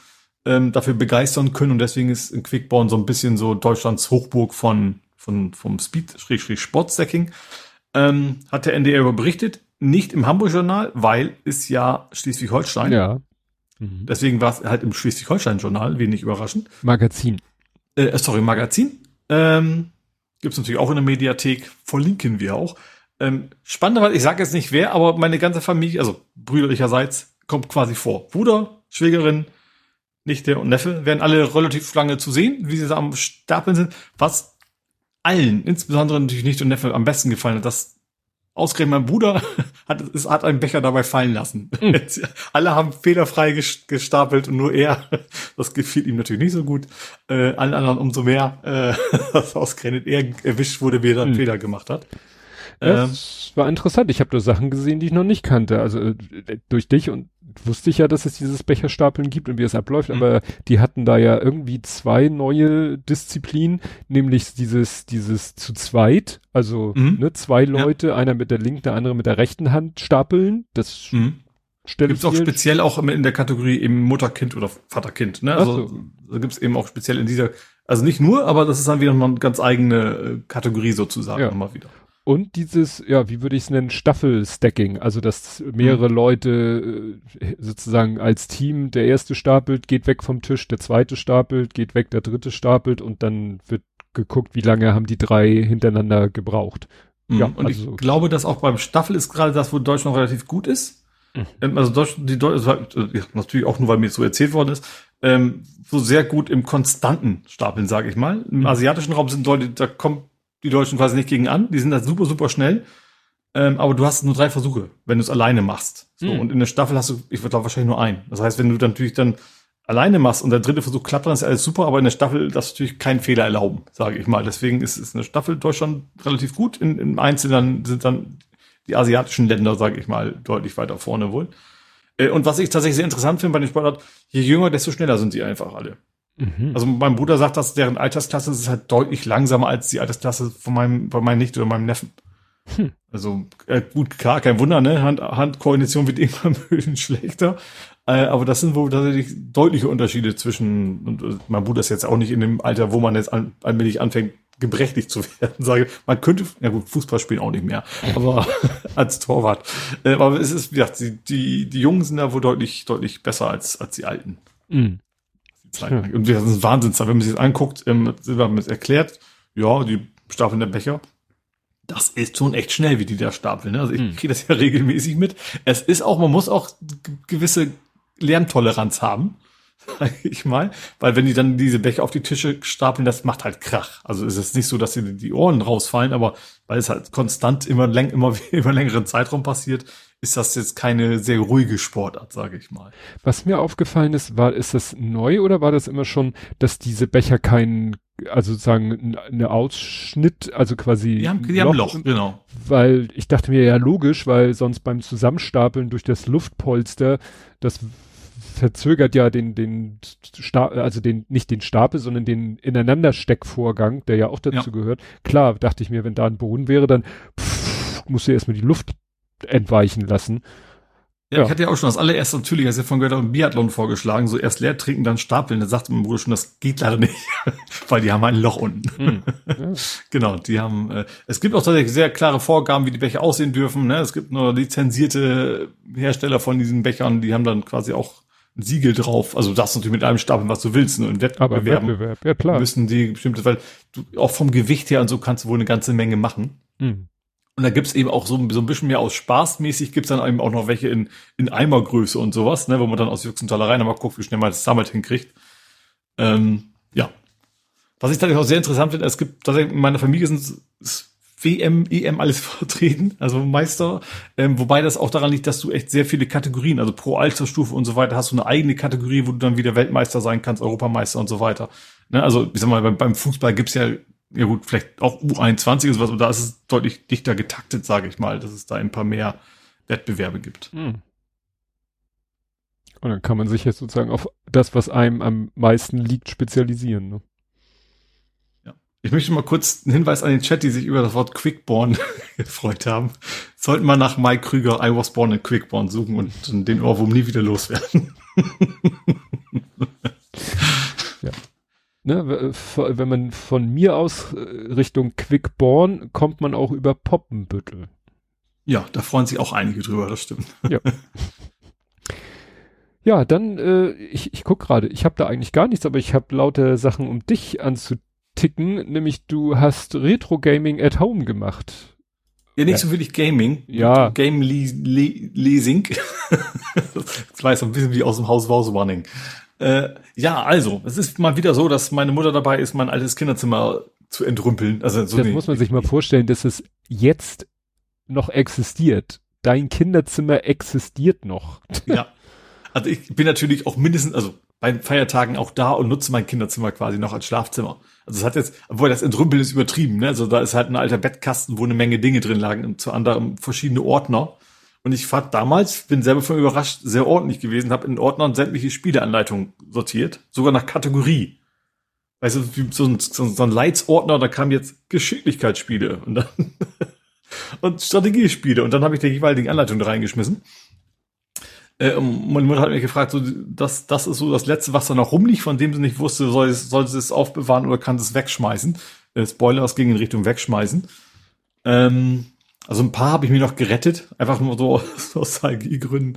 ähm, dafür begeistern können und deswegen ist in Quickborn so ein bisschen so Deutschlands Hochburg von, von vom Speed-Sportstacking. Ähm, hat der NDR über berichtet, nicht im Hamburg-Journal, weil es ja Schleswig-Holstein. Ja. Mhm. Deswegen war es halt im Schleswig-Holstein-Journal, wenig überraschend. Magazin. Äh, sorry, Magazin. Ähm, Gibt es natürlich auch in der Mediathek, verlinken wir auch. Ähm, spannenderweise, ich sage jetzt nicht wer, aber meine ganze Familie, also brüderlicherseits, kommt quasi vor. Bruder, Schwägerin, Nichte und Neffe werden alle relativ lange zu sehen, wie sie da am Stapeln sind. Was allen, insbesondere natürlich Nichte und Neffe, am besten gefallen hat, dass ausgerechnet mein Bruder hat, es hat einen Becher dabei fallen lassen. Mhm. alle haben fehlerfrei gestapelt und nur er, das gefiel ihm natürlich nicht so gut. Äh, allen anderen umso mehr, äh, dass ausgerechnet er erwischt wurde, wie er einen mhm. Fehler gemacht hat. Das ähm, war interessant. Ich habe da Sachen gesehen, die ich noch nicht kannte. Also äh, durch dich und wusste ich ja, dass es dieses Becherstapeln gibt und wie es abläuft, mhm. aber die hatten da ja irgendwie zwei neue Disziplinen, nämlich dieses, dieses zu zweit, also mhm. ne, zwei Leute, ja. einer mit der linken, der andere mit der rechten Hand stapeln. Das mhm. stelle Gibt's auch speziell auch in der Kategorie eben Mutter-Kind oder Vater-Kind, ne? Also so. da gibt's eben auch speziell in dieser, also nicht nur, aber das ist dann wieder noch eine ganz eigene äh, Kategorie sozusagen ja. immer wieder. Und dieses, ja, wie würde ich es nennen, Staffelstacking, also dass mehrere mhm. Leute äh, sozusagen als Team, der erste stapelt, geht weg vom Tisch, der zweite stapelt, geht weg, der dritte stapelt und dann wird geguckt, wie lange haben die drei hintereinander gebraucht. Mhm. Ja, und also, ich glaube, dass auch beim Staffel ist gerade das, wo Deutschland relativ gut ist. Mhm. Ähm, also Deutschland, die Deutschland, also, ja, natürlich auch nur, weil mir so erzählt worden ist, ähm, so sehr gut im konstanten Stapeln, sage ich mal. Im mhm. asiatischen Raum sind Leute, da kommt die Deutschen quasi nicht gegen an. Die sind da super, super schnell. Ähm, aber du hast nur drei Versuche, wenn du es alleine machst. So, mhm. Und in der Staffel hast du, ich glaube wahrscheinlich nur einen. Das heißt, wenn du dann natürlich dann alleine machst und der dritte Versuch klappt, dann ist alles super, aber in der Staffel darfst du natürlich keinen Fehler erlauben, sage ich mal. Deswegen ist, ist eine Staffel Deutschland relativ gut. In, Im Einzelnen sind dann die asiatischen Länder, sage ich mal, deutlich weiter vorne wohl. Äh, und was ich tatsächlich sehr interessant finde bei den Sportarten, je jünger, desto schneller sind sie einfach alle. Mhm. Also mein Bruder sagt, dass deren Altersklasse ist halt deutlich langsamer als die Altersklasse von meinem, von meinem Nicht oder meinem Neffen. Hm. Also äh, gut, klar, kein Wunder, ne? Hand, Handkoordination wird irgendwann ein bisschen schlechter. Äh, aber das sind wohl tatsächlich deutliche Unterschiede zwischen, und äh, mein Bruder ist jetzt auch nicht in dem Alter, wo man jetzt an, allmählich anfängt, gebrechlich zu werden, sage man könnte, ja gut, Fußball spielen auch nicht mehr, aber als Torwart. Äh, aber es ist, ja, die, die, die Jungen sind da wohl deutlich, deutlich besser als, als die Alten. Mhm. Zeit. Und das ist ein Wahnsinnszeit. Wenn man sich das anguckt, ähm, Silber hat es erklärt, ja, die stapeln der Becher. Das ist schon echt schnell, wie die da stapeln. Ne? Also ich hm. kriege das ja regelmäßig mit. Es ist auch, man muss auch gewisse Lerntoleranz haben. Sag ich mal. Weil wenn die dann diese Becher auf die Tische stapeln, das macht halt Krach. Also ist es nicht so, dass dir die Ohren rausfallen, aber weil es halt konstant immer, läng immer über längeren Zeitraum passiert, ist das jetzt keine sehr ruhige Sportart, sage ich mal. Was mir aufgefallen ist, war, ist das neu oder war das immer schon, dass diese Becher keinen, also sozusagen eine Ausschnitt, also quasi. Die haben, die haben Loch, genau. Weil ich dachte mir ja logisch, weil sonst beim Zusammenstapeln durch das Luftpolster, das verzögert ja den, den Stapel, also den, nicht den Stapel, sondern den Ineinandersteckvorgang, der ja auch dazu ja. gehört. Klar, dachte ich mir, wenn da ein Boden wäre, dann pff, musst du erstmal die Luft entweichen lassen. Ja, ja, ich hatte ja auch schon das allererste natürlich, als ich von gehört habe, Biathlon vorgeschlagen, so erst leer trinken, dann stapeln. Da sagte mein Bruder schon, das geht leider nicht, weil die haben ein Loch unten. Hm. Ja. genau, die haben, äh, es gibt auch tatsächlich sehr klare Vorgaben, wie die Becher aussehen dürfen. Ne? Es gibt nur lizenzierte Hersteller von diesen Bechern, die haben dann quasi auch ein Siegel drauf. Also du darfst natürlich mit allem stapeln, was du willst. Ne? Und Wettbewerben Wettbewerb, ja klar. müssen die bestimmte, weil du auch vom Gewicht her und so kannst du wohl eine ganze Menge machen. Hm. Und da gibt's eben auch so, so ein bisschen mehr aus Spaßmäßig, gibt's dann eben auch noch welche in, in Eimergröße und sowas, ne, wo man dann aus Jux und nochmal guckt, wie schnell man das damit hinkriegt. Ähm, ja. Was ich tatsächlich auch sehr interessant finde, es gibt tatsächlich in meiner Familie sind WM, EM alles vertreten, also Meister, ähm, wobei das auch daran liegt, dass du echt sehr viele Kategorien, also pro Altersstufe und so weiter, hast du eine eigene Kategorie, wo du dann wieder Weltmeister sein kannst, Europameister und so weiter. Ne, also ich sag mal, beim, beim Fußball gibt's ja ja gut, vielleicht auch U21 ist was, aber da ist es deutlich dichter getaktet, sage ich mal, dass es da ein paar mehr Wettbewerbe gibt. Hm. Und dann kann man sich jetzt sozusagen auf das, was einem am meisten liegt, spezialisieren. Ne? Ja. Ich möchte mal kurz einen Hinweis an den Chat, die sich über das Wort Quickborn gefreut haben. Sollten wir nach Mike Krüger I was born in Quickborn suchen und den Ohrwurm nie wieder loswerden. ne, wenn man von mir aus äh, Richtung Quickborn kommt man auch über Poppenbüttel. Ja, da freuen sich auch einige drüber, das stimmt. Ja. Ja, dann, äh, ich, ich guck gerade, ich habe da eigentlich gar nichts, aber ich habe lauter Sachen, um dich anzuticken, nämlich du hast Retro Gaming at Home gemacht. Ja, nicht ja. so wirklich Gaming. Ja. Game Leasing. das war jetzt ein bisschen wie aus dem Haus Wause Running. Äh, ja, also, es ist mal wieder so, dass meine Mutter dabei ist, mein altes Kinderzimmer zu entrümpeln. Also so das nee, muss man sich mal vorstellen, dass es jetzt noch existiert. Dein Kinderzimmer existiert noch. Ja. Also ich bin natürlich auch mindestens, also bei Feiertagen auch da und nutze mein Kinderzimmer quasi noch als Schlafzimmer. Also es hat jetzt, obwohl das Entrümpeln ist übertrieben, ne? Also da ist halt ein alter Bettkasten, wo eine Menge Dinge drin lagen und zu anderem verschiedene Ordner. Und ich fand damals, bin selber von überrascht, sehr ordentlich gewesen, habe in Ordnern sämtliche Spieleanleitungen sortiert, sogar nach Kategorie. Weißt du, so ein, so ein Leitsordner, da kam jetzt Geschicklichkeitsspiele und dann und Strategiespiele und dann habe ich die jeweiligen Anleitungen reingeschmissen. Äh, meine Mutter hat mich gefragt, so, das, das ist so das letzte, was da noch rumliegt, von dem sie nicht wusste, soll, es, soll sie es aufbewahren oder kann es wegschmeißen. Äh, Spoiler, es ging in Richtung wegschmeißen. Ähm, also ein paar habe ich mir noch gerettet, einfach nur so aus Nostalgiegründen,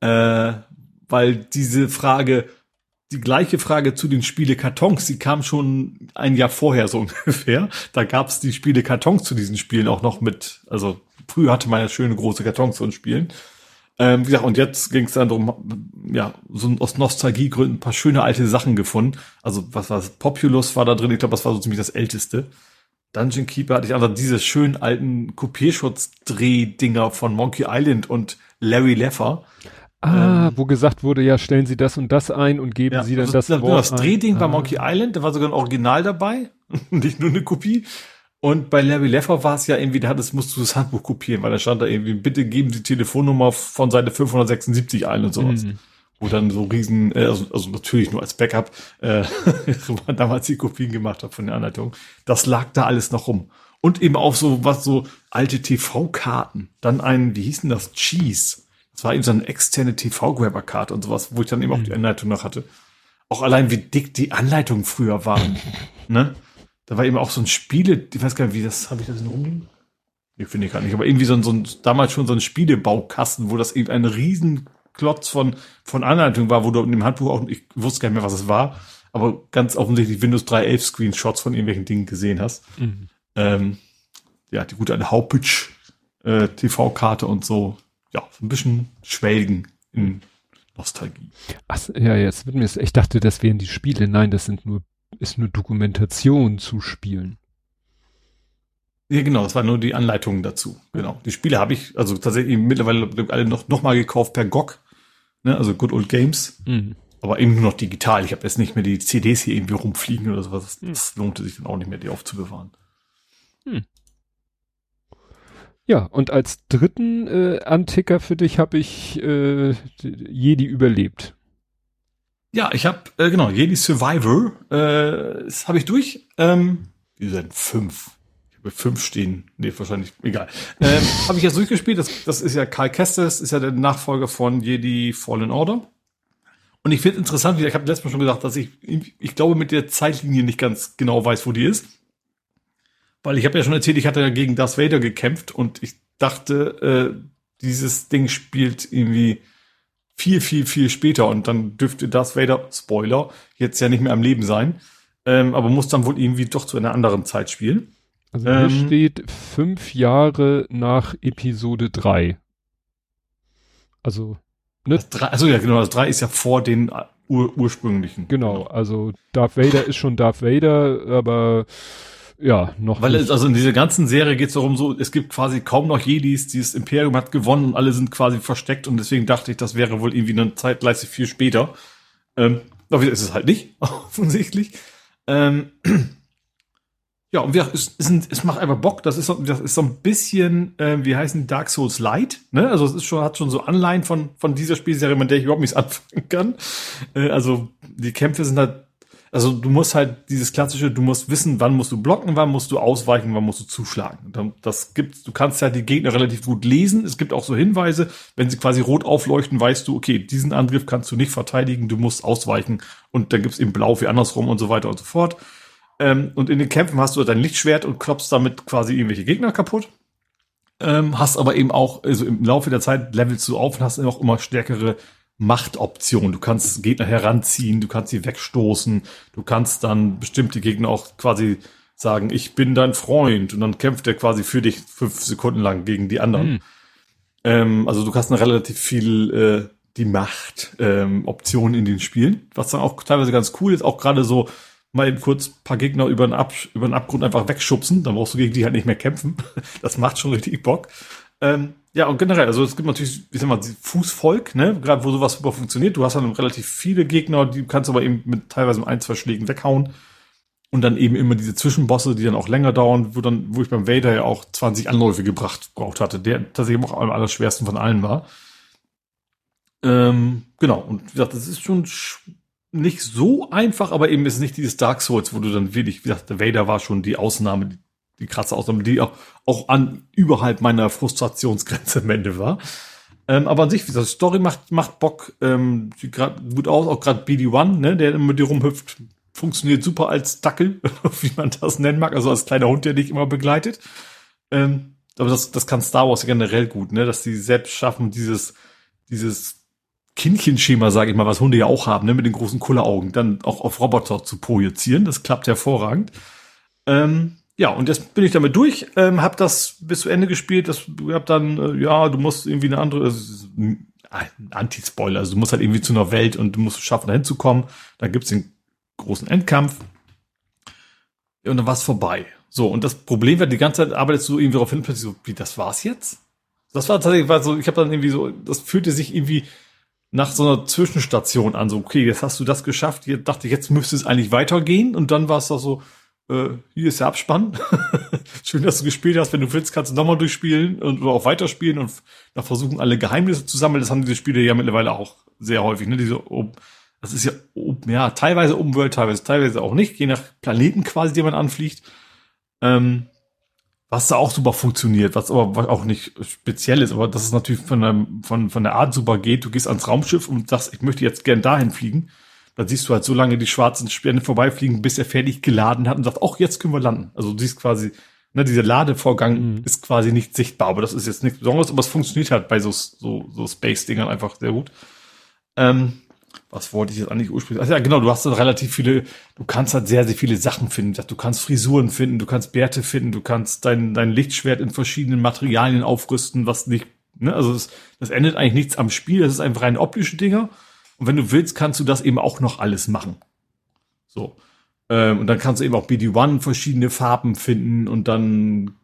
äh, weil diese Frage, die gleiche Frage zu den Spiele-Kartons, die kam schon ein Jahr vorher so ungefähr. Da gab es die Spiele-Kartons zu diesen Spielen auch noch mit, also früher hatte man ja schöne große Kartons zu uns Spielen. Ähm, wie gesagt, und jetzt ging es dann darum, ja, so aus Nostalgiegründen ein paar schöne alte Sachen gefunden. Also was war Populus war da drin, ich glaube, das war so ziemlich das älteste. Dungeon Keeper hatte ich einfach diese schönen alten Kopierschutz-Dreh-Dinger von Monkey Island und Larry Leffer. Ah, ähm, wo gesagt wurde, ja, stellen Sie das und das ein und geben ja, Sie dann also das, das Wort Das Drehding ah. bei Monkey Island, da war sogar ein Original dabei, nicht nur eine Kopie. Und bei Larry Leffer war es ja irgendwie, da hattest, musst du das Handbuch kopieren, weil da stand da irgendwie, bitte geben Sie Telefonnummer von Seite 576 ein und sowas. Mhm wo dann so riesen, äh, also, also natürlich nur als Backup, äh, wo man damals die Kopien gemacht hat von der Anleitung. Das lag da alles noch rum. Und eben auch so was, so alte TV-Karten. Dann ein, wie hieß denn das? Cheese. Das war eben so eine externe TV-Grabber-Karte und sowas, wo ich dann eben auch die mhm. Anleitung noch hatte. Auch allein wie dick die Anleitungen früher waren. ne? Da war eben auch so ein Spiele, ich weiß gar nicht, wie das, habe ich das in rumliegen? Ich finde ich gar nicht, aber irgendwie so ein, so ein, damals schon so ein Spielebaukasten, wo das eben ein riesen Klotz von, von Anleitung war, wo du in dem Handbuch auch, ich wusste gar nicht mehr, was es war, aber ganz offensichtlich Windows 3.11 Screenshots von irgendwelchen Dingen gesehen hast. Mhm. Ähm, ja, die gute eine Haupitsch äh, TV-Karte und so. Ja, so ein bisschen schwelgen in Nostalgie. Ach, ja, jetzt wird mir, ich dachte, das wären die Spiele. Nein, das sind nur, ist nur Dokumentation zu spielen. Ja, genau, das war nur die Anleitungen dazu. Genau. Die Spiele habe ich also tatsächlich mittlerweile alle noch, noch mal gekauft per GOG. Ne, also Good Old Games. Mhm. Aber eben nur noch digital. Ich habe jetzt nicht mehr die CDs hier irgendwie rumfliegen oder sowas. Das, mhm. lohnte sich dann auch nicht mehr, die aufzubewahren. Mhm. Ja, und als dritten äh, Anticker für dich habe ich äh, Jedi überlebt. Ja, ich habe, äh, genau, Jedi Survivor, äh, das habe ich durch. Ähm, wie sind fünf? Ich habe fünf stehen. Nee, wahrscheinlich, egal. Ähm, habe ich jetzt durchgespielt. Das, das ist ja Karl Kestis, ist ja der Nachfolger von Jedi Fallen Order. Und ich finde interessant, ich habe letztes Mal schon gesagt, dass ich, ich glaube, mit der Zeitlinie nicht ganz genau weiß, wo die ist. Weil ich habe ja schon erzählt, ich hatte ja gegen Darth Vader gekämpft und ich dachte, äh, dieses Ding spielt irgendwie viel, viel, viel später und dann dürfte Darth Vader, Spoiler, jetzt ja nicht mehr am Leben sein, ähm, aber muss dann wohl irgendwie doch zu einer anderen Zeit spielen. Also hier ähm, steht fünf Jahre nach Episode drei. Also, ne? Drei, also ja, genau, das drei ist ja vor den ur ursprünglichen. Genau, also Darth Vader ist schon Darth Vader, aber ja, noch. Weil es, also in dieser ganzen Serie geht es darum, so, es gibt quasi kaum noch Jedis, dieses Imperium hat gewonnen und alle sind quasi versteckt und deswegen dachte ich, das wäre wohl irgendwie eine Zeitleiste viel später. Ähm, aber ist es halt nicht, offensichtlich. Ähm, ja, und wir, es, es, es macht einfach Bock. Das ist so, das ist so ein bisschen, äh, wie heißen Dark Souls Light, ne? Also es ist schon, hat schon so Anleihen von, von dieser Spielserie, mit der ich überhaupt nichts anfangen kann. Äh, also die Kämpfe sind halt also du musst halt dieses klassische, du musst wissen, wann musst du blocken, wann musst du ausweichen, wann musst du zuschlagen. Das gibt, du kannst ja die Gegner relativ gut lesen. Es gibt auch so Hinweise, wenn sie quasi rot aufleuchten, weißt du, okay, diesen Angriff kannst du nicht verteidigen, du musst ausweichen und dann gibt's eben blau wie andersrum und so weiter und so fort. Ähm, und in den Kämpfen hast du dein Lichtschwert und klopfst damit quasi irgendwelche Gegner kaputt. Ähm, hast aber eben auch, also im Laufe der Zeit levelst du auf und hast auch immer stärkere Machtoption. Du kannst Gegner heranziehen, du kannst sie wegstoßen, du kannst dann bestimmte Gegner auch quasi sagen, ich bin dein Freund und dann kämpft er quasi für dich fünf Sekunden lang gegen die anderen. Mhm. Ähm, also du hast eine relativ viel äh, die Macht ähm, Optionen in den Spielen, was dann auch teilweise ganz cool ist, auch gerade so mal eben kurz paar Gegner über den, Ab über den Abgrund einfach wegschubsen, dann brauchst du gegen die halt nicht mehr kämpfen. Das macht schon richtig Bock. Ähm, ja, und generell, also es gibt natürlich, wie sag mal, Fußvolk, ne, gerade wo sowas super funktioniert. Du hast dann relativ viele Gegner, die kannst aber eben mit teilweise ein, zwei Schlägen weghauen. Und dann eben immer diese Zwischenbosse, die dann auch länger dauern, wo dann, wo ich beim Vader ja auch 20 Anläufe gebracht, braucht hatte, der tatsächlich auch am allerschwersten von allen war. Ähm, genau, und wie gesagt, das ist schon nicht so einfach, aber eben ist nicht dieses Dark Souls, wo du dann wirklich, wie gesagt, der Vader war schon die Ausnahme, die die krasse Ausnahme, die auch, auch an überhalb meiner Frustrationsgrenze am Ende war. Ähm, aber an sich, wie gesagt, Story macht, macht Bock, ähm, sieht grad gut aus, auch gerade BD-1, ne, der immer dir rumhüpft, funktioniert super als Dackel, wie man das nennen mag, also als kleiner Hund, der dich immer begleitet. Ähm, aber das, das kann Star Wars generell gut, ne, dass die selbst schaffen, dieses, dieses Kindchenschema, sage ich mal, was Hunde ja auch haben, ne, mit den großen Kulleraugen, dann auch auf Roboter zu projizieren. Das klappt hervorragend. Ähm, ja, und jetzt bin ich damit durch, ähm, habe das bis zu Ende gespielt. Das, hab dann, äh, ja, du musst irgendwie eine andere, ein Anti-Spoiler, also du musst halt irgendwie zu einer Welt und du musst es schaffen, da hinzukommen. Dann gibt's den großen Endkampf. Und dann war's vorbei. So, und das Problem war, die ganze Zeit arbeitest du irgendwie darauf hin, plötzlich so, wie, das war's jetzt? Das war tatsächlich, war so, ich habe dann irgendwie so, das fühlte sich irgendwie nach so einer Zwischenstation an, so, okay, jetzt hast du das geschafft, jetzt dachte ich, jetzt müsste es eigentlich weitergehen, und dann war es doch so, äh, hier ist der Abspann. Schön, dass du gespielt hast. Wenn du willst, kannst du nochmal durchspielen und oder auch weiterspielen und noch versuchen, alle Geheimnisse zu sammeln. Das haben diese Spiele ja mittlerweile auch sehr häufig. Ne? Diese, das ist ja, ja teilweise World, teilweise, teilweise auch nicht, je nach Planeten quasi, den man anfliegt. Ähm, was da auch super funktioniert, was aber was auch nicht speziell ist, aber das ist natürlich von der, von, von der Art super geht. Du gehst ans Raumschiff und sagst, ich möchte jetzt gern dahin fliegen dann siehst du halt so lange die schwarzen Sterne vorbeifliegen, bis er fertig geladen hat und sagt, ach, jetzt können wir landen. Also du siehst quasi, ne, dieser Ladevorgang mhm. ist quasi nicht sichtbar, aber das ist jetzt nichts Besonderes, aber es funktioniert halt bei so, so, so Space-Dingern einfach sehr gut. Ähm, was wollte ich jetzt eigentlich ursprünglich? Also ja, genau, du hast dann relativ viele, du kannst halt sehr, sehr viele Sachen finden. Du kannst Frisuren finden, du kannst Bärte finden, du kannst dein, dein Lichtschwert in verschiedenen Materialien aufrüsten, was nicht Ne? Also das, das ändert eigentlich nichts am Spiel, das ist einfach rein optische Dinger. Und wenn du willst, kannst du das eben auch noch alles machen. So. Ähm, und dann kannst du eben auch BD1 verschiedene Farben finden und dann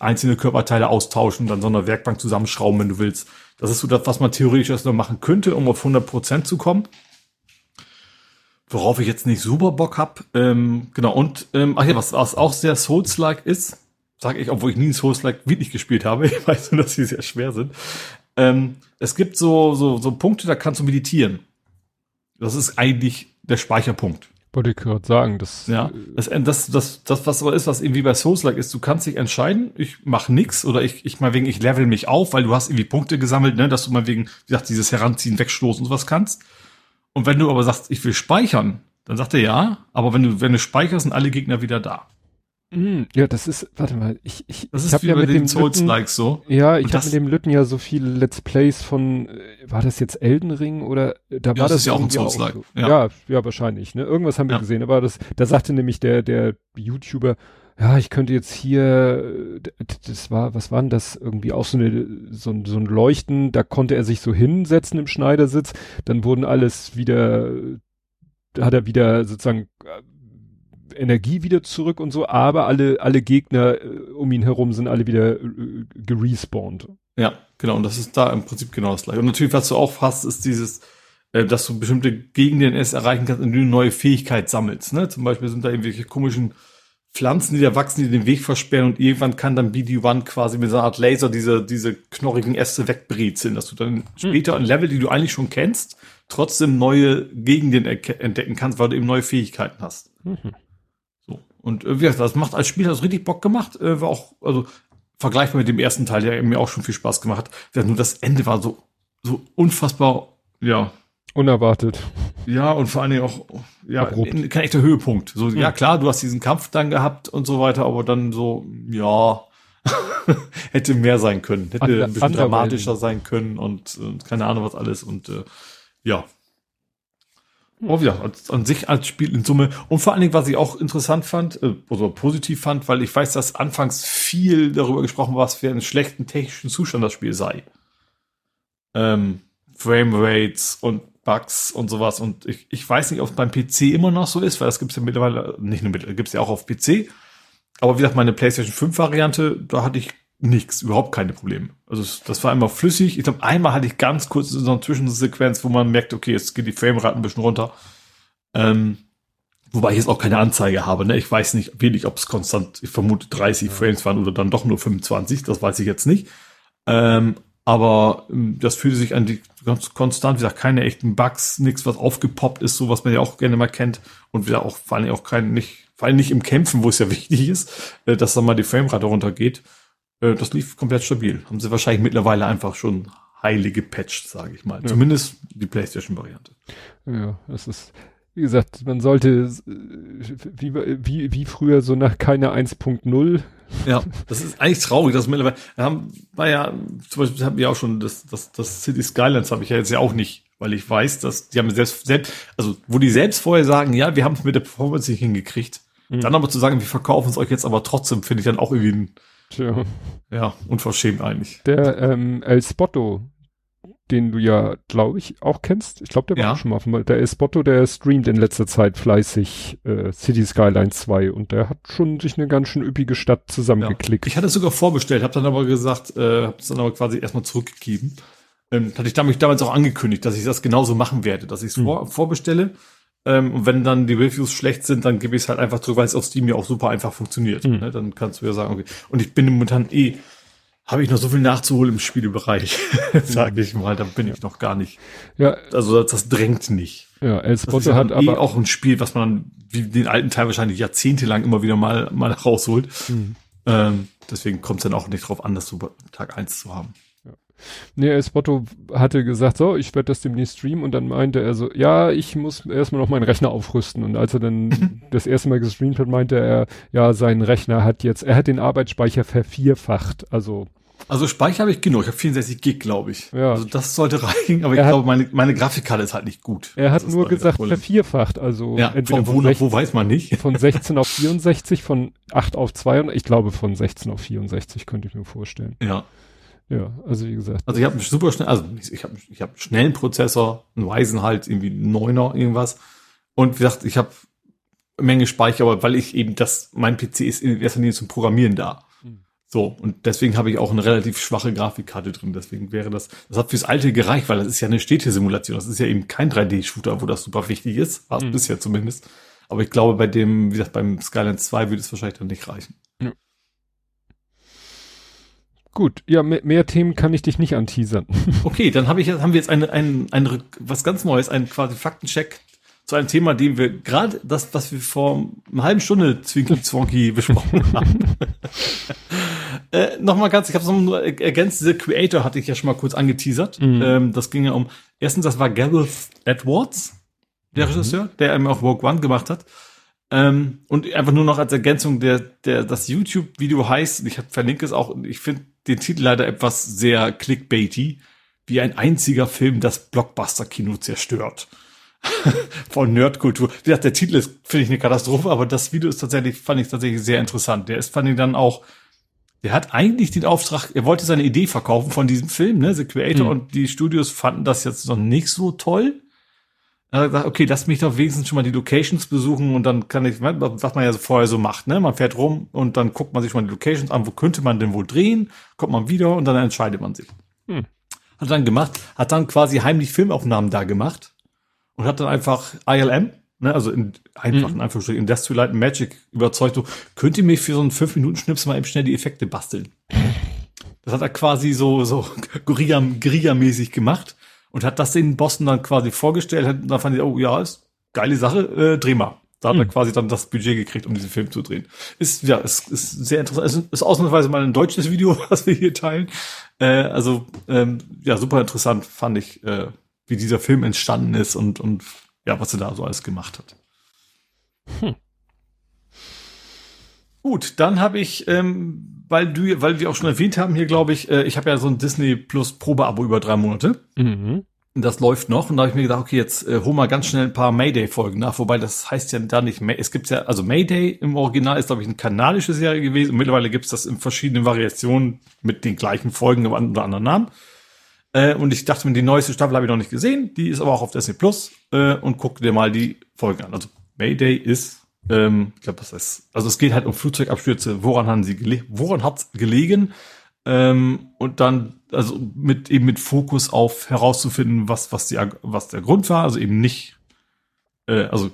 einzelne Körperteile austauschen, dann so eine Werkbank zusammenschrauben, wenn du willst. Das ist so das, was man theoretisch erst noch machen könnte, um auf 100% zu kommen. Worauf ich jetzt nicht super Bock hab. Ähm, genau, und ähm, ach ja, was, was auch sehr Souls-like ist, sage ich, obwohl ich nie Souls-like wirklich gespielt habe, ich weiß nur, dass sie sehr schwer sind. Ähm, es gibt so, so, so Punkte, da kannst du meditieren. Das ist eigentlich der Speicherpunkt. Wollte ich gerade sagen, das. Ja, das, das, das, das, was aber ist, was irgendwie bei Souls-like ist, du kannst dich entscheiden, ich mach nix oder ich, ich mal wegen, ich level mich auf, weil du hast irgendwie Punkte gesammelt, ne, dass du mal wegen, wie gesagt, dieses Heranziehen, Wegstoßen und sowas kannst. Und wenn du aber sagst, ich will speichern, dann sagt er ja, aber wenn du, wenn du speicherst, sind alle Gegner wieder da. Mm, ja, das ist, warte mal, ich, ich, Das ich ist hab wie ja mit dem Souls-Likes so. Ja, ich habe mit dem Lütten ja so viele Let's Plays von, äh, war das jetzt Elden Ring oder äh, da war das das, ist ja auch ein irgendwie Souls-like, so. ja. Ja. ja, wahrscheinlich. Ne? Irgendwas haben wir Ja. gesehen, aber das, da sagte nämlich der der YouTuber, ja, ich könnte jetzt hier, äh, das war, was war denn das irgendwie auch so eine so ein, so ein Leuchten, da konnte er sich so hinsetzen im Schneidersitz, dann wurden alles wieder, da hat er wieder sozusagen äh, Energie wieder zurück und so, aber alle, alle Gegner äh, um ihn herum sind alle wieder äh, gerespawnt. Ja, genau. Und das ist da im Prinzip genau das gleiche. Und natürlich, was du auch hast, ist dieses, äh, dass du bestimmte Gegenden erst erreichen kannst, indem du eine neue Fähigkeit sammelst. Ne? Zum Beispiel sind da irgendwelche komischen Pflanzen, die da wachsen, die den Weg versperren und irgendwann kann dann BD1 quasi mit so einer Art Laser diese, diese knorrigen Äste wegbrezeln, dass du dann später ein Level, die du eigentlich schon kennst, trotzdem neue Gegenden entdecken kannst, weil du eben neue Fähigkeiten hast. So. Und äh, wie gesagt, das macht als Spieler das richtig Bock gemacht. Äh, war auch, also vergleichbar mit dem ersten Teil, der mir auch schon viel Spaß gemacht hat. Nur das Ende war so, so unfassbar, ja, Unerwartet. ja, und vor allen Dingen auch, ja, in- kein echter Höhepunkt. So, ja, klar, du hast diesen Kampf dann gehabt und so weiter, aber dann so, ja, hätte mehr sein können. Hätte Under- ein bisschen dramatischer sein können und, und keine Ahnung was alles und äh, ja. Oh ja, an sich als Spiel in Summe. Und vor allen Dingen, was ich auch interessant fand, äh, also positiv fand, weil ich weiß, dass anfangs viel darüber gesprochen war, was für einen schlechten technischen Zustand das Spiel sei. Ähm, Frame Rates und Bugs und sowas. Und ich, ich weiß nicht, ob es beim PC immer noch so ist, weil das gibt's ja mittlerweile, nicht nur mit, gibt's ja auch auf PC. Aber wie gesagt, meine PlayStation 5 Variante, da hatte ich nichts, überhaupt keine Probleme. Also das war immer flüssig. Ich glaube, einmal hatte ich ganz kurz so eine Zwischensequenz, wo man merkt, okay, jetzt geht die Framerate ein bisschen runter. Ähm, wobei ich jetzt auch keine Anzeige habe. Ne? Ich weiß nicht wirklich, ob es konstant, ich vermute 30 Frames waren oder dann doch nur 25. Das weiß ich jetzt nicht. Ähm, aber ähm, das fühlte sich an die ganz konstant, wie gesagt, keine echten Bugs, nichts, was aufgepoppt ist, so was man ja auch gerne mal kennt. Und wieder auch vor allem auch kein, nicht, vor allem nicht im Kämpfen, wo es ja wichtig ist, äh, dass dann mal die Framerate runtergeht. Äh, das lief komplett stabil. Haben sie wahrscheinlich mittlerweile einfach schon heilige gepatcht, sage ich mal. Ja. Zumindest die PlayStation-Variante. Ja, es ist, wie gesagt, man sollte äh, wie, wie, wie früher so nach keine 1.0. Ja, das ist eigentlich traurig, dass mittlerweile, wir haben, war ja, zum Beispiel haben wir auch schon, das, das, das City Skylines habe ich ja jetzt ja auch nicht, weil ich weiß, dass die haben selbst, selbst, also wo die selbst vorher sagen, ja, wir haben es mit der Performance nicht hingekriegt, dann aber zu sagen, wir verkaufen es euch jetzt aber trotzdem, finde ich dann auch irgendwie, ein, Tja. ja, unverschämt eigentlich. Der ähm, El Spotto, den du ja, glaube ich, auch kennst. Ich glaube, der war Ja. auch schon mal auf dem, Der El Spotto, der streamt in letzter Zeit fleißig äh, City Skyline 2 und der hat schon sich eine ganz schön üppige Stadt zusammengeklickt. Ich hatte es sogar vorbestellt, habe dann aber gesagt, äh, habe es dann aber quasi erstmal zurückgegeben. Ähm, hatte ich damit damals auch angekündigt, dass ich das genauso machen werde, dass ich es vor, vorbestelle. Ähm, und wenn dann die Reviews schlecht sind, dann gebe ich es halt einfach zurück, weil es auf Steam ja auch super einfach funktioniert. Ne? Dann kannst du ja sagen, okay. Und ich bin momentan eh, habe ich noch so viel nachzuholen im Spielebereich, sage ich mal. Da bin ich noch gar nicht. ja, Also das, das drängt nicht. ja, El Spotto hat eh aber auch ein Spiel, was man dann, wie den alten Teil wahrscheinlich jahrzehntelang immer wieder mal, mal rausholt. Mhm. Ähm, deswegen kommt es dann auch nicht drauf an, das so Tag eins zu haben. Nee, El Spotto hatte gesagt, so, ich werde das demnächst streamen und dann meinte er so, ja, ich muss erstmal noch meinen Rechner aufrüsten. Und als er dann das erste Mal gestreamt hat, meinte er, ja, sein Rechner hat jetzt, er hat den Arbeitsspeicher vervierfacht. Also, Also Speicher habe ich genug. Ich habe 64 Gig, glaube ich. Ja. Also das sollte reichen, aber Er ich glaube, meine, meine Grafikkarte ist halt nicht gut. er hat nur gesagt, vervierfacht. Also, Ja, entweder von wo von, nach 16, wo weiß man nicht. von 16 auf 64, von 8 auf 2 und ich glaube von 16 auf 64 könnte ich mir vorstellen. Ja. Ja, also wie gesagt. Also ich habe super schnell, also ich habe ich hab einen schnellen Prozessor, einen Ryzen halt, irgendwie einen Neuner, irgendwas. Und wie gesagt, ich habe Menge Speicher, aber weil ich eben das, mein PC ist in erster Linie zum Programmieren da. Hm. So, und deswegen habe ich auch eine relativ schwache Grafikkarte drin. Deswegen wäre das, das hat fürs Alte gereicht, weil das ist ja eine Städtesimulation. Das ist ja eben kein 3D-Shooter, wo das super wichtig ist. War es mhm. bisher zumindest. Aber ich glaube, bei dem, wie gesagt, beim Skyline 2 würde es wahrscheinlich dann nicht reichen. Ja. Gut, ja, mehr, mehr, Themen kann ich dich nicht anteasern. Okay, dann habe ich haben wir jetzt ein, ein, ein, was ganz Neues, einen quasi Faktencheck zu einem Thema, dem wir gerade das, was wir vor einer halben Stunde Zwinky Zwonky besprochen haben. äh, Nochmal ganz, ich habe es nur ergänzt, diese Creator hatte ich ja schon mal kurz angeteasert. Mhm. Ähm, das ging ja um, erstens, das war Gareth Edwards, der mhm. Regisseur, der eben auch Rogue One gemacht hat. Ähm, und einfach nur noch als Ergänzung, der, der, das YouTube-Video heißt, ich verlinke es auch, ich finde den Titel leider etwas sehr clickbaity, wie ein einziger Film das Blockbuster-Kino zerstört. von Nerdkultur. Wie gesagt, der Titel ist, finde ich, eine Katastrophe, aber das Video ist tatsächlich, fand ich tatsächlich sehr interessant. Der ist, fand ich dann auch, der hat eigentlich den Auftrag, er wollte seine Idee verkaufen von diesem Film, ne, The Creator, mhm. und die Studios fanden das jetzt noch nicht so toll. Er hat gesagt, okay, lass mich doch wenigstens schon mal die Locations besuchen und dann kann ich, was man ja vorher so macht, ne? Man fährt rum und dann guckt man sich mal die Locations an, wo könnte man denn wohl drehen, kommt man wieder und dann entscheidet man sich. Hm. Hat dann gemacht, hat dann quasi heimlich Filmaufnahmen da gemacht und hat dann einfach ILM, ne, also in einfachen mhm. Anführungsstrichen Industrial Light Magic überzeugt, so, könnt ihr mir für so einen 5-Minuten-Schnips mal eben schnell die Effekte basteln. Das hat er quasi so, so Guerilla-mäßig gemacht und hat das den Bossen dann quasi vorgestellt. Und dann fand ich, oh ja, ist geile Sache, äh, dreh mal. Da hat mhm. er quasi dann das Budget gekriegt, um diesen Film zu drehen. Ist, ja, ist, ist sehr interessant. Es ist, ist ausnahmsweise mal ein deutsches Video, was wir hier teilen. Äh, also, ähm, ja, super interessant fand ich, äh, wie dieser Film entstanden ist und, und ja, was er da so alles gemacht hat. Hm. Gut, dann habe ich, ähm, weil du, weil wir auch schon erwähnt haben hier, glaube ich, äh, ich habe ja so ein Disney Plus Probeabo über drei Monate. Mhm. Das läuft noch und da habe ich mir gedacht, okay, jetzt äh, hol mal ganz schnell ein paar Mayday-Folgen nach, wobei das heißt ja da nicht, May es gibt ja, also Mayday im Original ist, glaube ich, eine kanadische Serie gewesen und mittlerweile gibt es das in verschiedenen Variationen mit den gleichen Folgen unter anderen Namen. Äh, und ich dachte mir, die neueste Staffel habe ich noch nicht gesehen, die ist aber auch auf Disney Plus äh, und guck dir mal die Folgen an. Also Mayday ist, ähm, ich glaube, das ist, also es geht halt um Flugzeugabstürze, woran haben sie gele woran hat's gelegen? Ähm, und dann, also mit eben mit Fokus auf herauszufinden, was, was die, was der Grund war, also eben nicht, äh, also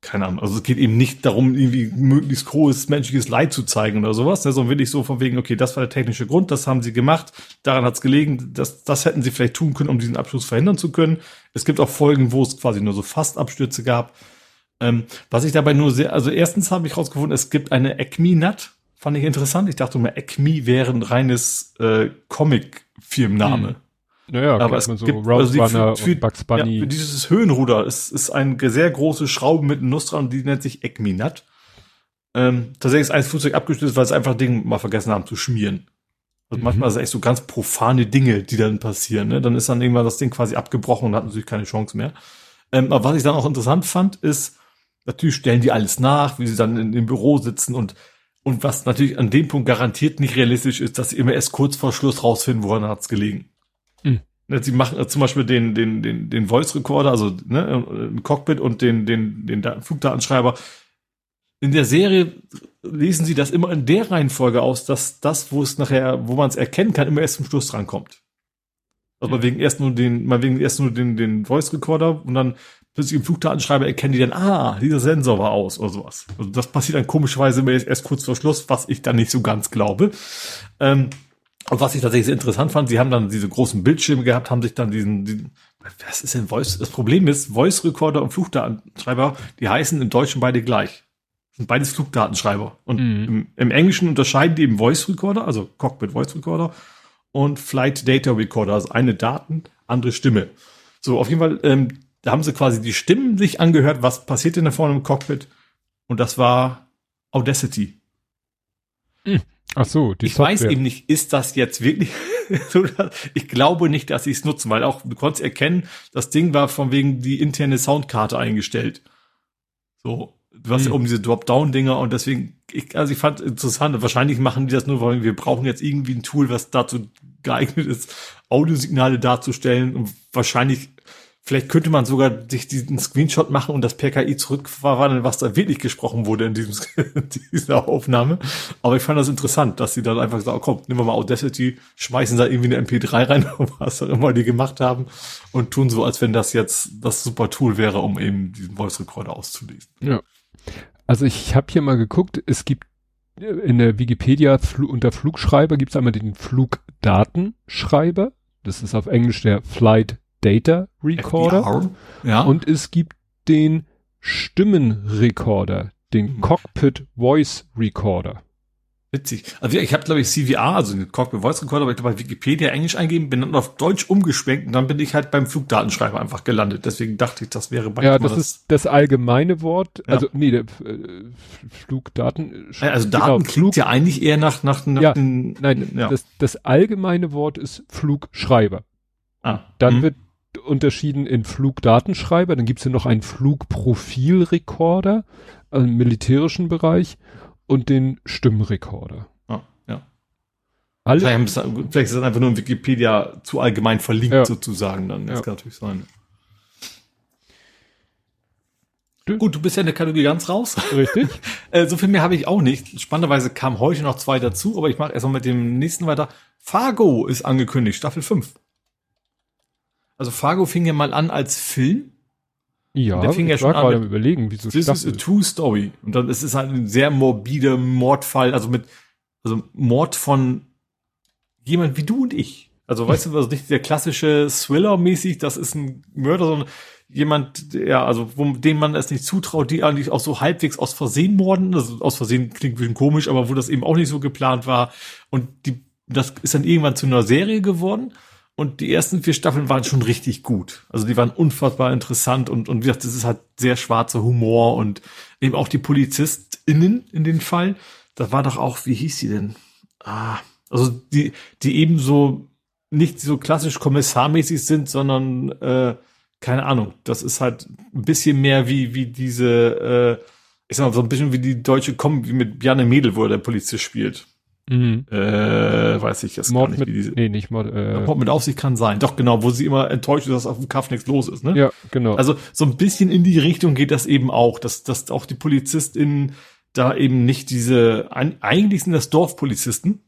keine Ahnung, also es geht eben nicht darum, irgendwie möglichst hohes menschliches Leid zu zeigen oder sowas, ne, sondern wirklich so von wegen, okay, das war der technische Grund, das haben sie gemacht, daran hat es gelegen, das, das hätten sie vielleicht tun können, um diesen Abschluss verhindern zu können. Es gibt auch Folgen, wo es quasi nur so Fastabstürze gab. Ähm, was ich dabei nur sehr, also erstens habe ich rausgefunden, es gibt eine ECMI-NAT, fand ich interessant. Ich dachte immer, ECMI wäre ein reines äh, Comic-Firmenname. Hm. Naja, aber es so gibt also die, für, für, Bugs Bunny. Ja, dieses Höhenruder ist, ist ein sehr große Schraube mit einem Nuss dran und die nennt sich Ekminat. Ähm, tatsächlich ist ein Flugzeug abgestürzt, weil es einfach Ding mal vergessen haben zu schmieren. Also mhm. manchmal ist es echt so ganz profane Dinge, die dann passieren. Ne? Dann ist dann irgendwann das Ding quasi abgebrochen und hat natürlich keine Chance mehr. Ähm, aber was ich dann auch interessant fand, ist, natürlich stellen die alles nach, wie sie dann in, im Büro sitzen und und was natürlich an dem Punkt garantiert nicht realistisch ist, dass sie immer erst kurz vor Schluss rausfinden, woran hat's gelegen. Mhm. Sie machen zum Beispiel den, den, den, den Voice Recorder, also ne, ein Cockpit und den, den, den Flugdatenschreiber. In der Serie lesen sie das immer in der Reihenfolge aus, dass das, wo es nachher, wo man es erkennen kann, immer erst zum Schluss drankommt. Also man wegen erst nur den, man wegen erst nur den, den Voice Recorder und dann plötzlich im Flugdatenschreiber erkennen die dann, ah, dieser Sensor war aus oder sowas. Also das passiert dann komischerweise erst kurz vor Schluss, was ich dann nicht so ganz glaube. Ähm, und was ich tatsächlich sehr interessant fand, sie haben dann diese großen Bildschirme gehabt, haben sich dann diesen, diesen was ist denn Voice? Das Problem ist, Voice Recorder und Flugdatenschreiber, die heißen im Deutschen beide gleich. Das sind beides Flugdatenschreiber. Und mhm. im, im, Englischen unterscheiden die eben Voice Recorder, also Cockpit Voice Recorder und Flight Data Recorder, also eine Daten, andere Stimme. So, auf jeden Fall, ähm, da haben sie quasi die Stimmen sich angehört, was passiert denn da vorne im Cockpit. Und das war Audacity. Mhm. Ach so, die Ich Software. weiß eben nicht, ist das jetzt wirklich so? ich glaube nicht, dass sie es nutzen, weil auch du konntest erkennen, das Ding war von wegen die interne Soundkarte eingestellt. So, du hast hm. ja oben diese Drop-Down-Dinger und deswegen, ich, also ich fand interessant, wahrscheinlich machen die das nur, weil wir brauchen jetzt irgendwie ein Tool, was dazu geeignet ist, Audiosignale darzustellen und wahrscheinlich Vielleicht könnte man sogar sich diesen Screenshot machen und das per KI zurückverwandeln, was da wirklich gesprochen wurde in diesem, dieser Aufnahme. Aber ich fand das interessant, dass sie dann einfach sagen, komm, nehmen wir mal Audacity, schmeißen da irgendwie eine MP3 rein, was auch immer die gemacht haben und tun so, als wenn das jetzt das super Tool wäre, um eben diesen Voice Recorder auszulesen. Ja. Also ich habe hier mal geguckt, es gibt in der Wikipedia unter Flugschreiber gibt es einmal den Flugdatenschreiber. Das ist auf Englisch der Flight Data Recorder. Ja. Und es gibt den Stimmenrekorder, den Mhm. Cockpit Voice Recorder. Witzig. Also ich habe, glaube ich, CVR, also den Cockpit Voice Recorder, aber ich glaube bei Wikipedia Englisch eingeben, bin dann auf Deutsch umgeschwenkt und dann bin ich halt beim Flugdatenschreiber einfach gelandet. Deswegen dachte ich, das wäre Ja, manchmal das ist das allgemeine Wort. Ja. Also, nee, der äh, Flugdaten. Ja, Also genau, Daten klingt ja eigentlich eher nach, nach, nach Ja, den, Nein, ja. das, das allgemeine Wort ist Flugschreiber. ah, Dann hm. wird unterschieden in Flugdatenschreiber, dann gibt's ja noch einen Flugprofilrekorder im militärischen Bereich und den Stimmrekorder. ah, ja. Alle, Vielleicht, es- vielleicht ist das einfach nur in Wikipedia zu allgemein verlinkt Ja. sozusagen. Dann das Ja. kann natürlich sein. Gut, du bist ja in der Kategorie ganz raus. richtig? Äh, so viel mehr habe ich auch nicht. Spannenderweise kamen heute noch zwei dazu, aber ich mache erstmal mit dem nächsten weiter. Fargo ist angekündigt, Staffel 5. Also Fargo fing ja mal an als Film. Ja, Der fing ich ja war schon an gerade mit- überlegen, wieso This is a true story. Und dann ist es halt ein sehr morbider Mordfall, also mit, also Mord von jemand wie du und ich. Also weißt du, also nicht der klassische Thriller-mäßig, das ist ein Mörder, sondern jemand, der, also, wo, dem man es nicht zutraut, die eigentlich auch so halbwegs aus Versehen morden. Also aus Versehen klingt ein bisschen komisch, aber wo das eben auch nicht so geplant war. Und die, das ist dann irgendwann zu einer Serie geworden. Und die ersten vier Staffeln waren schon richtig gut. Also die waren unfassbar interessant und, und wie gesagt, das ist halt sehr schwarzer Humor und eben auch die PolizistInnen in den Fall. Da war doch auch, wie hieß sie denn? Ah, also die, die eben so nicht so klassisch kommissarmäßig sind, sondern äh, keine Ahnung. Das ist halt ein bisschen mehr wie, wie diese, äh, ich sag mal, so ein bisschen wie die deutsche Kombi mit Bjarne Mädel, wo er der Polizist spielt. Mhm. Äh, weiß ich jetzt Mord gar nicht, mit, wie diese. nee, nicht Mord, äh, Mord mit Aufsicht kann sein. Doch, genau, wo sie immer enttäuscht ist, dass auf dem Kaff nichts los ist, ne? ja, genau. Also so ein bisschen in die Richtung geht das eben auch, dass, dass auch die PolizistInnen da eben nicht diese, eigentlich sind das Dorfpolizisten.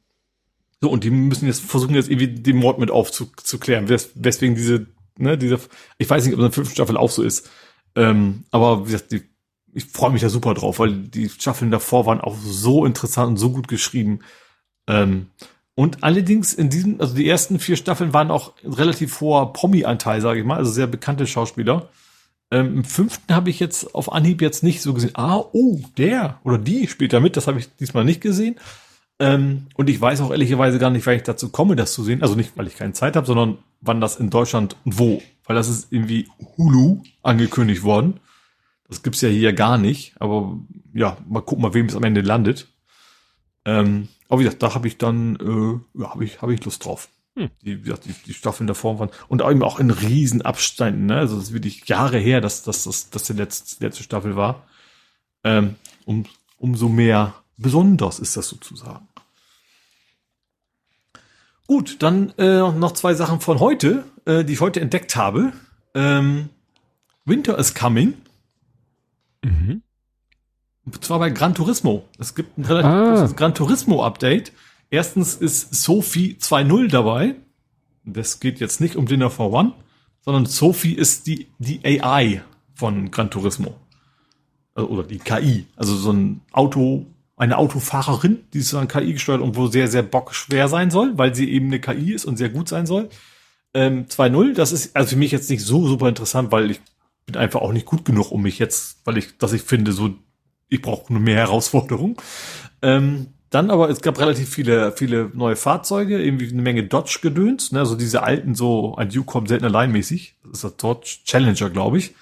So, und die müssen jetzt versuchen, jetzt irgendwie den Mord mit aufzuklären. Wes, weswegen diese, ne, diese, ich weiß nicht, ob das in der fünften Staffel auch so ist. Ähm, aber wie gesagt, die, ich freue mich da super drauf, weil die Staffeln davor waren auch so interessant und so gut geschrieben. Ähm, und allerdings in diesem, also die ersten vier Staffeln waren auch relativ hoher Promi-Anteil, sage ich mal, also sehr bekannte Schauspieler. Ähm, Im fünften habe ich jetzt auf Anhieb jetzt nicht so gesehen, ah, oh, der oder die spielt da mit, das habe ich diesmal nicht gesehen. Ähm, und ich weiß auch ehrlicherweise gar nicht, wann ich dazu komme, das zu sehen. Also nicht, weil ich keine Zeit habe, sondern wann das in Deutschland und wo. Weil das ist irgendwie Hulu angekündigt worden. Das gibt's ja hier gar nicht. Aber ja, mal gucken, mal wem es am Ende landet. Ähm, aber wie gesagt, da habe ich dann, äh, ja, habe ich, habe ich Lust drauf. Hm. Die, wie gesagt, die, die Staffeln davor waren. Und eben auch in riesen Abständen, ne? Also es ist wirklich Jahre her, dass, dass, dass, dass die letzte, letzte Staffel war. Ähm, um, umso mehr besonders ist das sozusagen. Gut, dann äh, noch zwei Sachen von heute, äh, die ich heute entdeckt habe. Ähm, Winter is coming. mhm. Und zwar bei Gran Turismo. Es gibt ein relativ Ah. großes Gran Turismo Update. Erstens ist Sophie 2.0 dabei. Das geht jetzt nicht um Dinner for One, sondern Sophie ist die, die AI von Gran Turismo. Also, oder die KI. Also so ein Auto, eine Autofahrerin, die ist so an KI gesteuert und wo sehr, sehr bockschwer sein soll, weil sie eben eine KI ist und sehr gut sein soll. Ähm, 2.0, das ist also für mich jetzt nicht so super interessant, weil ich bin einfach auch nicht gut genug, um mich jetzt, weil ich, dass ich finde, so, ich brauche nur mehr Herausforderung. Ähm, dann aber, es gab relativ viele, viele neue Fahrzeuge, irgendwie eine Menge Dodge-Gedöns, ne, also diese alten, so ein Duke kommt selten allein mäßig. Das ist der Dodge Challenger, glaube ich.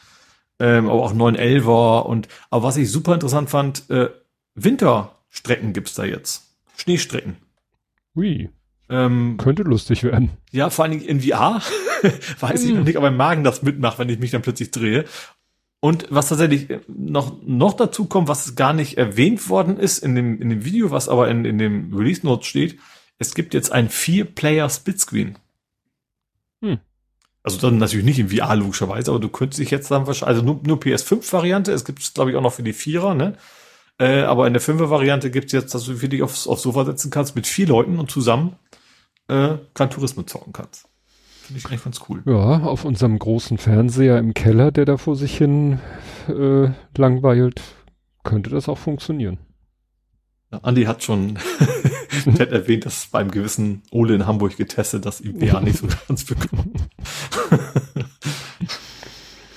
Ähm, aber auch 911er und, aber was ich super interessant fand, äh, Winterstrecken gibt's da jetzt. Schneestrecken. Ui, Ähm, könnte lustig werden. ja, vor allen Dingen in VR. Weiß ich noch nicht, ob mein Magen das mitmacht, wenn ich mich dann plötzlich drehe. Und was tatsächlich noch, noch dazu kommt, was gar nicht erwähnt worden ist in dem, in dem Video, was aber in, in dem Release Notes steht, es gibt jetzt ein Vier-Player-Splitscreen. Hm. Also dann natürlich nicht in VR logischerweise, aber du könntest dich jetzt dann wahrscheinlich, also nur, nur PS5-Variante, es gibt es glaube ich auch noch für die Vierer, ne? Äh, aber in der Fünfer-Variante gibt es jetzt, dass du für dich aufs, aufs Sofa setzen kannst mit vier Leuten und zusammen äh, Gran Turismo zocken kannst. Finde ich eigentlich ganz cool. Ja, auf unserem großen Fernseher im Keller, der da vor sich hin äh, langweilt, könnte das auch funktionieren. Ja, Andi hat schon nett erwähnt, dass beim gewissen Ole in Hamburg getestet, dass ihm VR nicht so ganz bekommt.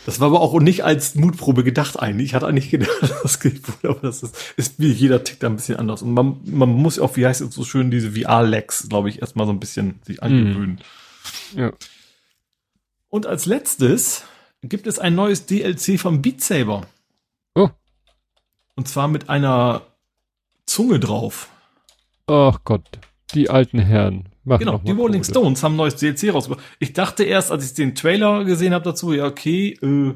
Das war aber auch nicht als Mutprobe gedacht eigentlich. Ich hatte eigentlich gedacht, das geht wohl, aber das ist, ist wie jeder tickt da ein bisschen anders. Und man, man muss auch, wie heißt es so schön, diese VR-Lags, glaube ich, erstmal so ein bisschen sich angewöhnen. Ja. Und als letztes gibt es ein neues DLC vom Beat Saber. Oh. Und zwar mit einer Zunge drauf. Ach Gott, die alten Herren. Mach Genau, die Rolling Kohle. Stones haben ein neues DLC rausgebracht. Ich dachte erst, als ich den Trailer gesehen habe dazu, ja, okay, äh,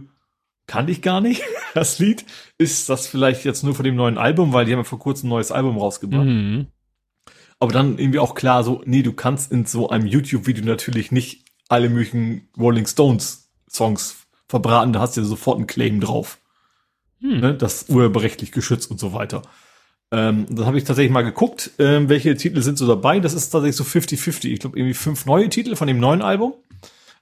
kann ich gar nicht. Das Lied ist das vielleicht jetzt nur von dem neuen Album, weil die haben ja vor kurzem ein neues Album rausgebracht. Mhm. Aber dann irgendwie auch klar so, nee, du kannst in so einem YouTube-Video natürlich nicht alle möglichen Rolling Stones Songs verbraten, da hast du ja sofort einen Claim drauf. Hm. Ne? Das ist urheberrechtlich geschützt und so weiter. Ähm, dann habe ich tatsächlich mal geguckt, ähm, welche Titel sind so dabei. Das ist tatsächlich so 50-50. Ich glaube, irgendwie fünf neue Titel von dem neuen Album.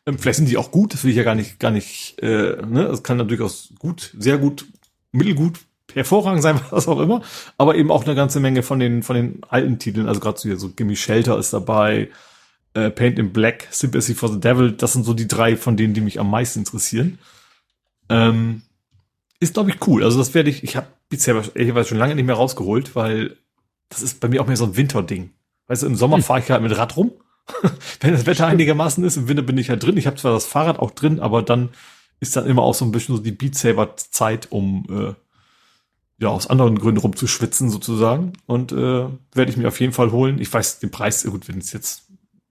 Ähm, vielleicht sind die auch gut, das will ich ja gar nicht, gar nicht, äh, ne? Das kann natürlich auch gut, sehr gut, mittelgut, hervorragend sein, was auch immer. Aber eben auch eine ganze Menge von den, von den alten Titeln. Also gerade so hier so Gimme Shelter ist dabei, äh, Paint in Black, Sympathy for the Devil. Das sind so die drei von denen, die mich am meisten interessieren. Ähm, ist, glaube ich, cool. Also das werde ich, ich habe bisher ehrlicherweise schon lange nicht mehr rausgeholt, weil das ist bei mir auch mehr so ein Winterding. Weißt du, im Sommer Hm. fahre ich halt mit Rad rum. Wenn das Wetter einigermaßen ist, im Winter bin ich halt drin. Ich habe zwar das Fahrrad auch drin, aber dann ist dann immer auch so ein bisschen so die Beat Saber Zeit, um äh, ja aus anderen Gründen rumzuschwitzen sozusagen. Und äh, werde ich mir auf jeden Fall holen. Ich weiß den Preis, gut, wenn es jetzt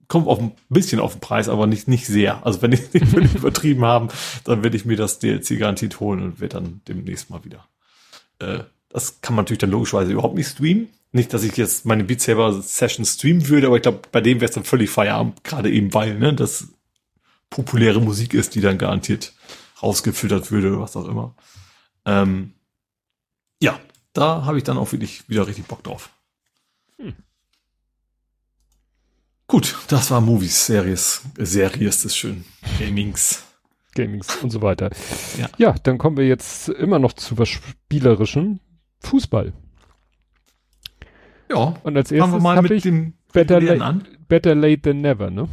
kommt auf ein bisschen auf den Preis, aber nicht nicht sehr. Also wenn ich ich übertrieben haben, dann werde ich mir das DLC garantiert holen und werde dann demnächst mal wieder. Äh, das kann man natürlich dann logischerweise überhaupt nicht streamen. Nicht, dass ich jetzt meine Beat Saber Session streamen würde, aber ich glaube, bei dem wäre es dann völlig Feierabend, gerade eben weil, ne, das populäre Musik ist, die dann garantiert rausgefiltert würde oder was auch immer. Ähm, ja, da habe ich dann auch wirklich wieder richtig Bock drauf. Hm. Gut, das war Movies, Series, Series ist schön. Gamings. Gamings und so weiter. Ja. ja, dann kommen wir jetzt immer noch zu was Spielerischem. Fußball. Ja, Und als erstes habe mit ich dem Better, la. Better Late Than Never, ne?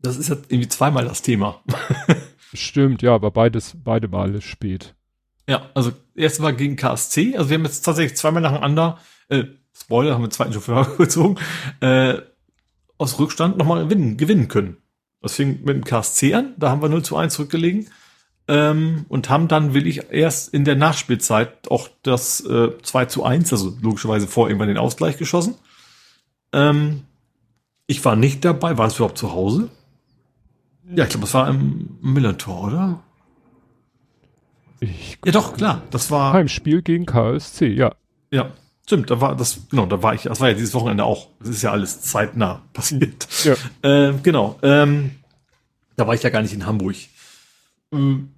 Das ist jetzt irgendwie zweimal das Thema. Stimmt, ja, aber beides, beide Male spät. Ja, also erst mal gegen KSC. Also wir haben jetzt tatsächlich zweimal nacheinander, äh, Spoiler, haben wir zweiten vorher gezogen, äh, aus Rückstand nochmal gewinnen, gewinnen können. Das fing mit dem KSC an, da haben wir 0 zu 1 zurückgelegen. Ähm, und haben dann, will ich, erst in der Nachspielzeit auch das äh, 2 zu 1, also logischerweise vor irgendwann den Ausgleich geschossen. Ähm, ich war nicht dabei, war es überhaupt zu Hause? Ja, ich glaube, es war im Millantor, oder? Ich, Ja, doch, klar. Das war. Heimspiel gegen KSC, ja. Ja, stimmt, da war das, genau, da war ich, das war ja dieses Wochenende auch. Das ist ja alles zeitnah passiert. Ja. Ähm, genau, ähm, da war ich ja gar nicht in Hamburg. Ähm,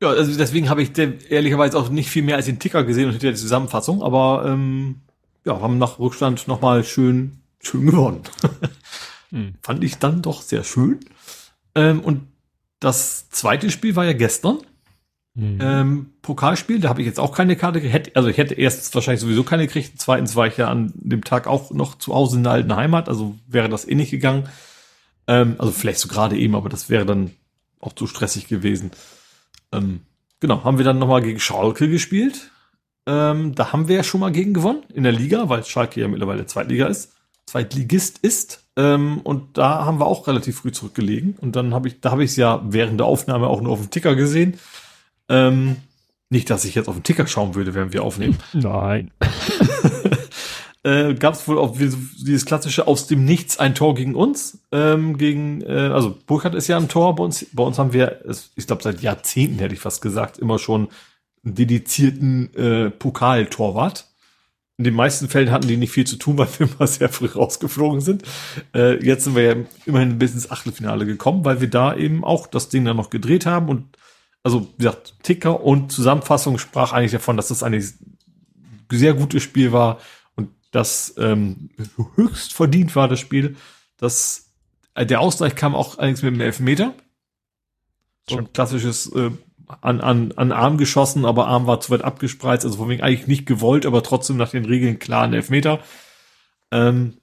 ja, also deswegen habe ich ehrlicherweise auch nicht viel mehr als den Ticker gesehen und hinterher die Zusammenfassung, aber ähm, ja, haben nach Rückstand nochmal schön, schön gewonnen. Hm. Fand ich dann doch sehr schön. Ähm, und das zweite Spiel war ja gestern. Hm. Ähm, Pokalspiel, da habe ich jetzt auch keine Karte gekriegt. Also ich hätte erstens wahrscheinlich sowieso keine gekriegt. Zweitens war ich ja an dem Tag auch noch zu Hause in der alten Heimat, also wäre das eh nicht gegangen. Ähm, also vielleicht so gerade eben, aber das wäre dann auch zu stressig gewesen. Ähm, genau, haben wir dann nochmal gegen Schalke gespielt. Ähm, da haben wir ja schon mal gegen gewonnen in der Liga, weil Schalke ja mittlerweile Zweitliga ist, Zweitligist ist. Ähm, und da haben wir auch relativ früh zurückgelegen. Und dann habe ich, da habe ich es ja während der Aufnahme auch nur auf dem Ticker gesehen. Ähm, nicht, dass ich jetzt auf den Ticker schauen würde, während wir aufnehmen. Nein. äh, Gab es wohl auch dieses klassische aus dem Nichts ein Tor gegen uns. Ähm, gegen, äh, also Burkhardt ist ja im Tor bei uns. Bei uns haben wir, ich glaube seit Jahrzehnten hätte ich fast gesagt, immer schon einen dedizierten äh, Pokaltorwart. in den meisten Fällen hatten die nicht viel zu tun, weil wir immer sehr früh rausgeflogen sind. Äh, jetzt sind wir ja immerhin bis ins Achtelfinale gekommen, weil wir da eben auch das Ding dann noch gedreht haben und also wie gesagt, Ticker und Zusammenfassung sprach eigentlich davon, dass das eigentlich ein sehr gutes Spiel war und das ähm, höchst verdient war, das Spiel. Das, äh, der Ausgleich kam auch allerdings mit dem Elfmeter. So ein klassisches äh, an, an, an Arm geschossen, aber Arm war zu weit abgespreizt, also von wegen eigentlich nicht gewollt, aber trotzdem nach den Regeln klar ein Elfmeter. Ähm,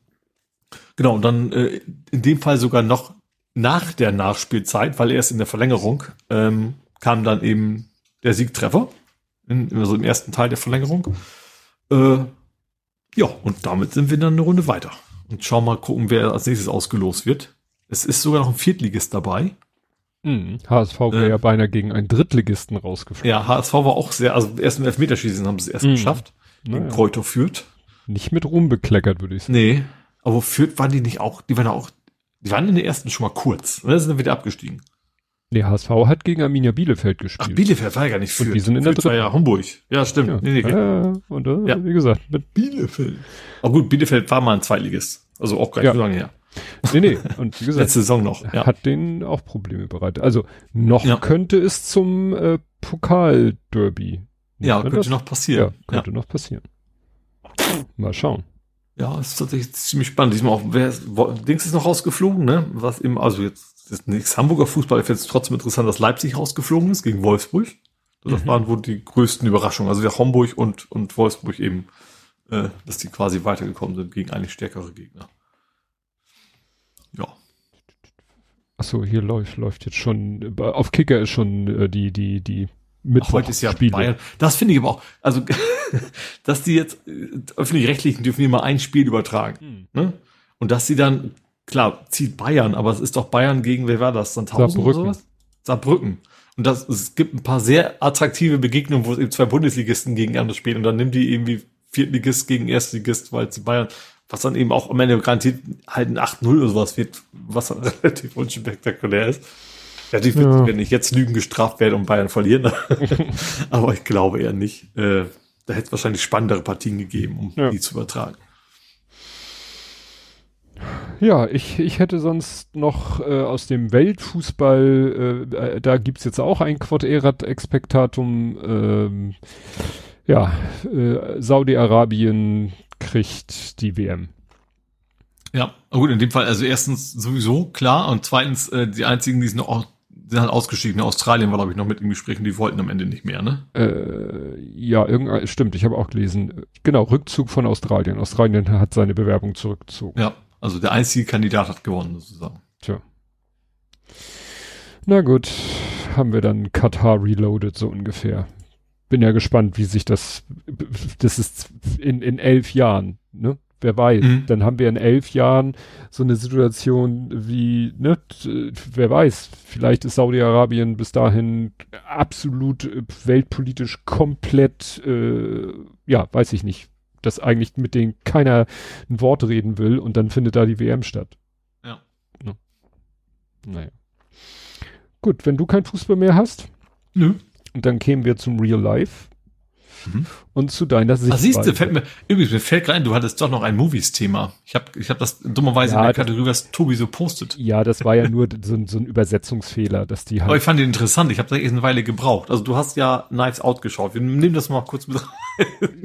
genau, und dann äh, in dem Fall sogar noch nach der Nachspielzeit, weil erst in der Verlängerung ähm, kam dann eben der Siegtreffer, in, also im ersten Teil der Verlängerung. Äh, ja, und damit sind wir dann eine Runde weiter. Und schauen mal gucken, wer als nächstes ausgelost wird. Es ist sogar noch ein Viertligist dabei. Mhm. HSV wäre Äh. ja beinahe gegen einen Drittligisten rausgeflogen. Ja, HSV war auch sehr, also erst im Elfmeterschießen haben sie es erst Mhm. geschafft. Naja. Kräuter führt. Nicht mit Ruhm bekleckert, würde ich sagen. Nee. Aber Fürth waren die nicht auch, die waren auch, die waren in der ersten schon mal kurz. Und dann sind dann wieder abgestiegen. Nee, HSV hat gegen Arminia Bielefeld Ach, gespielt. Bielefeld war ja gar nicht Und Fürth. die sind in der Fürth war ja Homburg. Ja, stimmt. ja. Nee, nee, äh, und äh, Ja. wie gesagt, mit, Bielefeld. Aber gut, Bielefeld war mal ein Zweitligist. Also auch gar nicht Ja. so lange her. nee, nee, und wie gesagt, Letzte Saison noch. Ja. hat denen auch Probleme bereitet. Also noch Ja. könnte es zum äh, Pokalderby. ja, könnte das? noch Ja, passieren. Ja, könnte noch passieren. Mal schauen. ja, ist tatsächlich ziemlich spannend. Diesmal auch, wer Dings ist noch rausgeflogen, ne? Was eben, also jetzt das ist nichts Hamburger Fußball. Ich finde es trotzdem interessant, dass Leipzig rausgeflogen ist gegen Wolfsburg. Das Mhm. waren wohl die größten Überraschungen. Also der Homburg und, und Wolfsburg eben, äh, dass die quasi weitergekommen sind gegen eigentlich stärkere Gegner. Ja. Achso, hier läuft, läuft jetzt schon, auf Kicker ist schon äh, die, die, die Ach, heute ist ja Mittwochsspiele. Bayern. Das finde ich aber auch, also, dass die jetzt, äh, öffentlich-rechtlichen dürfen immer ein Spiel übertragen. Hm. Ne? Und dass sie dann, klar, zieht Bayern, aber es ist doch Bayern gegen, wer war das? Sandhausen Saarbrücken. oder sowas? Saarbrücken. Und das, es gibt ein paar sehr attraktive Begegnungen, wo es eben zwei Bundesligisten gegeneinander spielen und dann nimmt die irgendwie Viertligist gegen Erstligist, weil sie Bayern, was dann eben auch am Ende garantiert halt ein 8-0 oder sowas wird, was dann relativ unspektakulär ist. Natürlich wird, Ja. wenn ich jetzt Lügen gestraft werde und Bayern verlieren, aber ich glaube eher nicht. Äh, da hätte es wahrscheinlich spannendere Partien gegeben, um Ja. die zu übertragen. Ja, ich, ich hätte sonst noch äh, aus dem Weltfußball, äh, äh, da gibt's jetzt auch ein Quod erat expectatum, ähm, ja, äh, Saudi-Arabien kriegt die WM. Ja, gut, in dem Fall, also erstens sowieso klar und zweitens, äh, die einzigen, die sind noch sind halt ausgestiegen. Australien war, glaube ich, noch mit im Gespräch und die wollten am Ende nicht mehr, ne? Äh, ja, irgend, stimmt, ich habe auch gelesen. Genau, Rückzug von Australien. Australien hat seine Bewerbung zurückgezogen. Ja, also der einzige Kandidat hat gewonnen, sozusagen. Tja. Na gut, haben wir dann Katar reloaded, so ungefähr. Bin ja gespannt, wie sich das, das ist in, in elf Jahren, ne? Wer weiß, Mhm. dann haben wir in elf Jahren so eine Situation wie, ne, wer weiß, vielleicht ist Saudi-Arabien bis dahin absolut äh, weltpolitisch komplett, äh, ja, weiß ich nicht, dass eigentlich mit denen keiner ein Wort reden will und dann findet da die WM statt. Ja. Ne? Naja. Gut, wenn du kein Fußball mehr hast, Nö. dann kämen wir zum Real Life Mhm. und zu deiner Sichtweise. siehst du, fällt mir, übrigens, mir fällt gerade ein, du hattest doch noch ein Movies-Thema. Ich habe ich hab das dummerweise Ja, in der das- Kategorie, was Tobi so postet. ja, das war ja nur so, ein- so ein Übersetzungsfehler, dass die Aber halt. ich fand den interessant. Ich habe da echt eine Weile gebraucht. Also du hast ja Knives Out geschaut. Wir nehmen das mal kurz mit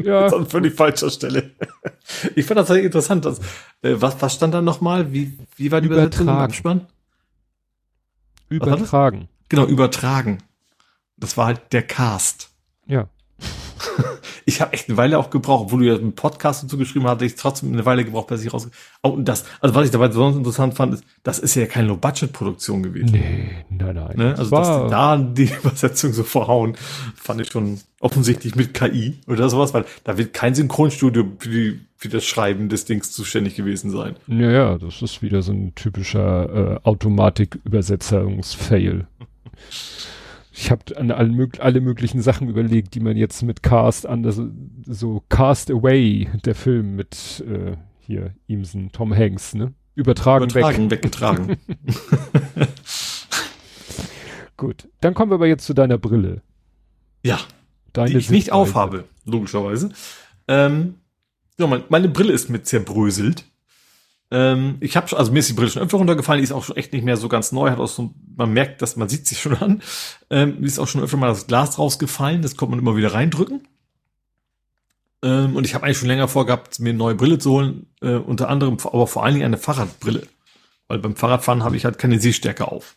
Ja, an völlig falscher Stelle. Ich fand das sehr interessant. Dass, äh, was, was stand da nochmal? Wie, wie war die Übersetzung im. Abspann? übertragen. Genau, übertragen. Das war halt der Cast. Ja. Ich habe echt eine Weile auch gebraucht, obwohl du ja einen Podcast dazu geschrieben hast, ich trotzdem eine Weile gebraucht, bis ich raus. Oh, und das, also was ich dabei besonders interessant fand, ist, das ist ja keine Low-Budget-Produktion gewesen. Nee, nein, nein. Ne? Das Also, dass war, die da die Übersetzung so verhauen, fand ich schon offensichtlich mit KI oder sowas, weil da wird kein Synchronstudio für, die, für das Schreiben des Dings zuständig gewesen sein. ja, ja, das ist wieder so ein typischer äh, Automatik-Übersetzungsfail. Ich habe an alle, alle möglichen Sachen überlegt, die man jetzt mit Cast anders, so Cast Away, der Film mit äh, hier Imsen, Tom Hanks, ne? Übertragen, weg. Übertragen, weggetragen. Gut, dann kommen wir aber jetzt zu deiner Brille. ja, Deine die ich nicht Sichtweise. aufhabe, logischerweise. Ähm, Ja, mein, meine Brille ist mit zerbröselt. Ähm, ich habe also mir ist die Brille schon öfter runtergefallen, die ist auch schon echt nicht mehr so ganz neu, hat auch so, man merkt, dass man sieht sich schon an. Ähm, ist auch schon öfter mal das Glas rausgefallen, das kommt man immer wieder reindrücken. Ähm, und ich habe eigentlich schon länger vorgehabt, mir eine neue Brille zu holen, äh, unter anderem, aber vor allen Dingen eine Fahrradbrille. Weil beim Fahrradfahren habe ich halt keine Sehstärke auf.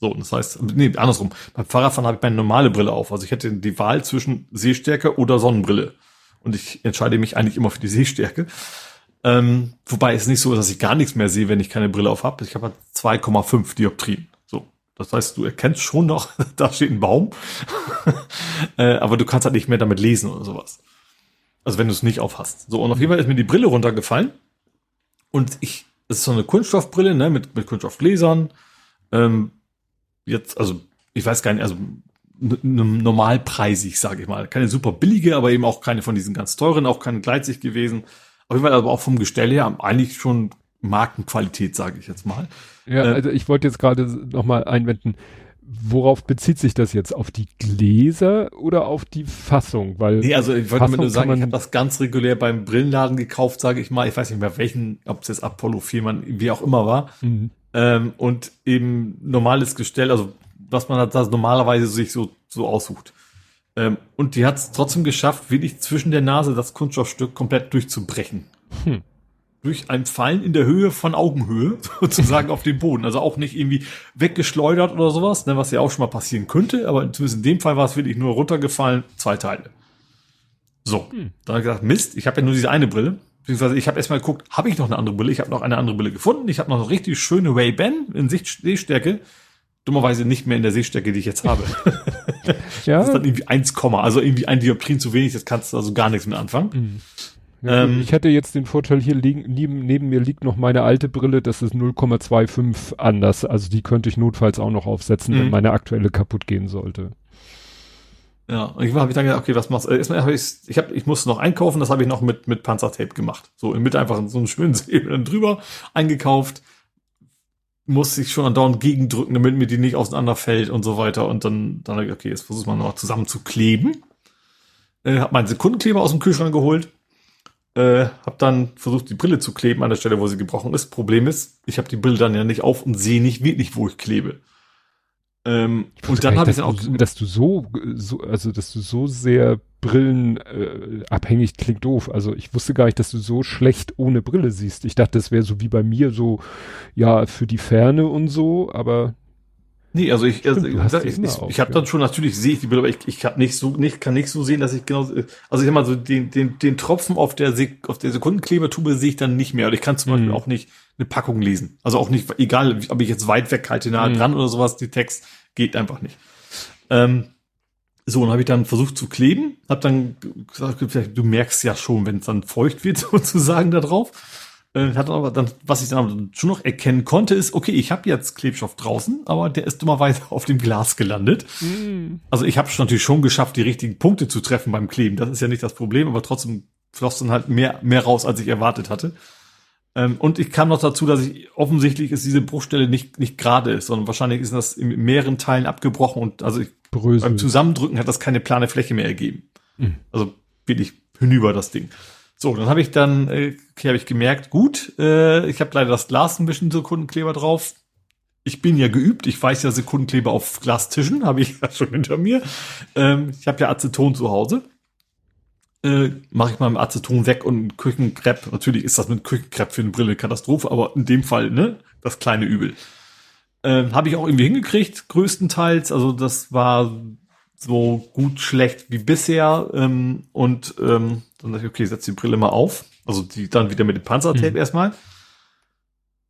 So, das heißt, nee, andersrum. Beim Fahrradfahren habe ich meine normale Brille auf. Also ich hätte die Wahl zwischen Sehstärke oder Sonnenbrille. Und ich entscheide mich eigentlich immer für die Sehstärke. Ähm, wobei es nicht so ist, dass ich gar nichts mehr sehe, wenn ich keine Brille auf habe. Ich habe halt 2,5 Dioptrien. So. Das heißt, du erkennst schon noch, da steht ein Baum. äh, aber du kannst halt nicht mehr damit lesen oder sowas. Also wenn du es nicht aufhast. So, und auf jeden Fall ist mir die Brille runtergefallen. Und ich, es ist so eine Kunststoffbrille, ne, mit, mit Kunststoffgläsern. Ähm, jetzt, also, ich weiß gar nicht, also normalpreisig, sage ich mal. Keine super billige, aber eben auch keine von diesen ganz teuren, auch keine gleitzig gewesen. Auf jeden Fall aber auch vom Gestell her eigentlich schon Markenqualität, sage ich jetzt mal. Ja, äh, also ich wollte jetzt gerade nochmal einwenden, worauf bezieht sich das jetzt? Auf die Gläser oder auf die Fassung? Weil nee, also ich wollte nur sagen, ich habe das ganz regulär beim Brillenladen gekauft, sage ich mal. Ich weiß nicht mehr welchen, ob es jetzt Apollo 4, man, wie auch immer war. Mhm. Ähm, und eben normales Gestell, also was man halt das normalerweise sich so, so aussucht. Ähm, und die hat es trotzdem geschafft, wirklich zwischen der Nase das Kunststoffstück komplett durchzubrechen. Hm. Durch ein Fallen in der Höhe von Augenhöhe, sozusagen auf dem Boden. Also auch nicht irgendwie weggeschleudert oder sowas, ne, was ja auch schon mal passieren könnte, aber zumindest in dem Fall war es wirklich nur runtergefallen, zwei Teile. So, hm. dann habe ich gesagt, Mist, ich habe ja nur diese eine Brille. Beziehungsweise ich habe erstmal geguckt, habe ich noch eine andere Brille? Ich habe noch eine andere Brille gefunden. Ich habe noch eine richtig schöne Ray-Ban in Sichtstärke dummerweise nicht mehr in der Sehstärke, die ich jetzt habe. ja. Das ist dann irgendwie 1, also irgendwie ein Dioptrien zu wenig, das kannst du also gar nichts mit anfangen. Mhm. Ja, ähm, ich hätte jetzt den Vorteil, hier liegen, neben, neben mir liegt noch meine alte Brille, das ist 0,25 anders. Also die könnte ich notfalls auch noch aufsetzen, wenn mhm. meine aktuelle kaputt gehen sollte. Ja, und ich habe dann gedacht, okay, was machst du? Erstmal habe ich, ich habe, ich musste noch einkaufen, das habe ich noch mit mit Panzertape gemacht. So in Mitte einfach so einen schönen Säbel drüber eingekauft muss ich schon andauernd gegendrücken, damit mir die nicht auseinanderfällt und so weiter. Und dann, dann okay, jetzt versucht man noch zusammen zu kleben. Äh, hab meinen Sekundenkleber aus dem Kühlschrank geholt. Äh, hab dann versucht, die Brille zu kleben an der Stelle, wo sie gebrochen ist. Problem ist, ich habe die Brille dann ja nicht auf und sehe nicht wirklich, wo ich klebe. Ähm, und dann habe ich dann auch, dass du so, so, also dass du so sehr Brillen äh, abhängig klingt doof. Also ich wusste gar nicht, dass du so schlecht ohne Brille siehst. Ich dachte, das wäre so wie bei mir so, ja, für die Ferne und so, aber Nee, also ich, also, ich, ich, ich habe ja. dann schon, natürlich sehe ich die Bilder, aber ich, ich hab nicht so, nicht, kann nicht so sehen, dass ich genau, also ich sag mal so, den, den, den Tropfen auf der, Sek auf der Sekundenklebertube sehe ich dann nicht mehr. Und ich kann zum mhm. Beispiel auch nicht eine Packung lesen. Also auch nicht, egal, ob ich jetzt weit weg halte, nah mhm. dran oder sowas, die Text geht einfach nicht. Ähm, so, und habe ich dann versucht zu kleben, habe dann gesagt, du merkst ja schon, wenn es dann feucht wird, sozusagen da drauf. Äh, hat aber dann, was ich dann schon noch erkennen konnte, ist, okay, ich habe jetzt Klebstoff draußen, aber der ist dummerweise auf dem Glas gelandet. Mm. Also ich habe natürlich schon geschafft, die richtigen Punkte zu treffen beim Kleben. Das ist ja nicht das Problem, aber trotzdem floss dann halt mehr, mehr raus, als ich erwartet hatte. Ähm, und ich kam noch dazu, dass ich offensichtlich ist diese Bruchstelle nicht, nicht gerade ist, sondern wahrscheinlich ist das in mehreren Teilen abgebrochen und also ich, beim Zusammendrücken hat das keine plane Fläche mehr ergeben. Mm. Also wirklich hinüber das Ding. So, dann habe ich dann, äh, habe ich gemerkt, gut, äh, ich habe leider das Glas ein bisschen Sekundenkleber drauf. Ich bin ja geübt, ich weiß ja Sekundenkleber auf Glastischen, habe ich ja schon hinter mir. Ähm, ich habe ja Aceton zu Hause. Äh, Mache ich mal mit Aceton weg und Küchenkrepp. Natürlich ist das mit Küchenkrepp für eine Brille Katastrophe, aber in dem Fall, ne, das kleine Übel. Ähm, habe ich auch irgendwie hingekriegt, größtenteils. Also das war so gut schlecht wie bisher. Ähm, und ähm, dann dachte ich, okay, setz die Brille mal auf. Also die dann wieder mit dem Panzertape mhm. erstmal.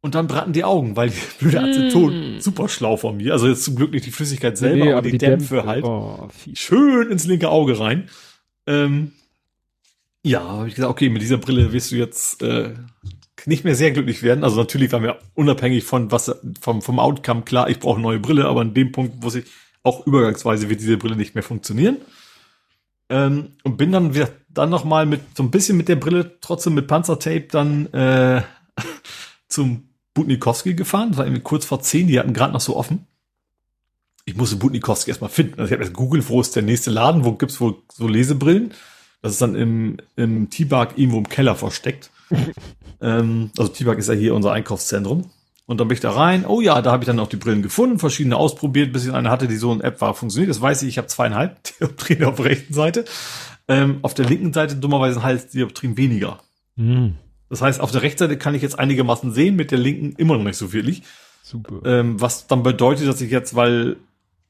Und dann brannten die Augen, weil die blöde Aceton mm. super schlau von mir. Also jetzt zum Glück nicht die Flüssigkeit selber, nee, aber, aber, die, die Dämpfe, Dämpfe halt. Oh, schön ins linke Auge rein. Ähm, ja, habe ich gesagt, okay, mit dieser Brille wirst du jetzt äh, nicht mehr sehr glücklich werden. Also natürlich war mir unabhängig von was vom, vom Outcome klar, ich brauche eine neue Brille, aber an dem Punkt wusste ich, auch übergangsweise wird diese Brille nicht mehr funktionieren. Ähm, und bin dann wieder dann noch mal mit so ein bisschen mit der Brille, trotzdem mit Panzertape, dann äh, zum Butnikowski gefahren. Das war irgendwie kurz vor zehn, die hatten gerade noch so offen. Ich musste Butnikowski erstmal finden. Also ich habe jetzt Google, wo ist der nächste Laden, wo gibt's wohl so Lesebrillen? Das ist dann im, im T-Bag irgendwo im Keller versteckt. ähm, also T-Bag ist ja hier unser Einkaufszentrum. Und dann bin ich da rein. Oh ja, da habe ich dann auch die Brillen gefunden, verschiedene ausprobiert, bis ich eine hatte, die so in App war, funktioniert. Das weiß ich, ich habe zweieinhalb Dioptrien auf der rechten Seite. Ähm, auf der linken Seite dummerweise halt Dioptrien weniger. Mhm. Das heißt, auf der rechten Seite kann ich jetzt einigermaßen sehen, mit der linken immer noch nicht so viel. Super. Ähm, was dann bedeutet, dass ich jetzt, weil,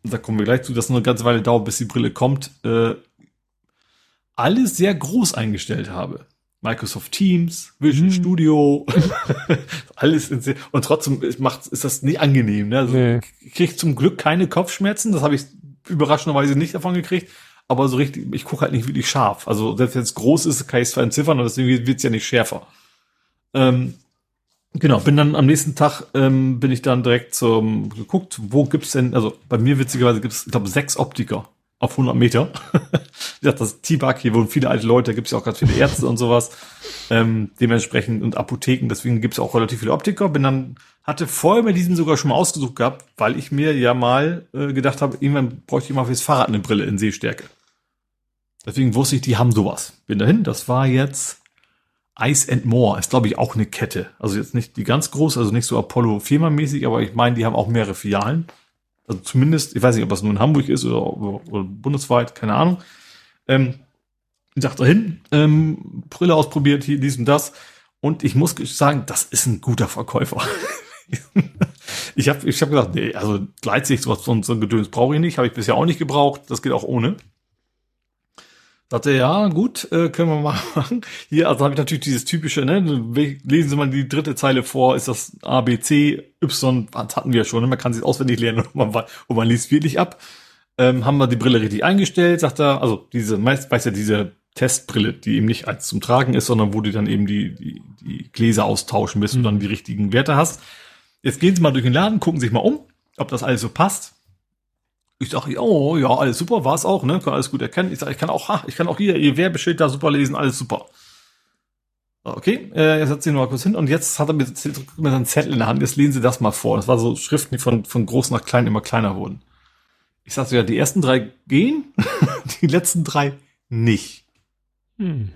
da kommen wir gleich zu, dass es eine ganze Weile dauert, bis die Brille kommt, äh, alles sehr groß eingestellt habe. Microsoft Teams, Vision mhm. Studio, alles in, und trotzdem macht, ist das nie angenehm. Ne? Also nee. Ich kriege zum Glück keine Kopfschmerzen, das habe ich überraschenderweise nicht davon gekriegt, aber so richtig, ich gucke halt nicht wirklich scharf. Also selbst wenn es groß ist, kann ich es zwar entziffern und deswegen wird es ja nicht schärfer. Ähm, genau, bin dann am nächsten Tag ähm, bin ich dann direkt zum geguckt, wo gibt's denn, also bei mir witzigerweise gibt's, ich glaube, sechs Optiker auf 100 Meter. Wie gesagt, das T-Bug, hier wohnen viele alte Leute, da gibt's ja auch ganz viele Ärzte und sowas. Ähm, dementsprechend und Apotheken, deswegen gibt's auch relativ viele Optiker. Bin dann, hatte vorher bei diesem sogar schon mal ausgesucht gehabt, weil ich mir ja mal äh, gedacht habe, irgendwann bräuchte ich mal fürs Fahrrad eine Brille in Sehstärke. Deswegen wusste ich, die haben sowas. Bin dahin, das war jetzt Ice and More, ist glaube ich auch eine Kette. Also jetzt nicht die ganz groß, also nicht so Apollo Firma mäßig, aber ich meine, die haben auch mehrere Filialen. Also zumindest, ich weiß nicht, ob das nur in Hamburg ist oder, oder, bundesweit, keine Ahnung. Ähm, ich dachte dahin, ähm, Brille ausprobiert, hier dies und das. Und ich muss sagen, das ist ein guter Verkäufer. ich habe ich hab gesagt, nee, also Gleitsicht, sowas, so ein Gedöns brauche ich nicht, habe ich bisher auch nicht gebraucht, das geht auch ohne. Sagte, ja, gut, äh, können wir mal machen. Hier, also habe ich natürlich dieses typische, ne, lesen Sie mal die dritte Zeile vor, ist das A, B, C, Y, das hatten wir ja schon, ne? man kann sich auswendig lernen und man, und man liest wirklich ab. Ähm, haben wir die Brille richtig eingestellt, sagt er, also diese, meist weiß ja diese Testbrille, die eben nicht als zum Tragen ist, sondern wo du dann eben die, die, die Gläser austauschen, bis mhm. du dann die richtigen Werte hast. Jetzt gehen Sie mal durch den Laden, gucken sich mal um, ob das alles so passt. Ich sage, oh ja, alles super, war es auch, ne? Kann alles gut erkennen. Ich sage, ich kann auch, ha, ich kann auch hier ihr Werbeschild da super lesen, alles super. Okay, äh, jetzt setzt sie mal kurz hin und jetzt hat er mir, mir einen Zettel in der Hand, jetzt lesen Sie das mal vor. Das war so Schriften, die von, von groß nach klein immer kleiner wurden. Ich sagte ja, die ersten drei gehen, die letzten drei nicht. Hm.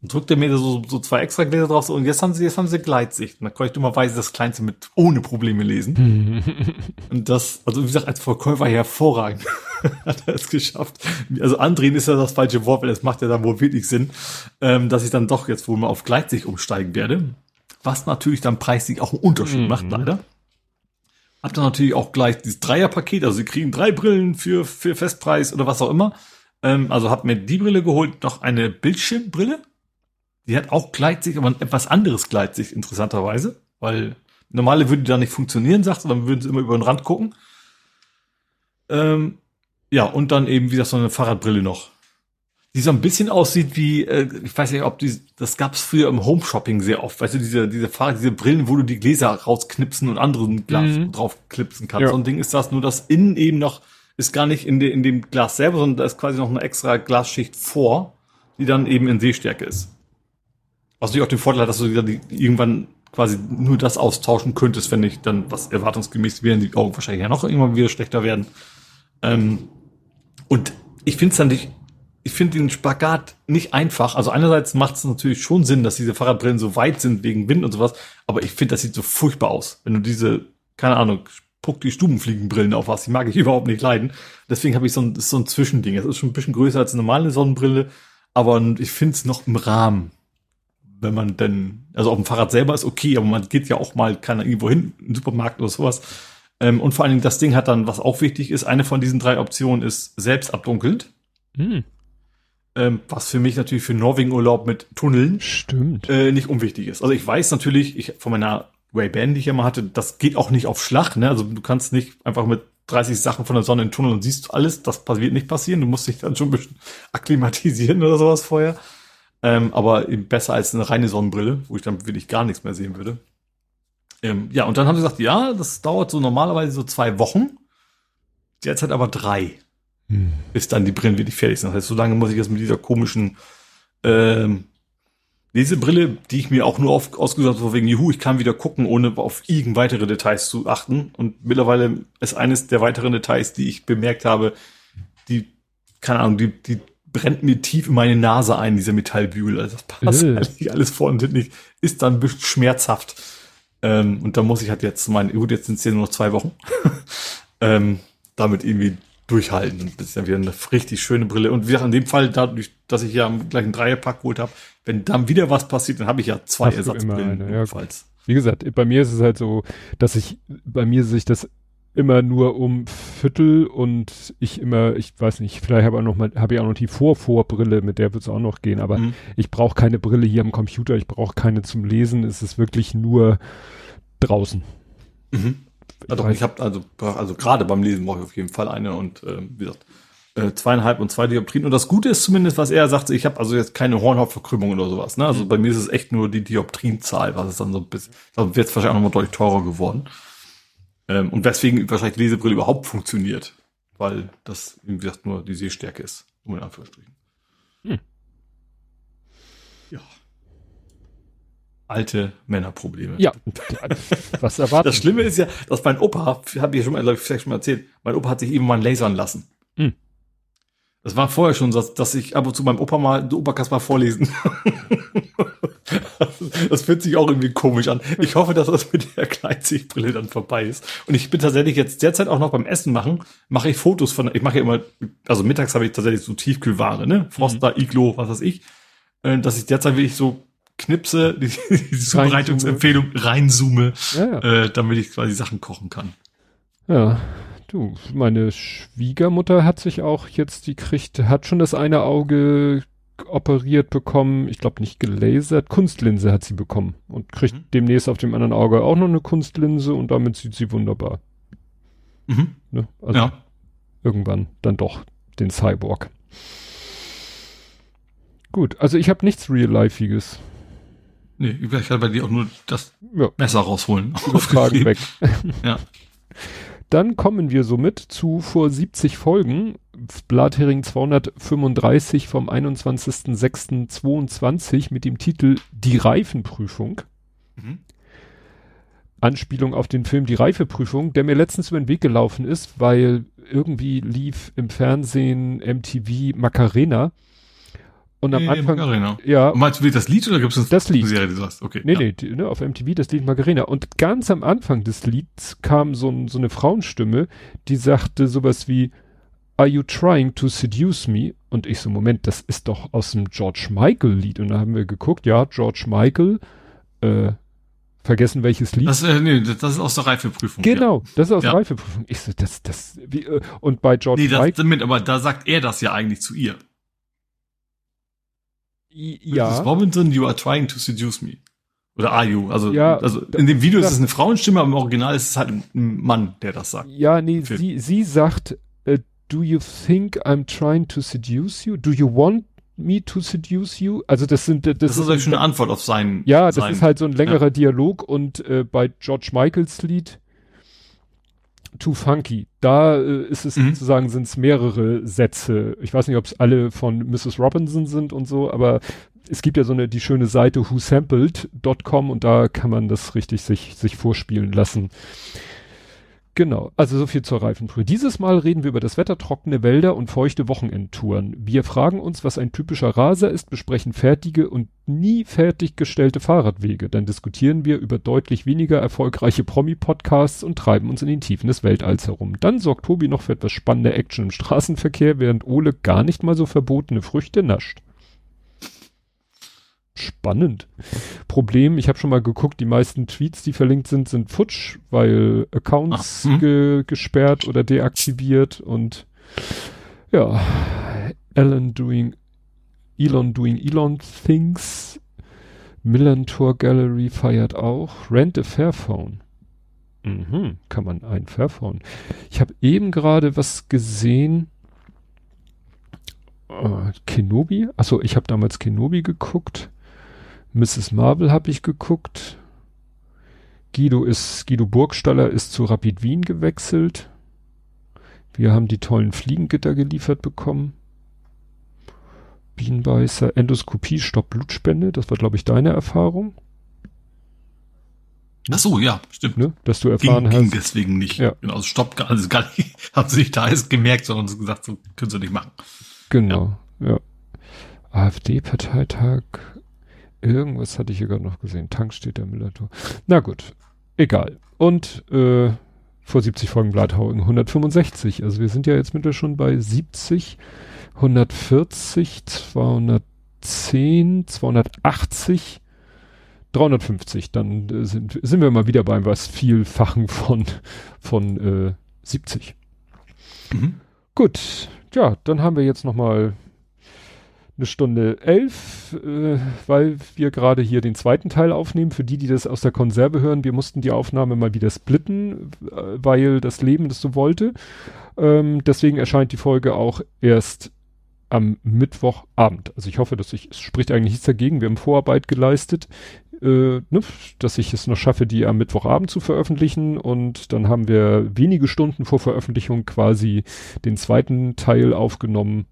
Und drückte mir so, so zwei extra Gläser drauf so, und jetzt haben sie, jetzt haben sie Gleitsicht. Und dann konnte ich dummerweise das Kleinste mit ohne Probleme lesen. und das, also wie gesagt, als Verkäufer hervorragend hat er es geschafft. Also andrehen ist ja das falsche Wort, weil das macht ja dann wohl wirklich Sinn, ähm, dass ich dann doch jetzt wohl mal auf Gleitsicht umsteigen werde. Was natürlich dann preislich auch einen Unterschied mhm. macht, leider. Hab dann natürlich auch gleich dieses Dreierpaket, also sie kriegen drei Brillen für, für Festpreis oder was auch immer. Ähm, also hab mir die Brille geholt, noch eine Bildschirmbrille die hat auch Gleitsicht, aber ein etwas anderes Gleitsicht, interessanterweise. Weil normale würde da nicht funktionieren, sagt dann würden sie immer über den Rand gucken. Ähm, ja, und dann eben, wie gesagt, so eine Fahrradbrille noch. Die so ein bisschen aussieht wie, äh, ich weiß nicht, ob die, das gab es früher im Home-Shopping sehr oft, weißt du, diese, diese Fahrrad, diese Brillen, wo du die Gläser rausknipsen und anderen Glas mhm. draufklipsen kannst. Ja. So ein Ding ist das, nur das innen eben noch, ist gar nicht in, de, in dem Glas selber, sondern da ist quasi noch eine extra Glasschicht vor, die dann eben in Sehstärke ist. Was natürlich auch den Vorteil hat, dass du irgendwann quasi nur das austauschen könntest, wenn ich dann, was erwartungsgemäß wären, die Augen wahrscheinlich ja noch irgendwann wieder schlechter werden. Ähm, und ich finde es dann nicht, ich finde den Spagat nicht einfach. Also einerseits macht es natürlich schon Sinn, dass diese Fahrradbrillen so weit sind wegen Wind und sowas, aber ich finde, das sieht so furchtbar aus. Wenn du diese, keine Ahnung, Puck die Stubenfliegenbrillen auf hast, die mag ich überhaupt nicht leiden. Deswegen habe ich so ein, so ein Zwischending. Es ist schon ein bisschen größer als eine normale Sonnenbrille, aber ich finde es noch im Rahmen wenn man denn, also auf dem Fahrrad selber ist okay, aber man geht ja auch mal, kann irgendwo hin, in den Supermarkt oder sowas. Ähm, und vor allen Dingen, das Ding hat dann, was auch wichtig ist, eine von diesen drei Optionen ist selbst abdunkelnd. Hm. Ähm, was für mich natürlich für Norwegen-Urlaub mit Tunneln Stimmt. Äh, nicht unwichtig ist. Also ich weiß natürlich, ich von meiner Ray-Ban, die ich immer hatte, das geht auch nicht auf Schlag, ne? Also du kannst nicht einfach mit 30 Sachen von der Sonne in den Tunnel und siehst alles, das wird nicht passieren. Du musst dich dann schon ein bisschen akklimatisieren oder sowas vorher. Ähm, aber eben besser als eine reine Sonnenbrille, wo ich dann wirklich gar nichts mehr sehen würde. Ähm, ja, und dann haben sie gesagt, ja, das dauert so normalerweise so zwei Wochen. Derzeit aber drei. Hm. Bis dann die Brillen wirklich fertig sind. Das heißt, so lange muss ich jetzt mit dieser komischen ähm, Lesebrille, die ich mir auch nur auf, ausgesucht habe, wegen Juhu, ich kann wieder gucken, ohne auf irgend weitere Details zu achten. Und mittlerweile ist eines der weiteren Details, die ich bemerkt habe, die, keine Ahnung, die, die brennt mir tief in meine Nase ein, dieser Metallbügel. Also das passt Äh. eigentlich alles vorne und nicht. Ist dann ein bisschen schmerzhaft. Ähm, und da muss ich halt jetzt mein, gut, jetzt sind es ja nur noch zwei Wochen, ähm, damit irgendwie durchhalten. Und Das ist ja wieder eine richtig schöne Brille. Und wie gesagt, in dem Fall, dadurch, dass ich ja gleich einen Dreierpack geholt habe, wenn dann wieder was passiert, dann habe ich ja zwei Hast Ersatzbrillen. ja. Wie gesagt, bei mir ist es halt so, dass ich, bei mir sich das immer nur um Viertel und ich immer, ich weiß nicht, vielleicht habe ich auch noch mal, habe ich auch noch die Vor-Vor-Brille, mit der wird es auch noch gehen, aber Mhm. ich brauche keine Brille hier am Computer, ich brauche keine zum Lesen, es ist wirklich nur draußen. Mhm. Ja, doch, ich habe also, also gerade beim Lesen brauche ich auf jeden Fall eine und ähm, wie gesagt, äh, zweieinhalb und zwei Dioptrien. Und das Gute ist zumindest, was er sagte, ich habe also jetzt keine Hornhautverkrümmung oder sowas. Ne? Also bei mir ist es echt nur die Dioptrienzahl, was ist dann so ein bisschen, also wird es wahrscheinlich auch nochmal deutlich teurer geworden. Ähm, und weswegen wahrscheinlich die Lesebrille überhaupt funktioniert, weil das, wie gesagt, nur die Sehstärke ist, um in Anführungsstrichen. Hm. Ja. Alte Männerprobleme. Ja, was erwartet? Das Schlimme ist ja, dass mein Opa, habe ich ja schon mal, ich, vielleicht schon mal erzählt, mein Opa hat sich eben mal lasern lassen. Hm. Das war vorher schon, dass, dass ich ab und zu meinem Opa mal, Opa kannst mal vorlesen. das fühlt sich auch irgendwie komisch an. Ich hoffe, dass das mit der Kleinsichtbrille dann vorbei ist. Und ich bin tatsächlich jetzt derzeit auch noch beim Essen machen, mache ich Fotos von, ich mache ja immer, also mittags habe ich tatsächlich so Tiefkühlware, ne? Froster, Mhm. Iglo, was weiß ich. Äh, Dass ich derzeit wirklich so knipse, die, die Zubereitungsempfehlung reinzoome, ja, ja. äh, damit ich quasi Sachen kochen kann. ja, du, meine Schwiegermutter hat sich auch jetzt, die kriegt, hat schon das eine Auge operiert bekommen, ich glaube nicht gelasert, Kunstlinse hat sie bekommen und kriegt Mhm. demnächst auf dem anderen Auge auch noch eine Kunstlinse und damit sieht sie wunderbar. Mhm. Ne? Also ja. irgendwann dann doch den Cyborg. Gut, also ich habe nichts Real-Lifeiges. Nee, ich werde bei dir auch nur das Ja, Messer rausholen. Fragen weg. Ja. Dann kommen wir somit zu vor 70 Folgen, Blathering 235 vom 21.06.22 mit dem Titel Die Reifenprüfung. Mhm. Anspielung auf den Film Die Reifeprüfung, der mir letztens über den Weg gelaufen ist, weil irgendwie lief im Fernsehen MTV Macarena. Und am Nee, Anfang, Macarena. ja, Meinst du das Lied oder gibt es Das Lied. Serie, die du sagst? Okay. Nee, ja. nee, die, ne, auf MTV das Lied Macarena. Und ganz am Anfang des Lieds kam so, ein, so eine Frauenstimme, die sagte sowas wie, Are you trying to seduce me? Und ich so, Moment, das ist doch aus dem George Michael Lied. Und da haben wir geguckt, ja, George Michael, äh, vergessen welches Lied. Das, äh, nee, das ist aus der Reifeprüfung. genau, das ist aus Ja. Reifeprüfung. Ich so, das, das, wie, äh, und bei Ja. George Nee, das Michael, damit, aber da sagt er das ja eigentlich zu ihr. I- Mrs. ja, Robinson, you are trying to seduce me. Oder are you? Also, Ja, also in dem Video ja. ist es eine Frauenstimme, aber im Original ist es halt ein Mann, der das sagt. ja, nee, sie, sie sagt, äh, do you think I'm trying to seduce you? Do you want me to seduce you? Also das sind, das, Das, ist ist eigentlich schon eine Antwort auf seinen. Ja, das seinen, ist halt so ein längerer Dialog und äh, bei George Michaels Lied Too Funky, da äh, ist es Mhm. sozusagen sind es mehrere Sätze. Ich weiß nicht, ob es alle von Mrs. Robinson sind und so, aber es gibt ja so eine die schöne Seite whosampled.com und da kann man das richtig sich sich vorspielen lassen. Genau, also so viel zur Reifenprüfung. Dieses Mal reden wir über das Wetter, trockene Wälder und feuchte Wochenendtouren. Wir fragen uns, was ein typischer Raser ist, besprechen fertige und nie fertiggestellte Fahrradwege. Dann diskutieren wir über deutlich weniger erfolgreiche Promi-Podcasts und treiben uns in den Tiefen des Weltalls herum. Dann sorgt Tobi noch für etwas spannende Action im Straßenverkehr, während Ole gar nicht mal so verbotene Früchte nascht. Spannend. Problem, ich habe schon mal geguckt, die meisten Tweets, die verlinkt sind, sind futsch, weil Accounts Ah, hm. ge gesperrt oder deaktiviert und ja, Elon doing Elon doing Elon things. Millantor Gallery feiert auch. Rent a Fairphone. Mhm, kann man ein Fairphone. Ich habe eben gerade was gesehen. Äh, Kenobi? Achso, ich habe damals Kenobi geguckt. Mrs. Marvel habe ich geguckt. Guido ist, Guido Burgstaller ist zu Rapid Wien gewechselt. Wir haben die tollen Fliegengitter geliefert bekommen. Bienenbeißer, Endoskopie, Stopp Blutspende, das war glaube ich deine Erfahrung, Ach so, ja, stimmt. ne? Dass du Ging, erfahren ging hast. deswegen nicht. Ja. Genau, also stopp, also gar nicht, haben sie nicht da ist gemerkt, sondern gesagt, so können sie nicht machen. Genau. Ja. AfD-Parteitag. Irgendwas hatte ich hier gerade noch gesehen. Tankstädter Millertor. Na gut. Egal. Und äh, vor 70 Folgen Blathaugen 165. Also wir sind ja jetzt mittlerweile schon bei 70, 140, 210, 280, 350. Dann äh, sind, sind wir mal wieder beim was Vielfachen von, von äh, 70. Mhm. Gut, ja, dann haben wir jetzt noch mal eine Stunde elf, äh, weil wir gerade hier den zweiten Teil aufnehmen. Für die, die das aus der Konserve hören, wir mussten die Aufnahme mal wieder splitten, äh, weil das Leben das so wollte. Ähm, deswegen erscheint die Folge auch erst am Mittwochabend. Also ich hoffe, dass ich, es spricht eigentlich nichts dagegen. Wir haben Vorarbeit geleistet, äh, ne, dass ich es noch schaffe, die am Mittwochabend zu veröffentlichen und dann haben wir wenige Stunden vor Veröffentlichung quasi den zweiten Teil aufgenommen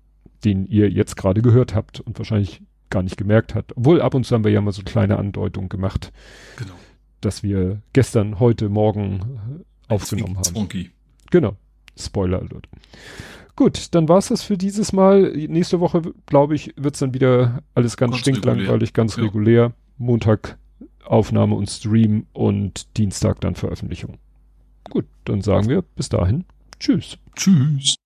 den ihr jetzt gerade gehört habt und wahrscheinlich gar nicht gemerkt habt. Obwohl ab und zu haben wir ja mal so kleine Andeutungen gemacht, genau. dass wir gestern, heute, morgen äh, aufgenommen haben. Zwonky. Genau. Spoiler Alert. Gut, dann war's das für dieses Mal. Nächste Woche, glaube ich, wird's dann wieder alles ganz, ganz stinklangweilig, ganz ja. regulär. Montag Aufnahme und Stream und Dienstag dann Veröffentlichung. Gut, dann sagen wir bis dahin. Tschüss. Tschüss.